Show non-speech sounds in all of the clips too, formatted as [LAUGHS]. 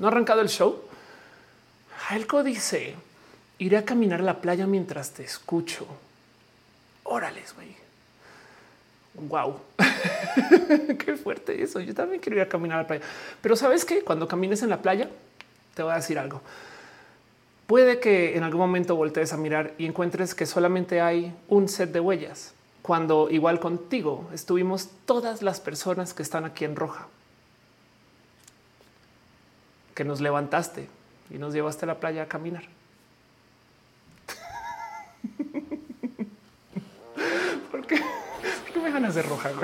No ha arrancado el show. Jaelco dice, iré a caminar a la playa mientras te escucho. Órales, güey. Wow, [LAUGHS] qué fuerte eso. Yo también quiero ir a caminar a la playa. Pero sabes que cuando camines en la playa, te voy a decir algo. Puede que en algún momento voltees a mirar y encuentres que solamente hay un set de huellas, cuando igual contigo estuvimos todas las personas que están aquí en roja, que nos levantaste y nos llevaste a la playa a caminar. [LAUGHS] ¿Por qué? ¿Por qué me ganas de roja? [LAUGHS]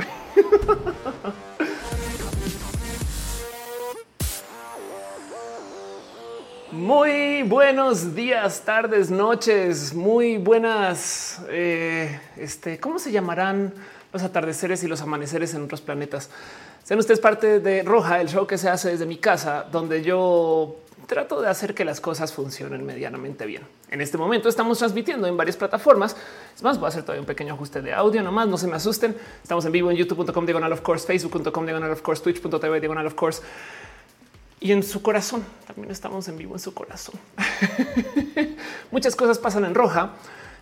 Muy buenos días, tardes, noches, muy buenas. Eh, este, ¿cómo se llamarán los atardeceres y los amaneceres en otros planetas? Sean ustedes parte de Roja, el show que se hace desde mi casa, donde yo trato de hacer que las cosas funcionen medianamente bien. En este momento estamos transmitiendo en varias plataformas. Es más, voy a hacer todavía un pequeño ajuste de audio, nomás no se me asusten. Estamos en vivo en youtube.com diagonal of course, facebook.com diagonal of course, twitch.tv diagonal of course y en su corazón. También estamos en vivo en su corazón. [LAUGHS] Muchas cosas pasan en roja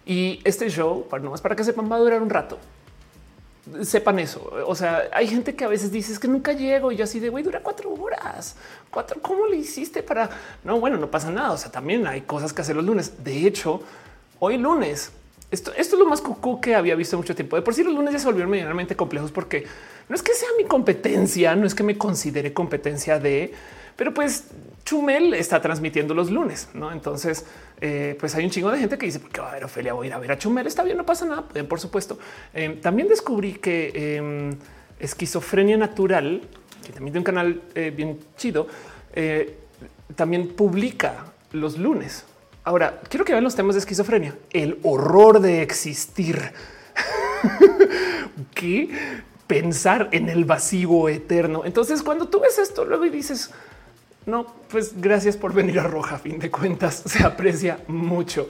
y este show, no más para que sepan, va a durar un rato. Sepan eso. O sea, hay gente que a veces dice que nunca llego y yo así de güey, dura cuatro horas. Cuatro. ¿Cómo le hiciste para? No, bueno, no pasa nada. O sea, también hay cosas que hacer los lunes. De hecho, hoy lunes esto, esto, es lo más cucú que había visto mucho tiempo. De por sí los lunes ya se volvieron medianamente complejos porque no es que sea mi competencia, no es que me considere competencia de, pero pues Chumel está transmitiendo los lunes, ¿no? Entonces, eh, pues hay un chingo de gente que dice, ¿por qué va a ver Ofelia? Voy a ir a ver a Chumel, está bien, no pasa nada, pueden, por supuesto. Eh, también descubrí que em, Esquizofrenia Natural, que también tiene un canal eh, bien chido, también publica los lunes. Ahora, quiero que vean los temas de esquizofrenia, el horror de existir. [LAUGHS] ¿Qué? Pensar en el vacío eterno. Entonces, cuando tú ves esto, luego dices, no, pues gracias por venir a Roja. A fin de cuentas, [LAUGHS] se aprecia mucho.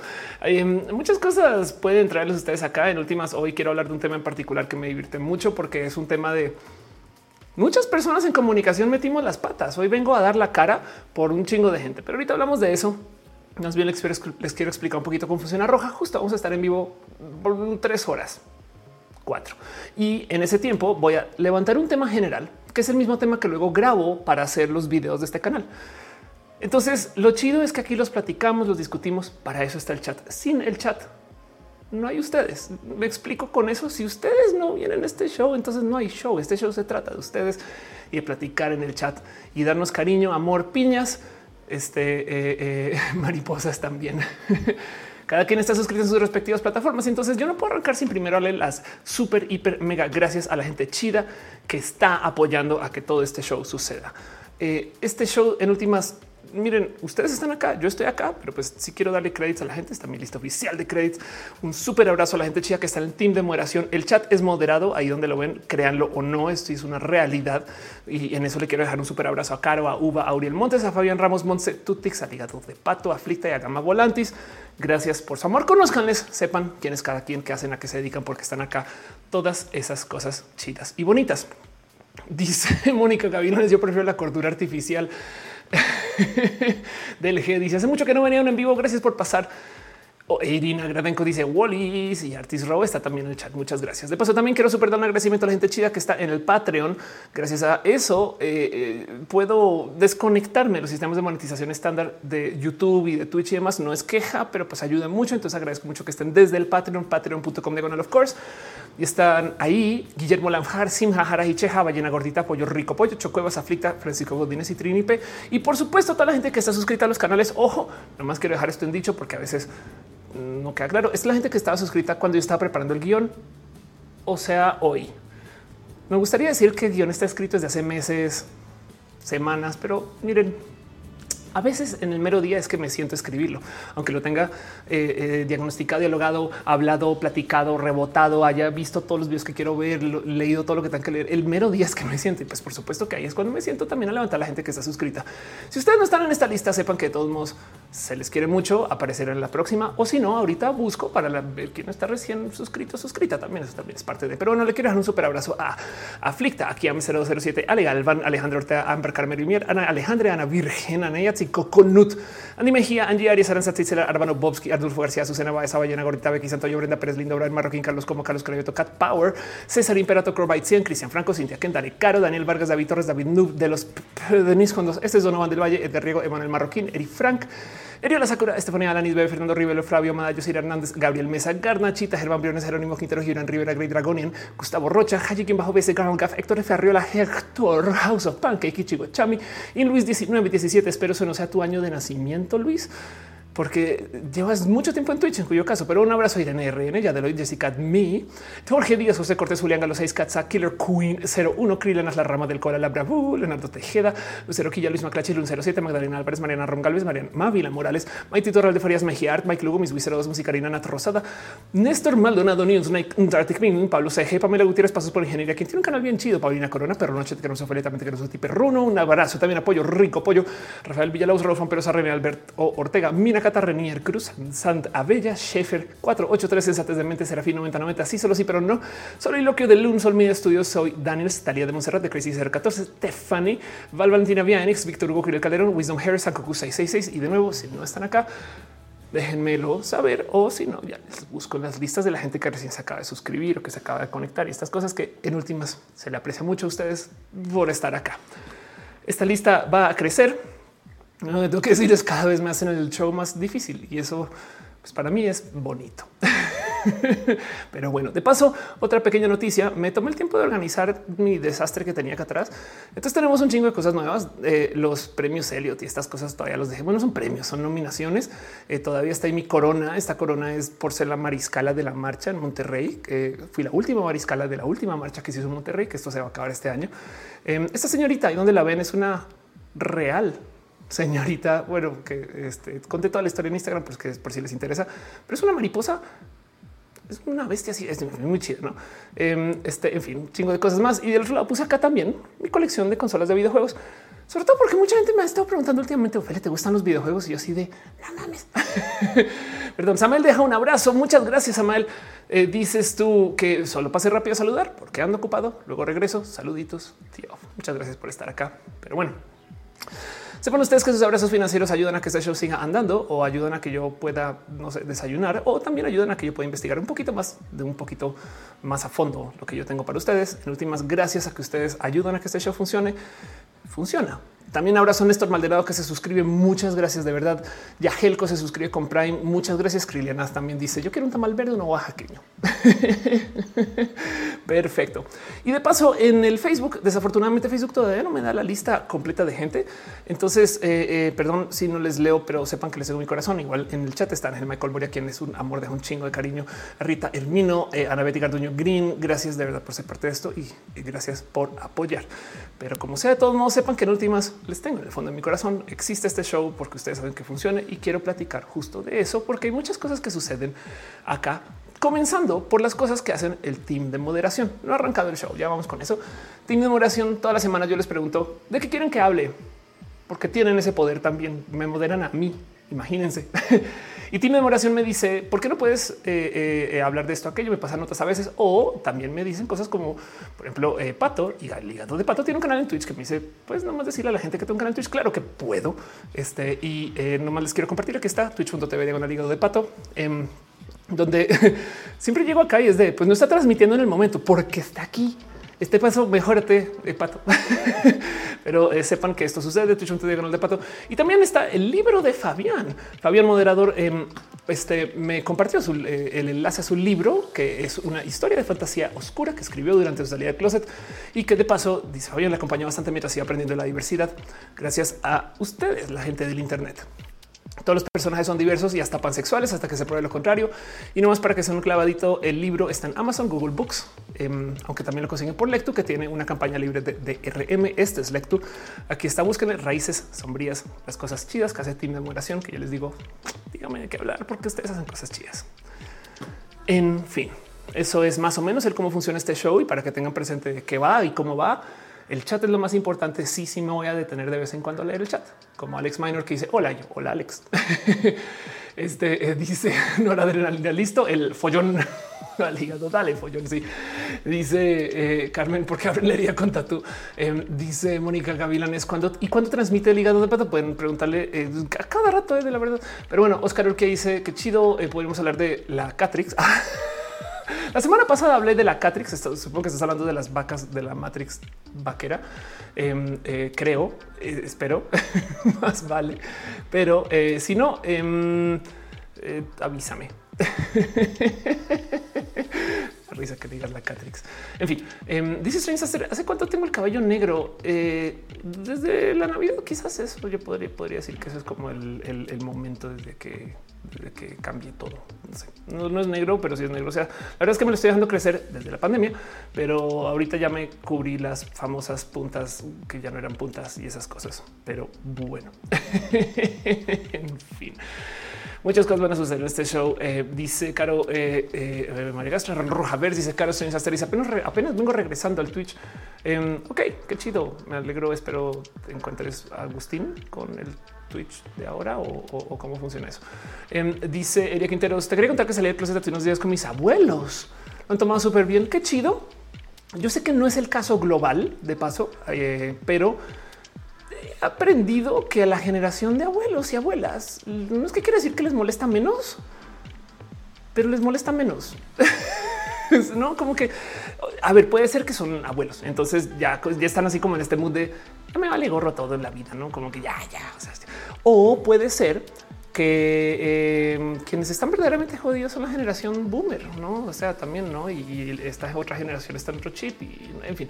muchas cosas pueden traerles ustedes acá. En últimas, hoy quiero hablar de un tema en particular que me divierte mucho porque es un tema de muchas personas en comunicación metimos las patas. Hoy vengo a dar la cara por un chingo de gente, pero ahorita hablamos de eso. Más bien les quiero, explicar un poquito cómo funciona Roja. Justo vamos a estar en vivo por tres horas, cuatro. Y en ese tiempo voy a levantar un tema general que es el mismo tema que luego grabo para hacer los videos de este canal. Entonces, lo chido es que aquí los platicamos, los discutimos. Para eso está el chat. Sin el chat, no hay ustedes. Me explico con eso. Si ustedes no vienen a este show, entonces no hay show. Este show se trata de ustedes y de platicar en el chat y darnos cariño, amor, piñas, este eh, eh, [LAUGHS] mariposas también. [LAUGHS] Cada quien está suscrito en sus respectivas plataformas. Entonces yo no puedo arrancar sin primero darle las super, hiper, mega gracias a la gente chida que está apoyando a que todo este show suceda. Eh, este show en últimas miren, ustedes están acá, yo estoy acá, pero pues si quiero darle créditos a la gente, está mi lista oficial de créditos. Un súper abrazo a la gente chida que está en el team de moderación. El chat es moderado, ahí donde lo ven, créanlo o no, esto es una realidad. Y en eso le quiero dejar un súper abrazo a Caro, a Uva, a Auriel Montes, a Fabián Ramos, Montse, Tutix, a Ligado de Pato, a Flita y a Gama Volantis. Gracias por su amor. Conozcanles, sepan quién es cada quien, qué hacen, a qué se dedican, porque están acá. Todas esas cosas chidas y bonitas. Dice [LAUGHS] Mónica Gavinones, yo prefiero la cordura artificial. [LAUGHS] del G dice hace mucho que no venían en vivo. Gracias por pasar. O Irina Gradenko dice Wallis y Artis Row está también en el chat. Muchas gracias. De paso, también quiero super dar un agradecimiento a la gente chida que está en el Patreon. Gracias a eso eh, eh, puedo desconectarme de los sistemas de monetización estándar de YouTube y de Twitch y demás. No es queja, pero pues ayuda mucho. Entonces agradezco mucho que estén desde el Patreon, patreon.com diagonal of course. Y están ahí Guillermo Lanjar, Simha Cheja, Ballena Gordita, Pollo Rico, Pollo, Chocuevas, Aflicta, Francisco Godínez y Trinipe. Y por supuesto, toda la gente que está suscrita a los canales. Ojo, nomás quiero dejar esto en dicho porque a veces no queda claro. Es la gente que estaba suscrita cuando yo estaba preparando el guion, o sea, hoy. Me gustaría decir que el guion está escrito desde hace meses, semanas, pero miren, a veces en el mero día es que me siento escribirlo, aunque lo tenga eh, eh, diagnosticado, dialogado, hablado, platicado, rebotado, haya visto todos los videos que quiero ver, leído todo lo que tengo que leer. El mero día es que me siento y pues por supuesto que ahí es cuando me siento también a levantar a la gente que está suscrita. Si ustedes no están en esta lista, sepan que de todos modos se les quiere mucho, aparecer en la próxima o si no, ahorita busco para la, ver quién está recién suscrito, suscrita también. Eso también es parte de, pero no le quiero dar un súper abrazo a Aflicta, aquí a 007, Ale Alejandro Ortega, Amber Carmen Rimier, Ana Alejandra, Ana Virgen, Ana Yatsi, Coconut, Andy Mejía, Angie Arias, Aranza Titzela, Arbano Bobski, Arnulfo García, Susana Baeza, Ballena Gorita, Becky Santoyo, Brenda Pérez, Lindo, Brian Marroquín, Carlos Como, Carlos Crayoto, Cat Power, César Imperato, Corbite 100, Cristian Franco, Cintia Kendale, Caro, Daniel Vargas, David Torres, David Nub, de los Denis Condos, este es Donovan del Valle, Edgar Riego, Emanuel Marroquín, Eri Frank, Eriola Sakura, Estefanía Alanis, Bebe, Fernando Rivero, Flavio Madayo, Sir Hernández, Gabriel Mesa, Garnachita, Germán Briones, Jerónimo Quintero, Gibran Rivera, Grey Dragonian, Gustavo Rocha, Hajikin Bajo BC, Carol Gaff, Héctor F. Arriola, Hector, House of Pancake, Ichigo Chami y Luis 1917. Espero eso no sea tu año de nacimiento, Luis porque llevas mucho tiempo en Twitch, en cuyo caso, pero un abrazo a Irene RN, ya de hoy Jessica Me, Jorge Díaz, José Cortés, Julián Galo 6, Katza, Killer Queen 01, Krilenas, La Rama del Cola, La Bravu, Leonardo Tejeda, Lucero Quilla, Luis Maclache, Lun 07, Magdalena Álvarez, Mariana Rom Galvez, Mariana Mávila Morales, Maite Torral de Farías Mejía Art, Mike Lugo, Mis Wizero 2, Musicarina Nat Rosada, Néstor Maldonado, News, Dartic Green, Pablo CG, Pamela Gutiérrez, Pasos por Ingeniería, quien tiene un canal bien chido, Paulina Corona, Perro Noche, que no se también que no se Perruno, un abrazo, también apoyo, rico apoyo, Rafael Villalobos, Rolfón Pérez René Albert Ortega, Mina Cata Renier Cruz, Sant Abella, Schaefer 483, Sensatez de Mente, Serafín 9090, sí, solo sí, pero no. Solo loquio de Lun Sol Media Studios. Soy Daniel Stalia de Monserrat de Crazy 014, Stephanie, Val Valentina Vianix, Víctor Hugo Kirill Calderón, Wisdom Harris, Sankoku 666. Y de nuevo, si no están acá, déjenmelo saber o si no, ya les busco las listas de la gente que recién se acaba de suscribir o que se acaba de conectar y estas cosas que en últimas se le aprecia mucho a ustedes por estar acá. Esta lista va a crecer no, tengo que decir es cada vez me hacen el show más difícil y eso pues para mí es bonito. [LAUGHS] Pero bueno, de paso, otra pequeña noticia. Me tomé el tiempo de organizar mi desastre que tenía acá atrás. Entonces tenemos un chingo de cosas nuevas. Eh, los premios Elliot y estas cosas todavía los dejé. Bueno, son premios, son nominaciones. Eh, todavía está ahí mi corona. Esta corona es por ser la mariscala de la marcha en Monterrey. que fui la última mariscala de la última marcha que se hizo en Monterrey, que esto se va a acabar este año. Eh, esta señorita y donde la ven es una real señorita, bueno, que este, conté toda la historia en Instagram, pues que por si les interesa, pero es una mariposa, es una bestia así, es muy chida, ¿no? Em, este, en fin, un chingo de cosas más. Y del otro lado puse acá también mi colección de consolas de videojuegos, sobre todo porque mucha gente me ha estado preguntando últimamente, Ophelia, ¿te gustan los videojuegos? Y yo así de, no mames. [LAUGHS] Perdón, Samuel deja un abrazo, muchas gracias, Samuel. Eh, dices tú que solo pase rápido a saludar porque ando ocupado, luego regreso, saluditos, tío, muchas gracias por estar acá. Pero bueno. Sepan ustedes que sus abrazos financieros ayudan a que este show siga andando o ayudan a que yo pueda desayunar o también ayudan a que yo pueda investigar un poquito más de un poquito más a fondo lo que yo tengo para ustedes. En últimas, gracias a que ustedes ayudan a que este show funcione, funciona. También abrazo a Néstor Maldonado que se suscribe. Muchas gracias de verdad. Yagelco se suscribe con Prime. Muchas gracias. Krilianas también dice yo quiero un tamal verde, uno oaxaqueño. [LAUGHS] Perfecto. Y de paso en el Facebook, desafortunadamente Facebook todavía no me da la lista completa de gente. Entonces, eh, eh, perdón si no les leo, pero sepan que les doy mi corazón. Igual en el chat están el Michael Moria, quien es un amor de un chingo de cariño. Rita Hermino, eh, Ana Betty Garduño Green. Gracias de verdad por ser parte de esto y gracias por apoyar. Pero como sea, de todos modos, sepan que en últimas les tengo en el fondo de mi corazón. Existe este show porque ustedes saben que funciona y quiero platicar justo de eso, porque hay muchas cosas que suceden acá, comenzando por las cosas que hacen el team de moderación. No ha arrancado el show, ya vamos con eso. Team de moderación, toda la semana yo les pregunto de qué quieren que hable, porque tienen ese poder también. Me moderan a mí, imagínense. [LAUGHS] Y Team Memoración me dice, ¿por qué no puedes eh, eh, eh, hablar de esto, aquello? Me pasan notas a veces. O también me dicen cosas como, por ejemplo, Pato y el hígado de Pato tiene un canal en Twitch que me dice, pues nomás decirle a la gente que tengo un canal en Twitch. Claro que puedo. Este y nomás les quiero compartir. Aquí está twitch.tv diagonal hígado de Pato. Em, donde [LAUGHS] siempre llego acá y es de pues no está transmitiendo en el momento porque está aquí este paso, mejórate de pato. [LAUGHS] Pero eh, sepan que esto sucede de Twitch diagonal de pato. Y también está el libro de Fabián. Fabián, moderador, em, este me compartió eh, el enlace a su libro, que es una historia de fantasía oscura que escribió durante su salida de closet y que de paso dice Fabián le acompañó bastante mientras iba aprendiendo la diversidad. Gracias a ustedes, la gente del Internet. Todos los personajes son diversos y hasta pansexuales hasta que se pruebe lo contrario. Y no más para que sea un clavadito, el libro está en Amazon, Google Books, em, aunque también lo consiguen por Lectu, que tiene una campaña libre de, DRM. Este es Lectu. Aquí está, busquen raíces sombrías, las cosas chidas Team de Moderación, que yo les digo, dígame de qué hablar porque ustedes hacen cosas chidas. En fin, eso es más o menos el cómo funciona este show y para que tengan presente qué va y cómo va. El chat es lo más importante. Sí, sí me voy a detener de vez en cuando a leer el chat, como Alex Minor que dice hola, yo, hola Alex. [LAUGHS] este eh, dice [LAUGHS] no era adrenalina, listo, el follón [LAUGHS] al hígado, dale follón, sí. Dice eh, Carmen, ¿por qué leería con tatu? Em, dice Mónica Gavilanes, ¿cuándo y cuándo transmite el hígado de pato? Pueden preguntarle eh, a cada rato de la verdad. Pero bueno, Oscar que dice que chido, podemos hablar de la Catrix. La semana pasada hablé de la Catrix. Supongo que estás hablando de las vacas de la Matrix vaquera. Em, eh, creo, eh, espero, [LAUGHS] más vale. Pero eh, si no, em, [LAUGHS] risa que digas la Catrix. En fin, em, dice Strange, ¿hace cuánto tengo el cabello negro? desde la Navidad, quizás eso yo podría, podría decir que eso es como el momento desde que de que cambie todo. No, es negro, pero sí es negro. O sea, la verdad es que me lo estoy dejando crecer desde la pandemia, pero ahorita ya me cubrí las famosas puntas que ya no eran puntas y esas cosas. Pero bueno, [LAUGHS] en fin. Muchas cosas van a suceder en este show. Eh, dice Caro eh, eh, María Gastra Roja Ver, dice Caro Soy Apenas, apenas vengo regresando al Twitch. Em, ok, qué chido. Me alegro. Espero encuentres a Agustín con el Twitch de ahora o, cómo funciona eso. Em, dice Eria Quinteros, te quería contar que salí de closet hace unos días con mis abuelos. Lo han tomado súper bien. Qué chido. Yo sé que no es el caso global de paso, eh, pero he aprendido que a la generación de abuelos y abuelas no es que quiere decir que les molesta menos, pero les molesta menos. [LAUGHS] no como que a ver, puede ser que son abuelos. Entonces ya, ya están así como en este mood de me vale gorro todo en la vida, no como que ya, ya. O, puede ser que eh, quienes están verdaderamente jodidos son la generación boomer, no? O sea, también no. Y, esta otra generación está en otro chip y en fin.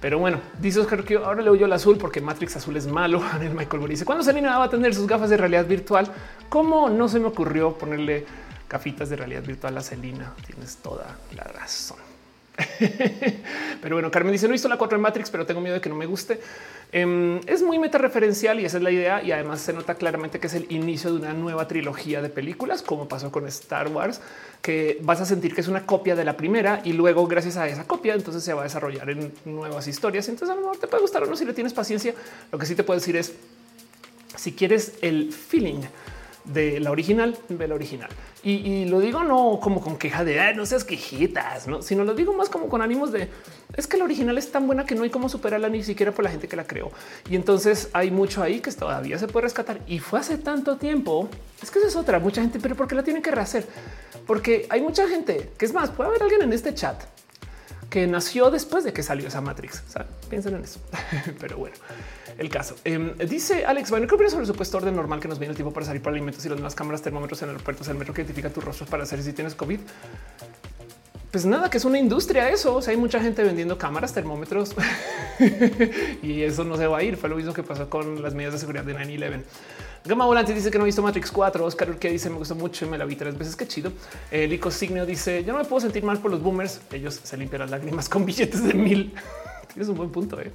Pero bueno, dice Oscar que ahora le oyo el azul porque Matrix azul es malo. [LAUGHS] el Michael Boris cuando Selena va a tener sus gafas de realidad virtual, cómo no se me ocurrió ponerle gafitas de realidad virtual a Selena. Tienes toda la razón. [LAUGHS] pero bueno, Carmen dice no visto la 4 en Matrix, pero tengo miedo de que no me guste. Em, es muy meta referencial y esa es la idea. Y además se nota claramente que es el inicio de una nueva trilogía de películas, como pasó con Star Wars, que vas a sentir que es una copia de la primera y luego gracias a esa copia entonces se va a desarrollar en nuevas historias. Entonces a lo mejor te puede gustar o no si le tienes paciencia. Lo que sí te puedo decir es si quieres el feeling de la original, ve la original. Y, lo digo no como con queja de no seas quejitas, ¿no? sino lo digo más como con ánimos de es que la original es tan buena que no hay cómo superarla ni siquiera por la gente que la creó. Y entonces hay mucho ahí que todavía se puede rescatar. Y fue hace tanto tiempo. Es que es otra. Mucha gente, pero ¿por qué la tienen que rehacer? Porque hay mucha gente que es más, puede haber alguien en este chat que nació después de que salió esa Matrix. piensen en eso. [LAUGHS] pero bueno el caso. Em, dice Alex, bueno, ¿qué opinas sobre el supuesto orden normal que nos viene el tiempo para salir por alimentos y las nuevas cámaras termómetros en aeropuertos, el metro que identifica tus rostros para hacer si tienes COVID? Pues nada, que es una industria eso. O sea, hay mucha gente vendiendo cámaras, termómetros [LAUGHS] y eso no se va a ir. Fue lo mismo que pasó con las medidas de seguridad de 9-11. Gama Volante dice que no ha visto Matrix 4. Oscar que dice me gustó mucho y me la vi tres veces. Qué chido. El Lico Signio dice yo no me puedo sentir mal por los boomers. Ellos se limpian las lágrimas con billetes de mil. [LAUGHS] Tienes un buen punto. Eh.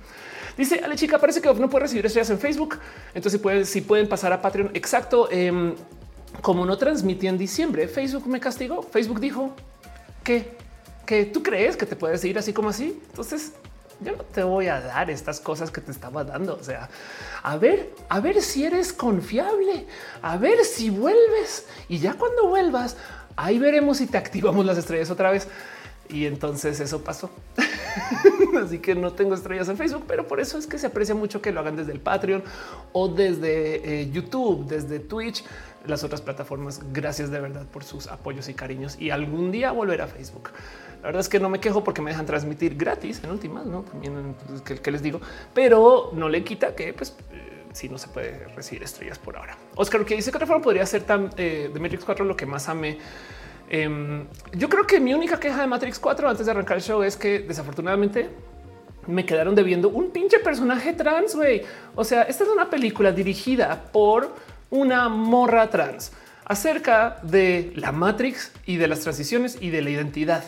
Dice Ale chica, parece que no puede recibir estrellas en Facebook. Entonces pueden, si pueden pasar a Patreon. Exacto. Em, como no transmití en diciembre, Facebook me castigó. Facebook dijo que, que tú crees que te puedes ir así como así. Entonces yo no te voy a dar estas cosas que te estaba dando. O sea, a ver, a ver si eres confiable, a ver si vuelves y ya cuando vuelvas, ahí veremos si te activamos las estrellas otra vez. Y entonces eso pasó. [LAUGHS] Así que no tengo estrellas en Facebook, pero por eso es que se aprecia mucho que lo hagan desde el Patreon o desde eh, YouTube, desde Twitch, las otras plataformas. Gracias de verdad por sus apoyos y cariños y algún día volver a Facebook. La verdad es que no me quejo porque me dejan transmitir gratis en últimas, no también que, les digo, pero no le quita que pues eh, si no se puede recibir estrellas por ahora. Oscar, que dice que otra forma podría ser tan eh, de Matrix 4 lo que más ame Em, yo creo que mi única queja de Matrix 4 antes de arrancar el show es que desafortunadamente me quedaron debiendo un pinche personaje trans. güey. O sea, esta es una película dirigida por una morra trans acerca de la Matrix y de las transiciones y de la identidad.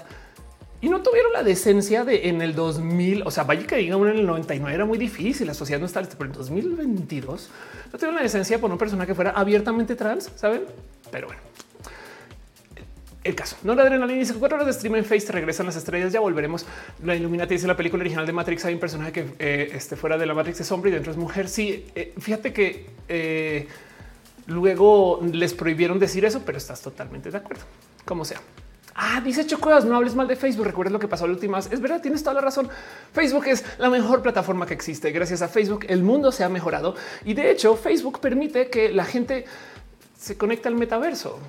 Y no tuvieron la decencia de en el 2000, o sea, vaya que diga en el 99 era muy difícil, la sociedad no está lista, pero en 2022 no tuvieron la decencia por una persona que fuera abiertamente trans, ¿saben? Pero bueno, el caso. No la adrenalina dice cuatro horas de stream en Face regresan las estrellas. Ya volveremos. La Illuminati dice la película original de Matrix. Hay un personaje que eh, esté fuera de la Matrix es hombre y dentro es mujer. Sí, eh, fíjate que eh, luego les prohibieron decir eso, pero estás totalmente de acuerdo. Como sea. Ah, dice Chocuevas, no hables mal de Facebook. Recuerda lo que pasó la última vez. Es verdad, tienes toda la razón. Facebook es la mejor plataforma que existe. Gracias a Facebook, el mundo se ha mejorado y de hecho, Facebook permite que la gente se conecte al metaverso.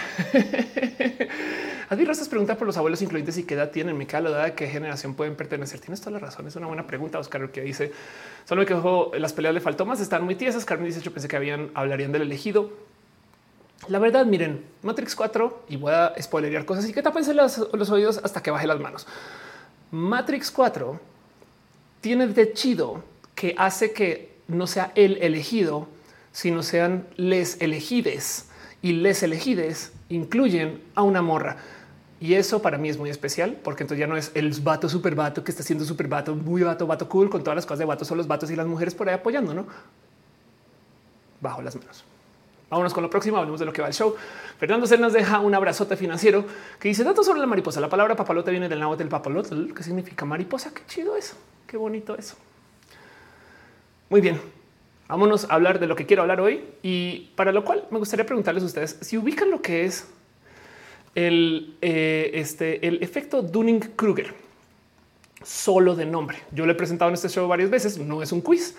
[LAUGHS] Adi Rosas pregunta por los abuelos incluyentes y qué edad tienen. Queda la de qué generación pueden pertenecer. Tienes toda la razón. Es una buena pregunta. Oscar que dice solo me quejo. Las peleas le faltó más. Están muy tiesas. Carmen dice yo pensé que habían hablarían del elegido. La verdad, miren, Matrix 4 y voy a spoilerear cosas y que tapense los, los oídos hasta que baje las manos. Matrix 4 tiene de chido que hace que no sea el elegido, sino sean les elegides y les elegides incluyen a una morra. Y eso para mí es muy especial porque entonces ya no es el vato super vato que está siendo super vato, muy vato, vato cool con todas las cosas de vato, son los vatos y las mujeres por ahí apoyando, no bajo las manos. Vámonos con lo próximo. Hablemos de lo que va el show. Fernando C nos deja un abrazote financiero que dice datos sobre la mariposa. La palabra papalote viene del náhuatl del papalote, que significa mariposa. Qué chido eso. Qué bonito eso. Muy bien. Vámonos a hablar de lo que quiero hablar hoy y para lo cual me gustaría preguntarles a ustedes si ubican lo que es el, eh, este, el efecto Dunning-Kruger solo de nombre. Yo lo he presentado en este show varias veces. No es un quiz,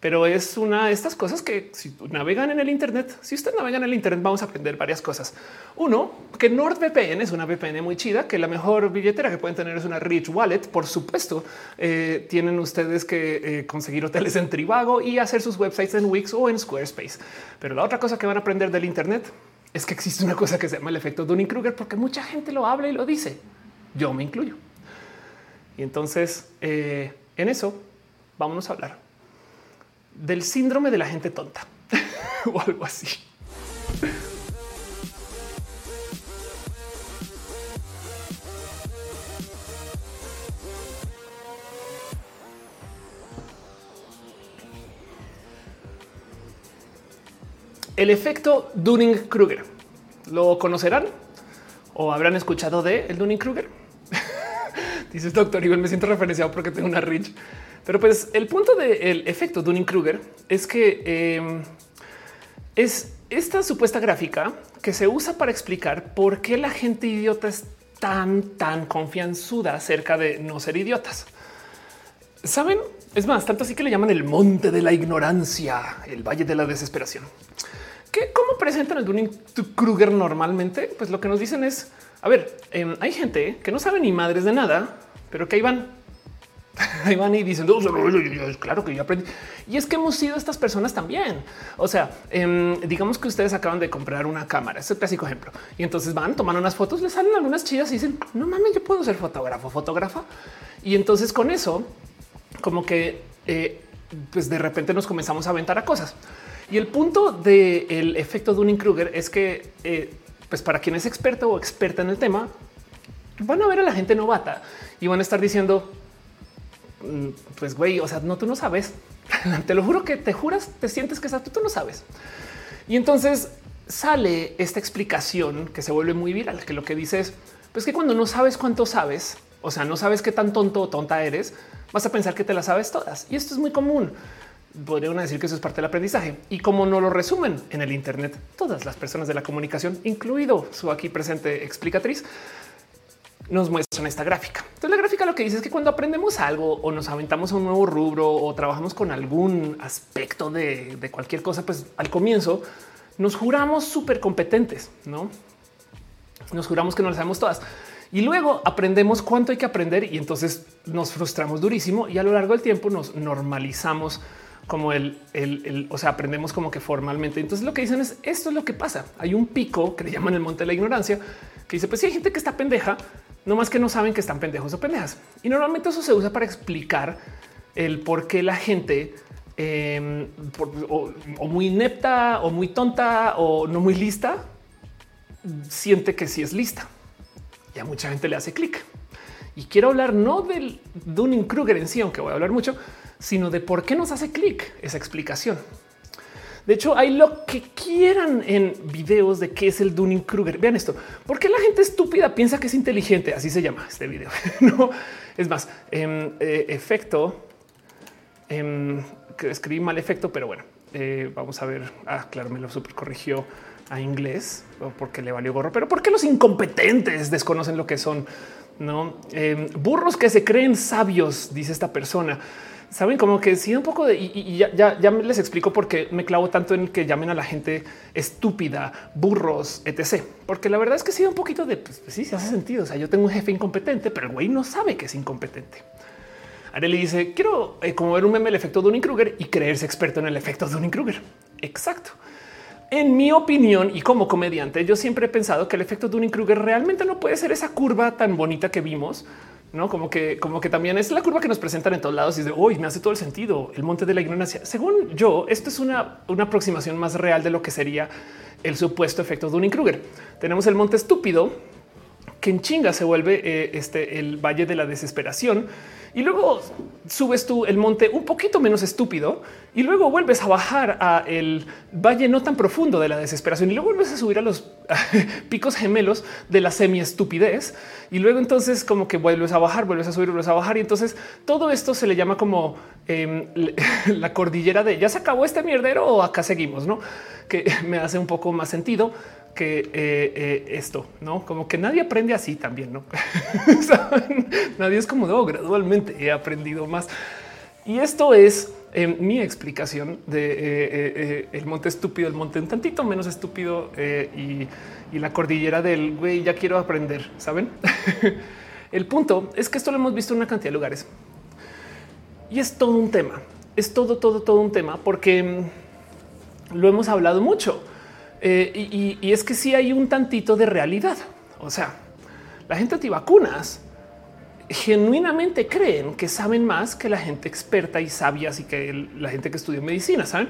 pero es una de estas cosas que si navegan en el Internet, si usted navega en el Internet, vamos a aprender varias cosas. Uno, que NordVPN es una VPN muy chida, que la mejor billetera que pueden tener es una Rich Wallet. Por supuesto, eh, tienen ustedes que eh, conseguir hoteles en Trivago y hacer sus websites en Wix o en Squarespace. Pero la otra cosa que van a aprender del Internet es que existe una cosa que se llama el efecto Dunning-Kruger, porque mucha gente lo habla y lo dice. Yo me incluyo. Y entonces, eh, en eso, vámonos a hablar del síndrome de la gente tonta [LAUGHS] o algo así. El efecto Dunning-Kruger. ¿Lo conocerán o habrán escuchado de el Dunning-Kruger? [LAUGHS] Dices, doctor, igual me siento referenciado porque tengo una Rich. Pero pues el punto del efecto Dunning-Kruger es que em, es esta supuesta gráfica que se usa para explicar por qué la gente idiota es tan, tan confianzuda acerca de no ser idiotas. Saben, es más, tanto así que le llaman el monte de la ignorancia, el valle de la desesperación. ¿Qué, ¿Cómo presentan el Dunning-Kruger normalmente? Pues lo que nos dicen es, a ver, em, hay gente que no sabe ni madres de nada, pero que ahí van [LAUGHS] Ahí van y dicen, claro que yo aprendí. Y es que hemos sido estas personas también. O sea, em, digamos que ustedes acaban de comprar una cámara, es el clásico ejemplo. Y entonces van, toman unas fotos, les salen algunas chidas y dicen, no mames, yo puedo ser fotógrafo, fotógrafa. Y entonces con eso, como que, eh, pues de repente nos comenzamos a aventar a cosas. Y el punto del efecto Dunning-Kruger es que, eh, pues para quien es experto o experta en el tema, van a ver a la gente novata y van a estar diciendo, pues güey, o sea, no, tú no sabes. [LAUGHS] te lo juro que te juras, te sientes que tú, tú no sabes. Y entonces sale esta explicación que se vuelve muy viral, que lo que dice es, pues que cuando no sabes cuánto sabes, o sea, no sabes qué tan tonto o tonta eres, vas a pensar que te las sabes todas. Y esto es muy común. Podría decir que eso es parte del aprendizaje. Y como no lo resumen en el Internet, todas las personas de la comunicación, incluido su aquí presente explicatriz, nos muestran esta gráfica. Entonces la gráfica lo que dice es que cuando aprendemos algo o nos aventamos a un nuevo rubro o trabajamos con algún aspecto de, cualquier cosa, pues al comienzo nos juramos súper competentes, ¿no? Nos juramos que no las sabemos todas. Y luego aprendemos cuánto hay que aprender y entonces nos frustramos durísimo y a lo largo del tiempo nos normalizamos como el, el, o sea, aprendemos como que formalmente. Entonces lo que dicen es esto es lo que pasa. Hay un pico que le llaman el monte de la ignorancia que dice pues si hay gente que está pendeja, no más que no saben que están pendejos o pendejas. Y normalmente eso se usa para explicar el por qué la gente em, o, muy inepta o muy tonta o no muy lista siente que sí es lista. Y a mucha gente le hace clic. Y quiero hablar no del Dunning Kruger en sí, aunque voy a hablar mucho, sino de por qué nos hace clic esa explicación. De hecho, hay lo que quieran en videos de qué es el Dunning Kruger. Vean esto, porque la gente estúpida piensa que es inteligente. Así se llama este video. [LAUGHS] no es más em, eh, efecto. Em, que escribí mal efecto, pero bueno, eh, vamos a ver. Ah, claro, me lo super corrigió a inglés porque le valió gorro, pero porque los incompetentes desconocen lo que son no em, burros que se creen sabios, dice esta persona. Saben como que sí, un poco de y, ya, ya, ya, les explico por qué me clavo tanto en que llamen a la gente estúpida, burros, etc. Porque la verdad es que sí, un poquito de pues, pues, sí, se hace sentido. O sea, yo tengo un jefe incompetente, pero el güey no sabe que es incompetente. le dice: Quiero eh, como ver un meme el efecto Dunning Kruger y creerse experto en el efecto Dunning Kruger. Exacto. En mi opinión y como comediante, yo siempre he pensado que el efecto Dunning Kruger realmente no puede ser esa curva tan bonita que vimos, no como que, como que también es la curva que nos presentan en todos lados y de hoy me hace todo el sentido. El monte de la ignorancia. Según yo, esto es una, una aproximación más real de lo que sería el supuesto efecto Dunning Kruger. Tenemos el monte estúpido que en chinga se vuelve eh, este el valle de la desesperación y luego subes tú el monte un poquito menos estúpido y luego vuelves a bajar a el valle no tan profundo de la desesperación y luego vuelves a subir a los [LAUGHS] picos gemelos de la semi estupidez y luego entonces como que vuelves a bajar, vuelves a subir, vuelves a bajar y entonces todo esto se le llama como em, [LAUGHS] la cordillera de ya se acabó este mierdero o acá seguimos, no? Que [LAUGHS] me hace un poco más sentido que eh, eh, esto, no como que nadie aprende así también, no [LAUGHS] nadie es como no, gradualmente he aprendido más. Y esto es eh, mi explicación de el monte estúpido, el monte un tantito menos estúpido y, y, la cordillera del güey. Ya quiero aprender. Saben? [LAUGHS] el punto es que esto lo hemos visto en una cantidad de lugares y es todo un tema. Es todo, todo, todo un tema porque mm, lo hemos hablado mucho eh, y, es que sí hay un tantito de realidad. O sea, la gente antivacunas genuinamente creen que saben más que la gente experta y sabia, así que la gente que estudió medicina, saben.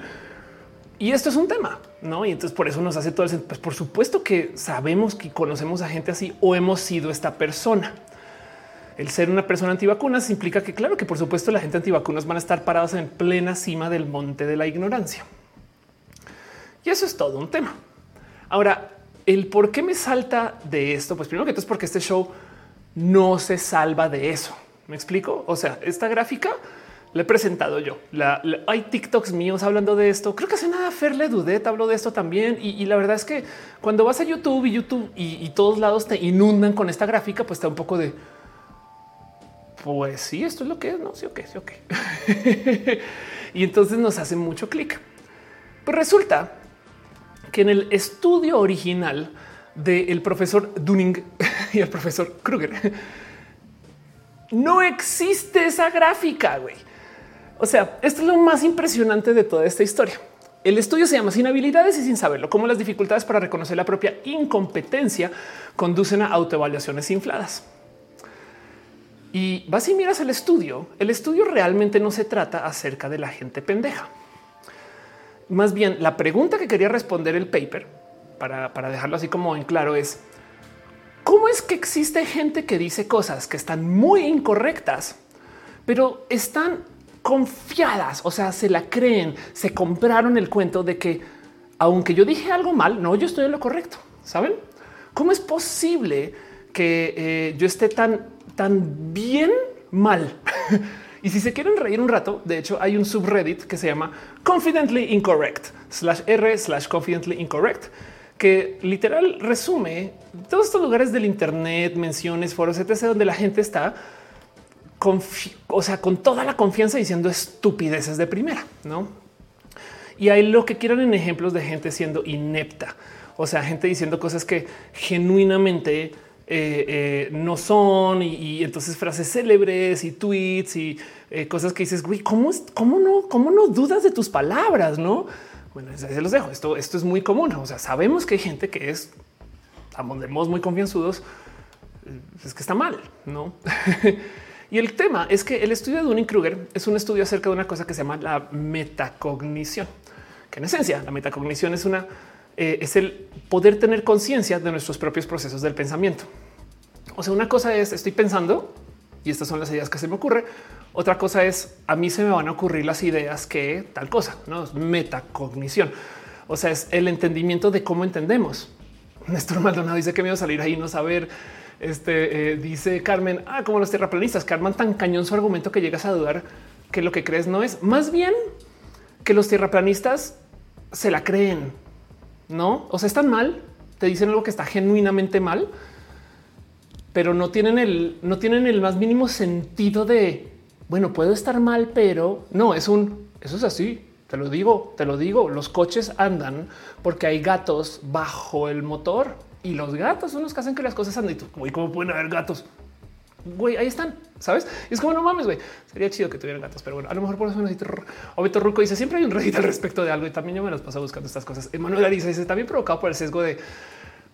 Y esto es un tema, no? Y entonces por eso nos hace todo el Pues por supuesto que sabemos que conocemos a gente así o hemos sido esta persona. El ser una persona antivacunas implica que, claro, que por supuesto la gente antivacunas van a estar parados en plena cima del monte de la ignorancia. Y eso es todo un tema. Ahora, el por qué me salta de esto, pues primero que todo es porque este show no se salva de eso. Me explico. O sea, esta gráfica la he presentado yo. hay TikToks míos hablando de esto. Creo que hace nada Ferle Dudet habló de esto también. Y, la verdad es que cuando vas a YouTube y YouTube y, todos lados te inundan con esta gráfica, pues está un poco de pues sí, esto es lo que es. No, sí, ok, sí, ok. [LAUGHS] y entonces nos hace mucho clic. Pues resulta que en el estudio original del profesor Dunning [LAUGHS] y el profesor Kruger no existe esa gráfica. O sea, esto es lo más impresionante de toda esta historia. El estudio se llama Sin habilidades y sin saberlo, cómo las dificultades para reconocer la propia incompetencia conducen a autoevaluaciones infladas. Y vas y miras el estudio. El estudio realmente no se trata acerca de la gente pendeja más bien la pregunta que quería responder el paper para, dejarlo así como en claro es cómo es que existe gente que dice cosas que están muy incorrectas, pero están confiadas, o sea, se la creen, se compraron el cuento de que aunque yo dije algo mal, no, yo estoy en lo correcto. Saben cómo es posible que eh, yo esté tan, tan bien mal [LAUGHS] Y si se quieren reír un rato, de hecho hay un subreddit que se llama Confidently Incorrect slash r slash confidently incorrect que literal resume todos estos lugares del Internet, menciones, foros, etc., donde la gente está o sea, con toda la confianza diciendo estupideces de primera, no? Y hay lo que quieran en ejemplos de gente siendo inepta, o sea, gente diciendo cosas que genuinamente eh, eh, no son y, entonces frases célebres y tweets y eh, cosas que dices, güey, ¿cómo, ¿cómo, no, cómo no dudas de tus palabras? No, bueno, se los dejo. Esto, esto es muy común. O sea, sabemos que hay gente que es a modos muy confianzudos, es que está mal, no? [LAUGHS] y el tema es que el estudio de Dunning Kruger es un estudio acerca de una cosa que se llama la metacognición, que en esencia la metacognición es una eh, es el poder tener conciencia de nuestros propios procesos del pensamiento. O sea, una cosa es estoy pensando y estas son las ideas que se me ocurre. Otra cosa es a mí se me van a ocurrir las ideas que tal cosa, no es metacognición. O sea, es el entendimiento de cómo entendemos. [LAUGHS] Néstor Maldonado dice que me iba a salir ahí no saber. Este eh, dice Carmen, ah, como los terraplanistas que arman tan cañón su argumento que llegas a dudar que lo que crees no es más bien que los tierraplanistas se la creen, no? O sea, están mal, te dicen algo que está genuinamente mal, pero no tienen el, no tienen el más mínimo sentido de bueno, puedo estar mal, pero no es un eso es así. Te lo digo, te lo digo. Los coches andan porque hay gatos bajo el motor y los gatos son los que hacen que las cosas anden. Y tú, ¿cómo pueden haber gatos? Güey, ahí están, ¿sabes? Y es como no mames, güey. Sería chido que tuvieran gatos, pero bueno, a lo mejor por eso necesito. O Beto Ruco dice siempre hay un Reddit al respecto de algo y también yo me los paso buscando estas cosas. Emanuel Ariza dice también provocado por el sesgo de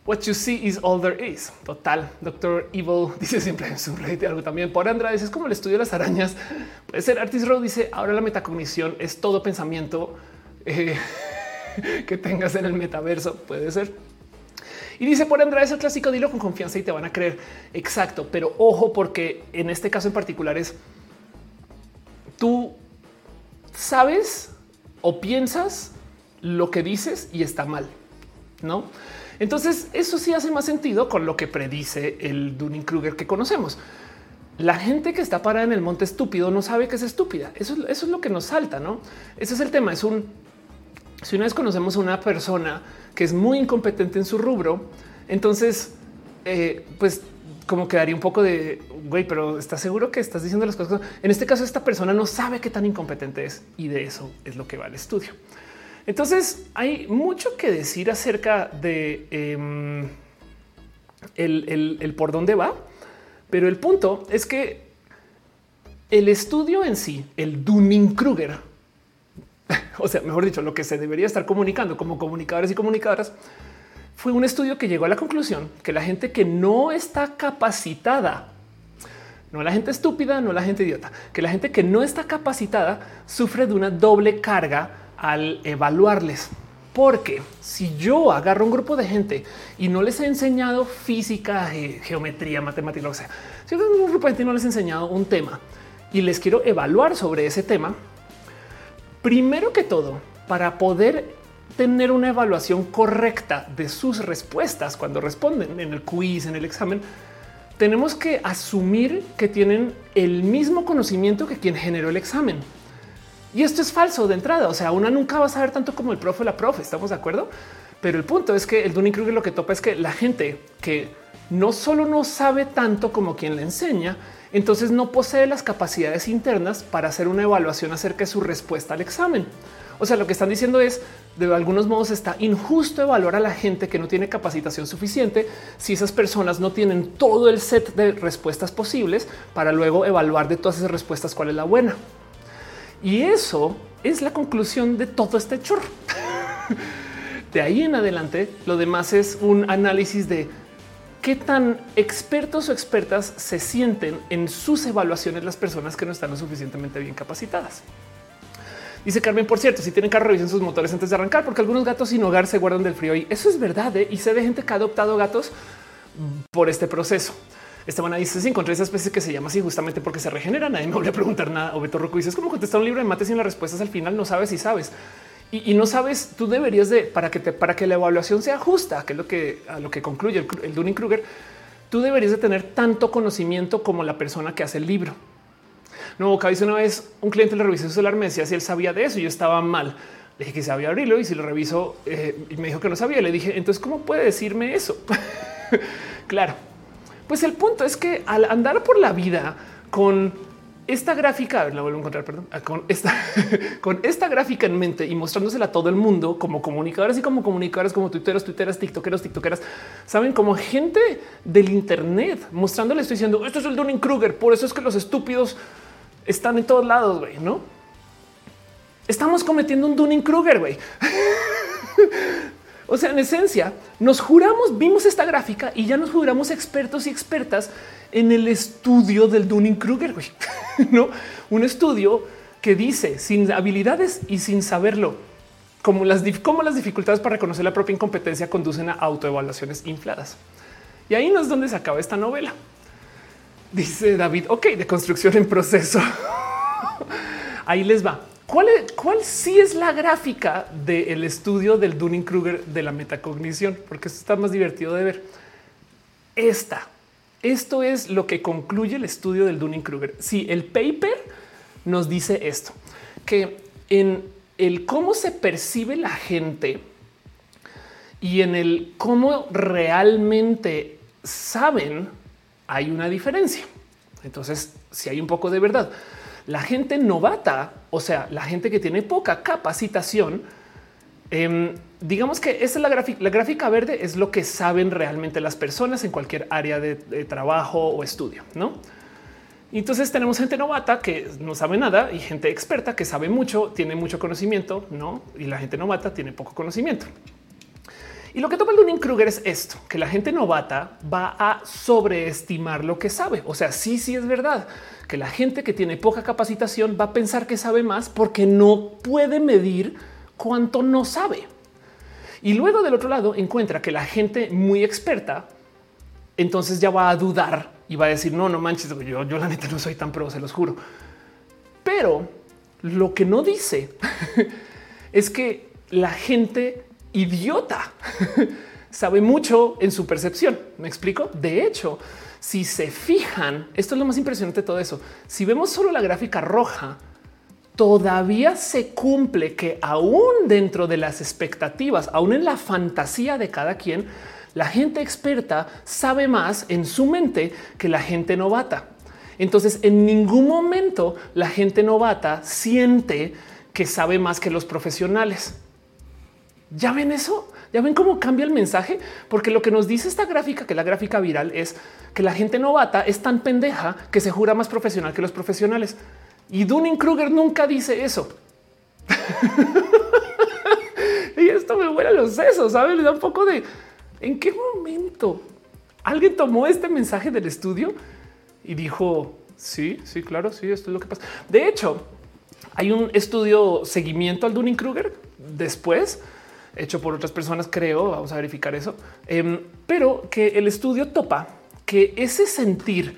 What you see is all there is. Total. Doctor Evil [LAUGHS] dice siempre en su Reddit algo también. Por Andrade es como el estudio de las arañas. Puede ser. Artis Row dice ahora la metacognición es todo pensamiento eh, [LAUGHS] que tengas en el metaverso. Puede ser. Y dice por Andrade es el clásico, dilo con confianza y te van a creer. Exacto, pero ojo porque en este caso en particular es tú sabes o piensas lo que dices y está mal, ¿no? Entonces eso sí hace más sentido con lo que predice el Dunning-Kruger que conocemos. La gente que está parada en el monte estúpido no sabe que es estúpida. Eso, eso es lo que nos salta, ¿no? Ese es el tema. Es un... Si una vez conocemos a una persona que es muy incompetente en su rubro, entonces, eh, pues como quedaría un poco de güey, pero estás seguro que estás diciendo las cosas. En este caso, esta persona no sabe qué tan incompetente es y de eso es lo que va el estudio. Entonces hay mucho que decir acerca de em, el por dónde va, pero el punto es que el estudio en sí, el Dunning-Kruger, [LAUGHS] o sea, mejor dicho, lo que se debería estar comunicando como comunicadores y comunicadoras, fue un estudio que llegó a la conclusión que la gente que no está capacitada, no la gente estúpida, no la gente idiota, que la gente que no está capacitada sufre de una doble carga al evaluarles. Porque si yo agarro un grupo de gente y no les he enseñado física, geometría, matemática, o sea, si agarro un grupo de gente y no les he enseñado un tema y les quiero evaluar sobre ese tema, primero que todo, para poder tener una evaluación correcta de sus respuestas cuando responden en el quiz, en el examen, tenemos que asumir que tienen el mismo conocimiento que quien generó el examen. Y esto es falso de entrada. O sea, una nunca va a saber tanto como el profe o la profe. Estamos de acuerdo. Pero el punto es que el Dunning Kruger lo que topa es que la gente que no solo no sabe tanto como quien le enseña, entonces no posee las capacidades internas para hacer una evaluación acerca de su respuesta al examen. O sea, lo que están diciendo es de algunos modos está injusto evaluar a la gente que no tiene capacitación suficiente si esas personas no tienen todo el set de respuestas posibles para luego evaluar de todas esas respuestas cuál es la buena. Y eso es la conclusión de todo este chorro. [LAUGHS] de ahí en adelante, lo demás es un análisis de qué tan expertos o expertas se sienten en sus evaluaciones las personas que no están lo suficientemente bien capacitadas. Dice Carmen, por cierto, si tienen carro, revisen sus motores antes de arrancar, porque algunos gatos sin hogar se guardan del frío y eso es verdad. ¿eh? Y sé de gente que ha adoptado gatos por este proceso. Esteban dice: Si encontré esa especie que se llama así justamente porque se regenera. Nadie me volvió a preguntar nada. O Beto Rocco dice: Es como contestar un libro de mates y las respuestas al final no sabes si sabes. Y, no sabes, tú deberías de para que para que la evaluación sea justa, que es lo que a lo que concluye el, el Dunning Kruger. Tú deberías de tener tanto conocimiento como la persona que hace el libro. No, vez una vez un cliente le revisó su celular, me decía si él sabía de eso. Yo estaba mal. Le dije que sabía abrirlo y si lo revisó eh, y me dijo que no sabía. Le dije, entonces, ¿cómo puede decirme eso? [LAUGHS] claro, pues el punto es que al andar por la vida con esta gráfica, la vuelvo a encontrar, perdón, ah, con esta, [LAUGHS] con esta gráfica en mente y mostrándosela a todo el mundo como comunicadores y como comunicadores, como tuiteros, tuiteras, tiktokeros, tiktokeras, saben como gente del Internet mostrándoles, estoy diciendo esto es el Dunning Kruger. Por eso es que los estúpidos están en todos lados, güey, no? Estamos cometiendo un Dunning Kruger, güey. [LAUGHS] O sea, en esencia, nos juramos, vimos esta gráfica y ya nos juramos expertos y expertas en el estudio del Dunning Kruger, [LAUGHS] no un estudio que dice sin habilidades y sin saberlo, como las, como las dificultades para reconocer la propia incompetencia conducen a autoevaluaciones infladas. Y ahí no es donde se acaba esta novela. Dice David, ok, de construcción en proceso. [LAUGHS] Ahí les va. ¿Cuál, ¿Cuál sí es la gráfica del estudio del Dunning-Kruger de la metacognición? Porque esto está más divertido de ver. Esta. Esto es lo que concluye el estudio del Dunning-Kruger. Si el paper nos dice esto, que en el cómo se percibe la gente y en el cómo realmente saben hay una diferencia. Entonces, si hay un poco de verdad, la gente novata, o sea, la gente que tiene poca capacitación, em, digamos que esa es la gráfica. La gráfica verde es lo que saben realmente las personas en cualquier área de, trabajo o estudio, no? entonces tenemos gente novata que no sabe nada y gente experta que sabe mucho, tiene mucho conocimiento, no? Y la gente novata tiene poco conocimiento. Y lo que toma el Dunning-Kruger es esto, que la gente novata va a sobreestimar lo que sabe. O sea, sí, sí es verdad que la gente que tiene poca capacitación va a pensar que sabe más porque no puede medir cuánto no sabe. Y luego del otro lado encuentra que la gente muy experta entonces ya va a dudar y va a decir no, no manches, yo, yo la neta no soy tan pro, se los juro. Pero lo que no dice [LAUGHS] es que la gente idiota. [LAUGHS] Sabe mucho en su percepción. ¿Me explico? De hecho, si se fijan, esto es lo más impresionante de todo eso. Si vemos solo la gráfica roja, todavía se cumple que aún dentro de las expectativas, aún en la fantasía de cada quien, la gente experta sabe más en su mente que la gente novata. Entonces, en ningún momento la gente novata siente que sabe más que los profesionales. ¿Ya ven eso? ¿Ya ven cómo cambia el mensaje? Porque lo que nos dice esta gráfica, que la gráfica viral, es que la gente novata es tan pendeja que se jura más profesional que los profesionales. Y Dunning Kruger nunca dice eso. [LAUGHS] y esto me vuela los sesos, ¿sabes? Le da un poco de... ¿En qué momento alguien tomó este mensaje del estudio y dijo, sí, sí, claro, sí, esto es lo que pasa? De hecho, hay un estudio seguimiento al Dunning Kruger después hecho por otras personas, creo, vamos a verificar eso, em, pero que el estudio topa que ese sentir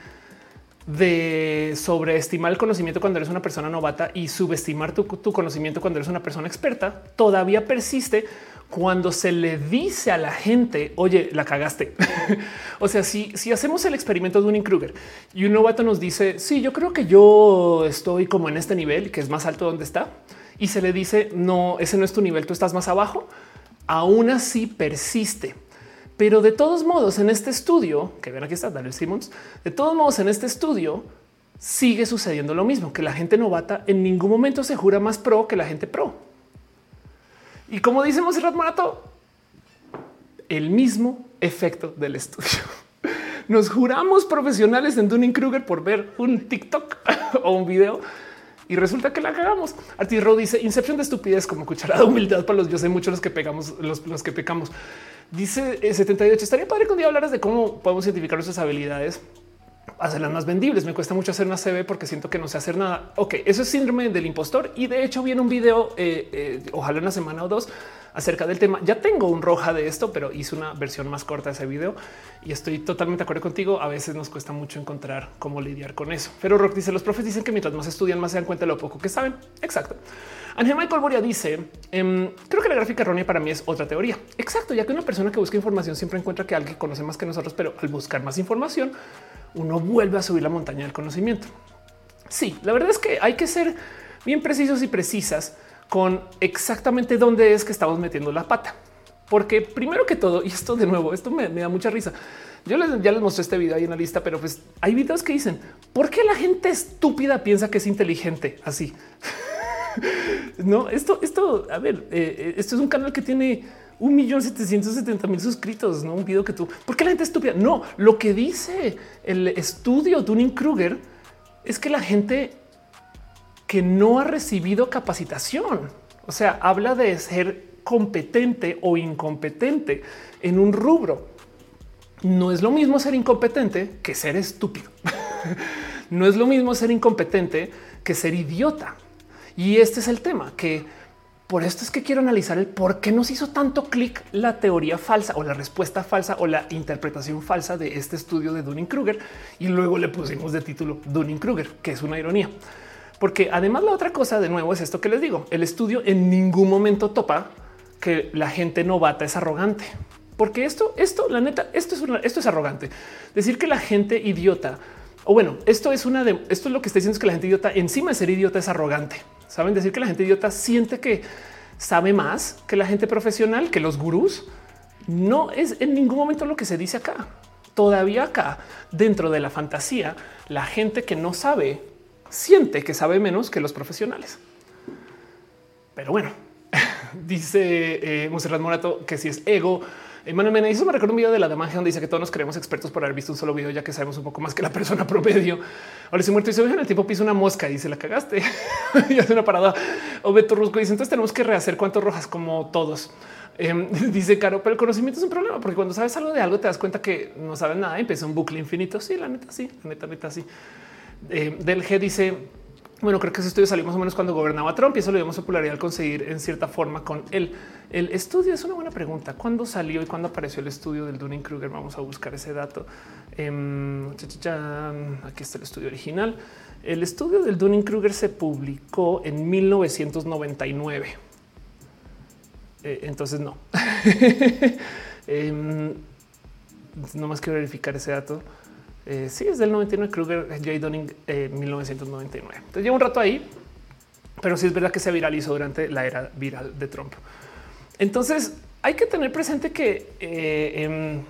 de sobreestimar el conocimiento cuando eres una persona novata y subestimar tu, conocimiento cuando eres una persona experta todavía persiste cuando se le dice a la gente, oye, la cagaste. [LAUGHS] o sea, si, si hacemos el experimento de un Kruger y un novato nos dice, sí, yo creo que yo estoy como en este nivel, que es más alto donde está, y se le dice, no, ese no es tu nivel, tú estás más abajo, aún así persiste. Pero de todos modos, en este estudio, que ven aquí está Daniel Simmons, de todos modos, en este estudio sigue sucediendo lo mismo, que la gente novata en ningún momento se jura más pro que la gente pro. Y como dice Monserrat Morato, el mismo efecto del estudio. [LAUGHS] Nos juramos profesionales en Dunning Kruger por ver un TikTok [LAUGHS] o un video y resulta que la cagamos. Artis Row dice Inception de estupidez como cucharada de humildad para los yo sé mucho los que pegamos, los, que pecamos. Dice 78. Eh, Estaría padre que un día hablaras de cómo podemos identificar nuestras habilidades, hacerlas más vendibles. Me cuesta mucho hacer una CB porque siento que no sé hacer nada. Ok, eso es síndrome del impostor. Y de hecho, viene un video, eh, eh, ojalá una semana o dos, acerca del tema. Ya tengo un roja de esto, pero hice una versión más corta de ese video y estoy totalmente de acuerdo contigo. A veces nos cuesta mucho encontrar cómo lidiar con eso. Pero Rock dice: Los profes dicen que mientras más estudian, más se dan cuenta de lo poco que saben. Exacto. Ángel Michael Boria dice: em, Creo que la gráfica errónea para mí es otra teoría. Exacto, ya que una persona que busca información siempre encuentra que alguien conoce más que nosotros, pero al buscar más información, uno vuelve a subir la montaña del conocimiento. Sí, la verdad es que hay que ser bien precisos y precisas con exactamente dónde es que estamos metiendo la pata. Porque primero que todo, y esto de nuevo, esto me, da mucha risa. Yo les, ya les mostré este video ahí en la lista, pero pues hay videos que dicen por qué la gente estúpida piensa que es inteligente así. [LAUGHS] no, esto, esto, a ver, eh, eh, esto es un canal que tiene un millón setecientos setenta mil suscritos, no un video que tú, ¿por qué la gente estúpida? No, lo que dice el estudio Tuning Kruger es que la gente que no ha recibido capacitación. O sea, habla de ser competente o incompetente en un rubro. No es lo mismo ser incompetente que ser estúpido. [LAUGHS] no es lo mismo ser incompetente que ser idiota. Y este es el tema, que Por esto es que quiero analizar el por qué nos hizo tanto clic la teoría falsa o la respuesta falsa o la interpretación falsa de este estudio de Dunning-Kruger y luego le pusimos de título Dunning-Kruger, que es una ironía. Porque además la otra cosa de nuevo es esto que les digo, el estudio en ningún momento topa que la gente novata es arrogante. Porque esto, esto, la neta, esto es esto es arrogante. Decir que la gente idiota, o bueno, esto es una de esto es lo que está diciendo es que la gente idiota encima de ser idiota es arrogante. Saben decir que la gente idiota siente que sabe más que la gente profesional, que los gurús. No es en ningún momento lo que se dice acá. Todavía acá, dentro de la fantasía, la gente que no sabe siente que sabe menos que los profesionales. Pero bueno, [LAUGHS] dice eh, Monserrat Morato que si es ego, Emanuel Mena eso me recuerda un video de la dama donde dice que todos nos creemos expertos por haber visto un solo video, ya que sabemos un poco más que la [LAUGHS] persona promedio. Ahora si muerto y se en el tipo pisa una mosca y se la cagaste [LAUGHS] y hace una parada. O Beto Rusco dice entonces tenemos que rehacer cuántos rojas como todos. Em, dice Caro, pero el conocimiento es un problema porque cuando sabes algo de algo te das cuenta que no sabes nada. Empieza un bucle infinito. Sí, la neta, sí, la neta, neta, sí. Eh, del G dice bueno, creo que ese estudio salió más o menos cuando gobernaba Trump y eso lo a popularidad al conseguir en cierta forma con él. El estudio es una buena pregunta. ¿Cuándo salió y cuándo apareció el estudio del Dunning Kruger? Vamos a buscar ese dato. Em, aquí está el estudio original. El estudio del Dunning Kruger se publicó en 1999. Eh, entonces no. [LAUGHS] Em, no más quiero verificar ese dato. Eh, sí, es del 99. Kruger, J. Dunning, 1999. Eh, Entonces lleva un rato ahí, pero sí es verdad que se viralizó durante la era viral de Trump. Entonces hay que tener presente que eh, em,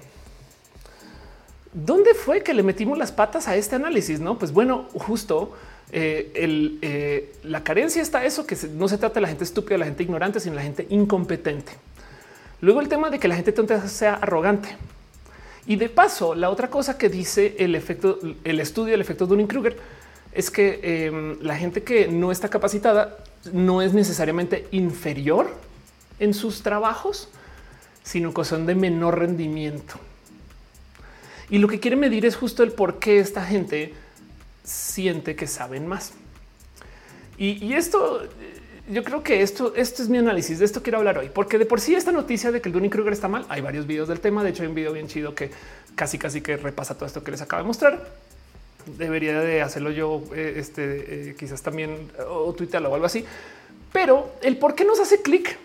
dónde fue que le metimos las patas a este análisis. No, pues bueno, justo la carencia está eso que no se trata de la gente estúpida, la gente ignorante, sino la gente incompetente. Luego el tema de que la gente sea arrogante. Y de paso, la otra cosa que dice el efecto, el estudio del efecto Dunning Kruger es que em, la gente que no está capacitada no es necesariamente inferior en sus trabajos, sino que son de menor rendimiento. Y lo que quiere medir es justo el por qué esta gente siente que saben más. Y, y esto yo creo que esto, esto es mi análisis. De esto quiero hablar hoy, porque de por sí esta noticia de que el Dunning Kruger está mal, hay varios videos del tema. De hecho, hay un video bien chido que casi, casi que repasa todo esto que les acabo de mostrar. Debería de hacerlo yo, eh, este, eh, quizás también o tuitearlo o algo así. Pero el por qué nos hace clic.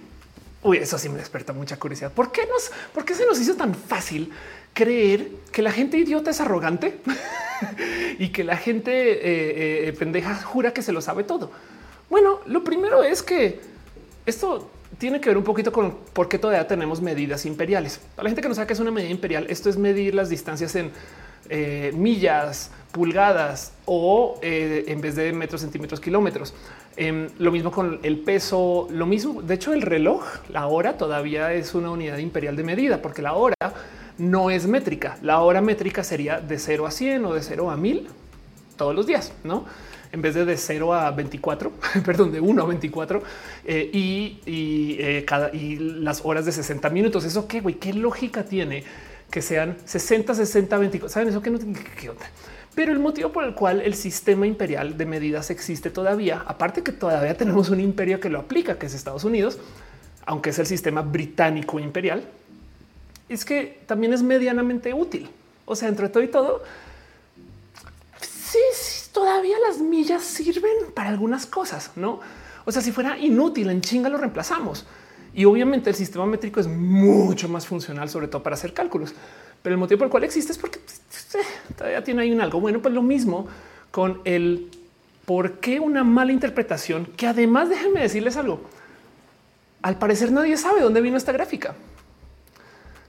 Uy, eso sí me desperta mucha curiosidad. ¿Por qué nos, por qué se nos hizo tan fácil creer que la gente idiota es arrogante [LAUGHS] y que la gente eh, pendeja jura que se lo sabe todo? Bueno, lo primero es que esto tiene que ver un poquito con por qué todavía tenemos medidas imperiales. Para la gente que no sabe qué es una medida imperial, esto es medir las distancias en eh, millas, pulgadas o eh, en vez de metros, centímetros, kilómetros. Em, lo mismo con el peso, lo mismo. De hecho, el reloj, la hora todavía es una unidad imperial de medida, porque la hora no es métrica. La hora métrica sería de 0 a 100 o de 0 a 1000 todos los días, no? En vez de de 0 a 24, [LAUGHS] perdón, de 1 a 24 eh, y, eh, cada y las horas de 60 minutos. Eso qué güey, qué lógica tiene que sean 60, 60, 24. Saben eso que no tiene que onda. Pero el motivo por el cual el sistema imperial de medidas existe todavía, aparte que todavía tenemos un imperio que lo aplica, que es Estados Unidos, aunque es el sistema británico imperial, es que también es medianamente útil. O sea, entre todo y todo, todavía las millas sirven para algunas cosas, no? O sea, si fuera inútil en chinga lo reemplazamos. Y obviamente el sistema métrico es mucho más funcional, sobre todo para hacer cálculos. Pero el motivo por el cual existe es porque pues, todavía tiene ahí un algo. Bueno, pues lo mismo con el por qué una mala interpretación, que además déjenme decirles algo. Al parecer nadie sabe dónde vino esta gráfica.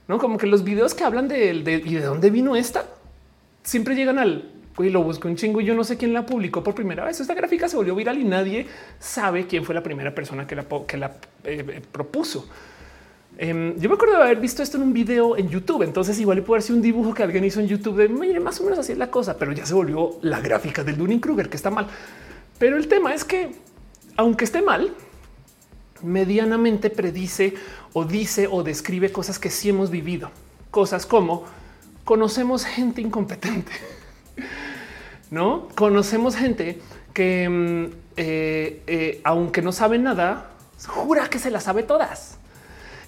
No como que los videos que hablan de, de y de dónde vino esta siempre llegan al y lo busco un chingo y yo no sé quién la publicó por primera vez. Esta gráfica se volvió viral y nadie sabe quién fue la primera persona que la, que la eh, eh, propuso. Em, yo me acuerdo de haber visto esto en un video en YouTube. Entonces, igual puede ser un dibujo que alguien hizo en YouTube de mire, más o menos así es la cosa, pero ya se volvió la gráfica del Dunning Kruger, que está mal. Pero el tema es que, aunque esté mal, medianamente predice o dice o describe cosas que sí hemos vivido, cosas como conocemos gente incompetente. No conocemos gente que, mm, eh, eh, aunque no sabe nada, jura que se las sabe todas.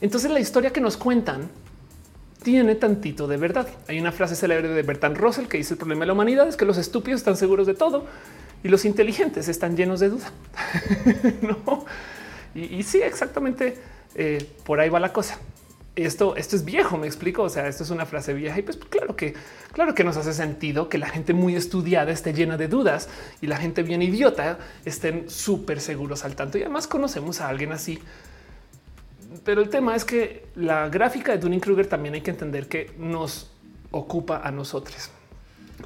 Entonces la historia que nos cuentan tiene tantito de verdad. Hay una frase célebre de Bertrand Russell que dice el problema de la humanidad es que los estúpidos están seguros de todo y los inteligentes están llenos de duda. [LAUGHS] no. y, sí, exactamente eh, por ahí va la cosa. Esto, esto es viejo, me explico. O sea, esto es una frase vieja y pues claro que, claro que nos hace sentido que la gente muy estudiada esté llena de dudas y la gente bien idiota estén súper seguros al tanto. Y además conocemos a alguien así pero el tema es que la gráfica de Dunning Kruger también hay que entender que nos ocupa a nosotros.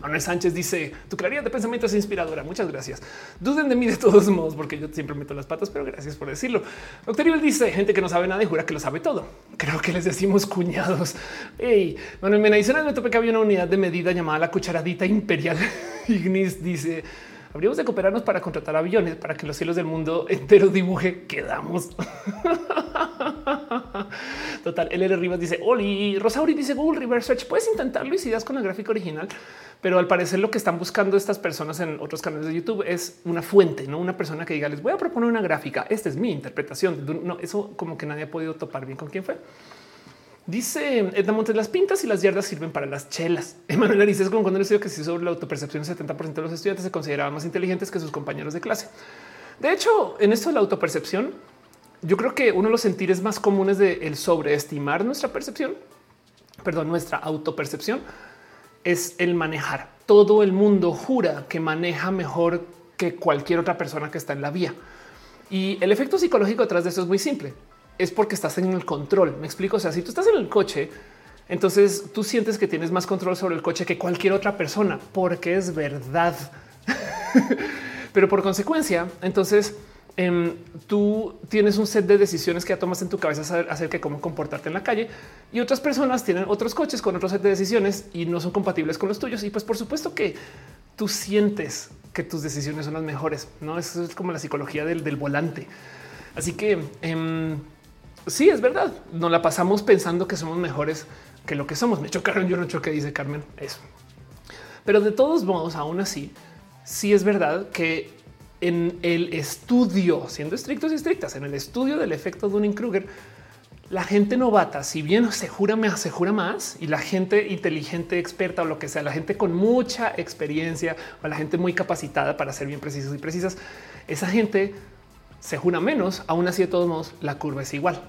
Manuel Sánchez dice tu claridad de pensamiento es inspiradora. Muchas gracias. Duden de mí de todos modos, porque yo siempre meto las patas, pero gracias por decirlo. Ibel dice gente que no sabe nada y jura que lo sabe todo. Creo que les decimos cuñados. Hey, Manuel Mena dice me topé que había una unidad de medida llamada la cucharadita imperial. [LAUGHS] Ignis dice habríamos de cooperarnos para contratar aviones para que los cielos del mundo [LAUGHS] entero dibuje. Quedamos. [LAUGHS] Total. LR Rivas dice Oli Rosauri dice Google Reverse Search. Puedes intentarlo y si das con la gráfica original, pero al parecer lo que están buscando estas personas en otros canales de YouTube es una fuente, no una persona que diga les voy a proponer una gráfica. Esta es mi interpretación. No, eso como que nadie ha podido topar bien con quién fue. Dice Edna Montes, las pintas y las yardas sirven para las chelas. [LAUGHS] Emanuel dice es como cuando el estudio que se sobre la autopercepción, el 70% de los estudiantes se consideraban más inteligentes que sus compañeros de clase. De hecho, en esto de la autopercepción, yo creo que uno de los sentires más comunes de el sobreestimar nuestra percepción, perdón, nuestra autopercepción es el manejar. Todo el mundo jura que maneja mejor que cualquier otra persona que está en la vía. Y el efecto psicológico detrás de eso es muy simple. Es porque estás en el control. Me explico. O sea, si tú estás en el coche, entonces tú sientes que tienes más control sobre el coche que cualquier otra persona, porque es verdad. [LAUGHS] Pero por consecuencia, entonces Em, tú tienes un set de decisiones que ya tomas en tu cabeza acerca de cómo comportarte en la calle y otras personas tienen otros coches con otro set de decisiones y no son compatibles con los tuyos. Y pues por supuesto que tú sientes que tus decisiones son las mejores. No eso es como la psicología del, volante. Así que em, sí, es verdad. Nos la pasamos pensando que somos mejores que lo que somos. Me chocaron, yo no choqué, dice Carmen. Eso. Pero de todos modos, aún así, sí es verdad que en el estudio, siendo estrictos y estrictas, en el estudio del efecto Dunning-Kruger, la gente novata, si bien se jura, me asegura más y la gente inteligente, experta o lo que sea, la gente con mucha experiencia o la gente muy capacitada para ser bien precisos y precisas, esa gente se jura menos. Aún así, de todos modos, la curva es igual.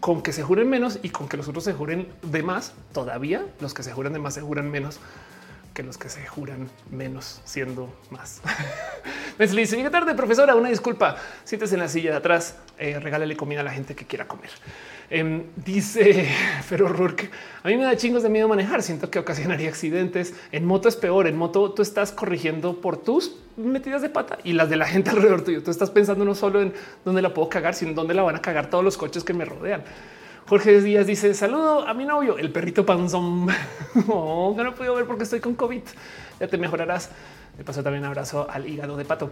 Con que se juren menos y con que los otros se juren de más, todavía los que se juran de más se juran menos que los que se juran menos siendo más. [LAUGHS] Me dice llega tarde, profesora. Una disculpa. Siéntese en la silla de atrás. Eh, regálale comida a la gente que quiera comer. Em, dice [LAUGHS] pero Rourke. A mí me da chingos de miedo manejar. Siento que ocasionaría accidentes. En moto es peor. En moto tú estás corrigiendo por tus metidas de pata y las de la gente [LAUGHS] alrededor tuyo. Tú estás pensando no solo en dónde la puedo cagar, sino en dónde la van a cagar todos los coches que me rodean. Jorge Díaz dice saludo a mi novio, el perrito panzón. [LAUGHS] oh, no lo puedo ver porque estoy con COVID. Ya te mejorarás. Me pasó también abrazo al hígado de pato.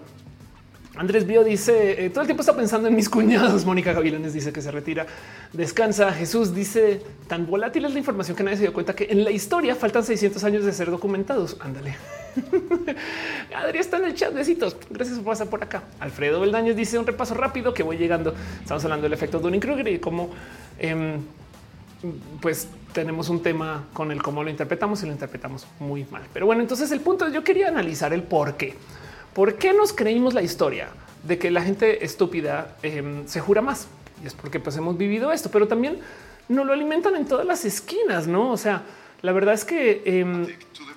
Andrés Bio dice eh, todo el tiempo está pensando en mis cuñados. Mónica Gavilanes dice que se retira, descansa. Jesús dice tan volátil es la información que nadie se dio cuenta que en la historia faltan 600 años de ser documentados. Ándale. [LAUGHS] Adri está en el chat. Besitos. Gracias por pasar por acá. Alfredo Beldañez dice un repaso rápido que voy llegando. Estamos hablando del efecto Dunning Kruger y cómo em, pues tenemos un tema con el cómo lo interpretamos y lo interpretamos muy mal. Pero bueno, entonces el punto es yo quería analizar el por qué. ¿Por qué nos creímos la historia de que la gente estúpida em, se jura más? Y es porque pues hemos vivido esto, pero también no lo alimentan en todas las esquinas, ¿no? O sea, la verdad es que em,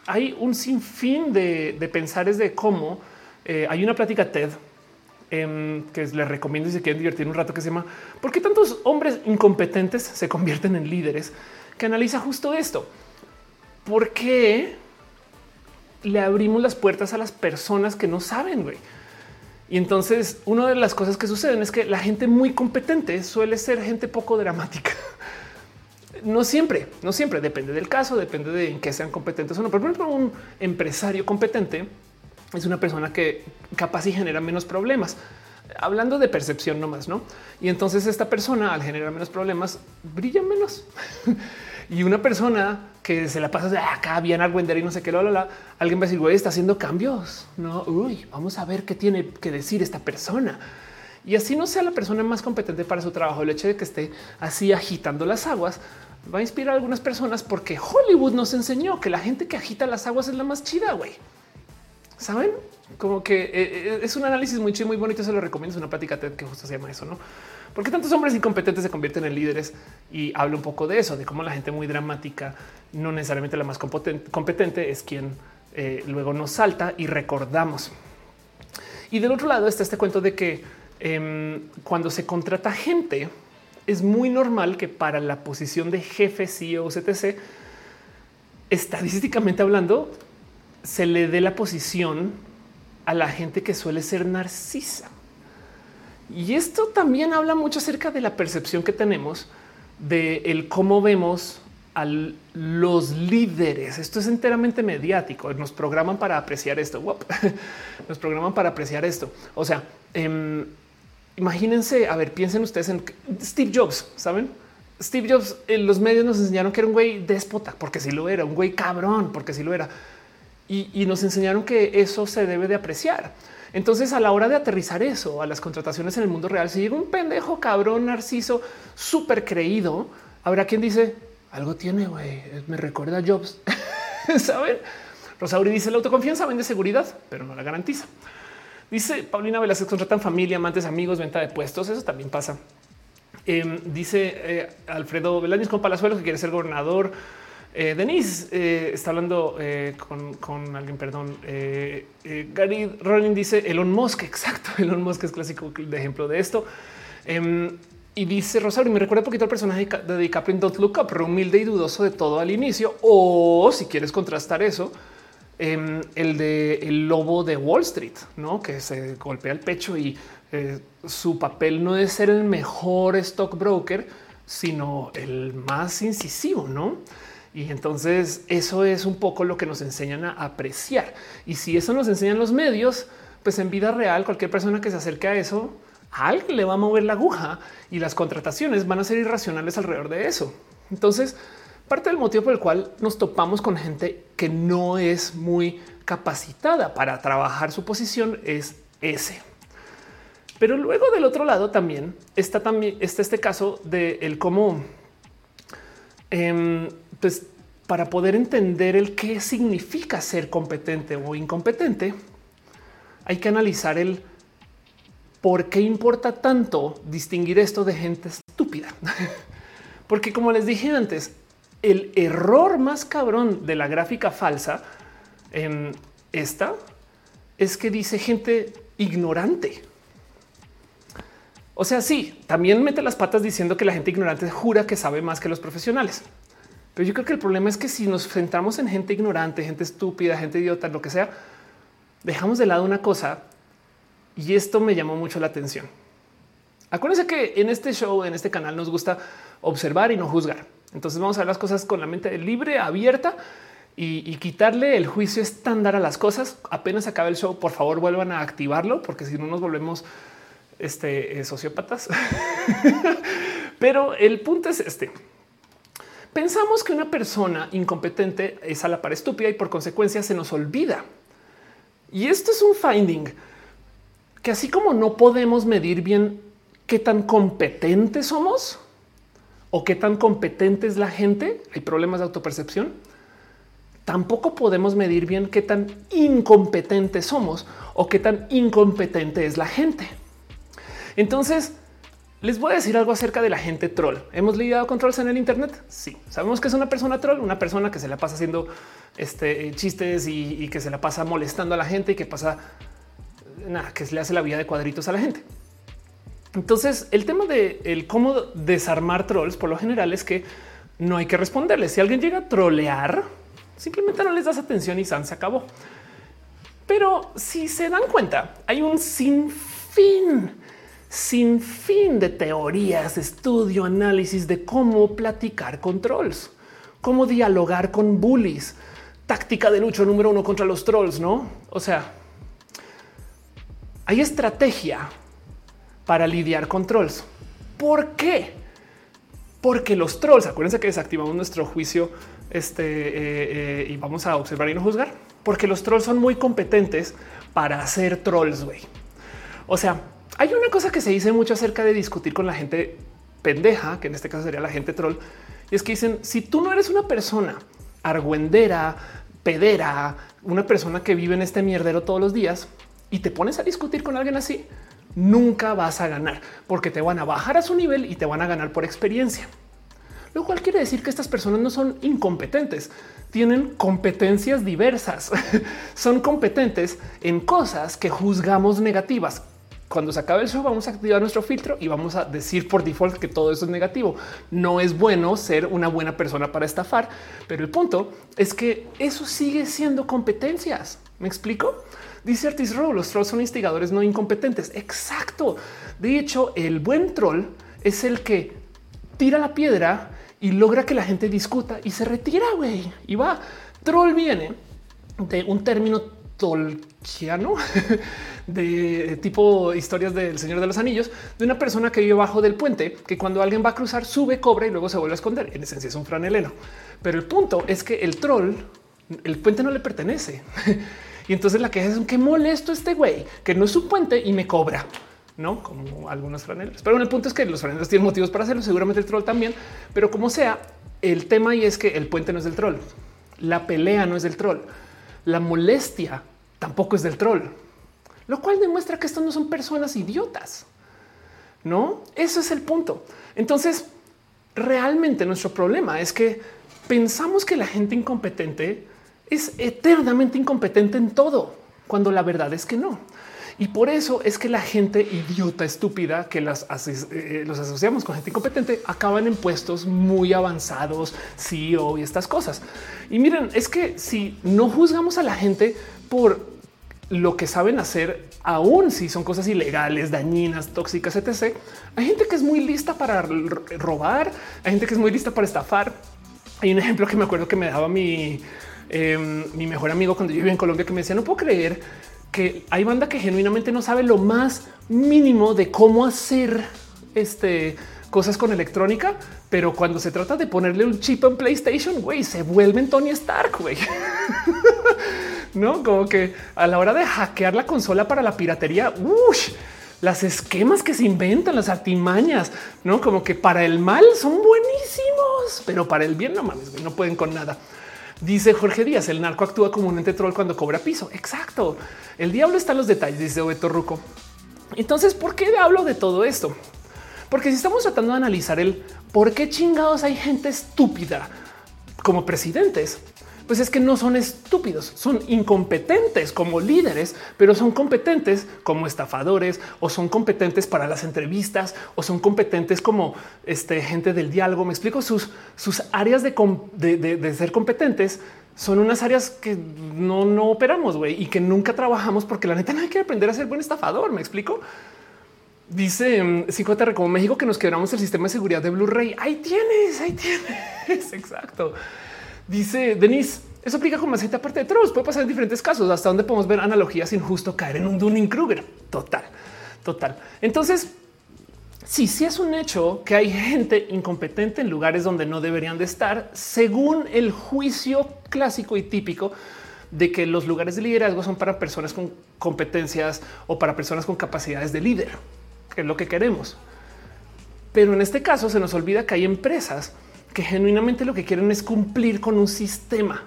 hay un sinfín de, de pensares de cómo eh, hay una plática TED em, que les recomiendo si se quieren divertir un rato que se llama ¿Por qué tantos hombres incompetentes se convierten en líderes? Que analiza justo esto. ¿Por qué le abrimos las puertas a las personas que no saben, güey. Y entonces una de las cosas que suceden es que la gente muy competente suele ser gente poco dramática. [LAUGHS] No siempre, no siempre, depende del caso, depende de en qué sean competentes o no. Por ejemplo, un empresario competente es una persona que capaz y genera menos problemas. Hablando de percepción nomás, ¿no? Y entonces esta persona al generar menos problemas brilla menos. [LAUGHS] y una persona que se la pasa de acá bien argüender y no sé qué, la, alguien va a decir, güey, está haciendo cambios. No, uy, vamos a ver qué tiene que decir esta persona. y así no sea la persona más competente para su trabajo, el hecho de que esté así agitando las aguas va a inspirar a algunas personas porque Hollywood nos enseñó que la gente que agita las aguas es la más chida, güey. Saben? Como que eh, eh, es un análisis muy chido, muy bonito. Se lo recomiendo. Es una plática que justo se llama eso, no? Porque tantos hombres incompetentes se convierten en líderes y habla un poco de eso, de cómo la gente muy dramática, no necesariamente la más competente, es quien eh, luego nos salta y recordamos. Y del otro lado está este cuento de que em, cuando se contrata gente, es muy normal que para la posición de jefe, CEO, etc., estadísticamente hablando, se le dé la posición a la gente que suele ser narcisa. Y esto también habla mucho acerca de la percepción que tenemos de el cómo vemos a los líderes. Esto es enteramente mediático. Nos programan para apreciar esto. [LAUGHS] Nos programan para apreciar esto. O sea, em, imagínense, a ver, piensen ustedes en Steve Jobs, ¿saben? Steve Jobs, en los medios nos enseñaron que era un güey déspota, porque si lo era, un güey cabrón, porque si lo era. Y, nos enseñaron que eso se debe de apreciar. Entonces, a la hora de aterrizar eso a las contrataciones en el mundo real, si llega un pendejo cabrón narciso súper creído, habrá quien dice algo tiene, güey, me recuerda a Jobs. [LAUGHS] Saben? Rosauri dice la autoconfianza vende seguridad, pero no la garantiza. Dice Paulina Velázquez, contratan familia, amantes, amigos, venta de puestos. Eso también pasa. Em, dice eh, Alfredo Velázquez con Palazuelos que quiere ser gobernador. Eh, Denise eh, está hablando con, alguien, perdón. Gary Rollin dice Elon Musk. Exacto. [LAUGHS] Elon Musk es clásico de ejemplo de esto. Em, y dice Rosario, me recuerda un poquito al personaje de DiCaprio en Don't Look Up, pero humilde y dudoso de todo al inicio. O si quieres contrastar eso, Em, el de el lobo de Wall Street, no que se golpea el pecho y eh, su papel no es ser el mejor stockbroker, sino el más incisivo, no? Y entonces eso es un poco lo que nos enseñan a apreciar. Y si eso nos enseñan los medios, pues en vida real, cualquier persona que se acerque a eso, a alguien le va a mover la aguja y las contrataciones van a ser irracionales alrededor de eso. Entonces, Parte del motivo por el cual nos topamos con gente que no es muy capacitada para trabajar su posición es ese. Pero luego del otro lado también está también está este caso de el cómo, em, pues para poder entender el qué significa ser competente o incompetente, hay que analizar el por qué importa tanto distinguir esto de gente estúpida. [LAUGHS] Porque como les dije antes, el error más cabrón de la gráfica falsa en esta es que dice gente ignorante. O sea, sí, también mete las patas diciendo que la gente ignorante jura que sabe más que los profesionales. Pero yo creo que el problema es que si nos centramos en gente ignorante, gente estúpida, gente idiota, lo que sea, dejamos de lado una cosa y esto me llamó mucho la atención. Acuérdense que en este show, en este canal, nos gusta observar y no juzgar. Entonces vamos a ver las cosas con la mente libre, abierta y, quitarle el juicio estándar a las cosas. Apenas acabe el show, por favor vuelvan a activarlo, porque si no nos volvemos este, eh, sociópatas. [LAUGHS] Pero el punto es este. Pensamos que una persona incompetente es a la par estúpida y por consecuencia se nos olvida. Y esto es un finding que así como no podemos medir bien qué tan competentes somos, o qué tan competente es la gente, hay problemas de autopercepción. Tampoco podemos medir bien qué tan incompetentes somos o qué tan incompetente es la gente. Entonces, les voy a decir algo acerca de la gente troll. ¿Hemos lidiado con trolls en el Internet? Sí. Sabemos que es una persona troll, una persona que se la pasa haciendo este, chistes y, que se la pasa molestando a la gente y que pasa nada, que se le hace la vida de cuadritos a la gente. Entonces, el tema de el cómo desarmar trolls por lo general es que no hay que responderles. Si alguien llega a trolear, simplemente no les das atención y San se acabó. Pero si se dan cuenta, hay un sinfín, sin fin de teorías, estudio, análisis de cómo platicar con trolls, cómo dialogar con bullies, táctica de lucha número uno contra los trolls, no? O sea, hay estrategia para lidiar con trolls. ¿Por qué? Porque los trolls, acuérdense que desactivamos nuestro juicio este, eh, eh, y vamos a observar y no juzgar, porque los trolls son muy competentes para hacer trolls. güey. O sea, hay una cosa que se dice mucho acerca de discutir con la gente pendeja, que en este caso sería la gente troll, y es que dicen, si tú no eres una persona argüendera, pedera, una persona que vive en este mierdero todos los días y te pones a discutir con alguien así, nunca vas a ganar porque te van a bajar a su nivel y te van a ganar por experiencia. Lo cual quiere decir que estas personas no son incompetentes, tienen competencias diversas, [LAUGHS] son competentes en cosas que juzgamos negativas, cuando se acabe el show vamos a activar nuestro filtro y vamos a decir por default que todo eso es negativo. No es bueno ser una buena persona para estafar, pero el punto es que eso sigue siendo competencias. ¿Me explico? Dice Artis Rowe, los trolls son instigadores no incompetentes. Exacto. De hecho, el buen troll es el que tira la piedra y logra que la gente discuta y se retira, güey. Y va. Troll viene de un término tolkiano [LAUGHS] de tipo historias del Señor de los Anillos, de una persona que vive bajo del puente, que cuando alguien va a cruzar sube, cobra y luego se vuelve a esconder. En esencia es un franeleno. Pero el punto es que el troll, el puente no le pertenece. [LAUGHS] y entonces la queja es que molesto este güey, que no es su puente y me cobra. No como algunos franelos, pero el punto es que los franelos tienen motivos para hacerlo. Seguramente el troll también, pero como sea, el tema y es que el puente no es del troll, la pelea no es del troll, la molestia tampoco es del troll lo cual demuestra que estos no son personas idiotas. No, eso es el punto. Entonces, realmente nuestro problema es que pensamos que la gente incompetente es eternamente incompetente en todo, cuando la verdad es que no. Y por eso es que la gente idiota, estúpida, que las eh, los asociamos con gente incompetente, acaban en puestos muy avanzados, CEO y estas cosas. Y miren, es que si no juzgamos a la gente por lo que saben hacer, aún si son cosas ilegales, dañinas, tóxicas, etc. Hay gente que es muy lista para robar, hay gente que es muy lista para estafar. Hay un ejemplo que me acuerdo que me daba mi, em, mi mejor amigo cuando yo vivía en Colombia, que me decía, no puedo creer que hay banda que genuinamente no sabe lo más mínimo de cómo hacer este cosas con electrónica, pero cuando se trata de ponerle un chip en PlayStation, güey, se vuelven Tony Stark, güey. [LAUGHS] no como que a la hora de hackear la consola para la piratería, las esquemas que se inventan, las artimañas, no como que para el mal son buenísimos, pero para el bien no mames, no pueden con nada. Dice Jorge Díaz, el narco actúa como un ente troll cuando cobra piso. Exacto. El diablo está en los detalles, dice Beto Ruco. Entonces, ¿por qué hablo de todo esto? Porque si estamos tratando de analizar el por qué chingados hay gente estúpida como presidentes, pues es que no son estúpidos, son incompetentes como líderes, pero son competentes como estafadores o son competentes para las entrevistas o son competentes como este, gente del diálogo. Me explico sus, sus áreas de, de, ser competentes son unas áreas que no, no operamos güey, y que nunca trabajamos porque la neta no hay que aprender a ser buen estafador. Me explico. Dice 5 mm, como México que nos quebramos el sistema de seguridad de Blu-ray. Ahí tienes, ahí tienes. [LAUGHS] Exacto. Dice Denise, eso aplica con gente aparte de trolls. Puede pasar en diferentes casos, hasta donde podemos ver analogías sin justo caer en un Dunning Kruger. Total, total. Entonces, sí, sí es un hecho que hay gente incompetente en lugares donde no deberían de estar, según el juicio clásico y típico de que los lugares de liderazgo son para personas con competencias o para personas con capacidades de líder, que es lo que queremos. Pero en este caso se nos olvida que hay empresas que genuinamente lo que quieren es cumplir con un sistema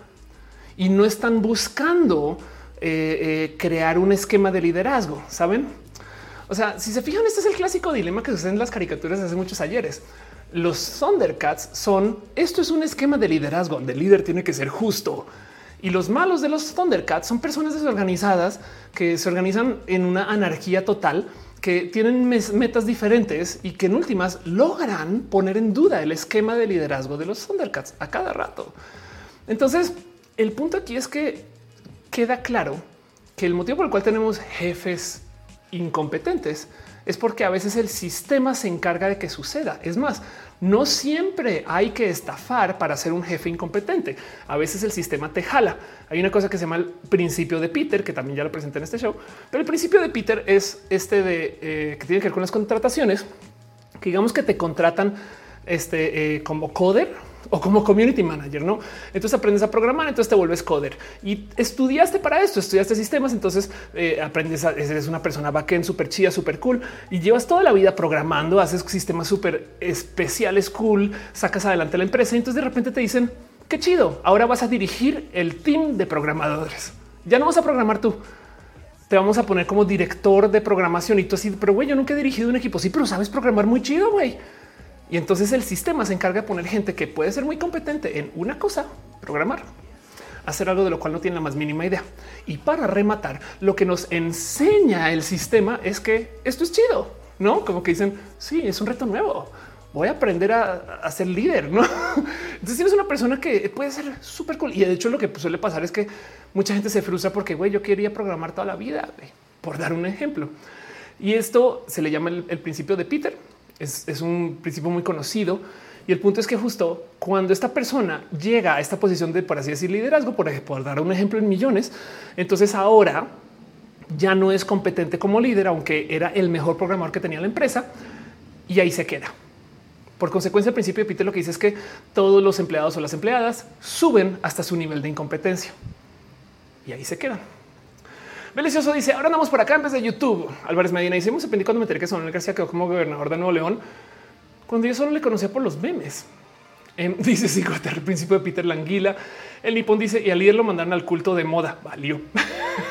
y no están buscando eh, eh, crear un esquema de liderazgo. Saben? O sea, si se fijan, este es el clásico dilema que sucede en las caricaturas hace muchos ayeres. Los Thundercats son esto es un esquema de liderazgo donde el líder tiene que ser justo. Y los malos de los Thundercats son personas desorganizadas que se organizan en una anarquía total que tienen metas diferentes y que en últimas logran poner en duda el esquema de liderazgo de los Thundercats a cada rato. Entonces, el punto aquí es que queda claro que el motivo por el cual tenemos jefes incompetentes es porque a veces el sistema se encarga de que suceda. Es más, no siempre hay que estafar para ser un jefe incompetente. A veces el sistema te jala. Hay una cosa que se llama el principio de Peter, que también ya lo presenté en este show, pero el principio de Peter es este de eh, que tiene que ver con las contrataciones, que digamos que te contratan este, eh, como coder o como community manager, no? Entonces aprendes a programar, entonces te vuelves coder y estudiaste para esto, estudiaste sistemas, entonces eh, aprendes, a, eres una persona backend súper chida, súper cool y llevas toda la vida programando, haces sistemas súper especiales, cool, sacas adelante la empresa entonces de repente te dicen qué chido. Ahora vas a dirigir el team de programadores. Ya no vas a programar tú. Te vamos a poner como director de programación y tú así, pero güey, yo nunca he dirigido un equipo. Sí, pero sabes programar muy chido, güey. Y entonces el sistema se encarga de poner gente que puede ser muy competente en una cosa, programar, hacer algo de lo cual no tiene la más mínima idea. Y para rematar, lo que nos enseña el sistema es que esto es chido, no como que dicen, sí, es un reto nuevo voy a aprender a, ser líder, ¿no? [LAUGHS] Entonces tienes una persona que puede ser súper cool. Y de hecho lo que suele pasar es que mucha gente se frustra porque, güey, yo quería programar toda la vida, por dar un ejemplo. Y esto se le llama el, principio de Peter. Es, un principio muy conocido. Y el punto es que justo cuando esta persona llega a esta posición de, por así decir, liderazgo, por ejemplo, por dar un ejemplo en millones, entonces ahora ya no es competente como líder, aunque era el mejor programador que tenía la empresa, y ahí se queda. Por consecuencia, el principio de Peter lo que dice es que todos los empleados o las empleadas suben hasta su nivel de incompetencia y ahí se quedan. Delicioso dice ahora andamos por acá en vez de YouTube. Álvarez Medina dice: Hemos cuando me enteré que Samuel García quedó como gobernador de Nuevo León cuando yo solo le conocía por los memes. Em, [LAUGHS] dice sí, el principio de Peter Languila. El nipón dice y al líder lo mandaron al culto de moda. Valió.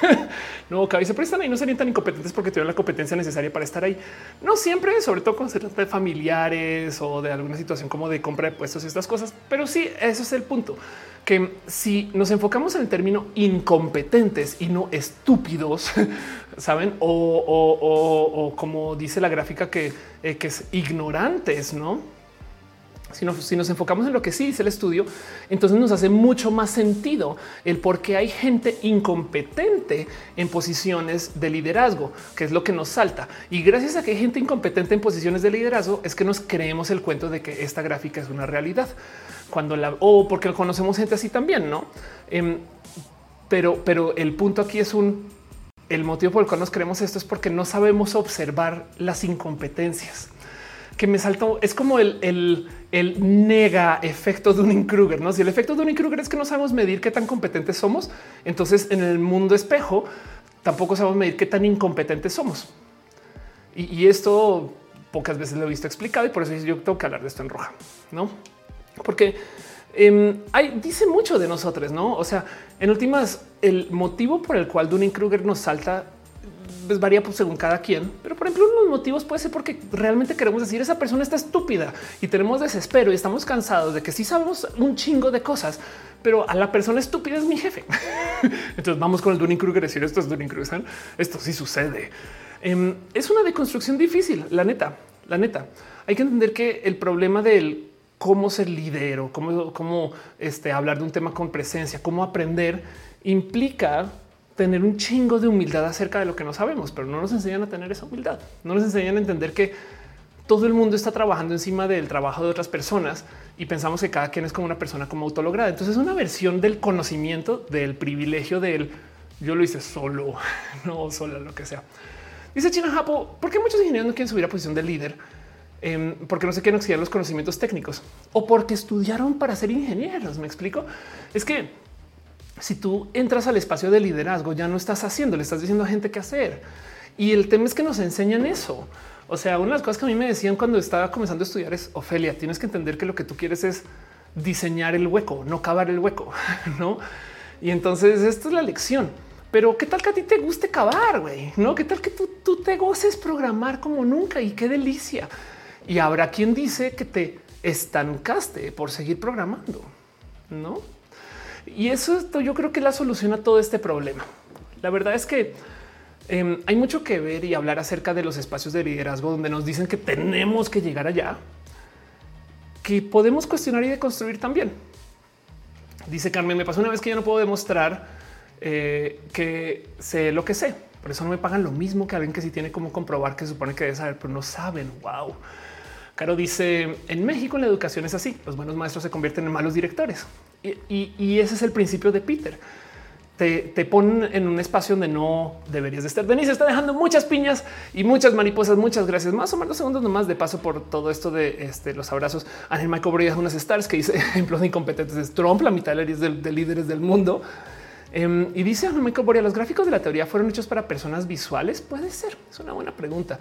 [LAUGHS] no, cabeza, pero están ahí, no serían tan incompetentes porque tuvieron la competencia necesaria para estar ahí. No siempre, sobre todo con se de familiares o de alguna situación como de compra de puestos y estas cosas. Pero sí, eso es el punto que si nos enfocamos en el término incompetentes y no estúpidos, [LAUGHS] saben, o, como dice la gráfica que, eh, es ignorantes, no? Si, nos enfocamos en lo que sí dice el estudio, entonces nos hace mucho más sentido el por qué hay gente incompetente en posiciones de liderazgo, que es lo que nos salta. Y gracias a que hay gente incompetente en posiciones de liderazgo, es que nos creemos el cuento de que esta gráfica es una realidad. Cuando la o porque conocemos gente así también, no? Em, pero, pero el punto aquí es un el motivo por el cual nos creemos esto es porque no sabemos observar las incompetencias que me saltó. Es como el, el, el nega efecto de un Kruger. No, si el efecto de un Kruger es que no sabemos medir qué tan competentes somos, entonces en el mundo espejo tampoco sabemos medir qué tan incompetentes somos. Y, esto pocas veces lo he visto explicado y por eso yo tengo que hablar de esto en roja, no? Porque em, hay, dice mucho de nosotros, no? O sea, en últimas, el motivo por el cual Dunning Kruger nos salta pues varía pues, según cada quien, pero por ejemplo, uno los motivos puede ser porque realmente queremos decir esa persona está estúpida y tenemos desespero y estamos cansados de que sí sabemos un chingo de cosas, pero a la persona estúpida es mi jefe. [LAUGHS] Entonces vamos con el Dunning Kruger decir esto es Dunning Kruger. Esto sí sucede. Em, es una deconstrucción difícil, la neta, la neta. Hay que entender que el problema del cómo ser líder o cómo, cómo este, hablar de un tema con presencia, cómo aprender implica tener un chingo de humildad acerca de lo que no sabemos, pero no nos enseñan a tener esa humildad. No nos enseñan a entender que todo el mundo está trabajando encima del trabajo de otras personas y pensamos que cada quien es como una persona como autolograda. Entonces es una versión del conocimiento, del privilegio del yo lo hice solo, [LAUGHS] no sola, lo que sea. Dice China Japo, ¿por qué muchos ingenieros no quieren subir a posición de líder? Eh, porque no se quieren oxidar los conocimientos técnicos o porque estudiaron para ser ingenieros. Me explico. Es que si tú entras al espacio de liderazgo, ya no estás haciendo, le estás diciendo a gente qué hacer. Y el tema es que nos enseñan eso. O sea, una de las cosas que a mí me decían cuando estaba comenzando a estudiar es Ofelia, tienes que entender que lo que tú quieres es diseñar el hueco, no cavar el hueco, [LAUGHS] no? Y entonces esta es la lección. Pero qué tal que a ti te guste cavar, güey? No, qué tal que tú, tú te goces programar como nunca y qué delicia. Y habrá quien dice que te estancaste por seguir programando, no? Y eso yo creo que la solución a todo este problema. La verdad es que em, hay mucho que ver y hablar acerca de los espacios de liderazgo donde nos dicen que tenemos que llegar allá, que podemos cuestionar y deconstruir también. Dice Carmen, me pasó una vez que yo no puedo demostrar eh, que sé lo que sé. Por eso no me pagan lo mismo que alguien que sí tiene como comprobar que supone que debe saber, pero no saben. Wow. Caro dice en México la educación es así. Los buenos maestros se convierten en malos directores y, ese es el principio de Peter. te, ponen en un espacio donde no deberías de estar. Denise está dejando muchas piñas y muchas mariposas. Muchas gracias. Más o menos segundos nomás de paso por todo esto de este, los abrazos. Ángel Michael unas stars que dice [LAUGHS] ejemplos de incompetentes de Trump, la mitad de líderes del mundo. Em, y dice Michael Boria, los gráficos de la teoría fueron hechos para personas visuales. Puede ser. Es una buena pregunta.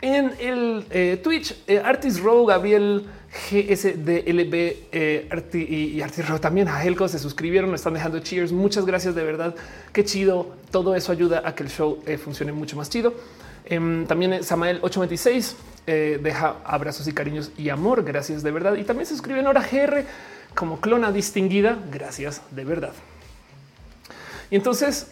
En el eh, Twitch, eh, Artis Row, Gabriel GSDLB eh, y, Artis Row también a se suscribieron, me están dejando cheers. Muchas gracias de verdad. Qué chido. Todo eso ayuda a que el show funcione mucho más chido. Em, también Samael 826 deja abrazos y cariños y amor. Gracias de verdad. Y también se suscribe en Hora GR como clona distinguida. Gracias de verdad. Y entonces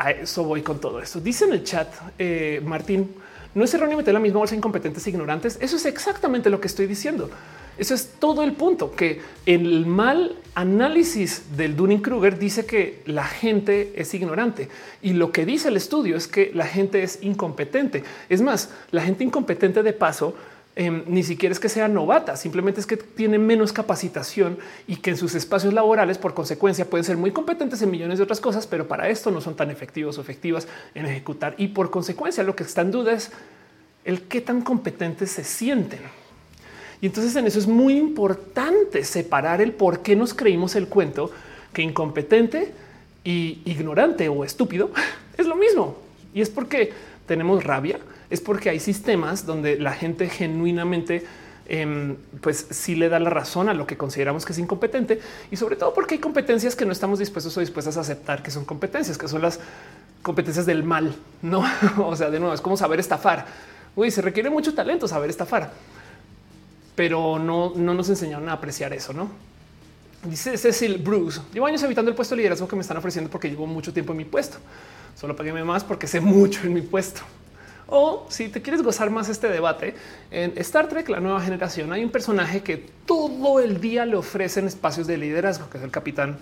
a eso voy con todo esto. Dice en el chat eh, Martín, no es erróneo meter la misma bolsa incompetentes e ignorantes. Eso es exactamente lo que estoy diciendo. Eso es todo el punto que el mal análisis del Dunning Kruger dice que la gente es ignorante y lo que dice el estudio es que la gente es incompetente. Es más, la gente incompetente de paso Em, ni siquiera es que sea novata, simplemente es que tiene menos capacitación y que en sus espacios laborales, por consecuencia, pueden ser muy competentes en millones de otras cosas, pero para esto no son tan efectivos o efectivas en ejecutar. Y por consecuencia, lo que está en duda es el qué tan competentes se sienten. Y entonces en eso es muy importante separar el por qué nos creímos el cuento que incompetente y ignorante o estúpido [LAUGHS] es lo mismo. Y es porque tenemos rabia, es porque hay sistemas donde la gente genuinamente em, pues sí le da la razón a lo que consideramos que es incompetente y sobre todo porque hay competencias que no estamos dispuestos o dispuestas a aceptar que son competencias, que son las competencias del mal, no? [LAUGHS] o sea, de nuevo es como saber estafar. Uy, se requiere mucho talento saber estafar, pero no, no nos enseñaron a apreciar eso, no? Dice Cecil Bruce, llevo años evitando el puesto de liderazgo que me están ofreciendo porque llevo mucho tiempo en mi puesto. Solo paguéme más porque sé mucho en mi puesto. O si te quieres gozar más este debate, en Star Trek, la nueva generación, hay un personaje que todo el día le ofrecen espacios de liderazgo, que es el capitán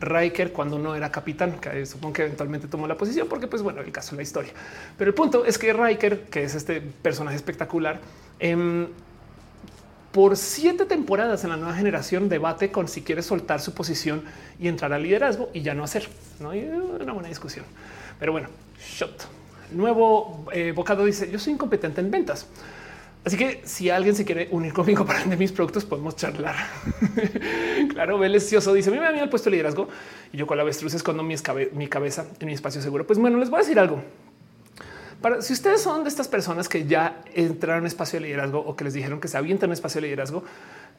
Riker cuando no era capitán, que supongo que eventualmente tomó la posición porque, pues bueno, el caso de la historia. Pero el punto es que Riker, que es este personaje espectacular, em, por siete temporadas en la nueva generación debate con si quiere soltar su posición y entrar al liderazgo y ya no hacer. No hay una buena discusión. Pero bueno, shot nuevo eh, bocado dice yo soy incompetente en ventas. Así que si alguien se quiere unir conmigo [LAUGHS] para vender mis productos, podemos charlar. [LAUGHS] claro, Belecioso dice: Me había puesto liderazgo y yo con la avestruz escondo mi, mi cabeza en mi espacio seguro. Pues bueno, les voy a decir algo. Para si ustedes son de estas personas que ya entraron en espacio de liderazgo o que les dijeron que se avientan en espacio de liderazgo,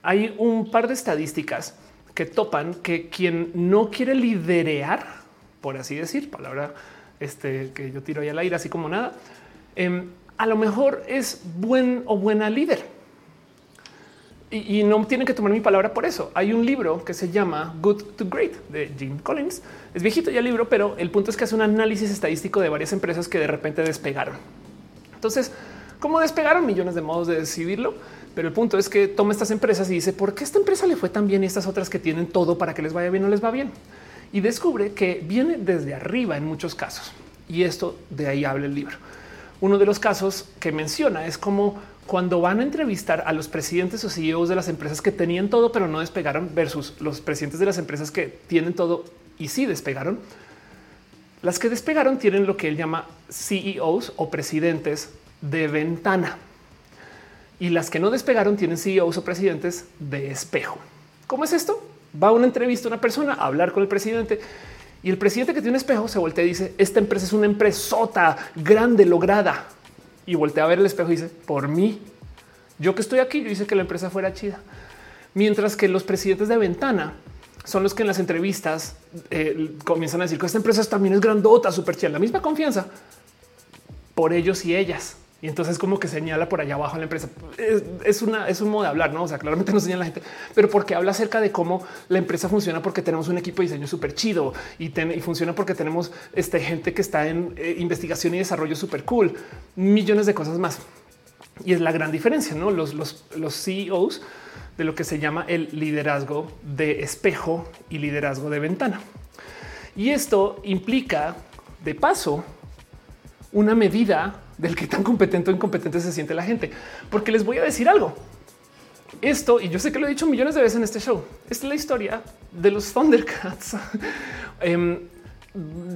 hay un par de estadísticas que topan que quien no quiere liderear, por así decir, palabra este, que yo tiro ahí al aire, así como nada, em, a lo mejor es buen o buena líder. Y, no tienen que tomar mi palabra por eso. Hay un libro que se llama Good to Great de Jim Collins. Es viejito ya el libro, pero el punto es que hace un análisis estadístico de varias empresas que de repente despegaron. Entonces, ¿cómo despegaron? Millones de modos de decidirlo. Pero el punto es que toma estas empresas y dice, ¿por qué esta empresa le fue tan bien y estas otras que tienen todo para que les vaya bien no les va bien? Y descubre que viene desde arriba en muchos casos. Y esto de ahí habla el libro. Uno de los casos que menciona es como cuando van a entrevistar a los presidentes o CEOs de las empresas que tenían todo pero no despegaron versus los presidentes de las empresas que tienen todo y sí despegaron. Las que despegaron tienen lo que él llama CEOs o presidentes de ventana. Y las que no despegaron tienen CEOs o presidentes de espejo. ¿Cómo es esto? Va a una entrevista a una persona a hablar con el presidente y el presidente que tiene un espejo se voltea y dice esta empresa es una empresota grande, lograda y voltea a ver el espejo y dice por mí. Yo que estoy aquí, yo hice que la empresa fuera chida. Mientras que los presidentes de ventana son los que en las entrevistas eh, comienzan a decir que esta empresa también es grandota, súper chida, la misma confianza por ellos y ellas. Y entonces como que señala por allá abajo la empresa. Es, una, es un modo de hablar, no? O sea, claramente no señala la gente, pero porque habla acerca de cómo la empresa funciona porque tenemos un equipo de diseño súper chido y, funciona porque tenemos este, gente que está en eh, investigación y desarrollo súper cool, millones de cosas más. Y es la gran diferencia, ¿no? Los, los, los CEOs de lo que se llama el liderazgo de espejo y liderazgo de ventana. Y esto implica, de paso, una medida del que tan competente o incompetente se siente la gente. Porque les voy a decir algo. Esto, y yo sé que lo he dicho millones de veces en este show, es la historia de los Thundercats. [LAUGHS] Em,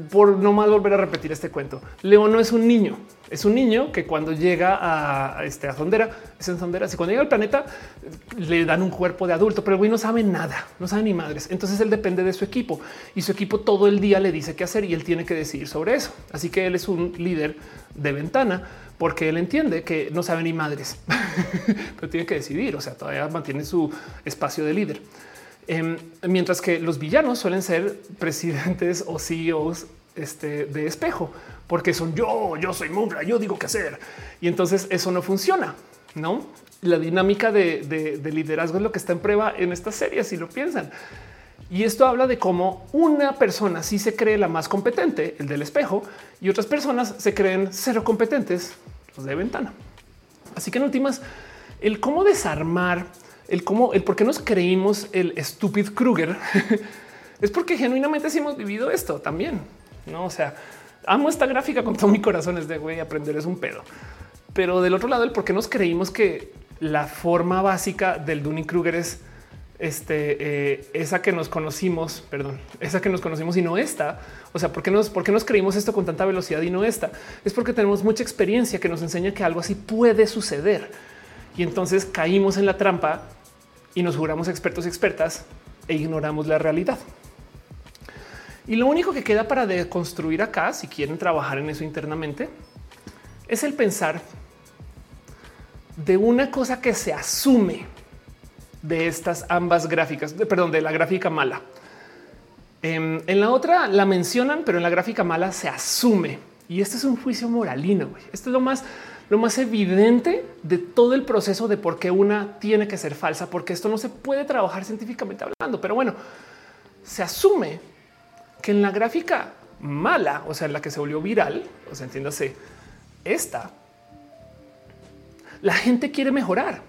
por no más volver a repetir este cuento, Leo no es un niño, es un niño que cuando llega a, este a Zondera, es en Zondera, si cuando llega al planeta le dan un cuerpo de adulto, pero el güey no sabe nada, no sabe ni madres. Entonces él depende de su equipo y su equipo todo el día le dice qué hacer y él tiene que decidir sobre eso. Así que él es un líder de ventana porque él entiende que no sabe ni madres, [LAUGHS] pero tiene que decidir. O sea, todavía mantiene su espacio de líder. Em, mientras que los villanos suelen ser presidentes o CEOs este, de espejo, porque son yo, yo soy Munra, yo digo qué hacer. Y entonces eso no funciona, ¿no? La dinámica de, liderazgo es lo que está en prueba en esta serie, si lo piensan. Y esto habla de cómo una persona sí se cree la más competente, el del espejo, y otras personas se creen cero competentes, los de ventana. Así que en últimas, el cómo desarmar el cómo, el por qué nos creímos el stupid Kruger [LAUGHS] es porque genuinamente sí hemos vivido esto también. No, o sea, amo esta gráfica con todo mi corazón. Es de güey, aprender es un pedo. Pero del otro lado, el por qué nos creímos que la forma básica del Dunning Kruger es este, eh, esa que nos conocimos, perdón, esa que nos conocimos y no esta. O sea, ¿por qué, nos, ¿por qué nos creímos esto con tanta velocidad y no esta? Es porque tenemos mucha experiencia que nos enseña que algo así puede suceder y entonces caímos en la trampa y nos juramos expertos y expertas e ignoramos la realidad. Y lo único que queda para deconstruir acá, si quieren trabajar en eso internamente, es el pensar de una cosa que se asume de estas ambas gráficas, perdón, de la gráfica mala. En, em, en, la otra la mencionan, pero en la gráfica mala se asume. Y este es un juicio moralino. Esto es lo más lo más evidente de todo el proceso de por qué una tiene que ser falsa, porque esto no se puede trabajar científicamente hablando. Pero bueno, se asume que en la gráfica mala, o sea, en la que se volvió viral, o sea, entiéndase, esta, la gente quiere mejorar.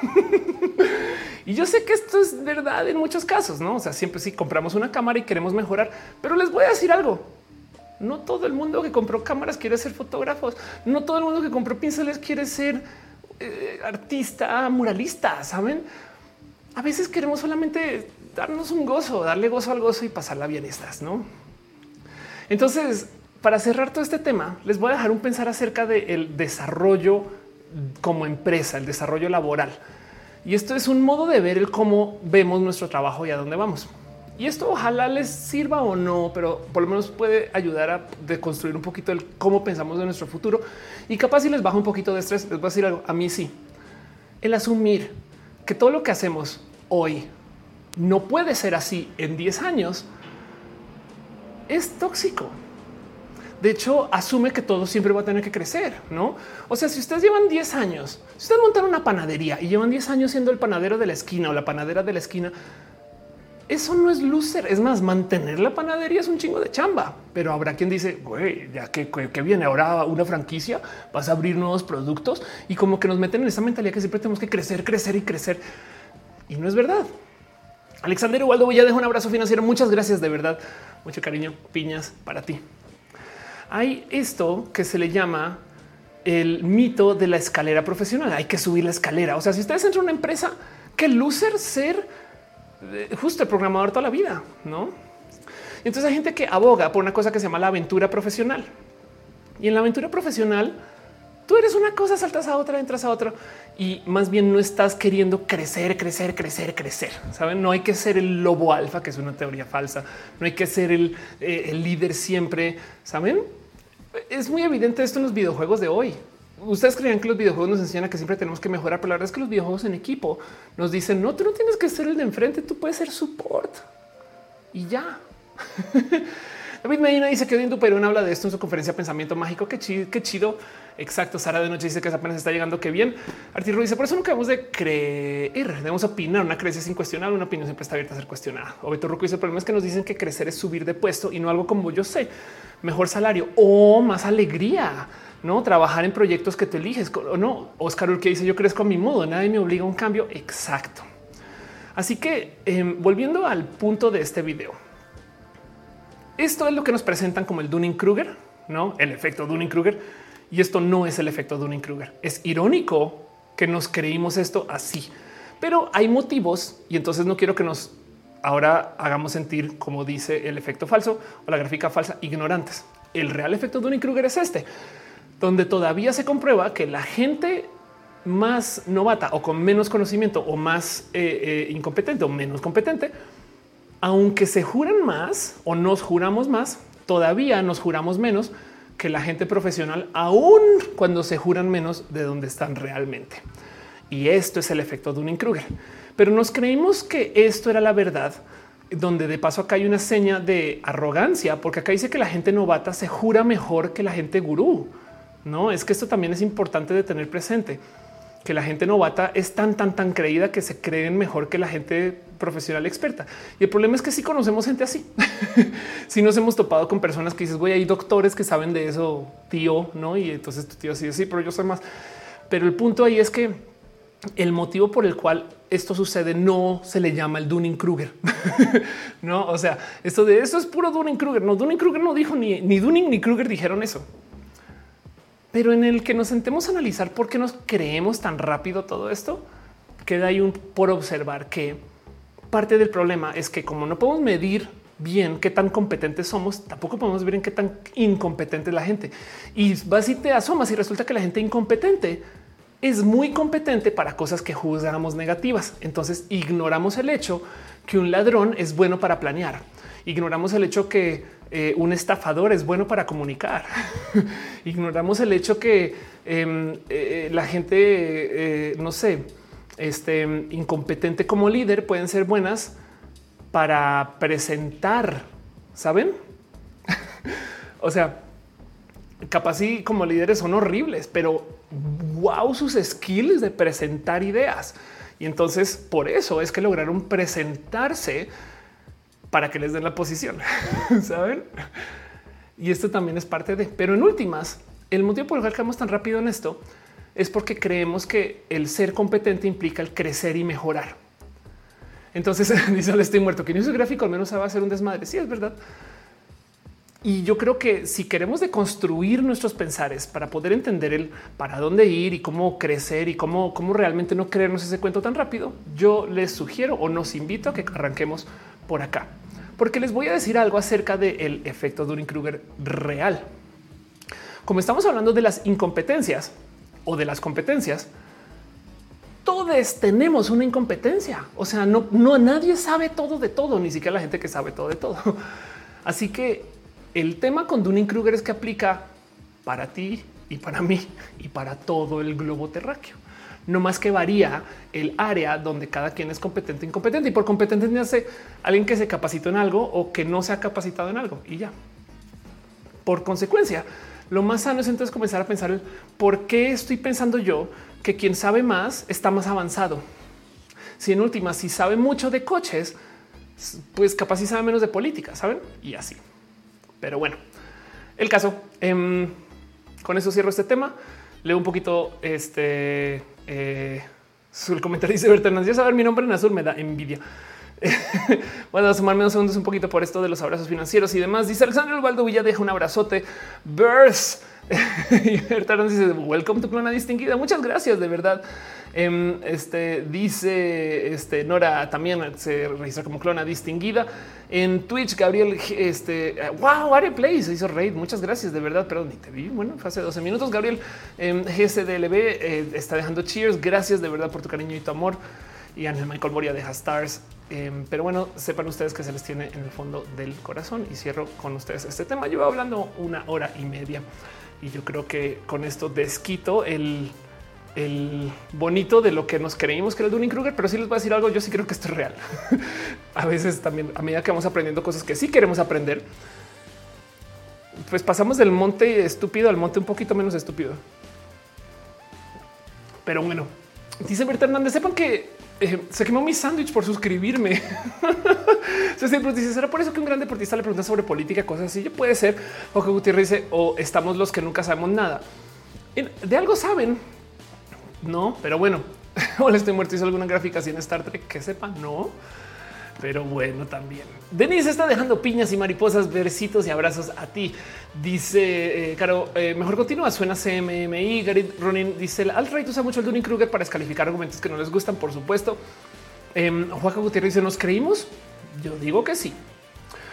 [LAUGHS] y yo sé que esto es verdad en muchos casos, no? O sea, siempre si compramos una cámara y queremos mejorar, pero les voy a decir algo. No todo el mundo que compró cámaras quiere ser fotógrafos. No todo el mundo que compró pinceles quiere ser eh, artista, muralista. Saben, a veces queremos solamente darnos un gozo, darle gozo al gozo y pasarla bien estas, no? Entonces, para cerrar todo este tema, les voy a dejar un pensar acerca del desarrollo como empresa, el desarrollo laboral. Y esto es un modo de ver el cómo vemos nuestro trabajo y a dónde vamos. Y esto ojalá les sirva o no, pero por lo menos puede ayudar a deconstruir un poquito el cómo pensamos de nuestro futuro y capaz si les baja un poquito de estrés, les voy a decir algo. A mí sí. El asumir que todo lo que hacemos hoy no puede ser así en 10 años es tóxico. De hecho, asume que todo siempre va a tener que crecer, ¿no? O sea, si ustedes llevan 10 años, si ustedes montaron una panadería y llevan 10 años siendo el panadero de la esquina o la panadera de la esquina, eso no es loser. Es más, mantener la panadería es un chingo de chamba, pero habrá quien dice, güey, ya que, viene ahora una franquicia, vas a abrir nuevos productos y como que nos meten en esa mentalidad que siempre tenemos que crecer, crecer y crecer. Y no es verdad. Alexander Waldo ya dejo un abrazo financiero. Muchas gracias de verdad. Mucho cariño, piñas para ti. Hay esto que se le llama el mito de la escalera profesional. Hay que subir la escalera. O sea, si ustedes entran a una empresa, que loser ser justo el programador toda la vida, no? Entonces hay gente que aboga por una cosa que se llama la aventura profesional. Y en la aventura profesional, tú eres una cosa, saltas a otra, entras a otra y más bien no estás queriendo crecer, crecer, crecer, crecer. Saben, no hay que ser el lobo alfa, que es una teoría falsa. No hay que ser el, eh, el líder siempre. Saben, es muy evidente esto en los videojuegos de hoy ustedes creen que los videojuegos nos enseñan a que siempre tenemos que mejorar, pero la verdad es que los videojuegos en equipo nos dicen no, tú no tienes que ser el de enfrente, tú puedes ser support y ya. [LAUGHS] David Medina dice que Odin Perón habla de esto en su conferencia Pensamiento Mágico. Qué chido, qué chido. Exacto. Sara de Noche dice que apenas está llegando. Qué bien. Arturo dice por eso nunca debemos de creer, debemos opinar. Una creencia sin cuestionar, una opinión siempre está abierta a ser cuestionada. O dice el problema es que nos dicen que crecer es subir de puesto y no algo como yo sé, mejor salario o más alegría no trabajar en proyectos que te eliges o no. Oscar que dice yo crezco a mi modo, nadie me obliga a un cambio exacto. Así que em, volviendo al punto de este video, esto es lo que nos presentan como el Dunning Kruger, no el efecto Dunning Kruger. Y esto no es el efecto Dunning Kruger. Es irónico que nos creímos esto así, pero hay motivos y entonces no quiero que nos ahora hagamos sentir, como dice el efecto falso o la gráfica falsa, ignorantes. El real efecto de Dunning-Kruger es este, donde todavía se comprueba que la gente más novata o con menos conocimiento o más eh, eh, incompetente o menos competente, aunque se juran más o nos juramos más, todavía nos juramos menos que la gente profesional, aún cuando se juran menos de donde están realmente. Y esto es el efecto de un Kruger. Pero nos creímos que esto era la verdad, donde de paso acá hay una seña de arrogancia, porque acá dice que la gente novata se jura mejor que la gente gurú. No es que esto también es importante de tener presente que la gente novata es tan, tan, tan creída que se creen mejor que la gente profesional experta. Y el problema es que si sí conocemos gente así. [LAUGHS] si nos hemos topado con personas que dices, voy, hay doctores que saben de eso, tío, no? Y entonces tu tío así, sí, pero yo sé más. Pero el punto ahí es que el motivo por el cual esto sucede no se le llama el Dunning Kruger. [LAUGHS] no, o sea, esto de esto es puro Dunning Kruger. No, Dunning Kruger no dijo ni, ni Dunning ni Kruger dijeron eso pero en el que nos sentemos a analizar por qué nos creemos tan rápido todo esto, queda ahí un por observar que parte del problema es que como no podemos medir bien qué tan competentes somos, tampoco podemos ver en qué tan incompetente es la gente. Y vas y te asomas y resulta que la gente incompetente es muy competente para cosas que juzgamos negativas. Entonces ignoramos el hecho que un ladrón es bueno para planear. Ignoramos el hecho que eh, un estafador es bueno para comunicar. [LAUGHS] Ignoramos el hecho que em, eh, la gente, eh, no sé, este incompetente como líder pueden ser buenas para presentar, saben? [LAUGHS] o sea, capaz y como líderes son horribles, pero wow, sus skills de presentar ideas. Y entonces por eso es que lograron presentarse para que les den la posición, [LAUGHS] saben? Y esto también es parte de, pero en últimas, el motivo por el cual caemos tan rápido en esto es porque creemos que el ser competente implica el crecer y mejorar. Entonces [LAUGHS] dice, le estoy muerto, que ni gráfico al menos va a ser un desmadre. Sí, es verdad. Y yo creo que si queremos deconstruir nuestros pensares para poder entender el para dónde ir y cómo crecer y cómo, cómo realmente no creernos ese cuento tan rápido, yo les sugiero o nos invito a que arranquemos por acá porque les voy a decir algo acerca del efecto Dunning-Kruger real. Como estamos hablando de las incompetencias o de las competencias, todos tenemos una incompetencia. O sea, no, no nadie sabe todo de todo, ni siquiera la gente que sabe todo de todo. [LAUGHS] Así que el tema con Dunning-Kruger es que aplica para ti y para mí y para todo el globo terráqueo no más que varía el área donde cada quien es competente e incompetente. Y por competente hace alguien que se capacitó en algo o que no se ha capacitado en algo y ya. Por consecuencia, lo más sano es entonces comenzar a pensar el por qué estoy pensando yo que quien sabe más está más avanzado. Si en última, si sabe mucho de coches, pues capaz si sabe menos de política, saben? Y así. Pero bueno, el caso em, con eso cierro este tema. Leo un poquito este eh, comentario dice Berta ya saber mi nombre en azul me da envidia. [LAUGHS] bueno, a sumarme unos segundos un poquito por esto de los abrazos financieros y demás. Dice Alexander Osvaldo Villa, deja un abrazote. Birth. [LAUGHS] y Berta nos dice welcome to clona distinguida. Muchas gracias, de verdad. Em, este dice este Nora también se registra como clona distinguida en Twitch. Gabriel, este wow, Are Play se hizo raid. Muchas gracias de verdad. Perdón, ni te vi. Bueno, fue hace 12 minutos. Gabriel em, GSDLB eh, está dejando cheers. Gracias de verdad por tu cariño y tu amor. Y Ángel Michael Moria deja stars. Em, pero bueno, sepan ustedes que se les tiene en el fondo del corazón y cierro con ustedes este tema. Llevo hablando una hora y media y yo creo que con esto desquito el el bonito de lo que nos creímos que era el Dunning Kruger, pero si les voy a decir algo. Yo sí creo que esto es real. [LAUGHS] a veces también, a medida que vamos aprendiendo cosas que sí queremos aprender, pues pasamos del monte estúpido al monte un poquito menos estúpido. Pero bueno, dice Berta Hernández, sepan que eh, se quemó mi sándwich por suscribirme. [LAUGHS] Entonces dice, ¿será por eso que un gran deportista le pregunta sobre política, cosas así? Puede ser. O que Gutiérrez dice, o estamos los que nunca sabemos nada. De algo saben, no, pero bueno, [LAUGHS] o le estoy muerto. Hizo alguna gráfica en Star Trek que sepa, no. Pero bueno, también. Denise está dejando piñas y mariposas, versitos y abrazos a ti. Dice, eh, Caro, eh, mejor continúa, suena CMMI. Gary Ronin dice, el alt-right usa mucho el Dunning Kruger para descalificar argumentos que no les gustan, por supuesto. Eh, Gutiérrez dice, nos creímos Yo digo que sí.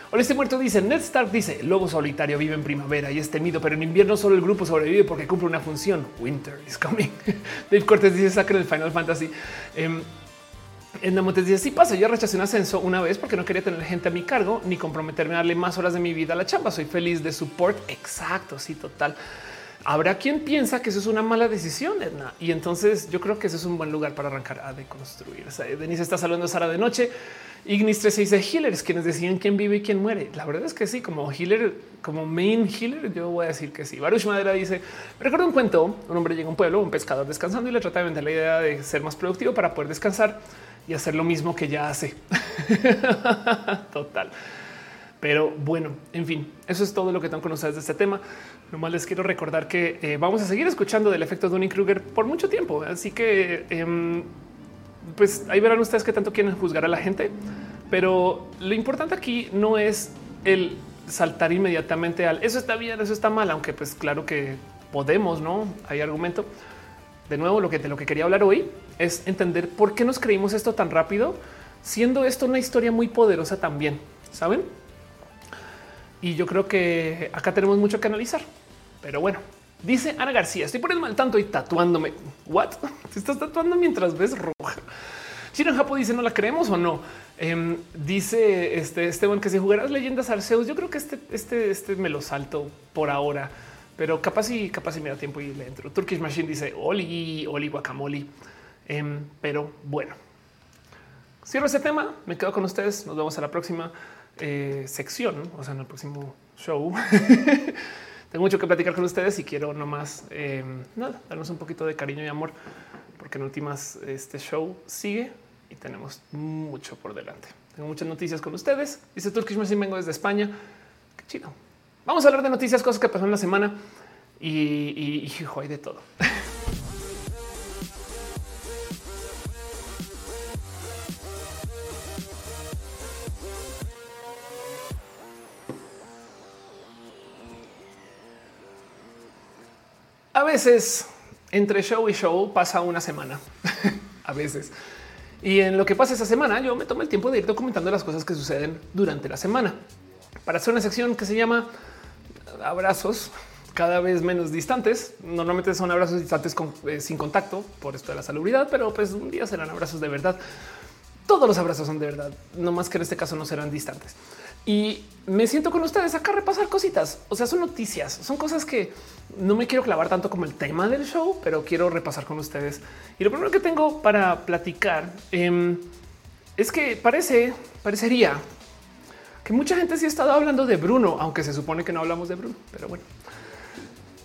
Hola, este muerto dice Ned Stark dice lobo solitario vive en primavera y es temido, pero en invierno solo el grupo sobrevive porque cumple una función. Winter is coming. [LAUGHS] Dave Cortés dice saca el Final Fantasy. Em, en la dice sí pasa. Yo rechacé un ascenso una vez porque no quería tener gente a mi cargo ni comprometerme a darle más horas de mi vida a la chamba. Soy feliz de support. Exacto. Sí, total. Habrá quien piensa que eso es una mala decisión. Y entonces yo creo que eso es un buen lugar para arrancar a deconstruir. O Denise está saludando a Sara de noche. Ignis 13 dice healers, quienes deciden quién vive y quién muere. La verdad es que sí, como healer, como main healer, yo voy a decir que sí. Baruch Madera dice: Recuerdo un cuento. Un hombre llega a un pueblo, un pescador descansando y le trata de vender la idea de ser más productivo para poder descansar y hacer lo mismo que ya hace. [LAUGHS] Total. Pero bueno, en fin, eso es todo lo que tengo ustedes de este tema. Nomás les quiero recordar que eh, vamos a seguir escuchando del efecto Dunning Kruger por mucho tiempo. Así que, em, pues ahí verán ustedes que tanto quieren juzgar a la gente. Pero lo importante aquí no es el saltar inmediatamente al eso está bien, eso está mal, aunque pues claro que podemos, no hay argumento. De nuevo, lo que de lo que quería hablar hoy es entender por qué nos creímos esto tan rápido, siendo esto una historia muy poderosa también. Saben? Y yo creo que acá tenemos mucho que analizar. Pero bueno, dice Ana García, estoy poniendo mal tanto y tatuándome. What? [LAUGHS] Te estás tatuando mientras ves roja. Chino Japo dice no la creemos o no. Em, dice este Esteban que si jugarás leyendas Arceus, yo creo que este, este, este me lo salto por ahora, pero capaz y capaz y me da tiempo y le entro. Turkish Machine dice Oli, Oli guacamole. Em, pero bueno, cierro ese tema. Me quedo con ustedes. Nos vemos a la próxima. Eh, sección, o sea, en el próximo show. [LAUGHS] Tengo mucho que platicar con ustedes y quiero nomás eh, nada, darnos un poquito de cariño y amor, porque en últimas este show sigue y tenemos mucho por delante. Tengo muchas noticias con ustedes. Dice Turkish Machine, vengo desde España. Qué chido. Vamos a hablar de noticias, cosas que pasaron la semana y, y, y hay de todo. A veces entre show y show pasa una semana, [LAUGHS] a veces. Y en lo que pasa esa semana, yo me tomo el tiempo de ir documentando las cosas que suceden durante la semana para hacer una sección que se llama abrazos cada vez menos distantes. Normalmente son abrazos distantes eh, sin contacto por esto de la salubridad, pero pues un día serán abrazos de verdad. Todos los abrazos son de verdad, no más que en este caso no serán distantes y me siento con ustedes acá repasar cositas. O sea, son noticias, son cosas que no me quiero clavar tanto como el tema del show, pero quiero repasar con ustedes. Y lo primero que tengo para platicar em, es que parece, parecería que mucha gente sí ha estado hablando de Bruno, aunque se supone que no hablamos de Bruno, pero bueno,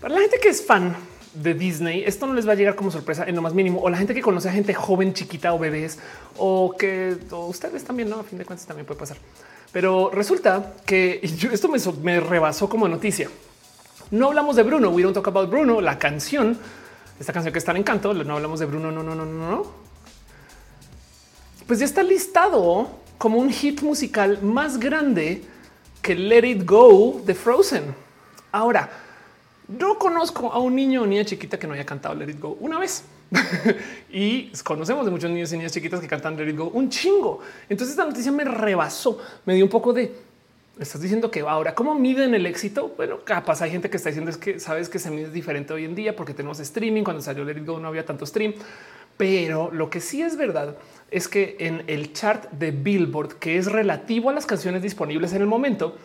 para la gente que es fan de Disney, esto no les va a llegar como sorpresa en lo más mínimo. O la gente que conoce a gente joven, chiquita o bebés, o que ustedes también, no, a fin de cuentas también puede pasar. Pero resulta que [LAUGHS] esto me, rebasó como noticia. No hablamos de Bruno. We don't talk about Bruno. La canción, esta canción que está en encanto, no hablamos de Bruno. No, no, no, no, no. Pues ya está listado como un hit musical más grande que Let It Go de Frozen. Ahora, no conozco a un niño o niña chiquita que no haya cantado Let It Go una vez. [LAUGHS] y conocemos de muchos niños y niñas chiquitas que cantan Let It Go un chingo. Entonces esta noticia me rebasó, me dio un poco de estás diciendo que ahora cómo miden el éxito. Bueno, capaz hay gente que está diciendo es que sabes que se mide diferente hoy en día porque tenemos streaming. Cuando salió Let It Go no había tanto stream, pero lo que sí es verdad es que en el chart de Billboard, que es relativo a las canciones disponibles en el momento,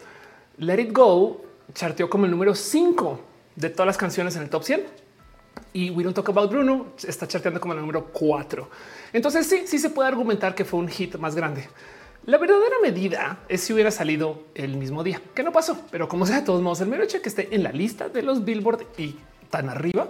Let It Go charteó como el número 5 de todas las canciones en el top 100 y We Don't Talk About Bruno está charteando como el número 4. Entonces sí, sí se puede argumentar que fue un hit más grande. La verdadera medida es si hubiera salido el mismo día, que no pasó, pero como sea, de todos modos, el mero hecho que esté en la lista de los Billboard y tan arriba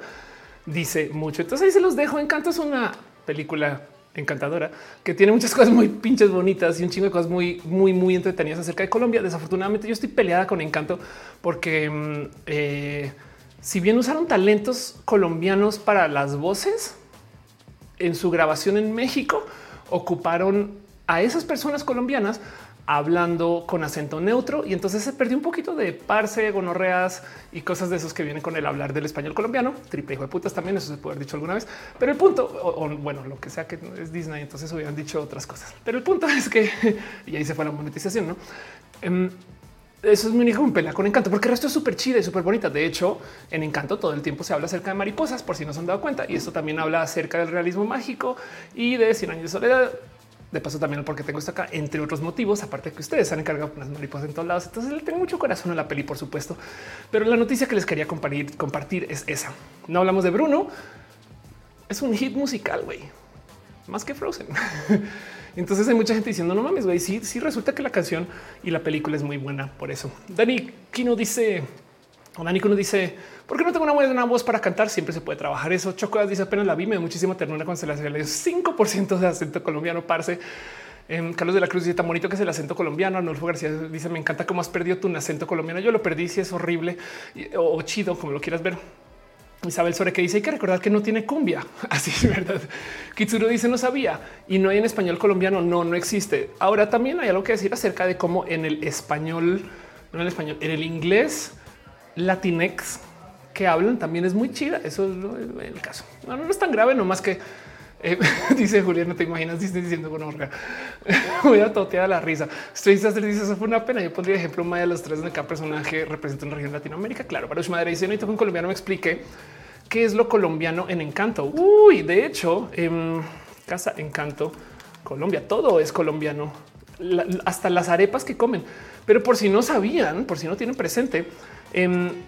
dice mucho. Entonces ahí se los dejo. Encanto es una película encantadora que tiene muchas cosas muy pinches bonitas y un chingo de cosas muy, muy, muy entretenidas acerca de Colombia. Desafortunadamente, yo estoy peleada con Encanto porque mm, eh, si bien usaron talentos colombianos para las voces en su grabación en México, ocuparon a esas personas colombianas hablando con acento neutro y entonces se perdió un poquito de parse, gonorreas y cosas de esos que vienen con el hablar del español colombiano. Triple hijo de putas también, eso se puede haber dicho alguna vez. Pero el punto, o, bueno, lo que sea que es Disney, entonces hubieran dicho otras cosas. Pero el punto [LAUGHS] es que, y ahí se fue la monetización, ¿no? Em, eso es mi único pelea con Encanto, porque el resto es súper chida y súper bonita. De hecho, en Encanto todo el tiempo se habla acerca de mariposas, por si no se han dado cuenta. Y esto también habla acerca del realismo mágico y de 100 años de soledad de paso también porque tengo esto acá, entre otros motivos, aparte que ustedes han encargado con las mariposas en todos lados. Entonces le tengo mucho corazón a la peli, por supuesto. Pero la noticia que les quería compartir, compartir es esa. No hablamos de Bruno. Es un hit musical, güey. Más que Frozen. [LAUGHS] Entonces hay mucha gente diciendo no mames, güey. Sí, sí resulta que la canción y la película es muy buena por eso. Dani Kino dice, o Dani Kino dice, porque no tengo una buena voz para cantar. Siempre se puede trabajar eso. Chocolas dice apenas la vi, me da muchísima ternura cuando se le hace el 5% de acento colombiano. Parce. En Carlos de la Cruz dice tan bonito que es el acento colombiano. Arnulfo García dice me encanta cómo has perdido tu acento colombiano. Yo lo perdí si es horrible o chido, como lo quieras ver. Isabel sobre que dice hay que recordar que no tiene cumbia. [LAUGHS] Así es verdad. Kitsuru dice no sabía y no hay en español colombiano. No, no existe. Ahora también hay algo que decir acerca de cómo en el español, no en el español, en el inglés latinex que hablan también es muy chida. Eso es el caso. No, no es tan grave, nomás que eh, [LAUGHS] dice Julián, no te imaginas diciendo con orga. [LAUGHS] Voy a totear la risa. Dice eso fue una pena. Yo pondría ejemplo más de los tres de cada personaje representa una región de Latinoamérica. Claro, su madre dice y un colombiano me explique qué es lo colombiano en Encanto. Uy, de hecho, en Casa Encanto, Colombia, todo es colombiano, hasta las arepas que comen. Pero por si no sabían, por si no tienen presente, en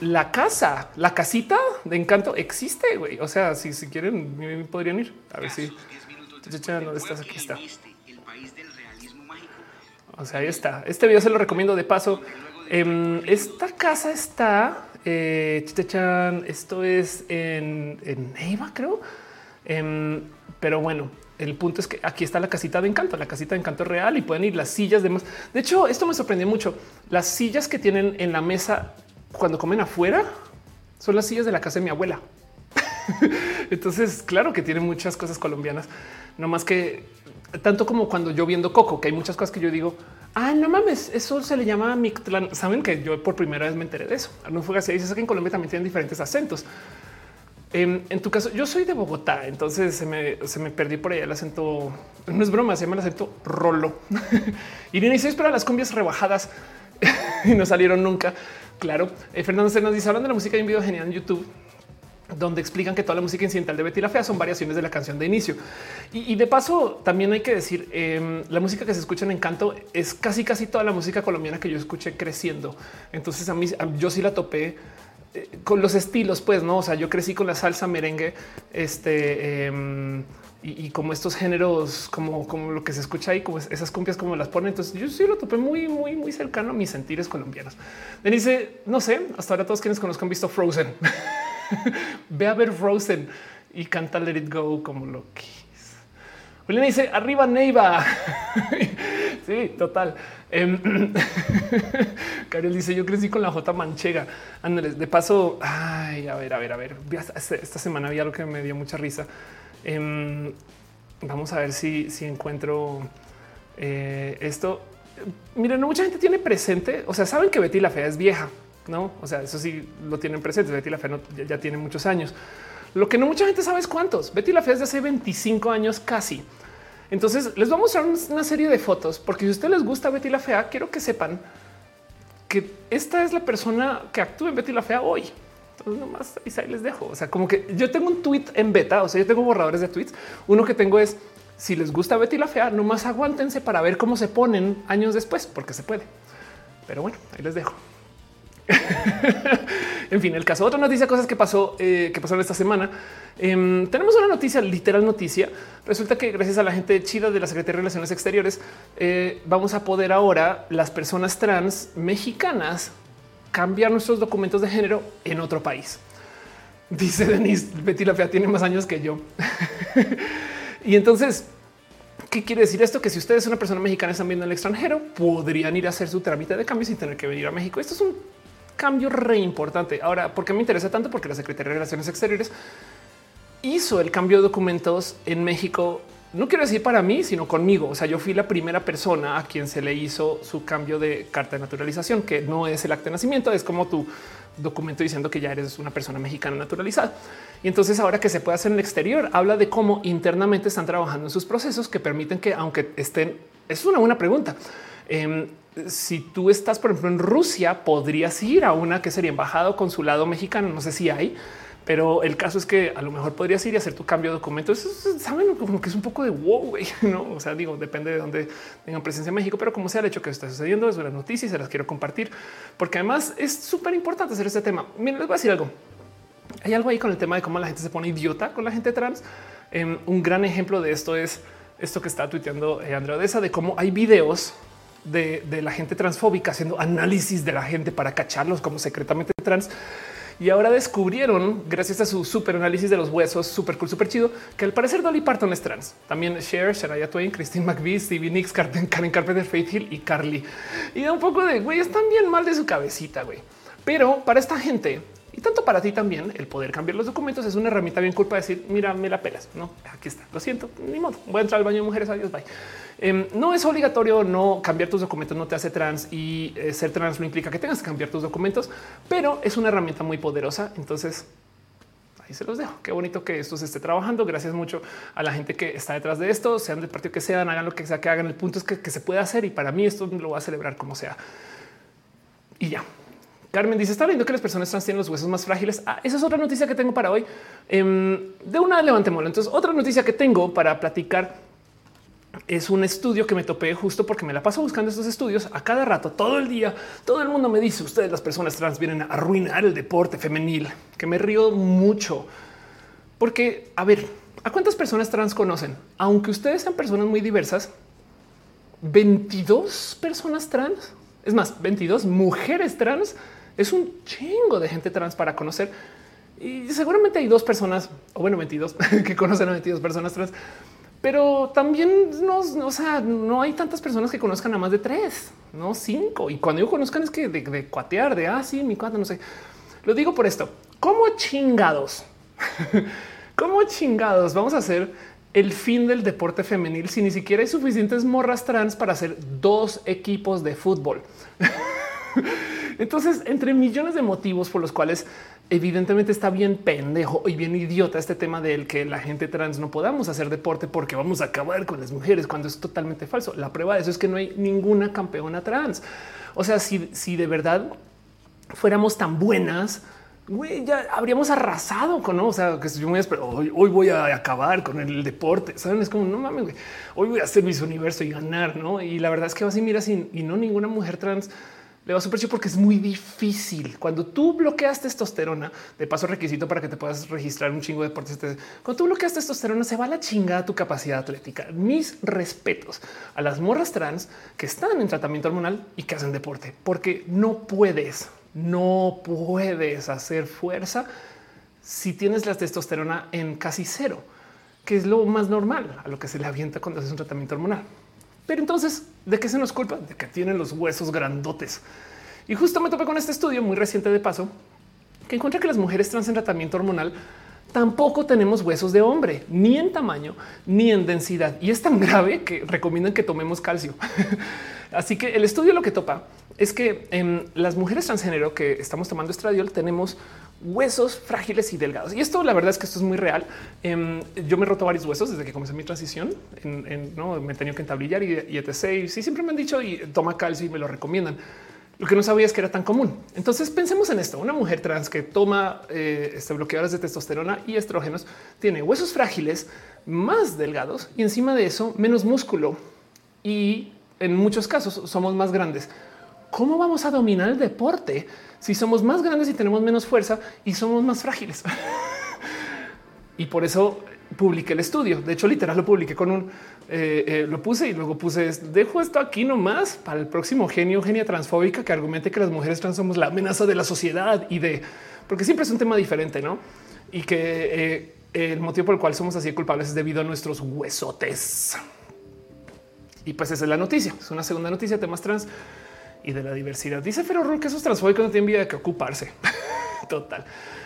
la casa, la casita de encanto existe, güey. O sea, si, si quieren, podrían ir. A ver si... ¿Dónde estás? Aquí está. O sea, ahí está. Este video se lo recomiendo de paso. Em, esta casa está... Eh, esto es en, en Neiva, creo. Em, pero bueno, el punto es que aquí está la casita de encanto, la casita de encanto real y pueden ir las sillas de más. De hecho, esto me sorprendió mucho. Las sillas que tienen en la mesa cuando comen afuera son las sillas de la casa de mi abuela. [LAUGHS] Entonces, claro que tiene muchas cosas colombianas, no más que tanto como cuando yo viendo Coco, que hay muchas cosas que yo digo, ah, no mames, eso se le llama Mictlán. Saben que yo por primera vez me enteré de eso. No fue así. Dices que en Colombia también tienen diferentes acentos. Em, en, tu caso, yo soy de Bogotá, entonces se me, se me perdí por ahí el acento. No es broma, se llama el acento rolo. [LAUGHS] y ni se para las cumbias rebajadas [LAUGHS] y no salieron nunca. Claro. Eh, Fernando se nos dice hablando de la música, hay un video genial en YouTube donde explican que toda la música incidental de Betty la Fea son variaciones de la canción de inicio. Y, de paso, también hay que decir, em, la música que se escucha en Encanto es casi casi toda la música colombiana que yo escuché creciendo. Entonces a mí yo sí la topé eh, con los estilos, pues, ¿no? O sea, yo crecí con la salsa merengue, este... Em, y, como estos géneros, como, como lo que se escucha ahí, como esas cumbias, como las ponen. Entonces yo sí lo topé muy, muy, muy cercano a mis sentires colombianos. Denise, no sé, hasta ahora todos quienes conozco han visto Frozen. [LAUGHS] Ve a ver Frozen y canta Let It Go como lo que Julián dice arriba Neiva. [LAUGHS] sí, total. [LAUGHS] Um, dice yo crecí con la J manchega. Ándales, de paso, ay, a ver, a ver, a ver. Esta semana había algo que me dio mucha risa. Em, vamos a ver si, si encuentro eh, esto. Miren, no mucha gente tiene presente. O sea, saben que Betty la Fea es vieja, no? O sea, eso sí lo tienen presente. Betty la Fea ya, tiene muchos años. Lo que no mucha gente sabe es cuántos. Betty la Fea es de hace 25 años casi. Entonces les vamos a mostrar una serie de fotos porque si a ustedes les gusta Betty la Fea, quiero que sepan que esta es la persona que actúa en Betty la Fea hoy. Entonces nomás ahí les dejo. O sea, como que yo tengo un tweet en beta, o sea, yo tengo borradores de tweets. Uno que tengo es si les gusta Betty la fea, nomás aguántense para ver cómo se ponen años después, porque se puede. Pero bueno, ahí les dejo. [LAUGHS] en fin, el caso. Otra noticia, cosas que pasó, eh, que pasaron esta semana. Em, tenemos una noticia, literal noticia. Resulta que gracias a la gente chida de la Secretaría de Relaciones Exteriores, eh, vamos a poder ahora las personas trans mexicanas cambiar nuestros documentos de género en otro país. Dice Denise, Betty la Fea tiene más años que yo. [LAUGHS] y entonces, ¿qué quiere decir esto? Que si ustedes es una persona mexicana están viendo en el extranjero, podrían ir a hacer su trámite de cambio sin tener que venir a México. Esto es un cambio re importante. Ahora, ¿por qué me interesa tanto? Porque la Secretaría de Relaciones Exteriores hizo el cambio de documentos en México no quiero decir para mí, sino conmigo. O sea, yo fui la primera persona a quien se le hizo su cambio de carta de naturalización, que no es el acta de nacimiento, es como tu documento diciendo que ya eres una persona mexicana naturalizada. Y entonces ahora que se puede hacer en el exterior, habla de cómo internamente están trabajando en sus procesos que permiten que aunque estén, es una buena pregunta. Em, si tú estás, por ejemplo, en Rusia, podrías ir a una que sería embajada o consulado mexicano. No sé si hay, pero el caso es que a lo mejor podrías ir y hacer tu cambio de documentos. Saben como que es un poco de wow, güey, [LAUGHS] no? O sea, digo, depende de dónde tengan presencia en México, pero como sea el hecho que está sucediendo, es una noticia y se las quiero compartir porque además es súper importante hacer este tema. Miren, les voy a decir algo. Hay algo ahí con el tema de cómo la gente se pone idiota con la gente trans. Em, un gran ejemplo de esto es esto que está tuiteando eh, Andrea Odessa de cómo hay videos de, de la gente transfóbica haciendo análisis de la gente para cacharlos como secretamente trans y ahora descubrieron, gracias a su super análisis de los huesos, súper cool, súper chido, que al parecer Dolly Parton es trans. También Cher, Shania Twain, Christine McVie, Stevie Nicks, Karen Carpenter, Faith Hill y Carly. Y da un poco de güey, están bien mal de su cabecita, güey. Pero para esta gente y tanto para ti también, el poder cambiar los documentos es una herramienta bien culpa de decir, mira, me la pelas. No, aquí está. Lo siento, ni modo. Voy a entrar al baño de mujeres. Adiós, bye. Em, no es obligatorio no cambiar tus documentos, no te hace trans y eh, ser trans no implica que tengas que cambiar tus documentos, pero es una herramienta muy poderosa. Entonces, ahí se los dejo. Qué bonito que esto se esté trabajando. Gracias mucho a la gente que está detrás de esto, sean del partido que sean, hagan lo que sea que hagan. El punto es que, se puede hacer y para mí esto lo voy a celebrar como sea. Y ya. Carmen dice: Está viendo que las personas trans tienen los huesos más frágiles. Ah, esa es otra noticia que tengo para hoy. Em, de una levantémoslo. Entonces, otra noticia que tengo para platicar es un estudio que me topé justo porque me la paso buscando estos estudios a cada rato, todo el día. Todo el mundo me dice ustedes, las personas trans vienen a arruinar el deporte femenil, que me río mucho porque a ver, a cuántas personas trans conocen, aunque ustedes sean personas muy diversas, 22 personas trans, es más, 22 mujeres trans. Es un chingo de gente trans para conocer. Y seguramente hay dos personas, o bueno, 22 [LAUGHS] que conocen a 22 personas trans pero también no, o sea, no hay tantas personas que conozcan a más de tres, no cinco. Y cuando yo conozcan es que de, cuatear, de así, ah, mi cuate, no sé. Lo digo por esto. ¿Cómo chingados? [LAUGHS] ¿Cómo chingados vamos a hacer el fin del deporte femenil si ni siquiera hay suficientes morras trans para hacer dos equipos de fútbol? [LAUGHS] Entonces, entre millones de motivos por los cuales evidentemente está bien pendejo y bien idiota este tema del que la gente trans no podamos hacer deporte porque vamos a acabar con las mujeres cuando es totalmente falso. La prueba de eso es que no hay ninguna campeona trans. O sea, si, si de verdad fuéramos tan buenas, ya habríamos arrasado con, ¿no? o sea, que yo me hoy, hoy voy a acabar con el deporte. Saben, es como no mames, hoy voy a hacer mis universo y ganar, no? Y la verdad es que vas y miras y, y no ninguna mujer trans le va súper porque es muy difícil. Cuando tú bloqueas testosterona, de paso requisito para que te puedas registrar un chingo de deportes. Cuando tú bloqueas testosterona, se va la chingada tu capacidad atlética. Mis respetos a las morras trans que están en tratamiento hormonal y que hacen deporte, porque no puedes, no puedes hacer fuerza si tienes la testosterona en casi cero, que es lo más normal a lo que se le avienta cuando haces un tratamiento hormonal. Pero entonces, ¿de qué se nos culpa? De que tienen los huesos grandotes. Y justo me topé con este estudio muy reciente de paso que encuentra que las mujeres trans en tratamiento hormonal tampoco tenemos huesos de hombre, ni en tamaño, ni en densidad. Y es tan grave que recomiendan que tomemos calcio. [LAUGHS] Así que el estudio lo que topa es que en las mujeres transgénero que estamos tomando estradiol tenemos huesos frágiles y delgados. Y esto, la verdad es que esto es muy real. Em, yo me he roto varios huesos desde que comencé mi transición. ¿no? Me he tenido que entablillar y, y etc. Y sí, siempre me han dicho y toma calcio y me lo recomiendan. Lo que no sabía es que era tan común. Entonces pensemos en esto. Una mujer trans que toma eh, este bloqueadores de testosterona y estrógenos tiene huesos frágiles más delgados y encima de eso menos músculo. Y en muchos casos somos más grandes. ¿Cómo vamos a dominar el deporte si somos más grandes y tenemos menos fuerza y somos más frágiles. [LAUGHS] y por eso publiqué el estudio. De hecho, literal lo publiqué con un eh, eh, lo puse y luego puse dejo esto aquí nomás para el próximo genio, genia transfóbica que argumente que las mujeres trans somos la amenaza de la sociedad y de porque siempre es un tema diferente, no? Y que eh, el motivo por el cual somos así culpables es debido a nuestros huesotes. Y pues esa es la noticia. Es una segunda noticia, temas trans y de la diversidad. Dice Ferro que esos transfóbicos no tienen vida de que ocuparse. [LAUGHS] Total.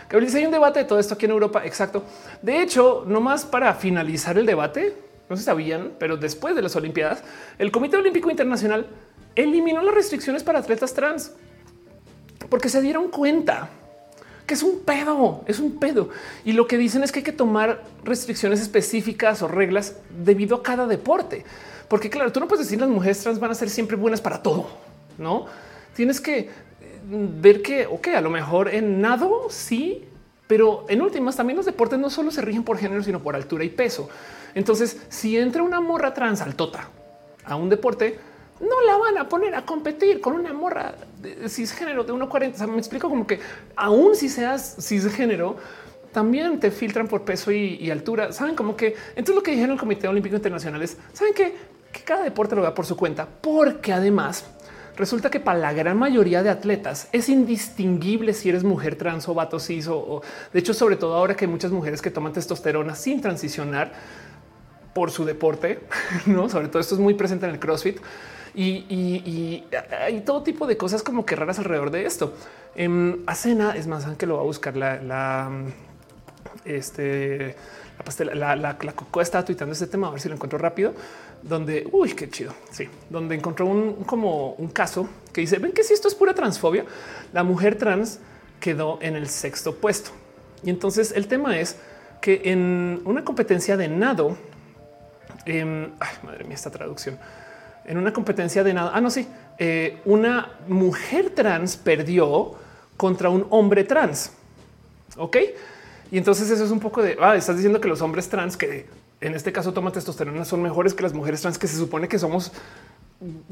Gabriel hay un debate de todo esto aquí en Europa. Exacto. De hecho, nomás para finalizar el debate, no se sabían, pero después de las Olimpiadas, el Comité Olímpico Internacional eliminó las restricciones para atletas trans porque se dieron cuenta que es un pedo, es un pedo. Y lo que dicen es que hay que tomar restricciones específicas o reglas debido a cada deporte. Porque claro, tú no puedes decir las mujeres trans van a ser siempre buenas para todo, ¿no? Tienes que eh, ver que, ok, a lo mejor en nado sí, pero en últimas también los deportes no solo se rigen por género, sino por altura y peso. Entonces, si entra una morra trans altota a un deporte, no la van a poner a competir con una morra de cisgénero de 1,40. O me explico como que aún si seas cisgénero, también te filtran por peso y, altura. Saben como que entonces lo que dijeron el Comité Olímpico Internacional es saben que, que cada deporte lo da por su cuenta, porque además resulta que para la gran mayoría de atletas es indistinguible si eres mujer trans o vato cis o, de hecho, sobre todo ahora que hay muchas mujeres que toman testosterona sin transicionar por su deporte, [LAUGHS] no? Sobre todo esto es muy presente en el CrossFit y, hay todo tipo de cosas como que raras alrededor de esto. En Acena es más que lo va a buscar la, la este la pastela, la, la, la Coco está tuitando este tema, a ver si lo encuentro rápido, donde, uy, qué chido, sí, donde encontró un como un caso que dice, ven que si esto es pura transfobia, la mujer trans quedó en el sexto puesto. Y entonces el tema es que en una competencia de nado, ay, madre mía, esta traducción, en una competencia de nada. Ah, no, sí. Eh, una mujer trans perdió contra un hombre trans. Ok. Y entonces eso es un poco de ah, estás diciendo que los hombres trans que en este caso toman testosterona son mejores que las mujeres trans que se supone que somos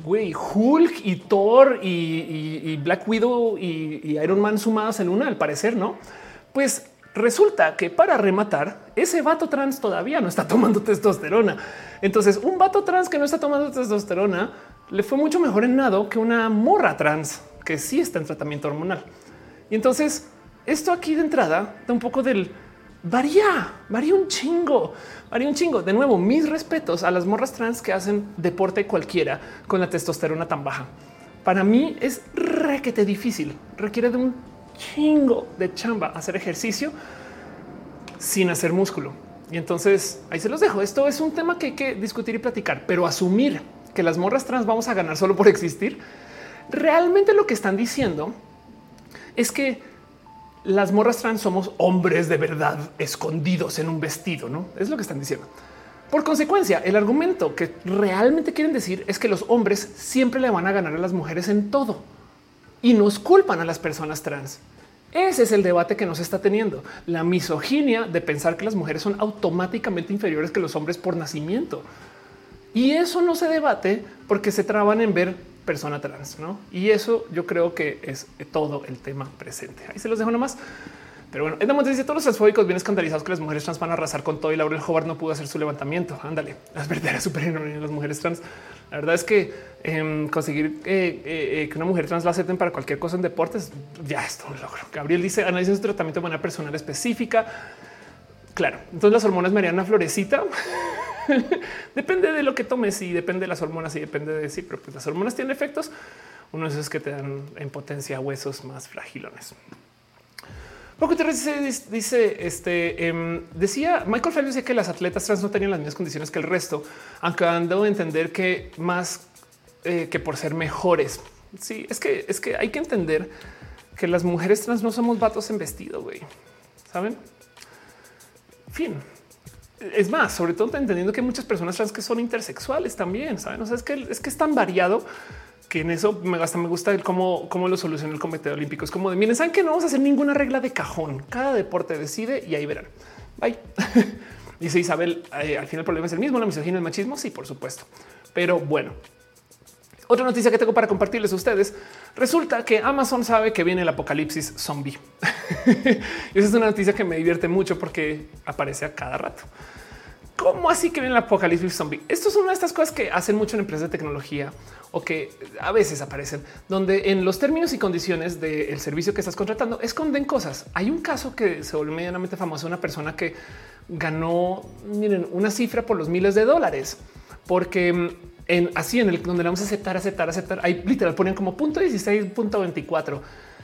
güey, Hulk y Thor y, Black Widow y, Iron Man sumados en una, al parecer, no? Pues Resulta que para rematar, ese vato trans todavía no está tomando testosterona. Entonces, un vato trans que no está tomando testosterona le fue mucho mejor en nado que una morra trans que sí está en tratamiento hormonal. Y entonces, esto aquí de entrada da un poco del varía, varía un chingo, varía un chingo. De nuevo, mis respetos a las morras trans que hacen deporte cualquiera con la testosterona tan baja. Para mí es requete difícil, requiere de un chingo de chamba hacer ejercicio sin hacer músculo. Y entonces ahí se los dejo. Esto es un tema que hay que discutir y platicar, pero asumir que las morras trans vamos a ganar solo por existir. Realmente lo que están diciendo es que las morras trans somos hombres de verdad escondidos en un vestido, no es lo que están diciendo. Por consecuencia, el argumento que realmente quieren decir es que los hombres siempre le van a ganar a las mujeres en todo y nos culpan a las personas trans. Ese es el debate que nos está teniendo. La misoginia de pensar que las mujeres son automáticamente inferiores que los hombres por nacimiento. Y eso no se debate porque se traban en ver persona trans, ¿no? Y eso yo creo que es todo el tema presente. Ahí se los dejo nomás. Pero bueno, Edmond dice todos los transfóbicos bien escandalizados que las mujeres trans van a arrasar con todo y Laurel Hobart no pudo hacer su levantamiento. Ándale, [LAUGHS] las verdaderas superiores las mujeres trans. La verdad es que em, conseguir eh, eh, eh, que una mujer trans la acepten para cualquier cosa en deportes ya es todo un logro. Gabriel dice analicen su tratamiento de manera personal específica. Claro, entonces las hormonas me harían una florecita. [LAUGHS] [LAUGHS] depende de lo que tomes y depende de las hormonas y depende de sí, pero pues las hormonas tienen efectos. Uno de esos que te dan en potencia huesos más fragilones. Poco dice, dice este em, decía Michael Phelps decía que las atletas trans no tenían las mismas condiciones que el resto, aunque han dado a entender que más eh, que por ser mejores. Sí, es que es que hay que entender que las mujeres trans no somos vatos en vestido, güey. Saben? Fin. Es más, sobre todo entendiendo que muchas personas trans que son intersexuales también. Saben? O sea, es que es que es tan variado que en eso me, hasta me gusta el cómo, cómo lo soluciona el Comité Olímpico. Es como de miren, saben que no vamos a hacer ninguna regla de cajón. Cada deporte decide y ahí verán. Bye. [LAUGHS] Dice Isabel, eh, al final el problema es el mismo, la misoginia, el machismo. Sí, por supuesto. Pero bueno, otra noticia que tengo para compartirles a ustedes. Resulta que Amazon sabe que viene el apocalipsis zombie. [LAUGHS] esa es una noticia que me divierte mucho porque aparece a cada rato. ¿Cómo así que viene el apocalipsis zombie? Esto es una de estas cosas que hacen mucho en empresas de tecnología o que a veces aparecen, donde en los términos y condiciones del servicio que estás contratando esconden cosas. Hay un caso que se volvió medianamente famoso, una persona que ganó miren, una cifra por los miles de dólares, porque mm, en así en el donde vamos a aceptar, aceptar, aceptar, ahí literal ponían como punto 16, punto 24.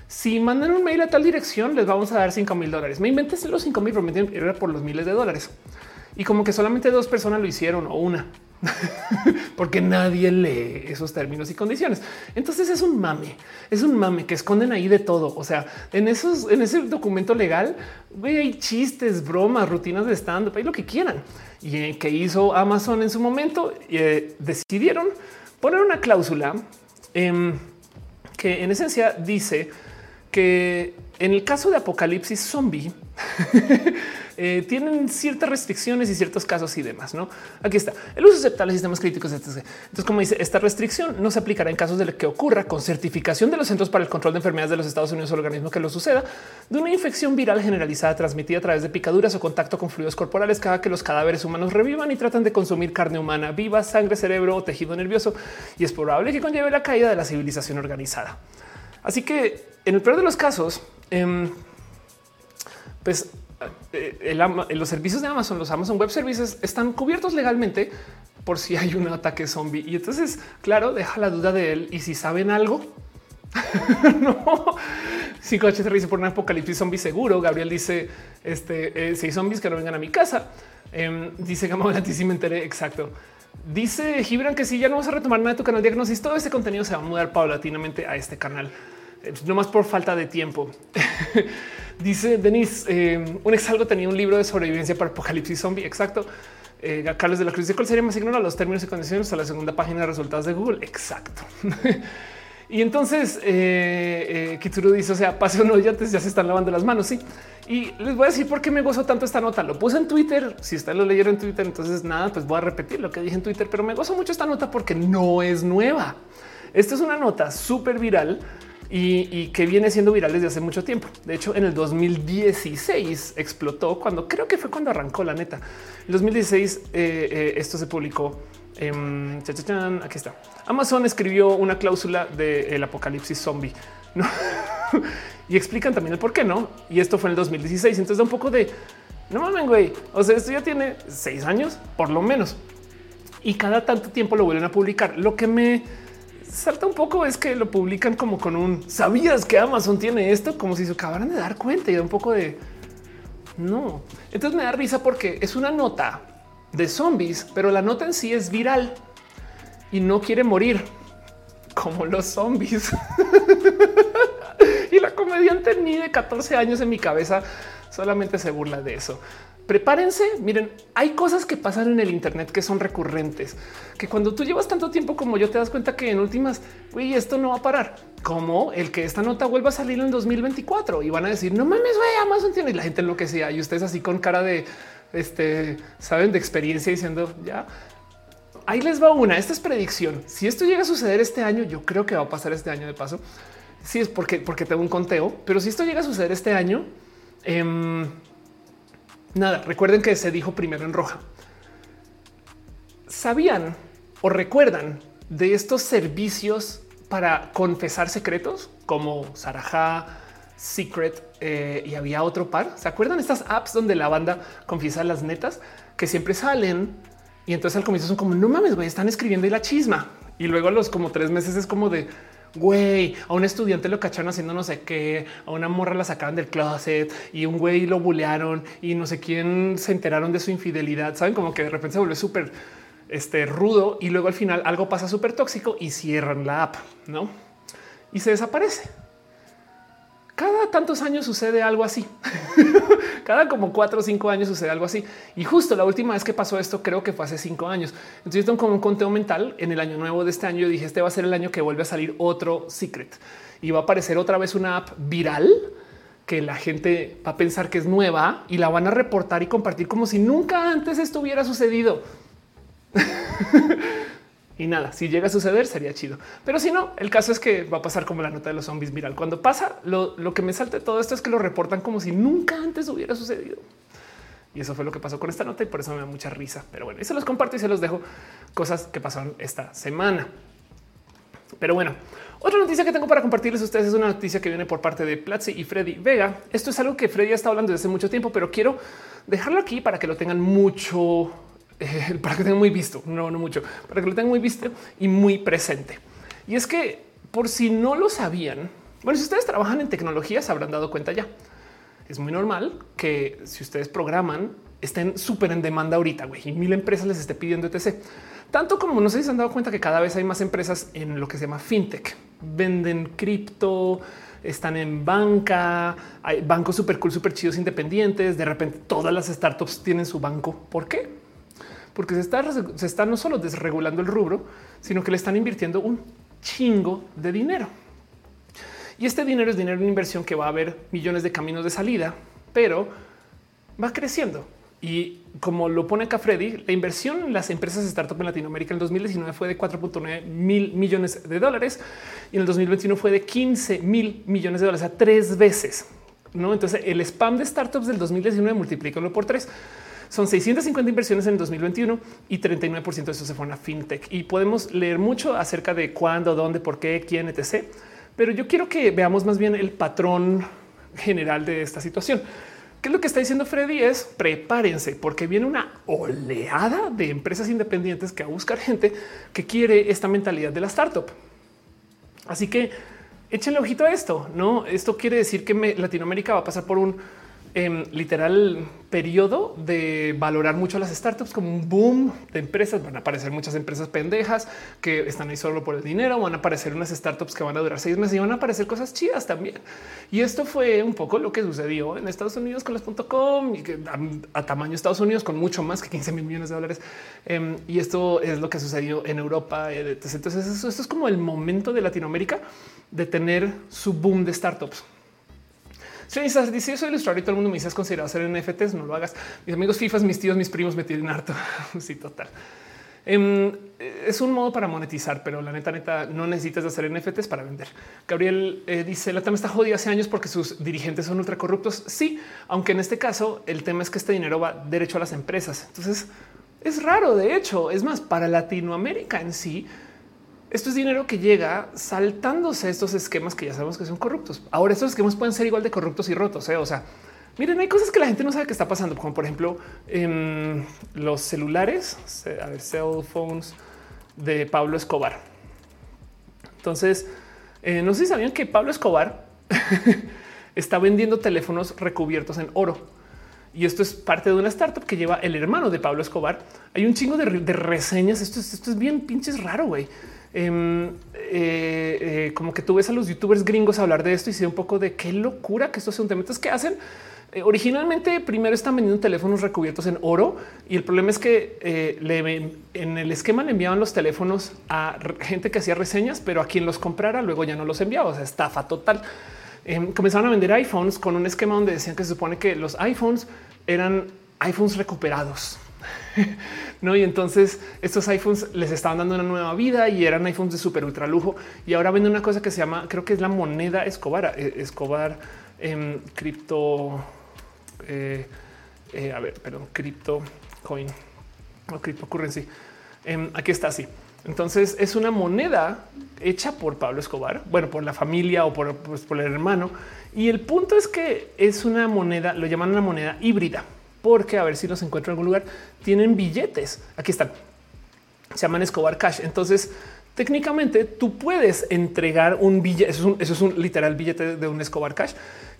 Si mandan un mail a tal dirección, les vamos a dar 5 mil dólares. Me inventé los 5 mil, pero era por los miles de dólares. y como que solamente dos personas lo hicieron o una. [LAUGHS] porque nadie lee esos términos y condiciones. Entonces es un mame, es un mame que esconden ahí de todo. O sea, en esos, en ese documento legal hay chistes, bromas, rutinas de stand up, hay lo que quieran. Y eh, que hizo Amazon en su momento, eh, decidieron poner una cláusula em, que en esencia dice que en el caso de apocalipsis zombie, [LAUGHS] Eh, tienen ciertas restricciones y ciertos casos y demás. No aquí está el uso aceptable de sistemas críticos. Entonces, como dice, esta restricción no se aplicará en casos de que ocurra con certificación de los Centros para el Control de Enfermedades de los Estados Unidos o organismo que lo suceda de una infección viral generalizada transmitida a través de picaduras o contacto con fluidos corporales cada que los cadáveres humanos revivan y tratan de consumir carne humana viva, sangre, cerebro o tejido nervioso. Y es probable que conlleve la caída de la civilización organizada. Así que en el peor de los casos, em, pues eh, los servicios de Amazon, los Amazon Web Services están cubiertos legalmente por si hay un ataque zombie. Y entonces, claro, deja la duda de él. Y si saben algo, [LAUGHS] no. Si coche dice por un apocalipsis zombie seguro. Gabriel dice: Este eh, hay zombies que no vengan a mi casa. Eh, dice Gamolanti, si me enteré. Exacto. Dice Gibran que si ya no vas a retomar nada de tu canal diagnosis, todo este contenido se va a mudar paulatinamente a este canal, eh, no más por falta de tiempo. [LAUGHS] Dice Denis, eh, un exalgo tenía un libro de sobrevivencia para apocalipsis zombie. Exacto. Eh, Carlos de la Cruz cuál sería más ignora los términos y condiciones a la segunda página de resultados de Google. Exacto. [LAUGHS] y entonces eh, Kitsuru dice: O sea, pase uno ya, ya se están lavando las manos. Sí. Y les voy a decir por qué me gozo tanto esta nota. Lo puse en Twitter. Si ustedes lo leyeron en Twitter, entonces nada, pues voy a repetir lo que dije en Twitter, pero me gozo mucho esta nota porque no es nueva. Esta es una nota súper viral y, que viene siendo viral desde hace mucho tiempo. De hecho, en el 2016 explotó cuando creo que fue cuando arrancó la neta. En 2016 eh, eh, esto se publicó. en aquí está. Amazon escribió una cláusula del apocalipsis zombie [LAUGHS] y explican también el por qué no. Y esto fue en el 2016. Entonces da un poco de no mames, güey. O sea, esto ya tiene seis años por lo menos y cada tanto tiempo lo vuelven a publicar. Lo que me salta un poco es que lo publican como con un sabías que Amazon tiene esto, como si se acabaran de dar cuenta y da un poco de no. Entonces me da risa porque es una nota de zombies, pero la nota en sí es viral y no quiere morir como los zombies. [LAUGHS] y la comediante ni de 14 años en mi cabeza solamente se burla de eso prepárense. Miren, hay cosas que pasan en el Internet que son recurrentes, que cuando tú llevas tanto tiempo como yo te das cuenta que en últimas, güey, esto no va a parar. Como el que esta nota vuelva a salir en 2024 y van a decir, no mames, güey, Amazon tiene y la gente lo que sea. Y ustedes así con cara de, este, saben, de experiencia diciendo, ya, ahí les va una. Esta es predicción. Si esto llega a suceder este año, yo creo que va a pasar este año de paso. Sí, es porque, porque tengo un conteo, pero si esto llega a suceder este año, eh, Nada, recuerden que se dijo primero en roja. ¿Sabían o recuerdan de estos servicios para confesar secretos como Sarajá, Secret eh, y había otro par? ¿Se acuerdan estas apps donde la banda confiesa las netas que siempre salen? Y entonces al comienzo son como no mames, güey, están escribiendo y la chisma. Y luego a los como tres meses es como de güey, a un estudiante lo cacharon haciendo no sé qué, a una morra la sacaron del closet y un güey lo bulearon y no sé quién se enteraron de su infidelidad. Saben como que de repente se vuelve súper este, rudo y luego al final algo pasa súper tóxico y cierran la app, no? Y se desaparece cada tantos años sucede algo así. [LAUGHS] cada como cuatro o cinco años sucede algo así. Y justo la última vez que pasó esto, creo que fue hace cinco años. Entonces, tengo como un conteo mental en el año nuevo de este año. Yo dije, este va a ser el año que vuelve a salir otro secret y va a aparecer otra vez una app viral que la gente va a pensar que es nueva y la van a reportar y compartir como si nunca antes esto hubiera sucedido. [LAUGHS] y nada, si llega a suceder sería chido. Pero si no, el caso es que va a pasar como la nota de los zombies viral. Cuando pasa, lo, que me salte todo esto es que lo reportan como si nunca antes hubiera sucedido. Y eso fue lo que pasó con esta nota y por eso me da mucha risa. Pero bueno, y se los comparto y se los dejo cosas que pasaron esta semana. Pero bueno, otra noticia que tengo para compartirles a ustedes es una noticia que viene por parte de Platzi y Freddy Vega. Esto es algo que Freddy ha estado hablando desde hace mucho tiempo, pero quiero dejarlo aquí para que lo tengan mucho [LAUGHS] para que tengan muy visto, no, no mucho, para que lo tengan muy visto y muy presente. Y es que por si no lo sabían, bueno, si ustedes trabajan en tecnología, se habrán dado cuenta ya. es muy normal que si ustedes programan estén súper en demanda ahorita güey, y mil empresas les esté pidiendo etc. Tanto como no sé si se han dado cuenta que cada vez hay más empresas en lo que se llama fintech, venden cripto, están en banca, hay bancos súper cool, súper chidos independientes. De repente todas las startups tienen su banco. ¿Por qué? Porque se está, no solo desregulando el rubro, sino que le están invirtiendo un chingo de dinero. Y este dinero es dinero en inversión que va a haber millones de caminos de salida, pero va creciendo. Y como lo pone acá Freddy, la inversión en las empresas startup en Latinoamérica en 2019 fue de 4.9 mil millones de dólares y en el 2021 fue de 15 mil millones de dólares, a tres veces. No, entonces el spam de startups del 2019 multiplícalo por tres. Son 650 inversiones en el 2021 y 39% de eso se fueron a fintech. Y podemos leer mucho acerca de cuándo, dónde, por qué, quién, etc. Pero yo quiero que veamos más bien el patrón general de esta situación. ¿Qué es lo que está diciendo Freddy? Es prepárense porque viene una oleada de empresas independientes que a buscar gente que quiere esta mentalidad de la startup. Así que échenle ojito a esto. No, esto quiere decir que Latinoamérica va a pasar por un literal periodo de valorar mucho a las startups como un boom de empresas. Van a aparecer muchas empresas pendejas que están ahí solo por el dinero. Van a aparecer unas startups que van a durar seis meses y van a aparecer cosas chidas también. Y esto fue un poco lo que sucedió en Estados Unidos con las .com y que a, tamaño Estados Unidos con mucho más que 15 mil millones de dólares. Em, y esto es lo que sucedió en Europa. Entonces, esto es como el momento de Latinoamérica de tener su boom de startups. Sí, dice yo soy ilustrador y todo el mundo me dice es considerado hacer NFTs, no lo hagas. Mis amigos FIFAs, mis tíos, mis primos me tienen harto. [LAUGHS] sí, total. Em, es un modo para monetizar, pero la neta, neta, no necesitas hacer NFTs para vender. Gabriel eh, dice la tema está jodida hace años porque sus dirigentes son ultra corruptos. Sí, aunque en este caso el tema es que este dinero va derecho a las empresas. Entonces es raro. De hecho, es más para Latinoamérica en sí esto es dinero que llega saltándose estos esquemas que ya sabemos que son corruptos. Ahora estos esquemas pueden ser igual de corruptos y rotos. ¿eh? O sea, miren, hay cosas que la gente no sabe que está pasando, como por ejemplo en los celulares, cell phones de Pablo Escobar. Entonces, eh, no sé si sabían que Pablo Escobar [LAUGHS] está vendiendo teléfonos recubiertos en oro. Y esto es parte de una startup que lleva el hermano de Pablo Escobar. Hay un chingo de, reseñas. Esto es, esto es bien pinches raro, güey. Em, eh, eh, como que tú ves a los youtubers gringos hablar de esto y se un poco de qué locura que estos son temas que hacen. Eh, originalmente primero están vendiendo teléfonos recubiertos en oro y el problema es que le, en el esquema le enviaban los teléfonos a gente que hacía reseñas, pero a quien los comprara luego ya no los enviaba. O sea, estafa total. Em, comenzaron a vender iPhones con un esquema donde decían que se supone que los iPhones eran iPhones recuperados. [LAUGHS] no, y entonces estos iPhones les estaban dando una nueva vida y eran iPhones de super ultra lujo. Y ahora venden una cosa que se llama, creo que es la moneda Escobar, eh, Escobar en cripto. Eh, eh, a ver, perdón, cripto coin o currency. Em, aquí está así. Entonces es una moneda hecha por Pablo Escobar, bueno, por la familia o por, pues, por el hermano. Y el punto es que es una moneda, lo llaman una moneda híbrida porque a ver si los encuentro en algún lugar, tienen billetes. Aquí están. Se llaman Escobar Cash. Entonces, técnicamente tú puedes entregar un billete. Eso es un, literal billete de un Escobar Cash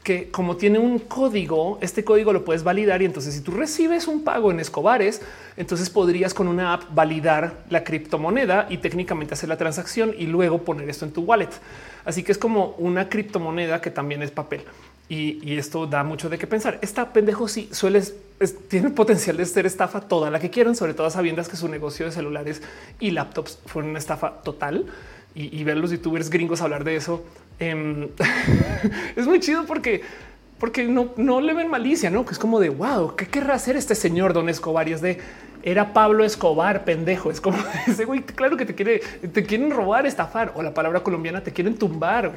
que como tiene un código, este código lo puedes validar y entonces si tú recibes un pago en Escobares, entonces podrías con una app validar la criptomoneda y técnicamente hacer la transacción y luego poner esto en tu wallet. Así que es como una criptomoneda que también es papel. Y, esto da mucho de qué pensar. Esta pendejo sí suele tiene potencial de ser estafa toda la que quieran, sobre todo sabiendo que su negocio de celulares y laptops fue una estafa total. Y, ver a los youtubers gringos hablar de eso em, [LAUGHS] es muy chido porque porque no, no le ven malicia, no que es como de wow, qué querrá hacer este señor Don Escobar y es de era Pablo Escobar, pendejo. Es como [LAUGHS] ese güey, claro que te quiere, te quieren robar, estafar o la palabra colombiana te quieren tumbar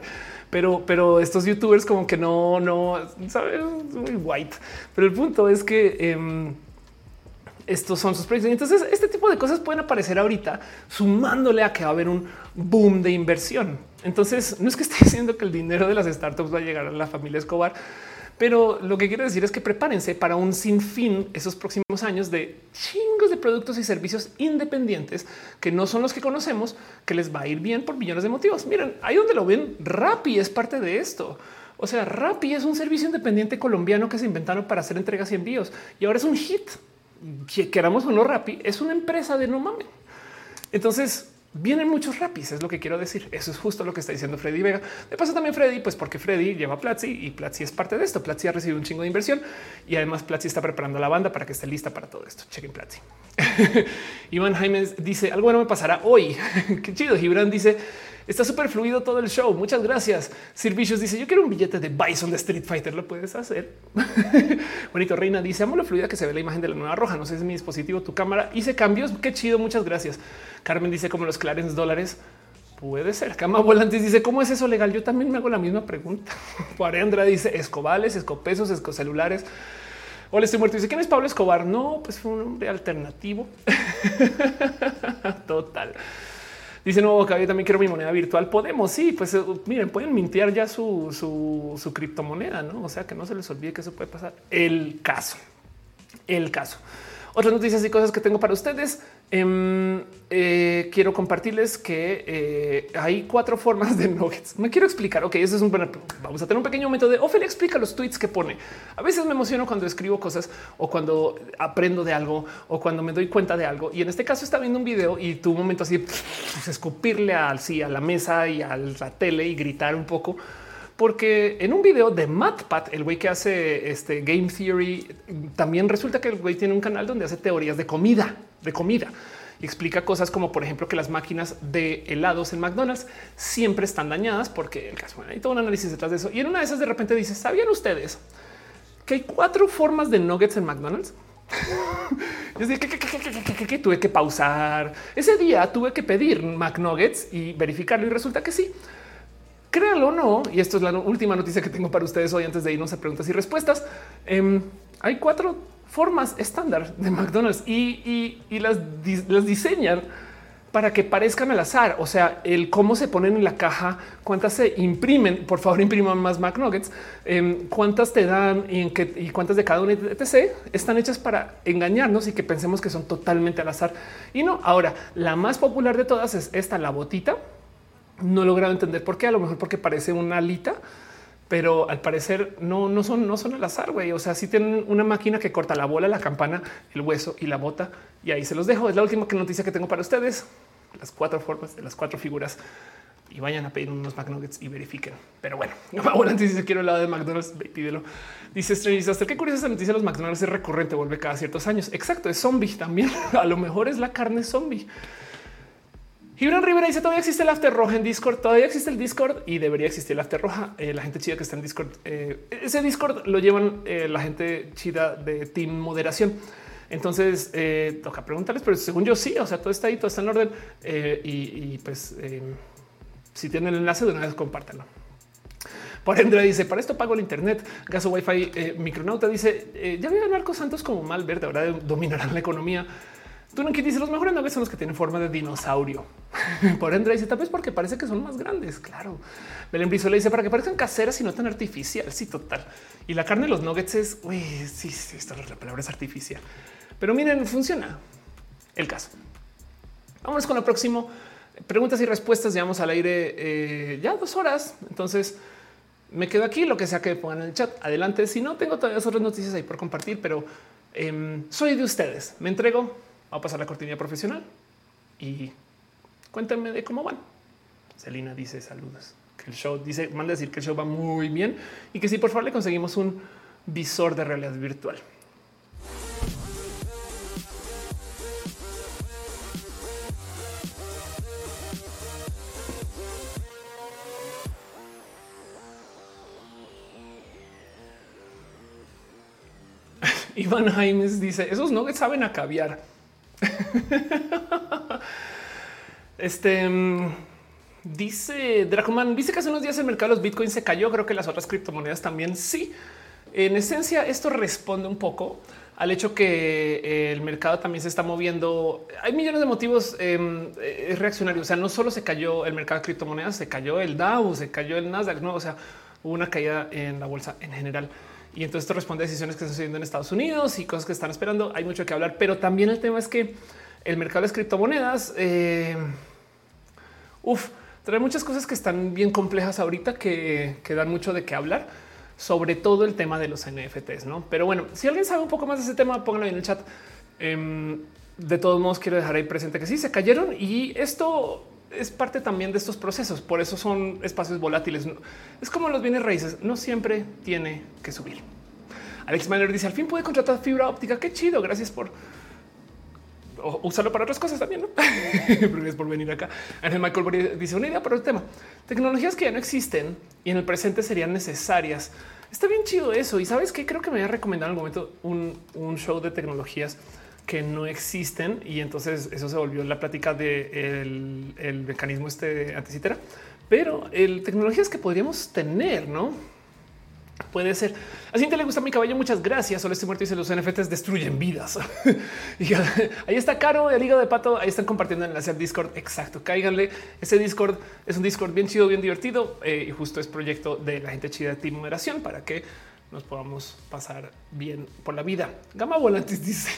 pero, pero estos youtubers como que no, no, sabes, muy white. Pero el punto es que em, estos son sus precios. Entonces, este tipo de cosas pueden aparecer ahorita, sumándole a que va a haber un boom de inversión. Entonces, no es que esté [LAUGHS] diciendo que el dinero de las startups va a llegar a la familia Escobar, pero lo que quiero decir es que prepárense para un sinfín esos próximos años de chingos de productos y servicios independientes que no son los que conocemos, que les va a ir bien por millones de motivos. Miren, ahí donde lo ven, Rappi es parte de esto. O sea, Rappi es un servicio independiente colombiano que se inventaron para hacer entregas y envíos y ahora es un hit. Que queramos o no, Rappi es una empresa de no mames. Entonces, vienen muchos rapis, es lo que quiero decir. Eso es justo lo que está diciendo Freddy Vega. De paso también Freddy, pues porque Freddy lleva Platzi y Platzi es parte de esto. Platzi ha recibido un chingo de inversión y además Platzi está preparando la banda para que esté lista para todo esto. Chequen Platzi. [LAUGHS] Iván Jaime dice algo bueno me pasará hoy. [LAUGHS] Qué chido. Gibran dice Está súper fluido todo el show. Muchas gracias. Servicios dice: Yo quiero un billete de Bison de Street Fighter. Lo puedes hacer. [LAUGHS] Bonito Reina dice: Amo lo fluida que se ve la imagen de la nueva roja. No sé si es mi dispositivo, tu cámara. Hice cambios. Qué chido. Muchas gracias. Carmen dice: Como los Clarence dólares. Puede ser. Cama Volantes dice: ¿Cómo es eso legal? Yo también me hago la misma pregunta. [LAUGHS] Andra dice: Escobales, escopesos, escocelulares. Hola, estoy muerto. Dice: ¿Quién es Pablo Escobar? No, pues fue un hombre alternativo. [LAUGHS] Total. Dice nuevo que yo también quiero mi moneda virtual. Podemos, sí, pues eh, miren, pueden mintear ya su, su, su criptomoneda, no? O sea que no se les olvide que eso puede pasar. El caso, el caso. Otras noticias y cosas que tengo para ustedes. Em, eh, quiero compartirles que eh, hay cuatro formas de nuggets. Me quiero explicar. Ok, eso es un buen. Vamos a tener un pequeño momento de Ophelia explica los tweets que pone. A veces me emociono cuando escribo cosas o cuando aprendo de algo o cuando me doy cuenta de algo. Y en este caso está viendo un video y un momento así, pues, escupirle al sí, a la mesa y a la tele y gritar un poco porque en un video de MatPat, el güey que hace este Game Theory, también resulta que el güey tiene un canal donde hace teorías de comida, de comida. Y explica cosas como, por ejemplo, que las máquinas de helados en McDonald's siempre están dañadas porque el caso hay todo un análisis detrás de eso. Y en una de esas de repente dice, ¿sabían ustedes que hay cuatro formas de nuggets en McDonald's? [LAUGHS] Yo dije que, tuve que pausar ese día, tuve que pedir McNuggets y verificarlo y resulta que sí. Créanlo o no, y esto es la última noticia que tengo para ustedes hoy antes de irnos a preguntas y respuestas. Em, hay cuatro formas estándar de McDonald's y, las, las diseñan para que parezcan al azar. O sea, el cómo se ponen en la caja, cuántas se imprimen. Por favor, impriman más McNuggets, em, cuántas te dan y, en qué, y cuántas de cada una, etc. Están hechas para engañarnos y que pensemos que son totalmente al azar. Y no, ahora la más popular de todas es esta, la botita no he logrado entender por qué, a lo mejor porque parece una alita, pero al parecer no, no son, no son al azar, güey. O sea, si tienen una máquina que corta la bola, la campana, el hueso y la bota. Y ahí se los dejo. Es la última noticia que tengo para ustedes. Las cuatro formas de las cuatro figuras y vayan a pedir unos McNuggets y verifiquen. Pero bueno, [LAUGHS] ahora antes si quiero el lado de McDonald's, pídelo. Dice Strange hasta qué curiosa esa noticia de los McDonald's es recurrente, vuelve cada ciertos años. Exacto, es zombie también. [LAUGHS] A lo mejor es la carne zombie. Gibran Rivera dice todavía existe el after roja en Discord, todavía existe el Discord y debería existir el after roja. Eh, la gente chida que está en Discord, eh, ese Discord lo llevan eh, la gente chida de Team Moderación. Entonces toca preguntarles, pero según yo sí, o sea, todo está ahí, todo está en orden y, pues si tienen el enlace de una vez compártanlo. Por ende dice para esto pago el Internet, gaso Wi-Fi. Micronauta dice ya veo a Narcos Santos como mal verde, ahora dominarán la economía. No dice los mejores nuggets son los que tienen forma de dinosaurio. [LAUGHS] Por ende dice tal vez porque parece que son más grandes. Claro. Belén Brizo le dice para que parezcan caseras y no tan artificial. Sí, total. Y la carne de los nuggets es uy, sí, sí, esta la palabra es artificial, pero miren, funciona el caso. Vamos con lo próximo. Preguntas y respuestas. Llevamos al aire eh, ya dos horas. Entonces me quedo aquí. Lo que sea que pongan en el chat. Adelante. Si no, tengo todavía otras noticias ahí por compartir, pero em, soy de ustedes. Me entrego a pasar la cortina profesional y cuéntenme de cómo van. Celina dice saludos. Que el show dice, manda decir que el show va muy bien y que si por favor le conseguimos un visor de realidad virtual. [LAUGHS] Iván Jaimes dice esos nuggets saben a caviar. Este mm, dice Dracoman, dice que hace unos días el mercado de los bitcoins se cayó. Creo que las otras criptomonedas también sí. En esencia, esto responde un poco al hecho que eh, el mercado también se está moviendo. Hay millones de motivos em, eh, reaccionarios. O sea, no solo se cayó el mercado de criptomonedas, se cayó el Dow, se cayó el Nasdaq. No, o sea, hubo una caída en la bolsa en general. Y entonces esto responde a decisiones que están sucediendo en Estados Unidos y cosas que están esperando. Hay mucho que hablar, pero también el tema es que el mercado de criptomonedas, eh, trae muchas cosas que están bien complejas ahorita que, que dan mucho de qué hablar, sobre todo el tema de los NFTs, ¿no? Pero bueno, si alguien sabe un poco más de ese tema, pónganlo en el chat. Em, de todos modos, quiero dejar ahí presente que sí se cayeron y esto es parte también de estos procesos. Por eso son espacios volátiles. Es como los bienes raíces. No siempre tiene que subir. Alex Miller dice al fin puede contratar fibra óptica. Qué chido. Gracias por usarlo para otras cosas también. ¿no? [LAUGHS] Gracias por venir acá. Ángel Michael dice una idea para el tema. Tecnologías que ya no existen y en el presente serían necesarias. Está bien chido eso. Y sabes que creo que me había recomendado en algún momento un show de tecnologías que no existen y entonces eso se volvió la plática del de el mecanismo este anticitera, pero el tecnologías que podríamos tener, no puede ser. Así te le gusta mi caballo. Muchas gracias. Solo estoy muerto y dice los NFTs destruyen vidas. [LAUGHS] y [LAUGHS] ahí está Caro, el hígado de pato. Ahí están compartiendo enlace al Discord. Exacto. Cáiganle. Ese Discord es un Discord bien chido, bien divertido eh, y justo es proyecto de la gente chida de Team Numeración para que nos podamos pasar bien por la vida. Gama Volantis dice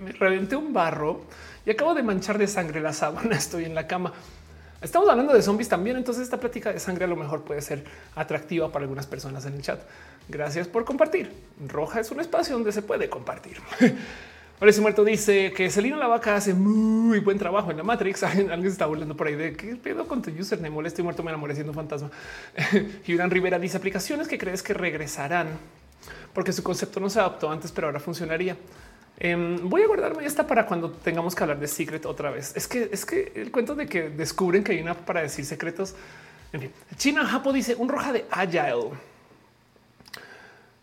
me reventé un barro y acabo de manchar de sangre la sábana. [LAUGHS] Estoy en la cama. Estamos hablando de zombies también, entonces esta plática de sangre a lo mejor puede ser atractiva para algunas personas en el chat. Gracias por compartir. Roja es un espacio donde se puede compartir. [LAUGHS] Ahora ese muerto dice que Celino la vaca hace muy buen trabajo en la Matrix. [LAUGHS] Alguien está volviendo por ahí de qué pedo con tu username. Molesto y muerto me enamoré siendo fantasma. Gibran Rivera dice aplicaciones que crees que regresarán porque su concepto no se adaptó antes, pero ahora funcionaría. Em, voy a guardarme esta para cuando tengamos que hablar de Secret otra vez. Es que es que el cuento de que descubren que hay una para decir secretos. En fin, China Japo dice un roja de Agile.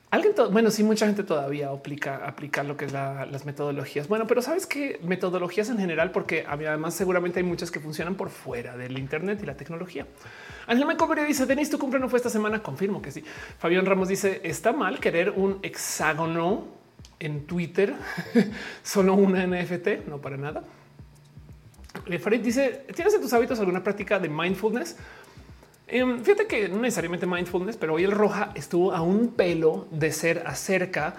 Alguien, bueno, sí, mucha gente todavía aplica, aplica lo que es las metodologías. Bueno, pero sabes que metodologías en general, porque además seguramente hay muchas que funcionan por fuera del Internet y la tecnología. Ángel Mencoberia dice: Denis, tu cumple no fue esta semana. Confirmo que sí. Fabián Ramos dice: Está mal querer un hexágono en Twitter, [LAUGHS] solo una NFT, no para nada. Eh, Farid dice: ¿Tienes en tus hábitos alguna práctica de mindfulness? Em, fíjate que no necesariamente mindfulness, pero hoy el roja estuvo a un pelo de ser acerca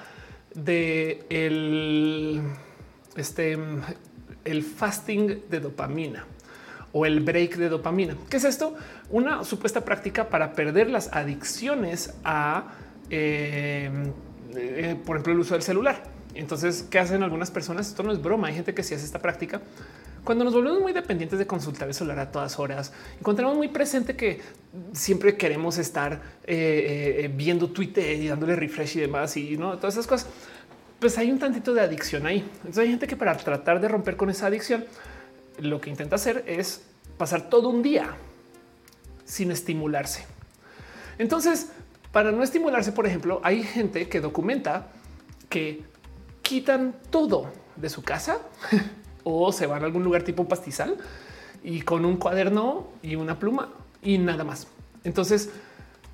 de el, este, el fasting de dopamina o el break de dopamina. ¿Qué es esto? Una supuesta práctica para perder las adicciones a em, eh, por ejemplo, el uso del celular. Entonces, ¿qué hacen algunas personas? Esto no es broma. Hay gente que sí hace esta práctica. Cuando nos volvemos muy dependientes de consultar el celular a todas horas, encontramos muy presente que siempre queremos estar eh, eh, viendo Twitter y dándole refresh y demás y no todas esas cosas. Pues hay un tantito de adicción ahí. Entonces hay gente que para tratar de romper con esa adicción, lo que intenta hacer es pasar todo un día sin estimularse. Entonces, para no estimularse, por ejemplo, hay gente que documenta que quitan todo de su casa [LAUGHS] o se van a algún lugar tipo pastizal y con un cuaderno y una pluma y nada más. Entonces,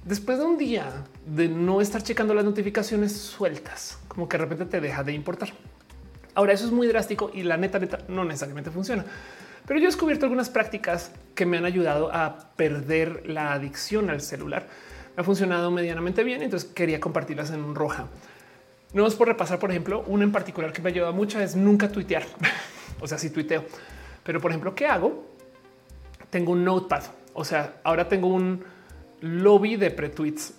después de un día de no estar checando las notificaciones sueltas, como que de repente te deja de importar. Ahora eso es muy drástico y la neta, neta no necesariamente funciona. Pero yo he descubierto algunas prácticas que me han ayudado a perder la adicción al celular ha funcionado medianamente bien. Entonces quería compartirlas en roja. No es por repasar, por ejemplo, una en particular que me ayuda mucho es nunca tuitear. [LAUGHS] o sea, si tuiteo, pero por ejemplo, ¿qué hago? Tengo un notepad. O sea, ahora tengo un lobby de pre-tweets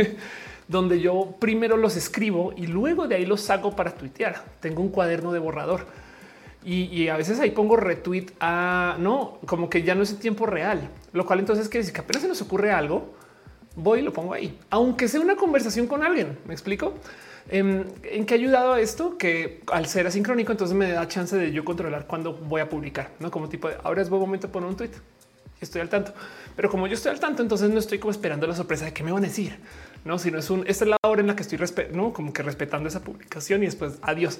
[LAUGHS] donde yo primero los escribo y luego de ahí los saco para tuitear. Tengo un cuaderno de borrador y, a veces ahí pongo retweet a no, como que ya no es el tiempo real, lo cual entonces quiere decir que apenas se nos ocurre algo, voy y lo pongo ahí, aunque sea una conversación con alguien. Me explico em, en, qué ha ayudado a esto que al ser asincrónico, entonces me da chance de yo controlar cuándo voy a publicar, no como tipo de ahora es buen momento poner un tweet. Estoy al tanto, pero como yo estoy al tanto, entonces no estoy como esperando la sorpresa de qué me van a decir, no, sino es un esta es la hora en la que estoy no como que respetando esa publicación y después adiós.